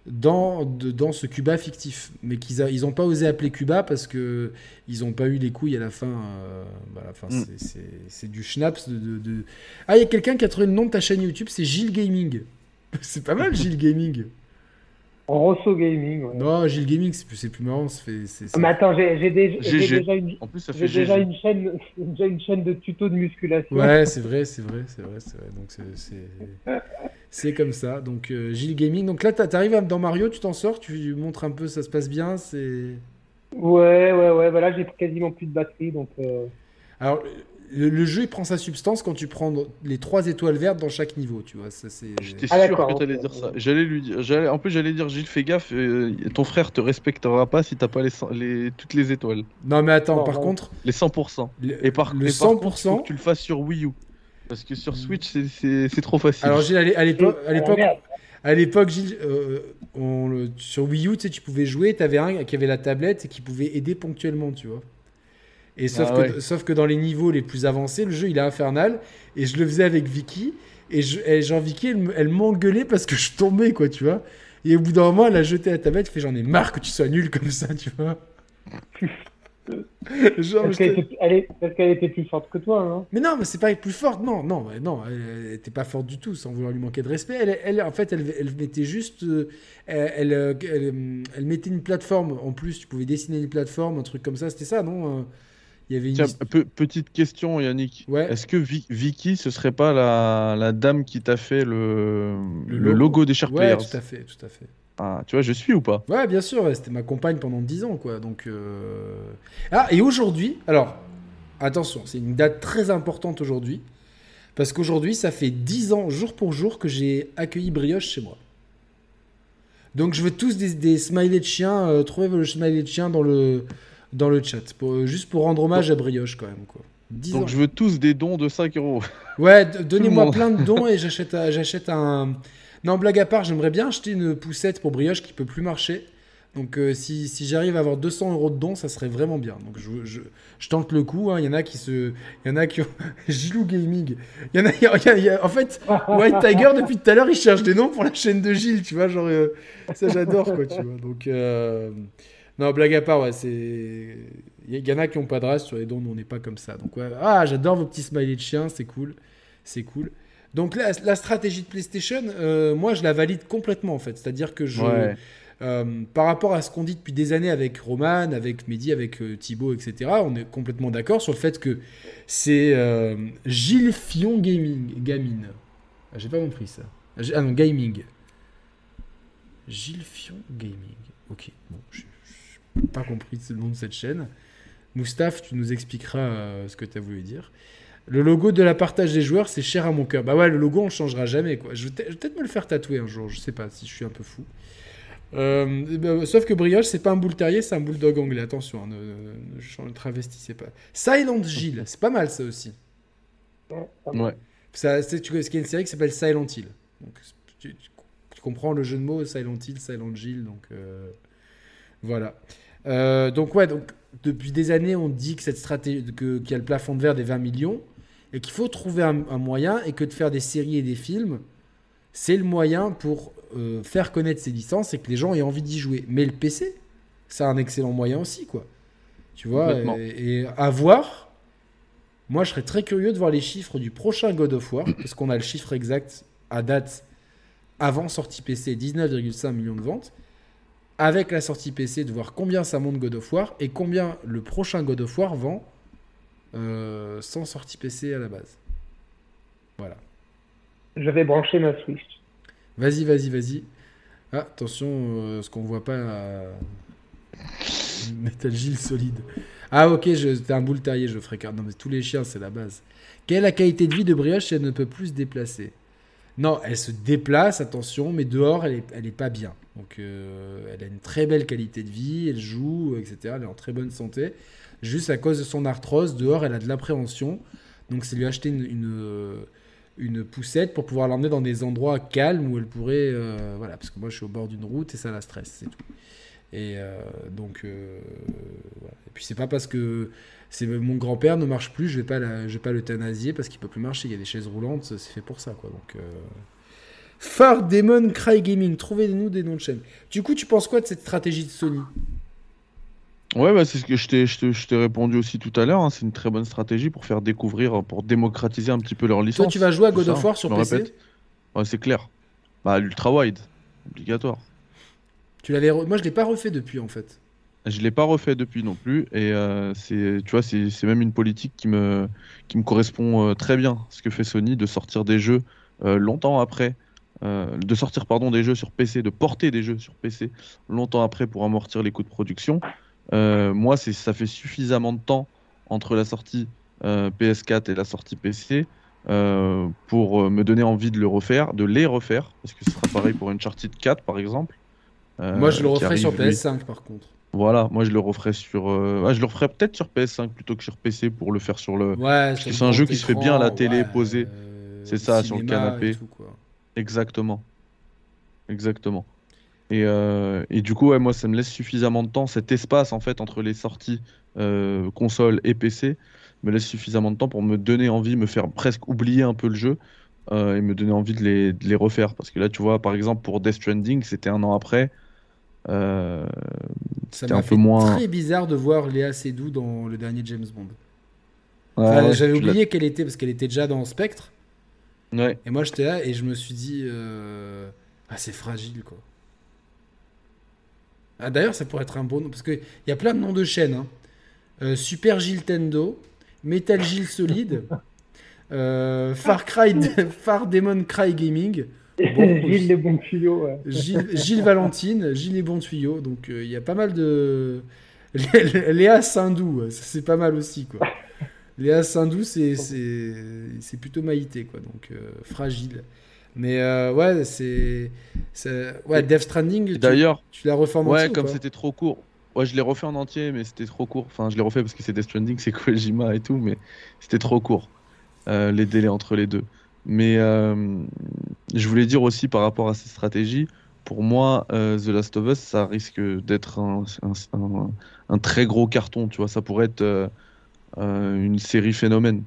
S1: dans, dans ce Cuba fictif. Mais qu'ils ils n'ont pas osé appeler Cuba parce que ils n'ont pas eu les couilles à la fin. Euh, bah, mm. c'est du schnaps. De, Ah, il y a quelqu'un qui a trouvé le nom de ta chaîne YouTube, c'est Gilles Gaming. c'est pas mal, Gilles Gaming.
S3: Rosso Gaming. Ouais.
S1: Non, Gilles Gaming, c'est plus, c'est plus marrant. c'est fait-
S3: Mais attends, j'ai déjà, une,
S2: En plus, ça fait
S3: j'ai déjà une chaîne, déjà une chaîne de tutos de musculation.
S1: Ouais, c'est vrai, c'est vrai, c'est vrai, c'est vrai. Donc c'est- comme ça. Donc euh, Gilles Gaming. Donc là, t'a- t'arrives dans Mario, tu t'en sors, tu montres un peu, ça se passe bien. C'est
S3: Ouais, ouais, ouais. Voilà, j'ai quasiment plus de batterie, donc. euh,
S1: alors le, le jeu il prend sa substance quand tu prends les trois étoiles vertes dans chaque niveau. Tu vois, ça c'est.
S2: J'étais
S3: Ah,
S2: sûr que t'allais dire ça. J'allais lui dire, j'allais- en plus j'allais dire Gilles, fais gaffe, euh, ton frère te respectera pas si t'as pas les, toutes les étoiles,
S1: Non mais attends,
S3: Non,
S1: par
S3: non.
S1: contre,
S2: les 100%.
S1: le,
S2: Et par,
S1: le
S2: et par contre,
S1: 100%.
S2: faut que tu le fasses sur Wii U, parce que sur Switch c'est- trop facile.
S1: Alors Gilles, à l'é- à l'époque, à Gilles, euh, on le- sur Wii U, tu sais, tu pouvais jouer, tu avais un qui avait la tablette et qui pouvait aider ponctuellement, tu vois. Et sauf,
S2: Ah
S1: que, sauf que dans les niveaux les plus avancés, le jeu il est infernal. Et je le faisais avec Vicky. Et, je, et genre, Vicky, elle, me- elle m'engueulait parce que je tombais, quoi, tu vois. Et au bout d'un moment, elle a jeté la tablette, fait J'en ai marre que tu sois nul comme ça, tu vois. genre,
S3: Parce qu'elle était, est- plus forte que toi, hein.
S1: mais non, mais c'est pas plus forte, non, non, non, elle, était pas forte du tout, sans vouloir lui manquer de respect. Elle, elle en fait, elle, elle mettait juste, euh, elle, elle, euh, elle, elle mettait une plateforme. En plus, tu pouvais dessiner une plateforme, un truc comme ça. C'était ça, non euh, Il y avait une.
S2: Tiens,
S1: hist-
S2: pe- petite question Yannick.
S1: Ouais.
S2: Est-ce que Vi- Vicky ce serait pas la, la dame qui t'a fait le,
S1: Le
S2: le logo, des Sharp
S1: Ouais,
S2: Players
S1: tout à fait, tout à fait.
S2: Ah, Tu vois, je suis ou pas?
S1: Ouais, bien sûr, ouais, c'était ma compagne pendant 10 ans, quoi. Donc, euh, ah, et aujourd'hui, alors, attention, c'est une date très importante aujourd'hui, parce qu'aujourd'hui, ça fait 10 ans, jour pour jour, que j'ai accueilli Brioche chez moi. Donc, je veux tous des, des smileys de chiens, euh, trouvez le smiley de chien dans le, dans le chat, pour, juste pour rendre hommage à Brioche, quand même, quoi. 10 ans.
S2: Donc je veux tous des dons de 5 euros.
S1: Ouais, donnez-moi plein de dons et j'achète un- j'achète un. Non, blague à part, j'aimerais bien acheter une poussette pour Brioche qui peut plus marcher. Donc euh, si, si j'arrive à avoir 200 euros de dons, ça serait vraiment bien. Donc je, je, je tente le coup. hein. Il y en a qui se, il y en a qui ont Gilou Gaming. Il y en a, y a- y a- en fait, White Tiger depuis tout à l'heure, il cherche des noms pour la chaîne de Gilles. Tu vois, genre euh, ça j'adore quoi. Tu vois. Donc euh, non, blague à part, ouais, c'est. Il y en a qui ont pas de race sur les dons, on n'est pas comme ça. Donc ouais, ah, j'adore vos petits smileys de chien, c'est cool, c'est cool. Donc la, la stratégie de PlayStation, euh, moi je la valide complètement en fait. C'est-à-dire que je,
S2: Ouais.
S1: euh, par rapport à ce qu'on dit depuis des années avec Roman, avec Mehdi, avec euh, Thibaut, etc., on est complètement d'accord sur le fait que c'est euh, Gilles Fion Gaming, Gaming. Ah, J'ai pas compris ça. Ah, Ah non, Gaming. Gilles Fion Gaming. Ok, bon, je pas compris le nom de cette chaîne. Moustaphe, tu nous expliqueras euh, ce que tu as voulu dire. Le logo de la partage des joueurs, c'est cher à mon cœur. Bah ouais, le logo, on le changera jamais. Quoi. Je vais peut-être me le faire tatouer un jour. Je sais pas si je suis un peu fou. Euh, bah, sauf que Brioche, c'est pas un boule terrier, c'est un bulldog anglais. Attention, hein, ne, ne- ne travestissez pas. Silent Gilles, c'est pas mal ça aussi.
S2: Ouais.
S1: Ça, c'est, tu ce qu'il y a une série qui s'appelle Silent Hill. Donc, tu comprends le jeu de mots Silent Hill, Silent Hill. Donc, euh, voilà. Euh, donc, ouais, donc, depuis des années, on dit que cette stratégie, qu'il y a le plafond de verre des 20 millions et qu'il faut trouver un, un moyen et que de faire des séries et des films, c'est le moyen pour euh, faire connaître ces licences et que les gens aient envie d'y jouer. Mais le PC, c'est un excellent moyen aussi, quoi. Tu vois, et, et à voir. Moi, je serais très curieux de voir les chiffres du prochain God of War, parce qu'on a le chiffre exact à date avant sortie PC, 19,5 millions de ventes. Avec la sortie PC, de voir combien ça monte God of War et combien le prochain God of War vend euh, sans sortie PC à la base. Voilà.
S3: Je vais brancher ma Switch.
S1: Vas-y, vas-y, vas-y. Ah, attention, euh, ce qu'on voit pas. euh, Metal Gear solide. Ah, ok, t'es un boule terrier, je ferai Non, mais tous les chiens, c'est la base. Quelle est la qualité de vie de Brioche si elle ne peut plus se déplacer? Non, elle se déplace, attention, mais dehors, elle est, elle est pas bien. Donc, euh, elle a une très belle qualité de vie, elle joue, etc. Elle est en très bonne santé. Juste à cause de son arthrose, dehors, elle a de l'appréhension. Donc, c'est lui acheter une, euh, poussette pour pouvoir l'emmener dans des endroits calmes où elle pourrait. euh, voilà, parce que moi, je suis au bord d'une route et ça la stresse, c'est tout. Et donc, voilà. Et puis, c'est pas parce que c'est mon grand-père ne marche plus, je vais pas, la- je vais pas l'euthanasier parce qu'il peut plus marcher. Il y a des chaises roulantes, c'est fait pour ça, quoi. Donc. Far Demon Cry Gaming, trouvez-nous des noms de chaînes. Du coup, tu penses quoi de cette stratégie de Sony?
S2: Ouais, bah, c'est ce que je t'ai, je t'ai répondu aussi tout à l'heure. hein. C'est une très bonne stratégie pour faire découvrir, pour démocratiser un petit peu leur licence.
S1: Toi, tu vas jouer à God of War sur PC.
S2: Ouais, c'est clair. Bah, l'ultra wide, obligatoire.
S1: Tu l'avais, moi je l'ai pas refait depuis en fait.
S2: Je l'ai pas refait depuis non plus, et euh, c'est, tu vois, c'est, c'est même une politique qui me, qui me correspond euh, très bien. Ce que fait Sony de sortir des jeux euh, longtemps après, euh, de sortir pardon des jeux sur PC, de porter des jeux sur PC longtemps après pour amortir les coûts de production. Euh, moi, c'est, ça fait suffisamment de temps entre la sortie euh, PS4 et la sortie PC euh, pour me donner envie de le refaire, de les refaire, parce que ce sera pareil pour Uncharted 4 par exemple.
S1: moi je le referai sur
S2: arrive, lui.
S1: PS5 par contre.
S2: Voilà, moi je le referai sur, euh, ouais, je le peut-être sur PS5 plutôt que sur PC pour le faire sur le.
S1: Ouais,
S2: c'est un jeu qui se fait bien à la télé, posé. C'est ça, sur le canapé. Exactement. Exactement. Et, euh, et du coup, ouais, moi, ça me laisse suffisamment de temps, cet espace en fait entre les sorties euh, console et PC, me laisse suffisamment de temps pour me donner envie, me faire presque oublier un peu le jeu euh, et me donner envie de les, de les refaire. Parce que là, tu vois, par exemple, pour Death Stranding, c'était un an après. C'était un peu moins-
S1: très bizarre de voir Léa Seydoux dans le dernier James Bond. Enfin, J'avais oublié qu'elle était parce qu'elle était déjà dans Spectre.
S2: Ouais.
S1: Et moi j'étais là et je me suis dit euh, ah c'est fragile quoi. Ah, D'ailleurs ça pourrait être un bon nom parce qu'il y a plein de noms de chaînes. hein. Euh, Super Gil Tendo, Metal Gil Solid, euh, Far Cry, Far Demon Cry Gaming, Bon,
S3: Gilles les bons tuyaux. ouais.
S1: Gilles, Gilles Valentine, Gilles les bons tuyaux. Donc euh, il y a pas mal de Léa Sindou, c'est pas mal aussi quoi. Léa Sindou, c'est c'est c'est plutôt maïté quoi, donc euh, fragile. Mais euh, ouais, c'est ouais Death Stranding. Tu-
S2: D'ailleurs,
S1: tu, l'as refait en entier
S2: ouais,
S1: ou
S2: comme c'était trop court. Ouais, je l'ai refait en entier, mais c'était trop court. Enfin, je l'ai refait parce que c'est Death Stranding, c'est Kojima et tout, mais c'était trop court, euh, les délais entre les deux. Mais je voulais dire aussi par rapport à ces stratégies, pour moi, euh, The Last of Us, ça risque d'être un, un- un- un très gros carton, tu vois. Ça pourrait être euh, une série phénomène,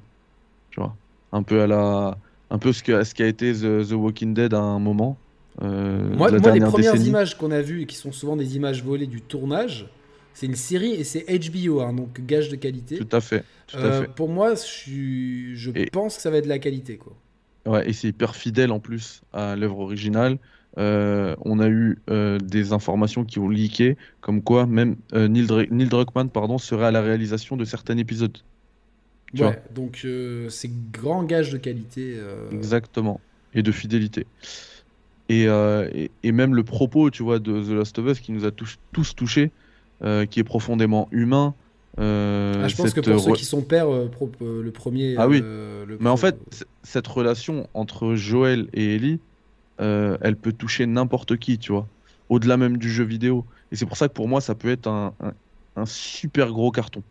S2: tu vois. Un peu à la, un peu ce que, ce qu'a été The, The Walking Dead à un moment. euh,
S1: Moi,
S2: la
S1: moi, les premières
S2: décennie.
S1: images qu'on a vues et qui sont souvent des images volées du tournage, c'est une série et c'est HBO, hein, donc gage de qualité.
S2: Tout à fait, tout à
S1: Euh,
S2: fait.
S1: pour moi, je, je
S2: Et-
S1: pense que ça va être de la qualité quoi.
S2: Ouais, et c'est hyper fidèle en plus à l'œuvre originale. Euh, on a eu euh, des informations qui ont leaké, comme quoi même euh, Neil, Druckmann pardon, serait à la réalisation de certains épisodes. Tu
S1: Ouais, donc c'est grand gage de qualité.
S2: Exactement. Et de fidélité. Et, et, et même le propos, tu vois, de The Last of Us qui nous a tous, tous touchés, qui est profondément humain. euh,
S1: Ah, je pense que pour ceux qui sont pères, euh, pro- euh, le premier.
S2: Ah oui.
S1: le
S2: Mais en fait, cette relation entre Joël et Ellie, euh, elle peut toucher n'importe qui, tu vois, au-delà même du jeu vidéo. Et c'est pour ça que pour moi, ça peut être un, un- un super gros carton.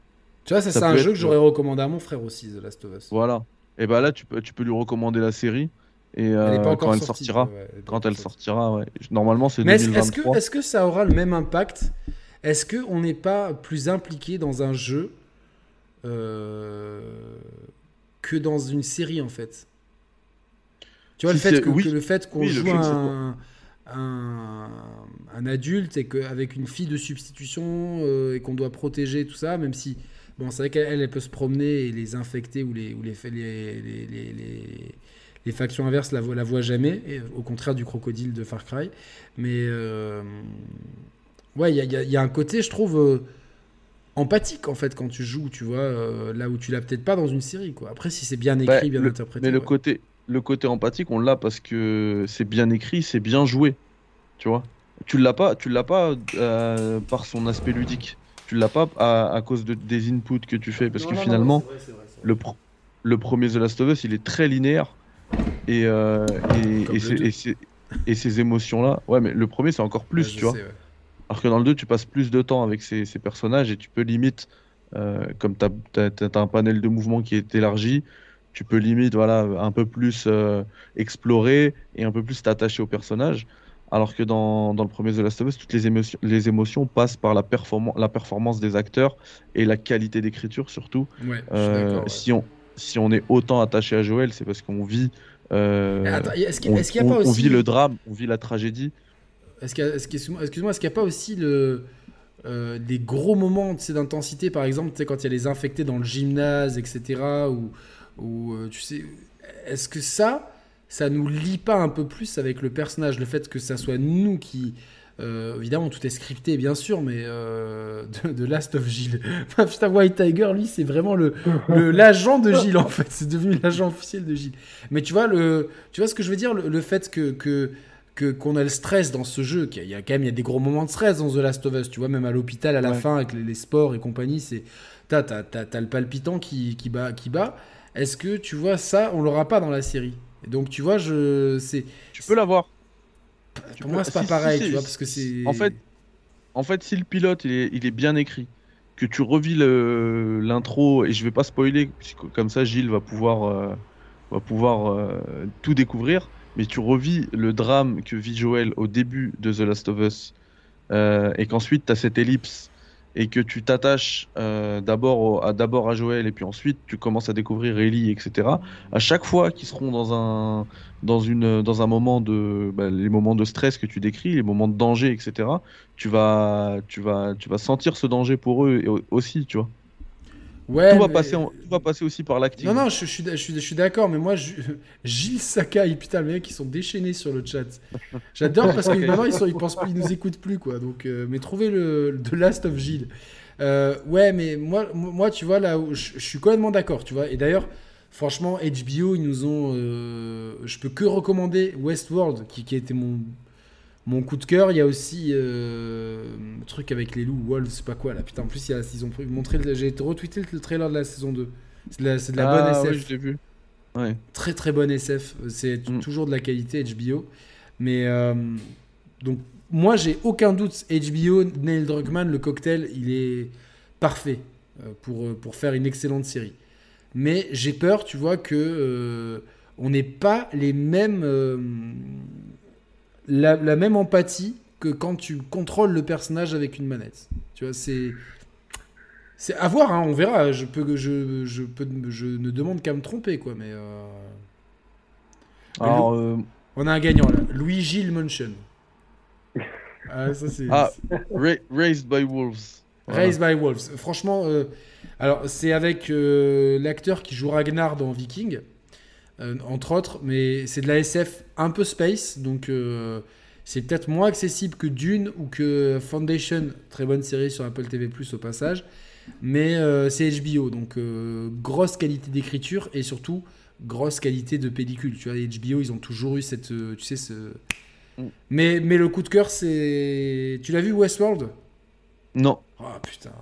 S1: tu vois, ça,
S2: ça
S1: c'est un jeu
S2: être-
S1: que j'aurais recommandé à mon frère aussi, The Last of Us.
S2: Voilà. Et bah là, tu peux, tu peux lui recommander la série. Et euh,
S1: est
S2: quand elle
S1: sortie,
S2: sortira,
S1: ouais, elle est pas
S2: quand elle
S1: sortie.
S2: sortira, ouais. Normalement, c'est
S1: Mais est-ce est-ce que,
S2: 2023.
S1: est-ce que ça aura le même impact? Est-ce qu'on n'est pas plus impliqué dans un jeu euh, que dans une série en fait? Tu vois,
S2: Si
S1: le fait que,
S2: oui.
S1: que le fait qu'on
S2: Oui,
S1: joue un, un, un adulte et qu'avec une fille de substitution euh, et qu'on doit protéger tout ça, même si bon, c'est vrai qu'elle elle peut se promener et les infecter ou les, ou les, les, les, les- factions inverses la, voient- la voient jamais, et au contraire du crocodile de Far Cry. Mais euh, ouais, il y y y a un côté, je trouve, euh, empathique en fait quand tu joues, tu vois, euh, là où tu l'as peut-être pas dans une série. Quoi. Après, si c'est bien écrit,
S2: Bah,
S1: bien
S2: le-
S1: interprété.
S2: Mais le côté, le côté empathique, on l'a parce que c'est bien écrit, c'est bien joué. Tu vois? Tu l'as pas, tu l'as pas euh, par son aspect ludique. Tu l'as pas à, à cause de, des inputs que tu fais. Parce
S1: Non,
S2: que
S1: non,
S2: finalement,
S1: vrai, vrai,
S2: le, pr- le premier The Last of Us, il est très linéaire. Et, euh, et, et, ces-
S1: deux.
S2: et ces- et ces émotions-là. Ouais, mais le premier, c'est encore plus,
S1: Ouais,
S2: tu vois.
S1: sais, ouais.
S2: Alors que dans le 2, tu passes plus de temps avec ces, ces personnages et tu peux limite, euh, comme tu as, un panel de mouvements qui est élargi, tu peux limite voilà, un peu plus euh, explorer et un peu plus t'attacher aux personnages. Alors que dans, dans le premier The Last of Us, toutes les émotions, les émotions passent par la, la performance des acteurs et la qualité d'écriture surtout.
S1: Ouais,
S2: Euh,
S1: ouais.
S2: si, on, si on est autant attaché à Joël, c'est parce qu'on vit, euh,
S1: est-ce
S2: on,
S1: est-ce qu'il y a pas
S2: on- on
S1: aussi
S2: vit le drame, on vit la tragédie.
S1: Est-ce qu'il excuse-moi, est-ce qu'il n'y a pas aussi le, euh, des gros moments d'intensité, par exemple, quand il y a les infectés dans le gymnase, etc. Ou, ou euh, tu sais, est-ce que ça, ça nous lie pas un peu plus avec le personnage, le fait que ça soit nous qui Euh, évidemment, tout est scripté, bien sûr, mais euh, de, Last of Gilles. Putain, White Tiger, lui, c'est vraiment le l'agent de Gilles, en fait. C'est devenu l'agent officiel de Gilles. Mais tu vois, le, tu vois ce que je veux dire? Le, fait que, que qu'on a le stress dans ce jeu, qu'il y a quand même il y a des gros moments de stress dans The Last of Us, tu vois, même à l'hôpital à la fin avec les, sports et compagnie, c'est t'as, t'as, le palpitant qui, qui bat, qui bat. Est-ce que tu vois ça, on l'aura pas dans la série Donc tu vois, je c'est.
S2: Tu peux l'avoir.
S1: Pour moi, c'est pas pareil, tu vois, parce que c'est.
S2: En fait, en fait, si le pilote il est, il est bien écrit, que tu revis l'intro et je vais pas spoiler, comme ça Gilles va pouvoir, euh, va pouvoir euh, tout découvrir, mais tu revis le drame que vit Joel au début de The Last of Us euh, et qu'ensuite tu as cette ellipse et que tu t'attaches euh, d'abord à d'abord à Joël et puis ensuite tu commences à découvrir Ellie etc à chaque fois qu'ils seront dans un dans une dans un moment de bah, les moments de stress que tu décris les moments de danger etc tu vas tu vas tu vas sentir ce danger pour eux aussi tu vois
S1: Ouais,
S2: tout, va passer va passer aussi par l'acting.
S1: Non, non, je, suis, je suis, je suis d'accord, mais moi, je... Gilles Sakai, putain, les mecs, ils sont déchaînés sur le chat. J'adore parce que maintenant, ils, sont, ils, pensent, ils nous écoutent plus, quoi. Donc, euh, mais trouvez le The Last of Gilles. Euh, ouais, mais moi, moi, tu vois, là je, suis complètement d'accord, tu vois. Et d'ailleurs, franchement, HBO, ils nous ont. Euh, je peux que recommander Westworld, qui, qui a été mon mon coup de cœur, il y a aussi euh, le truc avec les loups, Wolves, c'est pas quoi là. Putain, en plus, il y a, ils ont montré, j'ai retweeté le trailer de la saison 2. C'est de la, de la bonne SF.
S2: Ah, ouais, je l'ai vu. Ouais.
S1: Très très bonne SF. C'est mm. toujours de la qualité HBO. Mais euh, donc, moi, j'ai aucun doute. HBO, Neil Druckmann, le cocktail, il est parfait euh, pour, pour faire une excellente série. Mais j'ai peur, tu vois, que on n'ait pas les mêmes la, même empathie que quand tu contrôles le personnage avec une manette. Tu vois, c'est. C'est à voir, hein, on verra. Je, peux, je, je, peux, je ne demande qu'à me tromper, quoi. Mais. Euh...
S2: Alors, euh,
S1: On a un gagnant là. Louis Gilles Munchen.
S2: ah, ça c'est. Ah, Raised by Wolves.
S1: Raised by Wolves. Franchement, euh, alors c'est avec euh, l'acteur qui joue Ragnar dans Viking. Euh, entre autres, mais c'est de la SF un peu space, donc euh, c'est peut-être moins accessible que Dune ou que Foundation, très bonne série sur Apple TV Plus au passage, mais euh, c'est HBO, donc grosse qualité d'écriture et surtout grosse qualité de pellicule. Tu vois, les HBO, ils ont toujours eu cette, tu sais, ce... Mm. Mais, mais le coup de cœur, c'est... Tu l'as vu Westworld?
S2: Non.
S1: Oh putain,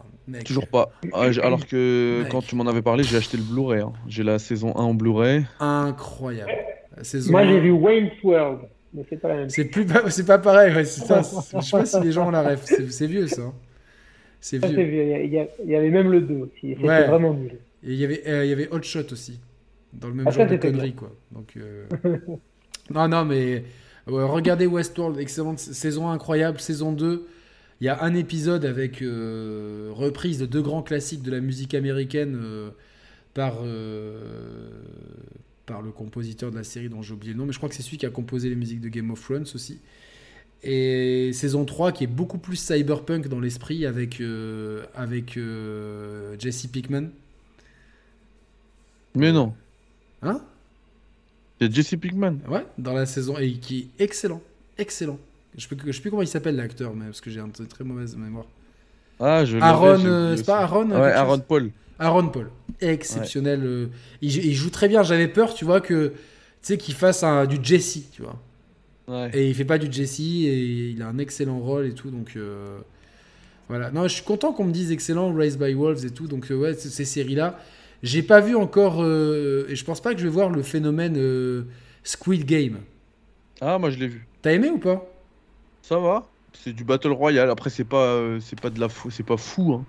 S2: Toujours pas. Ah, alors que quand tu m'en avais parlé, j'ai acheté le Blu-ray. Hein. J'ai la saison 1 en Blu-ray.
S1: Incroyable.
S3: Moi, j'ai vu Wayne's World. Mais c'est pas la même
S1: C'est plus c'est pas pareil. Ouais. je sais pas si les gens ont la ref. C'est vieux ça.
S3: C'est vieux. Il, y avait même le 2 aussi. C'était vraiment nul.
S1: Et il y avait euh, il y avait Hot Shot aussi dans le même ah, genre de conneries quoi. Donc euh, non non mais regardez Westworld, excellente saison incroyable, saison 2 il y a un épisode avec euh, reprise de deux grands classiques de la musique américaine euh, par, euh, par le compositeur de la série dont j'ai oublié le nom, mais je crois que c'est celui qui a composé les musiques de Game of Thrones aussi. Et saison 3 qui est beaucoup plus cyberpunk dans l'esprit avec, avec Jesse Pickman.
S2: Mais non.
S1: Hein?
S2: C'est Jesse Pickman.
S1: Ouais, dans la saison et qui est excellent, excellent. Je ne sais plus comment il s'appelle l'acteur, mais parce que j'ai une très mauvaise mémoire.
S2: Ah, je
S1: Aaron, euh, c'est pas Aaron
S2: Ouais, Aaron Paul.
S1: Aaron Paul, exceptionnel. Euh, il, joue très bien. J'avais peur, tu vois, que tu sais qu'il fasse un, du Jesse, tu vois. Ouais. Et il fait pas du Jesse et il a un excellent rôle et tout, donc euh, voilà. Non, je suis content qu'on me dise excellent, Raised by Wolves et tout. Donc ouais, ces séries-là, j'ai pas vu encore et je pense pas que je vais voir le phénomène Squid Game.
S2: Ah, moi je l'ai vu.
S1: T'as aimé ou pas?
S2: Ça va. C'est du Battle Royale. Après, c'est pas, euh, c'est pas de la fou, c'est pas fou. Hein.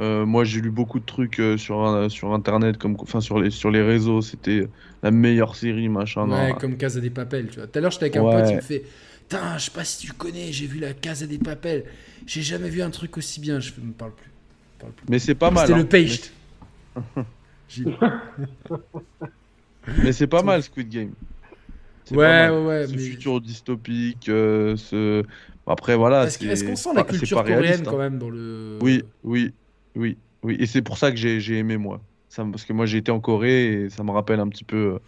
S2: Euh, moi, j'ai lu beaucoup de trucs euh, sur, sur internet, comme, enfin sur les, sur les réseaux. C'était la meilleure série, machin.
S1: Ouais, comme Casa des Papel, tu vois. Tout à l'heure, j'étais avec un pote, il me fait Putain, je sais pas si tu connais, j'ai vu la Casa des Papel. J'ai jamais vu un truc aussi bien. Je me parle plus.
S2: Parle plus. Mais c'est pas mal.
S1: C'était le
S2: hein. page. Mais c'est pas mal, Squid Game.
S1: Ouais, ouais, ouais.
S2: Ce futur dystopique, euh, ce... Après, voilà.
S1: Est-ce qu'on sent la culture coréenne hein. quand même dans le.
S2: Oui, oui, oui, oui. Et c'est pour ça que j'ai aimé, moi. Ça, parce que moi, j'ai été en Corée et ça me rappelle un petit peu. Euh,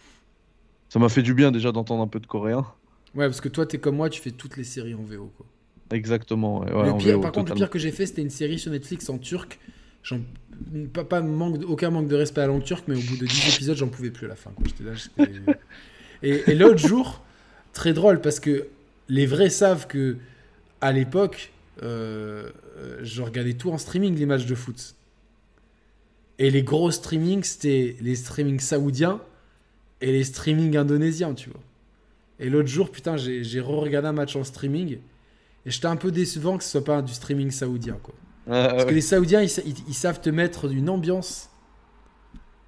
S2: ça m'a fait du bien déjà d'entendre un peu de coréen.
S1: Ouais, parce que toi, t'es comme moi, tu fais toutes les séries en VO, quoi.
S2: Exactement. ouais, ouais,
S1: Le pire,
S2: VO,
S1: par contre, le pire que j'ai fait, c'était une série sur Netflix en turc. J'en- Pas, pas manque, aucun manque de respect à la langue turque, mais au bout de 10 épisodes, j'en pouvais plus à la fin. J'étais là, j'étais- et et l'autre jour, très drôle, parce que les vrais savent que à l'époque, euh, je regardais tout en streaming, les matchs de foot. Et les gros streamings, c'était les streamings saoudiens et les streamings indonésiens, tu vois. Et l'autre jour, putain, j'ai re-regardé un match en streaming. Et j'étais un peu décevant que ce soit pas du streaming saoudien, quoi.
S2: Ah,
S1: Parce que les Saoudiens, ils, sa- ils- ils savent te mettre une ambiance.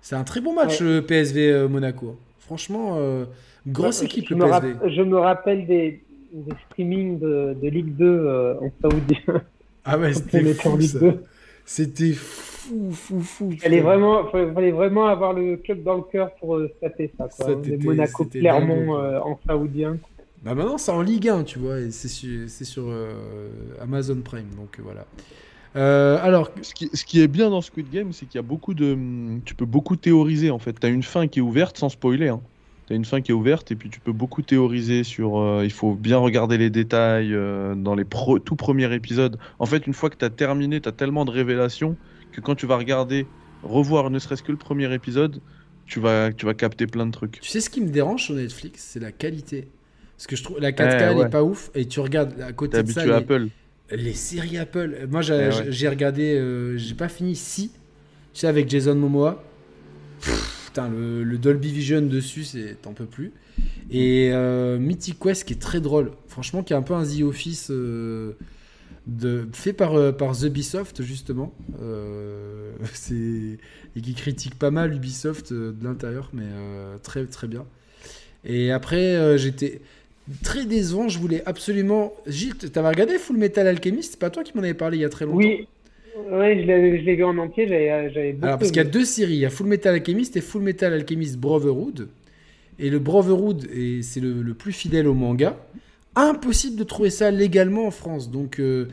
S1: C'est un très bon match,
S3: Ouais.
S1: PSV euh, Monaco. Franchement, euh, grosse
S3: Ouais,
S1: équipe,
S3: je
S1: le
S3: me, je rappelle des, des streamings de, de Ligue 2 euh, en saoudien.
S1: Ah ouais, c'était fou,
S3: Ligue
S1: ça.
S3: 2.
S1: C'était fou, fou, fou.
S3: Il fallait vraiment, fallait, fallait vraiment avoir le club dans le cœur pour euh, se taper ça. Quoi. Monaco Clermont euh, en saoudien.
S1: Bah maintenant, c'est en Ligue 1, tu vois, et c'est sur, sur euh, Amazon Prime, donc euh, voilà. Euh, alors,
S2: Ce qui, ce qui est bien dans Squid Game, c'est qu'il y a beaucoup de. Tu peux beaucoup théoriser en fait. Tu as une fin qui est ouverte sans spoiler. Hein. Tu as une fin qui est ouverte et puis tu peux beaucoup théoriser sur. euh, il faut bien regarder les détails euh, dans les pro- tout premiers épisodes. En fait, une fois que tu as terminé, tu as tellement de révélations que quand tu vas regarder, revoir ne serait-ce que le premier épisode, tu vas, tu vas capter plein de trucs.
S1: tu sais ce qui me dérange sur Netflix, c'est la qualité. Parce que je trouve la 4K,
S2: Eh,
S1: elle
S2: ouais.
S1: est pas ouf, et tu regardes à côté de ça,
S2: habitué à
S1: les-
S2: Apple.
S1: Les séries Apple. Moi, j'ai
S2: ouais.
S1: j'ai regardé. euh, j'ai pas fini si. Tu sais, avec Jason Momoa. Pff, Putain, le, le Dolby Vision dessus, c'est t'en peux plus. Et euh, Mythic Quest qui est très drôle. Franchement, qui est un peu un The Office euh, de, fait par, par The Ubisoft, justement. C'est- et qui critique pas mal Ubisoft de l'intérieur, mais très très bien. Et après, j'étais très décevant. Je voulais absolument. Gilles, t'avais regardé Full Metal Alchemist? C'est pas toi qui m'en avais parlé il y a très longtemps
S3: Oui, ouais, je l'ai vu en entier. J'avais j'avais beaucoup.
S1: Alors, parce qu'il y a deux séries. Il y a Full Metal Alchemist et Full Metal Alchemist Brotherhood. Et le Brotherhood, et c'est le, le plus fidèle au manga. Impossible de trouver ça légalement en France. Donc, euh,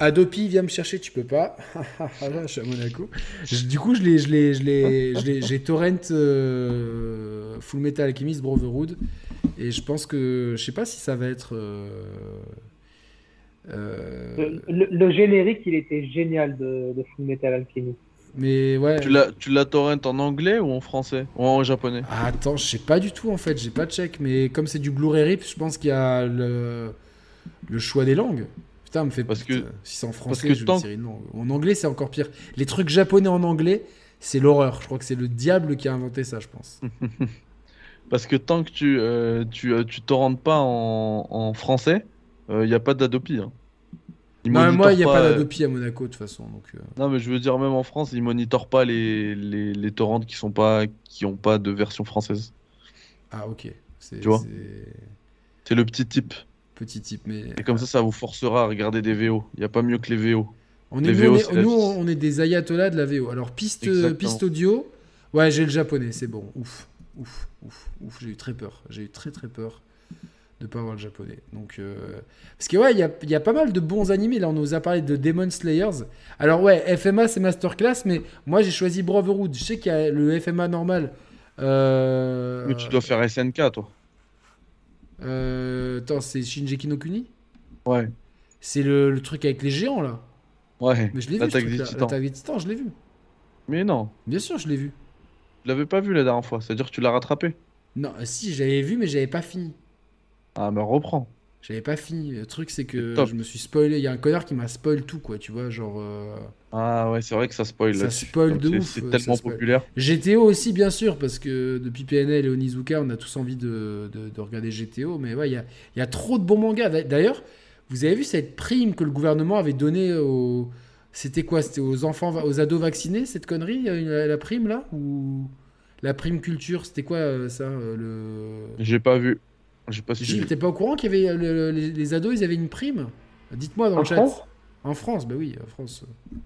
S1: Adopi, viens me chercher, tu peux pas. Là, je suis à Monaco. Du coup, j'ai torrent euh, Full Metal Alchemist Brotherhood. Et je pense que, je sais pas si ça va être. euh, euh,
S3: le générique, il était génial de, de Full Metal Alchemist.
S1: Mais ouais.
S2: Tu l'as, tu l'as torrent en anglais ou en français? Ou en japonais?
S1: Ah, attends, je sais pas du tout en fait, j'ai pas de check, mais comme c'est du Blu-ray RIP, je pense qu'il y a le, le choix des langues. Putain, me fait
S2: Parce que-
S1: si c'est en français,
S2: que
S1: je
S2: tant-
S1: me langue. En anglais, c'est encore pire. Les trucs japonais en anglais, c'est l'horreur. Je crois que c'est le diable qui a inventé ça, je pense.
S2: Parce que tant que tu, euh, tu, euh, tu torrentes pas en, en français, il n'y a pas d'Adopi. Hein. Ils
S1: Non, mais moi, il n'y a pas
S2: euh,
S1: d'Adopi à Monaco de toute façon. Donc, euh,
S2: Non, mais je veux dire, même en France, ils monitorent pas les, les, les torrents qui sont pas, qui ont pas de version française.
S1: Ah, ok. C'est,
S2: Tu vois
S1: c'est
S2: le petit type.
S1: petit type, mais.
S2: Et comme ça, ça vous forcera à regarder des VO. Il n'y a pas mieux que les VO.
S1: On est,
S2: Les
S1: nous, on
S2: VO,
S1: est-
S2: c'est la
S1: nous, on est des ayatollahs de la VO. Alors, piste,
S2: Exactement.
S1: piste audio, ouais, j'ai le japonais, c'est bon. Ouf, ouf, ouf, ouf. J'ai eu très peur. J'ai eu très, très peur de pas avoir le japonais. Donc, euh, Parce que, ouais, il y a, y a pas mal de bons animés. Là, on nous a parlé de Demon Slayers. Alors, ouais, FMA, c'est Masterclass, mais moi, j'ai choisi Brotherhood. Je sais qu'il y a le FMA normal. Euh...
S2: Mais tu dois faire SNK, toi.
S1: euh, Attends, c'est Shinji no Kuni
S2: Ouais.
S1: C'est le, le truc avec les géants, là.
S2: Ouais.
S1: Mais je l'ai vu.
S2: L'attaque des titans,
S1: je l'ai vu.
S2: Mais non.
S1: Bien sûr, je l'ai vu.
S2: Je l'avais pas vu la dernière fois. C'est-à-dire que tu l'as rattrapé.
S1: Non, si, j'avais vu, mais j'avais pas fini.
S2: Ah, mais reprends.
S1: J'avais pas fini. Le truc, c'est que
S2: Top.
S1: je me suis spoilé. Il y a un connard qui m'a spoil tout, quoi. Tu vois, genre. euh,
S2: Ah, ouais, c'est vrai que ça spoil.
S1: Ça spoil de
S2: c'est-
S1: ouf,
S2: C'est
S1: euh,
S2: tellement populaire.
S1: GTO aussi, bien sûr, parce que depuis PNL et Onizuka, on a tous envie de, de- de regarder GTO. Mais ouais, il y a, il y a trop de bons mangas. D'a- D'ailleurs, vous avez vu cette prime que le gouvernement avait donnée aux. C'était quoi C'était aux enfants, aux ados vaccinés, cette connerie La, la prime, là Ou. La prime culture, c'était quoi euh, ça le...
S2: J'ai pas vu. J'ai pas suivi.
S1: Gilles, t'es pas au courant qu'il y avait le- les, les ados, ils avaient une prime? Dites-moi dans
S3: En
S1: le chat.
S3: France?
S1: En France, bah oui, en France. euh,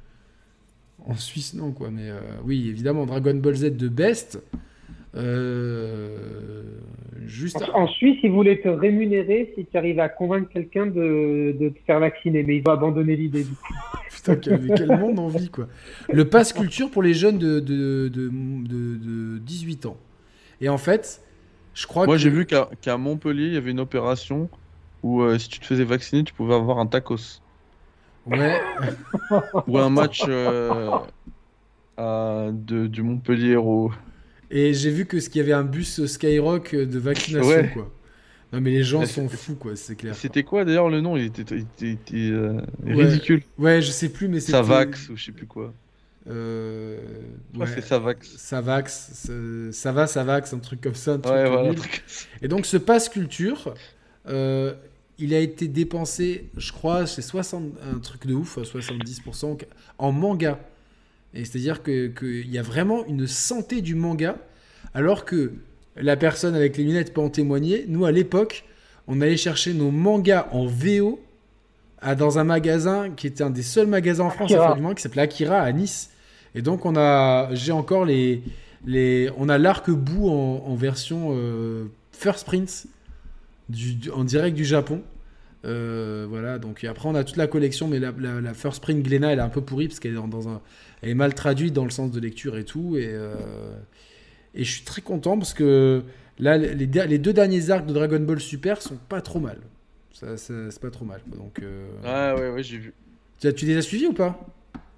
S1: En Suisse, non, quoi. Mais euh, oui, évidemment, Dragon Ball Z de Best. Euh, juste.
S3: En, en Suisse, ils voulaient te rémunérer si tu arrives à convaincre quelqu'un de, de te faire vacciner, mais ils vont abandonner l'idée du coup.
S1: Putain, quel, quel monde en vie, quoi. Le pass culture pour les jeunes de, de, de, de- de 18 ans. Et en fait, je crois
S2: Moi,
S1: que.
S2: j'ai vu qu'à Montpellier, il y avait une opération où euh, si tu te faisais vacciner, tu pouvais avoir un tacos.
S1: Ouais.
S2: Ou un match euh, à- de, du Montpellier au.
S1: Et j'ai vu que ce qu'il y avait un bus Skyrock de vaccination,
S2: Ouais.
S1: quoi. Non, mais les gens sont fous, quoi, c'est clair.
S2: C'était quoi d'ailleurs le nom? Il était, il était- il était, euh,
S1: Ouais.
S2: ridicule.
S1: Ouais, je sais plus, mais c'était.
S2: Savax ou je sais plus quoi.
S1: Euh... Ouais.
S2: c'est Savax.
S1: Savax, ça- va, Savax, un truc comme ça. Un truc
S2: Ouais,
S1: nul.
S2: voilà. un truc-
S1: Et donc ce pass culture, euh, il a été dépensé, je crois, c'est 60, un truc de ouf, 70% en manga. Et c'est-à-dire que- qu'il y a vraiment une santé du manga, alors que la personne avec les lunettes peut en témoigner. Nous, à l'époque, on allait chercher nos mangas en VO à- dans un magasin qui était un des seuls magasins en France
S3: Akira.
S1: qui s'appelait Akira à Nice. Et donc on a, j'ai encore les, les, on a l'arc-bout en, en version euh, First Prince du, du- en direct du Japon. Euh, voilà, donc et après on a toute la collection, mais la, la, la First Print Glenna elle est un peu pourrie parce qu'elle est dans, dans un, elle est mal traduite dans le sens de lecture et tout. Et, euh, et je suis très content parce que là les, les deux derniers arcs de Dragon Ball Super sont pas trop mal. Ça, ça- c'est pas trop mal. quoi. Donc,
S2: Ah ouais, ouais, j'ai vu.
S1: tu, tu les as suivis ou pas?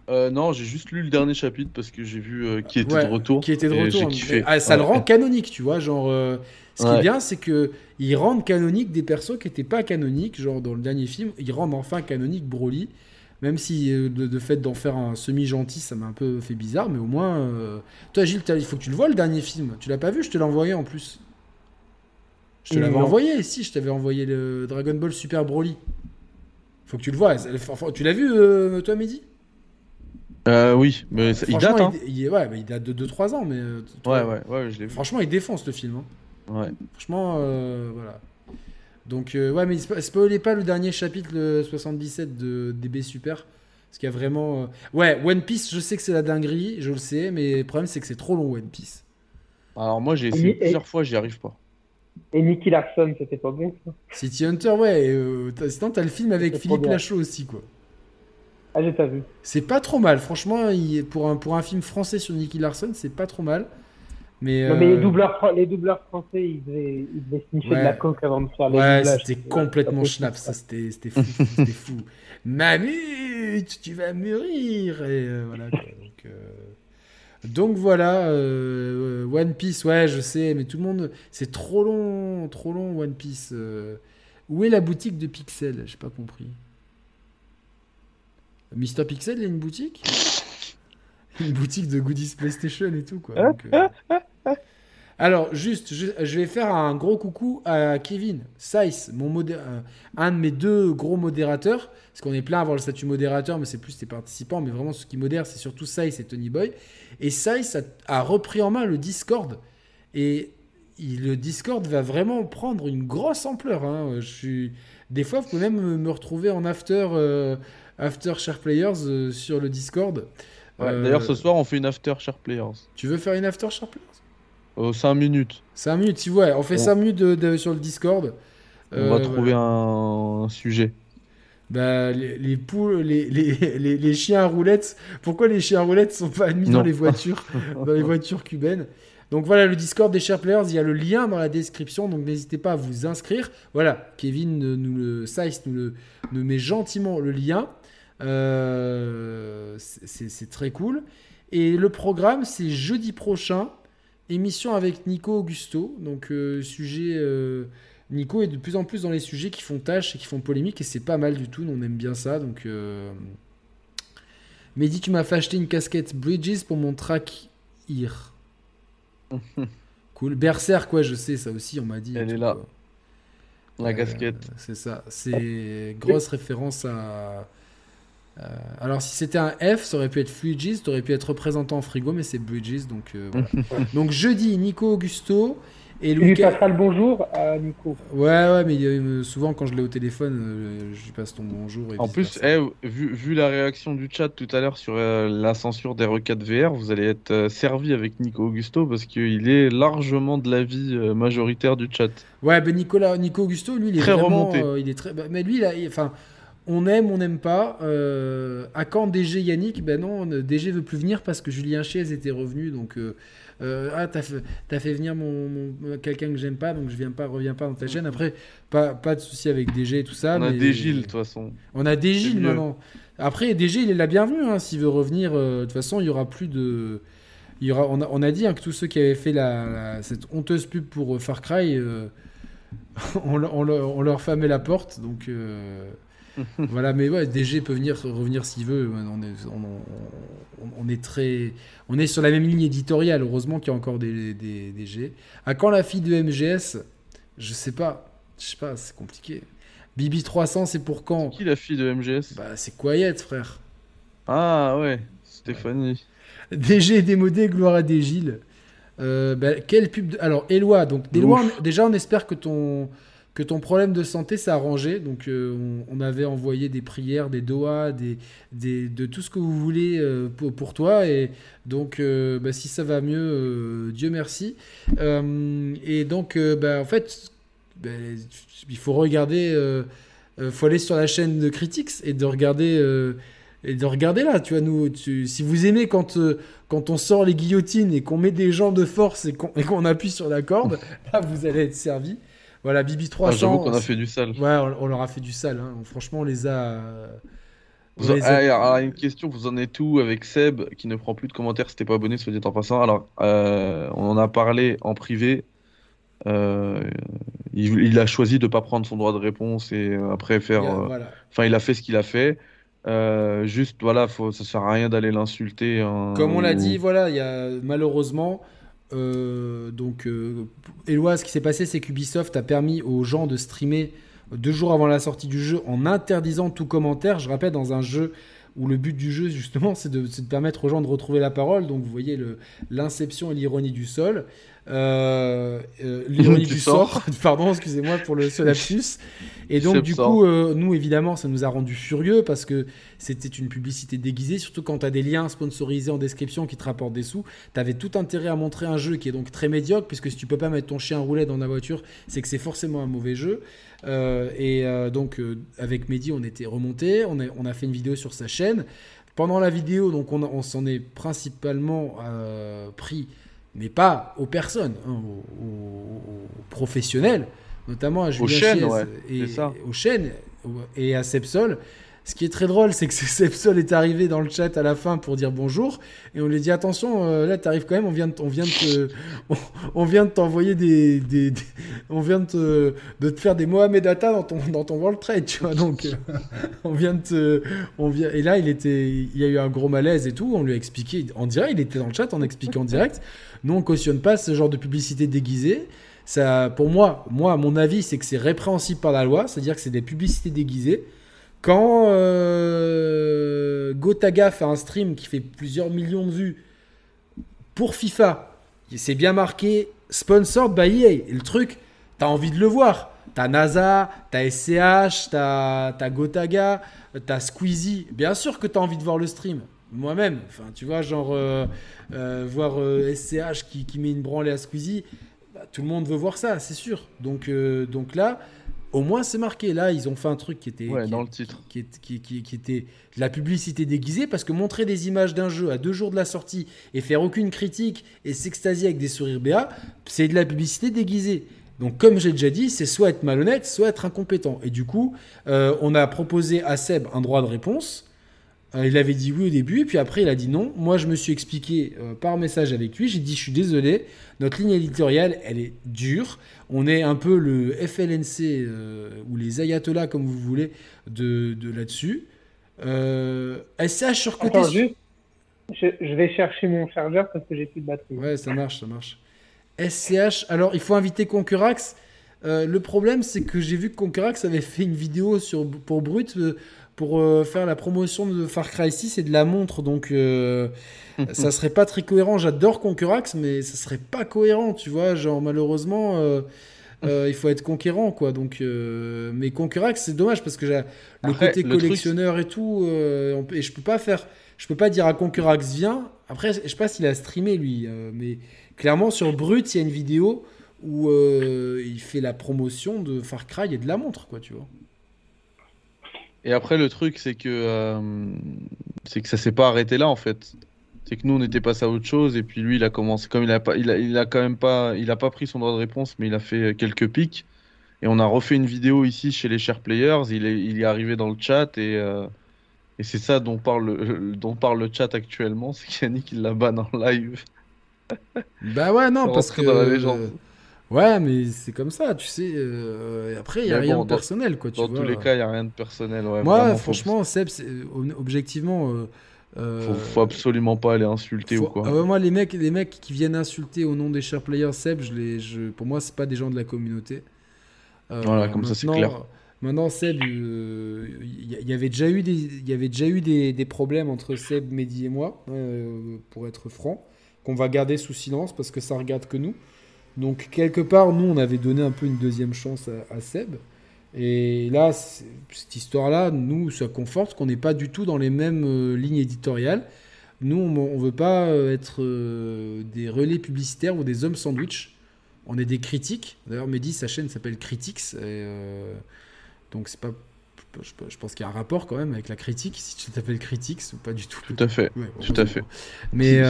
S2: Euh, non, j'ai juste lu le dernier chapitre parce que j'ai vu euh, qui était
S1: Ouais,
S2: de retour.
S1: Qui était de
S2: et
S1: retour.
S2: Kiffé.
S1: ah, ça le rend canonique, tu vois. Genre, euh, ce qui est bien, c'est que ils rendent canonique des persos qui n'étaient pas canoniques. Genre, dans le dernier film, ils rendent enfin canonique Broly. Même si euh, de, de fait d'en faire un semi-gentil, ça m'a un peu fait bizarre, mais au moins. Toi, Gilles, il faut que tu le vois le dernier film. Tu l'as pas vu Je te l'ai envoyé en plus. Je te l'avais envoyé, si, je t'avais envoyé le Dragon Ball Super Broly. Faut que tu le vois. Tu l'as vu, euh, toi, Mehdi?
S2: Euh, oui, mais ça- il date, hein.
S1: il, ouais, mais il date de 2-3 ans, mais. euh,
S2: Ouais, ouais, ouais, je l'ai vu.
S1: Franchement, il défonce le film. hein.
S2: Ouais.
S1: Franchement, euh, voilà. Donc, euh, ouais, mais spo- spoilez pas le dernier chapitre, le 77 de DB Super. Parce qu'il y a vraiment. euh, Ouais, One Piece, je sais que c'est la dinguerie, je le sais, mais le problème, c'est que c'est trop long, One Piece.
S2: Alors moi, j'ai essayé
S3: Et-
S2: plusieurs fois, j'y arrive pas.
S3: Et Nicky Larson, c'était pas bon ça
S1: City Hunter, ouais, euh, t'as- sinon, t'as le film avec Philippe. Lachaud aussi, quoi.
S3: Ah, j'ai pas vu.
S1: C'est pas trop mal, franchement, il- pour, un, pour un film français sur Nicky Larson, c'est pas trop mal. Mais,
S3: Non, mais les
S1: euh,
S3: doubleurs, les doubleurs français, ils devaient, ils devaient sniffer
S1: Ouais.
S3: de la coke avant de faire les
S1: Ouais,
S3: doublages.
S1: c'était complètement schnapp,
S3: ça.
S1: c'était c'était fou, c'était fou. Mamut, tu vas mûrir, et euh, voilà. quoi. Donc, voilà, euh, One Piece, ouais, je sais, mais tout le monde, c'est trop long, trop long, One Piece. euh. Où est la boutique de Pixel? J'ai pas compris. Mister Pixel, il a une boutique? Une boutique de goodies PlayStation et tout, quoi. euh. Alors, juste, je, je vais faire un gros coucou à Kevin Saiz, mon modé- euh, un de mes deux gros modérateurs, parce qu'on est plein à avoir le statut modérateur, mais c'est plus les participants, mais vraiment ceux qui modèrent, c'est surtout Saiz et Tony Boy. Et Saiz a, a repris en main le Discord, et il- le Discord va vraiment prendre une grosse ampleur. hein. Je suis... Des fois, vous pouvez même me- me retrouver en after, euh, after Share Players euh, sur le Discord.
S2: Ouais,
S1: Euh,
S2: D'ailleurs, ce soir, on fait une after Share Players.
S1: Tu veux faire une after Share Players?
S2: 5 minutes.
S1: 5 minutes, tu vois, on fait
S2: On-
S1: 5 minutes de, de- sur le Discord.
S2: On
S1: Euh,
S2: va trouver
S1: voilà.
S2: un... un sujet.
S1: Bah, les, les poules, les, les, les, chiens à roulettes. Pourquoi les chiens à roulettes sont pas admis dans les voitures, dans les voitures cubaines? Donc voilà, le Discord des Share Players, il y a le lien dans la description, donc n'hésitez pas à vous inscrire. Voilà, Kevin euh, nous le, Saiz nous le, nous met gentiment le lien. Euh, c'est très cool. Et le programme, c'est jeudi prochain, émission avec Nico Augusto. Donc, euh, sujet. euh, Nico est de plus en plus dans les sujets qui font tâche et qui font polémique, et c'est pas mal du tout. On aime bien ça. Donc, euh... Mehdi, tu m'as fait acheter une casquette Bridges pour mon track IR. cool. Berserk, quoi, je sais, ça aussi, on m'a dit.
S2: Elle est là.
S1: quoi.
S2: La casquette.
S1: C'est ça. C'est grosse référence à. Euh, alors, si c'était un F, ça aurait pu être Fluidigis, ça aurait pu être représentant en frigo, mais c'est Bridges. Donc, euh, voilà. donc jeudi, Nico Augusto. Et
S3: Tu lui
S1: Lucas.
S3: passeras le bonjour à Nico.
S1: Ouais, ouais, mais euh, souvent, quand je l'ai au téléphone, euh, je lui passe ton bonjour. et
S2: En plus, eh, vu, vu la réaction du chat tout à l'heure sur euh, la censure des RE4 VR, vous allez être euh, servi avec Nico Augusto parce qu'il est largement de l'avis euh, majoritaire du chat.
S1: Ouais, ben Nicolas, Nico Augusto, lui, il est
S2: Très
S1: vraiment,
S2: remonté.
S1: euh, il est très, bah, mais lui, là, il- enfin, on aime, on n'aime pas. Euh, à quand DG Yannick? Ben non, DG veut plus venir parce que Julien Chiez était revenu. Donc, euh, euh, ah, t'as fait, as fait venir mon, quelqu'un que j'aime pas, donc je viens pas, reviens pas dans ta chaîne. Après, pas, pas de souci avec DG et tout ça.
S2: On a DG de toute façon.
S1: On a DG maintenant. Après, DG, il est la bienvenue. Hein, S'il veut revenir, de toute façon, il y aura plus de. Il y aura, on, a, on a dit hein, que tous ceux qui avaient fait la, cette honteuse pub pour Far Cry, on, on, on, leur fermait la porte. Donc voilà, mais ouais, DG peut venir revenir s'il veut. On est, on, est, très, on est sur la même ligne éditoriale. Heureusement qu'il y a encore des, des, DG. À quand la fille de MGS Je sais pas. Je sais pas, c'est compliqué. Bibi 300, c'est pour quand?
S2: Qui la fille de MGS
S1: Bah, c'est Quiet, frère.
S2: Ah ouais, Stéphanie.
S1: DG démodé, gloire à Dégil. Euh, bah, quelle pub Alors, Eloi, donc déjà on espère que ton que ton problème de santé s'est arrangé. Donc, euh, on, avait envoyé des prières, des doigts, des, des, de tout ce que vous voulez euh, pour, toi. Et donc, euh, bah, si ça va mieux, Dieu merci. et donc, bah, en fait, bah, il faut regarder. Il faut aller sur la chaîne de Critics et de regarder. et de regarder là, tu vois, nous, si vous aimez quand, quand on sort les guillotines et qu'on met des gens de force et qu'on appuie sur la corde, là, vous allez être servi. Voilà, Bibi 300. Ah,
S2: J'avoue qu'on a fait du sale.
S1: Ouais, on, leur a fait du sale. Hein. Franchement, on les a.
S2: Vous ah, une question, vous en êtes où avec Seb qui ne prend plus de commentaires, c'était pas abonné, soit dit en passant. Alors, euh, on en a parlé en privé. Euh, il, a choisi de pas prendre son droit de réponse et euh, après faire. Enfin, il a fait ce qu'il a fait. juste, voilà, faut, ça sert à rien d'aller l'insulter. Hein,
S1: Comme on l'a dit, voilà, il y a malheureusement euh, donc, euh, Éloi, ce qui s'est passé, c'est qu'Ubisoft a permis aux gens de streamer deux jours avant la sortie du jeu en interdisant tout commentaire. Je rappelle, dans un jeu où le but du jeu, justement, c'est de, permettre aux gens de retrouver la parole. Donc, vous voyez l'inception et l'ironie du sol. Euh, euh, l'ironie du sort, pardon, excusez-moi pour le seul lapsus. Et donc, du coup, euh, nous, évidemment, ça nous a rendu furieux parce que c'était une publicité déguisée, surtout quand tu as des liens sponsorisés en description qui te rapportent des sous. Tu avais tout intérêt à montrer un jeu qui est donc très médiocre, puisque si tu peux pas mettre ton chien roulé dans la voiture, c'est que c'est forcément un mauvais jeu. et donc, avec Mehdi, on était remonté, on a, on a fait une vidéo sur sa chaîne. Pendant la vidéo, donc on, on s'en est principalement pris mais pas aux personnes, hein, aux, professionnels, notamment à Julien
S2: chaînes,
S1: et aux chaînes et à Sepsol. Ce qui est très drôle, c'est que Sepsol est arrivé dans le chat à la fin pour dire bonjour et on lui dit attention, euh, là tu arrives quand même, on vient de, on on, t'envoyer des, on vient de te, faire des Mohamedata dans ton, dans ton World Trade, tu vois. Donc on vient de te, on vient et là il était, il y a eu un gros malaise et tout. On lui a expliqué en direct, il était dans le chat, en expliquant en direct. Nous, on cautionne pas ce genre de publicité déguisée. Ça, pour moi, moi, mon avis, c'est que c'est répréhensible par la loi, c'est-à-dire que c'est des publicités déguisées. Quand euh, Gotaga fait un stream qui fait plusieurs millions de vues pour FIFA, c'est bien marqué sponsored by EA. Et le truc, t'as envie de le voir. T'as NASA, t'as SCH, t'as as Gotaga, t'as Squeezie. Bien sûr que t'as envie de voir le stream moi-même. Enfin, tu vois, genre, euh, euh, voir SCH qui, met une branlée à Squeezie, bah, tout le monde veut voir ça, c'est sûr. Donc là, au moins, c'est marqué. Là, ils ont fait un truc qui était.
S2: dans le titre.
S1: Qui, qui, était la publicité déguisée, parce que montrer des images d'un jeu à deux jours de la sortie et faire aucune critique et s'extasier avec des sourires béats, c'est de la publicité déguisée. Donc, comme j'ai déjà dit, c'est soit être malhonnête, soit être incompétent. Et du coup, on a proposé à Seb un droit de réponse. Euh, il avait dit oui au début, et puis après il a dit non. Moi je me suis expliqué euh, par message avec lui. J'ai dit je suis désolé, notre ligne éditoriale elle est dure. On est un peu le FLNC euh, ou les ayatollahs comme vous voulez de, là-dessus. SCH sur côté.
S3: je, vais chercher mon chargeur parce que j'ai plus de batterie.
S1: Ouais, ça marche, ça marche. SCH, alors il faut inviter Concurax. le problème, c'est que j'ai vu que Concurax avait fait une vidéo sur, pour Brut pour euh, faire la promotion de Far Cry 6 et de la montre. Donc, euh, ça serait pas très cohérent. J'adore Concurax, mais ça serait pas cohérent, tu vois. Genre, malheureusement, euh, il faut être conquérant, quoi. Donc, mais Concurax, c'est dommage parce que j'ai le côté collectionneur et tout. et je peux pas faire. Je peux pas dire à Concurax, viens. Après, je sais pas s'il a streamé, lui. mais clairement, sur Brut, il y a une vidéo où il fait la promotion de Far Cry et de la montre, quoi, tu vois.
S2: Et après, le truc, c'est que, euh, c'est que ça s'est pas arrêté là, en fait. C'est que nous, on était passé à autre chose, et puis lui, il a commencé, comme il a pas, il a, il a quand même pas, il a pas pris son droit de réponse, mais il a fait quelques pics. Et on a refait une vidéo ici chez les chers players. Il est, il est arrivé dans le chat et, euh, et c'est ça dont parle, le, dont parle le chat actuellement. C'est qu'Yannick il la banne en live.
S1: Bah ouais, non, parce que.
S2: dans la légende.
S1: Ouais, mais c'est comme ça, tu sais. euh, Après, il n'y a
S2: Mais
S1: rien
S2: bon,
S1: de personnel, quoi, tu
S2: Dans
S1: vois.
S2: tous les cas, il n'y a rien de personnel. Ouais,
S1: Moi,
S2: vraiment,
S1: franchement, Seb, c'est- objectivement. euh, euh,
S2: faut, faut absolument pas aller insulter
S1: faut-
S2: ou quoi.
S1: Ah ouais, moi, les mecs, les mecs qui viennent insulter au nom des chers players Seb, je les, je, pour moi, c'est pas des gens de la communauté. Euh,
S2: Voilà, comme ça, c'est clair.
S1: Maintenant, Seb, euh, il y, y avait déjà eu des, il y avait déjà eu des, des problèmes entre Seb, Mehdi et moi, euh, pour être franc, qu'on va garder sous silence parce que ça regarde que nous. Donc quelque part, nous, on avait donné un peu une deuxième chance à, à Seb. Et là, cette histoire-là, nous, ça conforte qu'on n'est pas du tout dans les mêmes euh, lignes éditoriales. Nous, on ne veut pas euh, être euh, des relais publicitaires ou des hommes sandwich. On est des critiques. D'ailleurs, Mehdi, sa chaîne s'appelle Critics. Et, euh, donc, c'est pas. Je, je pense qu'il y a un rapport quand même avec la critique, si tu t'appelles Critics ou pas du tout.
S2: Tout à fait.
S1: Ouais,
S2: Tout à fait.
S1: Mais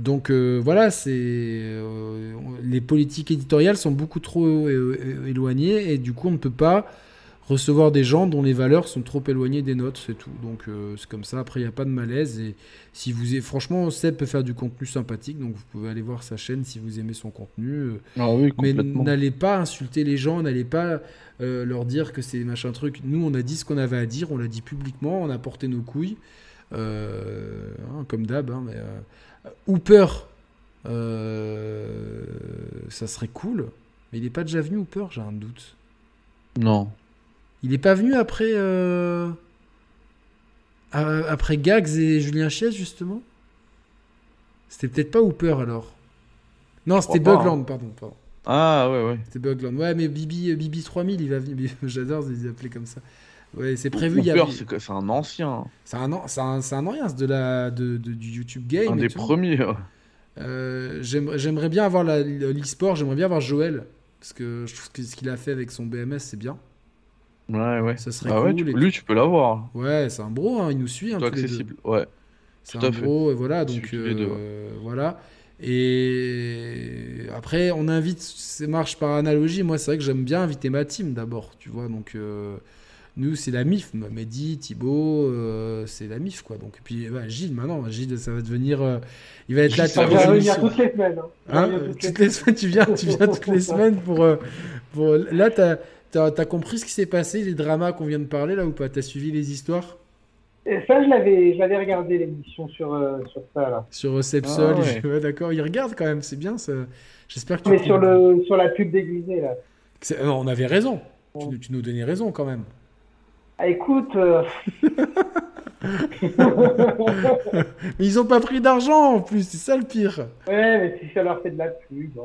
S1: donc euh, voilà, c'est euh, les politiques éditoriales sont beaucoup trop euh, éloignées et du coup on ne peut pas recevoir des gens dont les valeurs sont trop éloignées des nôtres, c'est tout. Donc euh, c'est comme ça. Après il n'y a pas de malaise et si vous aimez, franchement Seb peut faire du contenu sympathique, donc vous pouvez aller voir sa chaîne si vous aimez son contenu.
S2: Ah oui,
S1: mais n'allez pas insulter les gens, n'allez pas leur dire que c'est machin truc. Nous, on a dit ce qu'on avait à dire, on l'a dit publiquement, on a porté nos couilles, hein, comme d'hab. hein, mais Hooper, euh, ça serait cool, mais il n'est pas déjà venu Hooper, j'ai un doute.
S2: Non.
S1: Il n'est pas venu après euh, après Gags et Julien Chies justement? C'était peut-être pas Hooper alors. Non, c'était
S2: pas,
S1: Bugland, pardon, pardon.
S2: Ah ouais, ouais.
S1: C'était Bugland. Ouais, mais Bibi, Bibi 3000, il va venir. J'adore les appeler comme ça. Ouais, c'est prévu. il y a-
S2: Hooper, c'est que- c'est un ancien.
S1: C'est un, an- c'est un, c'est un ancien de la, de, de- du YouTube Game.
S2: Un des premiers. ouais.
S1: Euh, j'aimerais, j'aimerais bien avoir la- l'e-sport, j'aimerais bien avoir Joël. Parce que je trouve que ce qu'il a fait avec son BMS, c'est bien.
S2: Ouais, ouais.
S1: Ça serait
S2: Ah ouais,
S1: cool.
S2: tu
S1: et
S2: peux- lui, tu peux l'avoir.
S1: Ouais, c'est un bro, hein, il nous suit. Hein, tous les deux.
S2: accessible. Ouais.
S1: C'est
S2: Tout
S1: un
S2: fait.
S1: bro, et voilà. Donc,
S2: les deux,
S1: euh, voilà. Et après, on invite, ça marche par analogie. Moi, c'est vrai que j'aime bien inviter ma team d'abord, tu vois. Donc, euh, nous, c'est la MIF. Mehdi, Thibaut, euh, c'est la MIF, quoi. Donc, et puis, bah, Gilles, maintenant, Gilles, ça va devenir. euh, il va être là
S3: Ça
S1: toutes
S3: va
S1: les
S3: toutes semaines. hein.
S1: Hein, toutes les semaines, tu viens, tu viens toutes les semaines pour. euh, pour... Là, t'as as, compris ce qui s'est passé, les dramas qu'on vient de parler, là, ou pas? T'as suivi les histoires?
S3: Et ça, je l'avais, je l'avais regardé l'émission sur, euh, sur ça là.
S1: sur Seb
S2: Ah, ouais.
S1: ouais, d'accord, il regarde quand même, c'est bien ça. J'espère que tu.
S3: Mais sur le, sur la pub déguisée là.
S1: Non, on avait raison. Tu nous donnais raison quand même.
S3: Ah, écoute, euh,
S1: Mais ils ont pas pris d'argent en plus, c'est ça le pire.
S3: ouais, mais si ça leur fait de la pub, bon.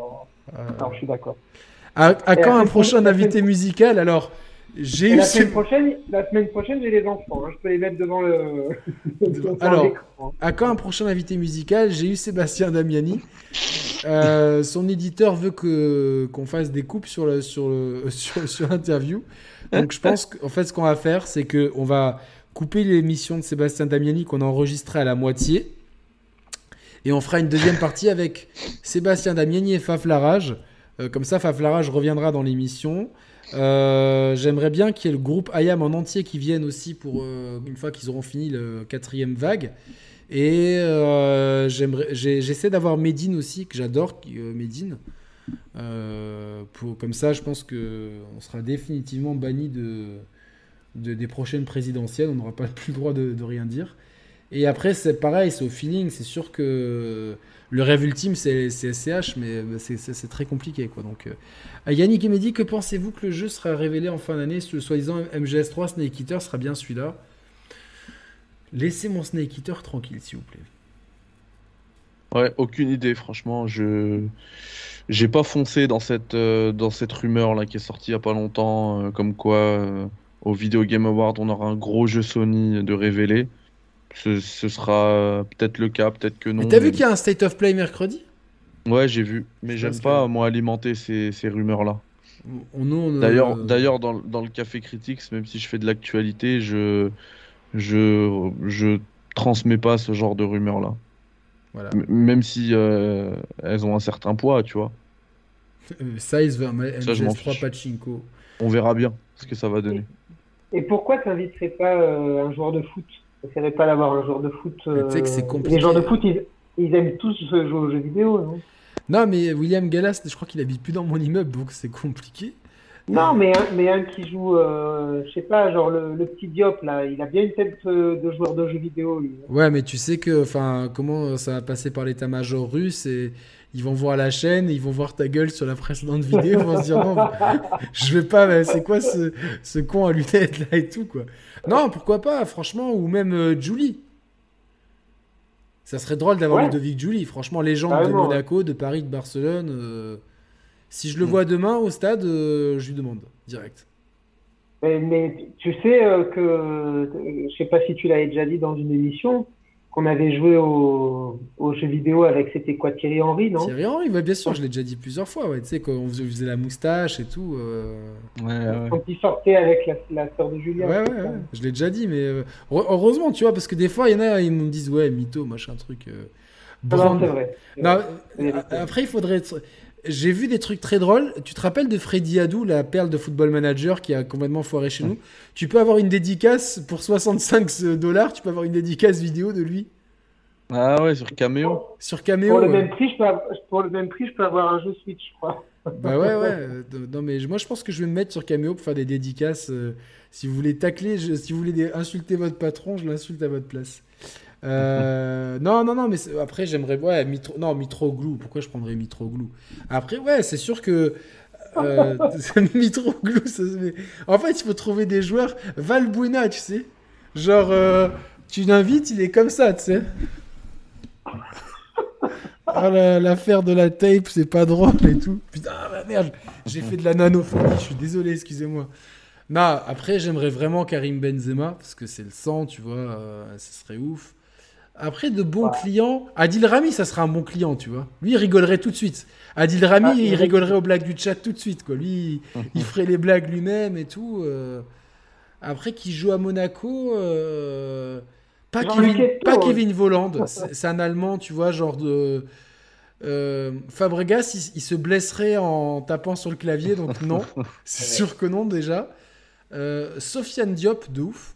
S1: Euh,
S3: Alors, je suis d'accord.
S1: à, quand un prochain invité
S3: semaine-
S1: musical Alors, j'ai eu.
S3: la semaine prochaine, la semaine prochaine, j'ai les enfants. hein. Je peux les mettre devant le. devant
S1: Alors,
S3: l'écran.
S1: À quand un prochain invité musical? J'ai eu Sébastien Damiani. Euh, son éditeur veut que qu'on fasse des coupes sur le, sur le, sur, sur l'interview. Donc je pense qu'en fait ce qu'on va faire, c'est que on va couper l'émission de Sébastien Damiani qu'on a enregistrée à la moitié. Et on fera une deuxième partie avec Sébastien Damiani et Faf Larage. Euh, comme ça, Faf Larage reviendra dans l'émission. Euh, J'aimerais bien qu'il y ait le groupe IAM en entier qui vienne aussi pour euh, une fois qu'ils auront fini le quatrième vague. Et j'essaie d'avoir Medine aussi, que j'adore, qui- euh. Euh, pour, comme ça, je pense que on sera définitivement banni de, de- des prochaines présidentielles. On n'aura pas plus le droit de, rien dire. Et après, c'est pareil, c'est au feeling. C'est sûr que le rêve ultime, c'est SCH, mais bah, c'est- très compliqué. Quoi. Donc, euh, Yannick et Mehdi, que pensez-vous que le jeu sera révélé en fin d'année? Le soi-disant MGS3 Snake Eater sera bien celui-là Laissez mon Snake Eater tranquille, s'il vous plaît.
S2: Ouais, aucune idée, franchement. Je j'ai pas foncé dans cette euh, dans cette rumeur là qui est sortie il y a pas longtemps, euh, comme quoi euh, au Video Game Award on aura un gros jeu Sony de révélé. Ce, ce sera peut-être le cas, peut-être que non.
S1: Mais t'as vu qu'il y a un State of Play mercredi?
S2: Ouais, j'ai vu, mais j'aime pas
S1: que-
S2: moi alimenter ces, ces rumeurs là. D'ailleurs, d'ailleurs dans, dans le Café Critics, même si je fais de l'actualité, je, je, je transmets pas ce genre de rumeurs-là.
S1: Voilà.
S2: Même si euh, elles ont un certain poids, tu vois.
S1: Euh, Size
S2: Ça, je m'en
S1: MGS3
S2: fiche.
S1: Pachinko.
S2: On verra bien ce que ça va donner.
S3: Et pourquoi tu n'inviterais pas euh, un joueur de foot? Tu n'essaierais pas d'avoir un joueur de foot
S1: Mais tu sais que c'est compliqué.
S3: Les joueurs de foot, ils, ils aiment tous jouer aux jeux vidéo, non?
S1: Non, mais William Gallas, je crois qu'il habite plus dans mon immeuble, donc c'est compliqué.
S3: Non, mais un, mais un qui joue, euh, je sais pas, genre le, le petit Diop, là, il a bien une tête de joueur de jeux vidéo, lui.
S1: Ouais, mais tu sais que, enfin, comment ça va passer par l'état-major russe et ils vont voir la chaîne, ils vont voir ta gueule sur la précédente vidéo, ils vont se dire non, je vais pas, mais c'est quoi ce, ce con à lunettes là et tout quoi. Non, pourquoi pas, franchement, ou même euh, Julie. Ça serait drôle d'avoir
S3: Ouais.
S1: Ludovic Julie, franchement, légende de
S3: Carrément,
S1: Monaco, de Paris, de Barcelone. euh, Si je le vois demain au stade, euh, je lui demande direct.
S3: Mais, mais tu sais euh, que, je sais pas si tu l'avais déjà dit dans une émission, qu'on avait joué au, aux jeux vidéo avec, c'était quoi, Thierry Henry, non?
S1: Thierry Henry, ouais, bien sûr, je l'ai déjà dit plusieurs fois, ouais, tu sais, quand on faisait, la moustache et tout. euh,
S2: Ouais, ouais.
S3: Quand il sortait avec la, la sœur de Julien.
S1: Ouais, ouais, je l'ai déjà dit, mais euh, heure- heureusement, tu vois, parce que des fois, il y en a, ils me disent, ouais, mytho, machin, truc. euh,
S3: Ah non, c'est vrai. C'est
S1: Non,
S3: vrai.
S1: après, il faudrait être. J'ai vu des trucs très drôles. Tu te rappelles de Freddy Adou, la perle de Football Manager qui a complètement foiré chez nous? Tu peux avoir une dédicace pour 65 dollars, tu peux avoir une dédicace vidéo de lui?
S2: Ah ouais, sur Cameo.
S1: sur Cameo.
S3: Pour le,
S1: ouais.
S3: même prix, je peux avoir, pour le même prix, je peux avoir un jeu Switch, je crois.
S1: Bah ouais, ouais. Non, mais moi, je pense que je vais me mettre sur Cameo pour faire des dédicaces. euh, si vous voulez tacler, je- si vous voulez insulter votre patron, je l'insulte à votre place. Euh, non, non, non, mais après, j'aimerais. Ouais, Mitro... non, Mitroglou. Pourquoi je prendrais Mitroglou? Après, ouais, c'est sûr que. Euh, Mitroglou, ça se En fait, il faut trouver des joueurs. Valbuena, tu sais. Genre, euh, tu l'invites, il est comme ça, tu sais. Ah, la- l'affaire de la tape, c'est pas drôle et tout. Putain, ah, merde, j'ai fait de la nanophonie, je suis désolé, excusez-moi. Non, après, j'aimerais vraiment Karim Benzema, parce que c'est le sang, tu vois, euh, ce serait ouf. Après, de bons clients, Adil Rami, ça serait un bon client, tu vois. Lui, il rigolerait tout de suite. Adil Rami,
S3: Ah,
S1: il
S3: il-
S1: rigolerait aux blagues du chat tout de suite, quoi. Lui, il- ferait les blagues lui-même et tout. euh. Après, qui joue à Monaco, euh, pas, Kevin,
S3: Eto'o,
S1: pas
S3: ouais.
S1: Kevin Voland, c'est un Allemand, tu vois, genre de... Euh, Fabregas, il, il se blesserait en tapant sur le clavier, donc non. C'est sûr que non, déjà. Sofiane Diop, de ouf.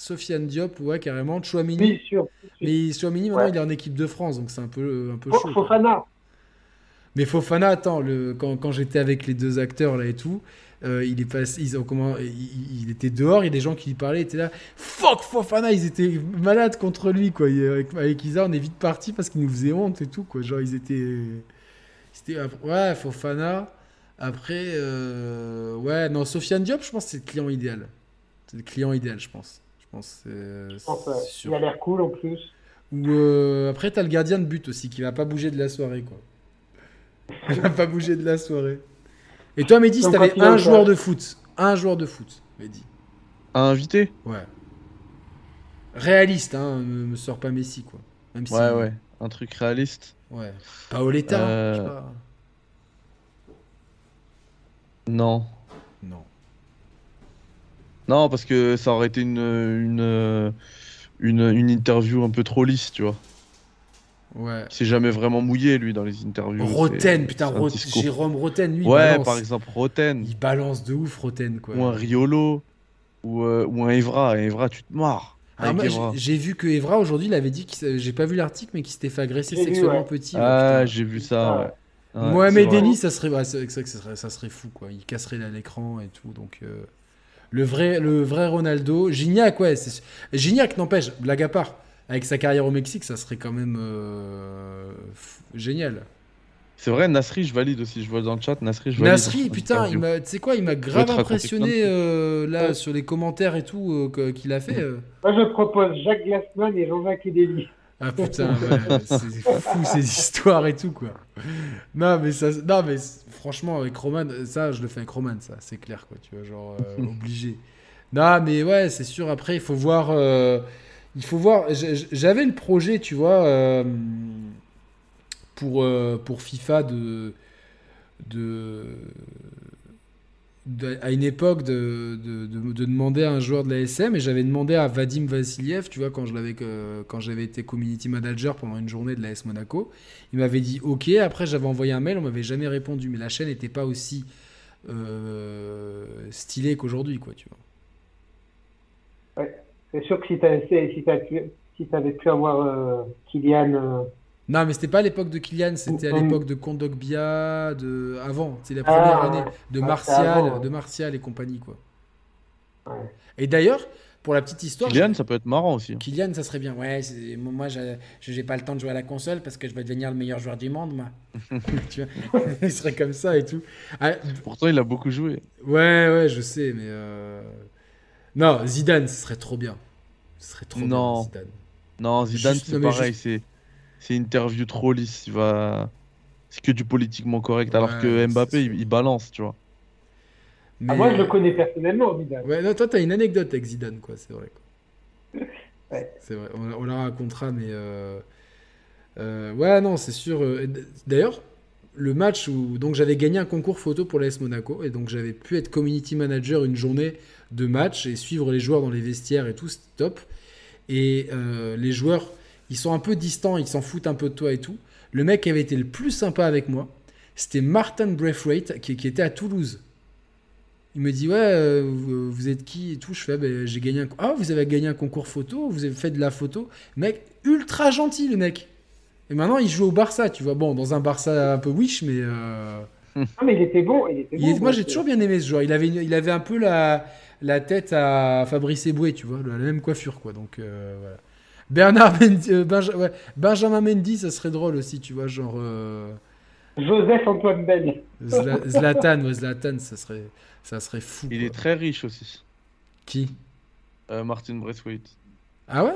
S1: Sofiane Diop, ouais, carrément. Chouamini.
S3: Oui, sûr.
S1: Mais Chouamini, maintenant,
S3: Ouais.
S1: il est en équipe de France, donc c'est un peu, un peu chaud.
S3: Fofana.
S1: Mais Fofana, attends, le, quand, quand j'étais avec les deux acteurs là et tout, euh, il est passé, ils ont comment, il, était dehors, il y a des gens qui lui parlaient, étaient là, fuck Fofana, ils étaient malades contre lui quoi. Et avec, avec Isa, on est vite parti parce qu'il nous faisait honte et tout quoi. Genre ils étaient, c'était ouais Fofana. Après, euh, ouais non Sofiane Diop, je pense que c'est le client idéal. C'est le client idéal, je pense. Pense. euh,
S3: Je pense, ouais.
S1: c'est sûr.
S3: Il a l'air cool en plus.
S1: Ou euh, après, t'as le gardien de but aussi qui va pas bouger de la soirée, quoi. Il va pas bouger de la soirée. Et toi, Mehdi, si t'avais un joueur
S3: club.
S1: de foot, un joueur de foot, Mehdi.
S2: À inviter
S1: Ouais. Réaliste, hein, me, me sors pas Messi, quoi. Même si.
S2: Ouais, ouais. Un truc réaliste.
S1: Ouais. Paoletta,
S2: Euh,
S1: je sais pas.
S2: Non.
S1: Non.
S2: Non, parce que ça aurait été une, une, une, une interview un peu trop lisse, tu vois.
S1: Ouais.
S2: Il s'est jamais vraiment mouillé, lui, dans les interviews.
S1: Roten,
S2: c'est-
S1: putain,
S2: c'est.
S1: Jérôme Roten, lui, il
S2: Ouais,
S1: balance.
S2: par exemple, Roten.
S1: Il balance de ouf, Roten, quoi.
S2: Ou un Riolo. Ou, euh, ou un Evra. Evra, tu te marres.
S1: J'ai vu que Evra aujourd'hui, il avait dit j'ai pas vu l'article, mais qu'il s'était fait agresser
S3: vu,
S1: sexuellement
S3: ouais.
S1: petit. ouais,
S2: Ah, j'ai vu ça, ouais. Ouais,
S1: Mohamed
S2: c'est vrai.
S1: Denis, ça serait, ouais, c'est c'est vrai que ça serait, ça serait fou, quoi. Il casserait l'écran et tout. Donc, euh, le, vrai, le vrai Ronaldo. Gignac, ouais. c'est- Gignac, n'empêche, blague à part. Avec sa carrière au Mexique, ça serait quand même euh, f- génial.
S2: C'est vrai, Nasri, je valide aussi. Je vois dans le chat, Nasri, je valide.
S1: Nasri, putain, tu sais quoi, il m'a grave impressionné euh, là sur les commentaires et tout euh, qu'il a fait. euh.
S3: Moi, je propose Jacques Glassman et Jean-Jacques Edeli.
S1: Ah putain, ouais, c'est fou ces histoires et tout quoi. Non mais ça, non mais franchement avec Roman, ça je le fais avec Roman, ça c'est clair quoi, tu vois genre euh, obligé. Non mais ouais c'est sûr après il faut voir, euh, il faut voir. J'avais le projet tu vois euh, pour euh, pour FIFA de de à une époque de, de, de- de demander à un joueur de la SM et j'avais demandé à Vadim Vassiliev, tu vois, quand je quand j'avais été community manager pendant une journée de la S Monaco, il m'avait dit OK. Après, j'avais envoyé un mail, on m'avait jamais répondu, mais la chaîne n'était pas aussi euh, stylée qu'aujourd'hui, quoi, tu vois.
S3: C'est sûr que si t'avais si si t'avais pu avoir euh, Kylian, euh,
S1: Non, mais c'était pas à l'époque de Kylian, c'était à l'époque de Kondogbia, de avant, c'est la première
S3: Ah,
S1: année de Martial,
S3: c'est avant, ouais.
S1: de Martial et compagnie, quoi.
S3: Ouais.
S1: Et d'ailleurs, pour la petite histoire,
S2: Kylian, ça peut être marrant aussi. hein.
S1: Kylian, ça serait bien. Ouais, moi, je j'ai pas le temps de jouer à la console parce que je vais devenir le meilleur joueur du monde, moi. tu vois, il serait comme ça et tout. Ah,
S2: Pourtant, il a beaucoup joué.
S1: ouais, ouais, je sais, mais euh, non, Zidane, ce serait trop bien. Ce serait trop
S2: Non.
S1: bien, Zidane.
S2: Non, Zidane,
S1: Juste-
S2: c'est pareil. C'est c'est une interview trop lisse. Il va. C'est que du politiquement correct. alors que Mbappé, il, il balance, tu vois.
S1: Mais...
S3: ah, moi je le connais personnellement, Zidane.
S1: Ouais, non, toi, t'as une anecdote avec Zidane, quoi, c'est vrai. quoi.
S3: Ouais.
S1: C'est vrai, on, on la racontera, mais. euh, euh, ouais, non, c'est sûr. euh, D'ailleurs, le match où donc j'avais gagné un concours photo pour l'AS Monaco, et donc j'avais pu être community manager une journée de match et suivre les joueurs dans les vestiaires et tout, c'était top. Et euh, les joueurs, ils sont un peu distants, ils s'en foutent un peu de toi et tout. Le mec qui avait été le plus sympa avec moi, c'était Martin Braithwaite, qui, qui était à Toulouse. Il me dit ouais, euh, vous, êtes qui et tout? Je fais ah, ben, j'ai gagné un ah vous avez gagné un concours photo, vous avez fait de la photo. Mec ultra gentil le mec. Et maintenant il joue au Barça, tu vois. Bon dans un Barça un peu wish, mais euh,
S3: Non, mais il était bon. Il était bon,
S1: moi j'ai toujours bien aimé ce joueur. Il avait une- il avait un peu la la tête à Fabrice Eboué, tu vois, la même coiffure quoi. Donc euh, voilà. Bernard Mendy, euh, Benja- ouais, Benjamin Mendy, ça serait drôle aussi, tu vois, genre euh,
S3: Joseph Antoine.
S1: Zla- Zlatan, ouais, Zlatan, ça serait ça serait fou.
S2: Il
S1: quoi.
S2: est très riche aussi.
S1: Qui?
S2: Euh, Martin Braithwaite.
S1: Ah ouais?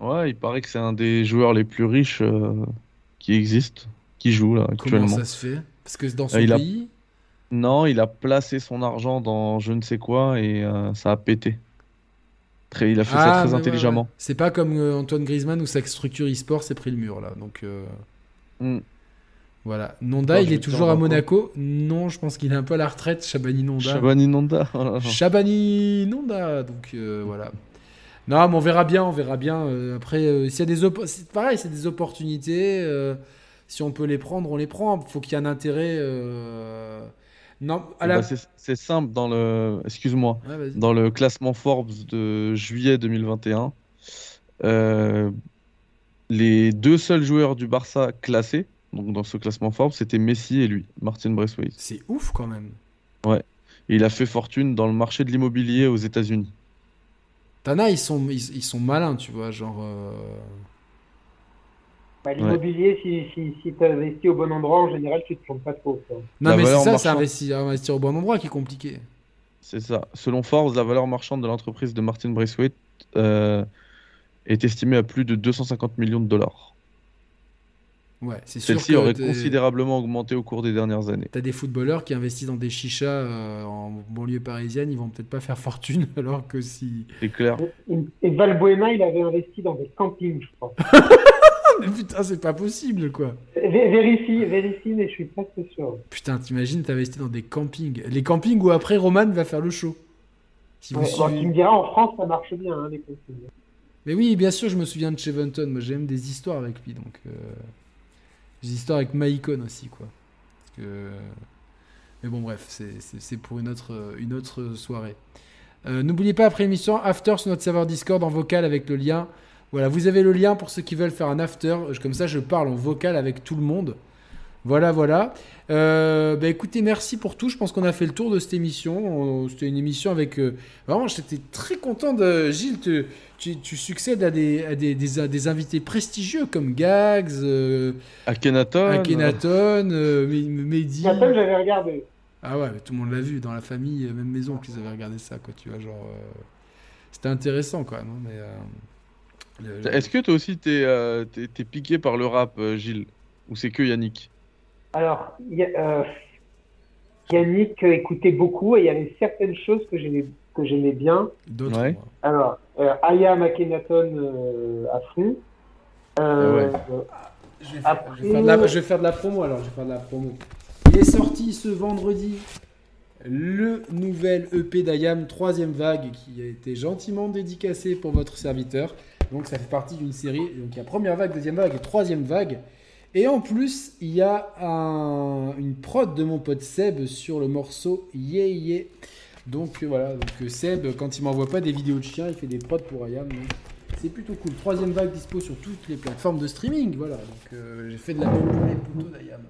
S2: Ouais, il paraît que c'est un des joueurs les plus riches euh, qui existent, qui joue là
S1: Comment
S2: actuellement.
S1: ça se fait? Parce que dans son
S2: il a-
S1: pays?
S2: Non, il a placé son argent dans je ne sais quoi et euh, ça a pété. Très, il a fait ça
S1: Ah,
S2: très
S1: ouais,
S2: intelligemment.
S1: ouais. C'est pas comme euh, Antoine Griezmann où sa structure e-sport s'est pris le mur là. Donc euh,
S2: Mm.
S1: voilà. Nonda, il est toujours à. Monaco. Non, je pense qu'il est un peu à la retraite. Chabani Nonda.
S2: Shabani Nonda. oh.
S1: Chabani Nonda. Donc euh, voilà. Non, mais on verra bien, on verra bien. euh, après, euh, s'il y a des c'est pareil, c'est des opportunités. euh, si on peut les prendre, on les prend. Faut qu'il y ait un intérêt. Non,
S2: Eh
S1: la.
S2: ben, c'est simple dans le. Excuse-moi.
S1: Ouais.
S2: Dans le classement Forbes de juillet 2021, euh, les deux seuls joueurs du Barça classés, donc dans ce classement Forbes, c'était Messi et lui, Martin Braithwaite.
S1: C'est ouf quand même.
S2: Et il a fait fortune dans le marché de l'immobilier aux États-Unis.
S1: Tana, ils sont, ils, ils sont malins, tu vois, genre. euh,
S3: Bah, L'immobilier, si, si, si tu investis au bon endroit, en général, tu te plantes pas trop. quoi.
S1: Non,
S2: La
S1: mais c'est ça, c'est investir au bon endroit qui est compliqué.
S2: C'est ça. Selon Forbes, la valeur marchande de l'entreprise de Martin Braithwaite euh, est estimée à plus de 250 millions de dollars.
S1: Ouais,
S2: Celle-ci aurait considérablement augmenté au cours des dernières années.
S1: T'as des footballeurs qui investissent dans des chichas euh, en banlieue parisienne, ils vont peut-être pas faire fortune, alors que si.
S2: C'est clair.
S3: Et, et Valbuena, il avait investi dans des campings, je crois.
S1: Mais putain, c'est pas possible, quoi.
S3: Vé- Vérifie, vérifie, mais je suis presque sûr.
S1: Putain, t'imagines, t'investis dans des campings. Les campings où après Roman va faire le show. Si vous
S3: Ouais,
S1: suivez-
S3: tu me diras, en France, ça marche bien, hein, les campings.
S1: Mais oui, bien sûr, je me souviens de Cheventon. Moi, j'ai même des histoires avec lui, donc. euh, Des histoires avec aussi, quoi. Mais bon, bref, c'est- pour une autre, une autre soirée. Euh, N'oubliez pas, après l'émission, after sur notre serveur Discord en vocal avec le lien. Voilà, vous avez le lien pour ceux qui veulent faire un after. Comme ça, je parle en vocal avec tout le monde. Voilà, voilà. Euh, bah, écoutez, merci pour tout. Je pense qu'on a fait le tour de cette émission. On- C'était une émission avec. euh, Vraiment, j'étais très content de. Gilles, tu, tu, tu succèdes à, des, à des, des, des invités prestigieux comme Gags, euh,
S2: Akhenaton.
S1: Akhenaton, euh, Me- Mehdi.
S3: J'avais regardé.
S1: Ah ouais, mais tout le monde l'a vu dans la famille, même maison, qu'ils avaient regardé ça, quoi. Tu vois, genre. euh, C'était intéressant, quand même. mais, euh, le- le-
S2: Est-ce que toi aussi t'es euh, t'es piqué par le rap, Gilles? Ou c'est que Yannick?
S3: Alors, il y a- euh, Yannick euh, écoutait beaucoup et il y avait certaines choses que j'aimais que j'aimais bien.
S1: D'autres.
S2: Ouais.
S3: Alors, euh, Aya Akhenaton euh, à fond. Euh,
S1: Je vais, faire,
S3: Après-
S1: je vais faire de la, je vais faire de la promo alors, je vais faire de la promo. Il est sorti ce vendredi. le nouvel EP d'Ayam, troisième vague, qui a été gentiment dédicacé pour votre serviteur. Donc ça fait partie d'une série. Donc il y a première vague, deuxième vague et troisième vague. Et en plus, il y a un- une prod de mon pote Seb sur le morceau Yeah Yeah. Donc euh, voilà, donc euh, Seb, quand il m'envoie pas des vidéos de chiens, il fait des prods pour Ayam. C'est plutôt cool. Troisième vague dispo sur toutes les plateformes de streaming. Voilà, donc euh, j'ai fait de la même pour les poteaux d'Ayam.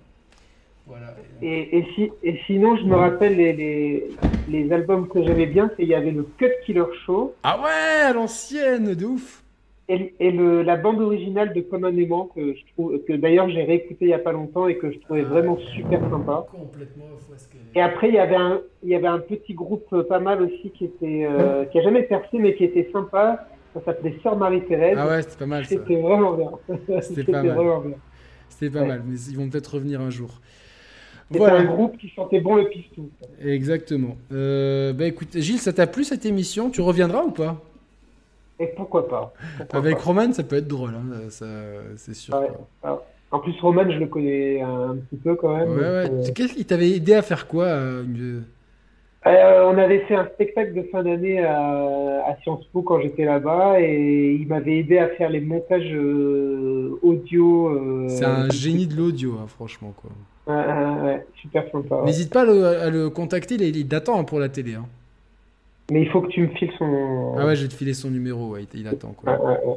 S1: Voilà.
S3: Et, et, si, et sinon, je me rappelle les, les, les albums que j'aimais bien, c'est il y avait le Cut Killer Show
S1: Ah ouais, à l'ancienne, de ouf.
S3: Et, et le, la bande originale de Comme un aimant que je trouve que d'ailleurs j'ai réécouté il y a pas longtemps et que je trouvais vraiment super sympa.
S1: Complètement
S3: Et après, il y avait un, il y avait un petit groupe euh, pas mal aussi qui était, euh, qui a jamais percé mais qui était sympa. Ça s'appelait Sœur Marie-Thérèse.
S1: Ah ouais, c'était pas mal ça.
S3: C'était vraiment bien.
S1: C'était pas mal. C'était pas
S3: Ouais.
S1: mal, mais ils vont peut-être revenir un jour.
S3: C'était un
S1: Voilà,
S3: groupe qui chantait bon le pistou.
S1: exactement. Euh, bah écoute, Gilles, ça t'a plu cette émission? Tu reviendras ou pas?
S3: Et pourquoi pas pourquoi
S1: Avec
S3: pas.
S1: Roman, ça peut être drôle, hein, ça, c'est sûr.
S3: Ouais. En plus, Roman, je le connais un petit peu quand même.
S1: Ouais, ouais.
S3: donc, euh,
S1: Qu'est-ce t'avait aidé à faire quoi euh, une-
S3: Euh, on avait fait un spectacle de fin d'année à, à Sciences Po quand j'étais là-bas et il m'avait aidé à faire les montages euh, audio. euh,
S1: C'est un génie de l'audio, hein, franchement. quoi.
S3: Ouais, ouais, ouais, super sympa. ouais.
S1: N'hésite pas à le, à le contacter, il, il attend hein, pour la télé. hein.
S3: Mais il faut que tu me files son.
S1: Ah ouais, je vais te filer son numéro, ouais, il attend. Quoi.
S3: Ouais, ouais, ouais.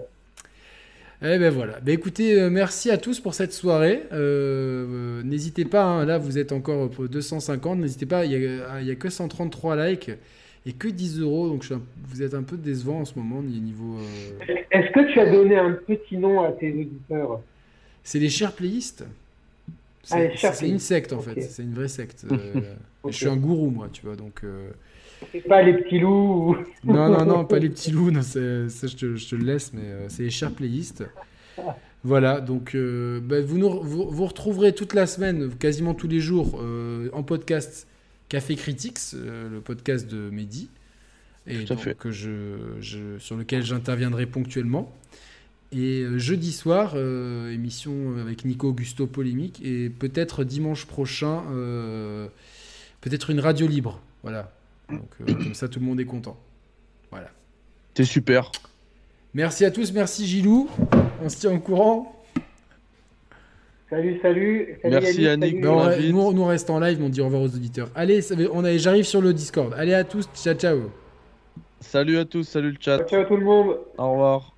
S1: Eh ben voilà. Ben écoutez, euh, merci à tous pour cette soirée. Euh, euh, n'hésitez pas, hein, là vous êtes encore pour 250. N'hésitez pas, il y a, que 133 likes et que 10 euros. Donc je suis un- vous êtes un peu décevant en ce moment ni- niveau. euh,
S3: Est-ce que tu as donné un petit nom à tes auditeurs?
S1: C'est les chers playistes.
S3: Ah,
S1: C'est c'est une secte en fait. C'est une vraie secte. Euh. Je suis un gourou moi, tu vois. Donc
S3: C'est pas les petits loups ou-
S1: non non non, pas les petits loups. Non, ça je te, je te le laisse, mais euh, c'est les chers playistes. Voilà, donc euh, bah, vous, nous, vous, vous retrouverez toute la semaine, quasiment tous les jours, euh, en podcast Café Critics, euh, le podcast de Mehdi, et
S2: Tout à
S1: donc,
S2: fait.
S1: que je, je- sur lequel j'interviendrai ponctuellement. Et euh, jeudi soir, euh, émission avec Nico Augusto Polémique, et peut-être dimanche prochain, euh, peut-être une radio libre. Voilà, donc euh, comme ça tout le monde est content. Voilà.
S2: C'est super.
S1: Merci à tous, merci Gilou, on se tient au courant.
S3: Salut, salut. salut
S2: Merci, Yannick.
S3: salut.
S1: Ben, nous, nous, reste en live, mais on dit au revoir aux auditeurs. Allez, on j'arrive sur le Discord. Allez à tous, ciao ciao.
S2: Salut à tous, salut le chat.
S3: Ciao tout le monde.
S2: Au revoir.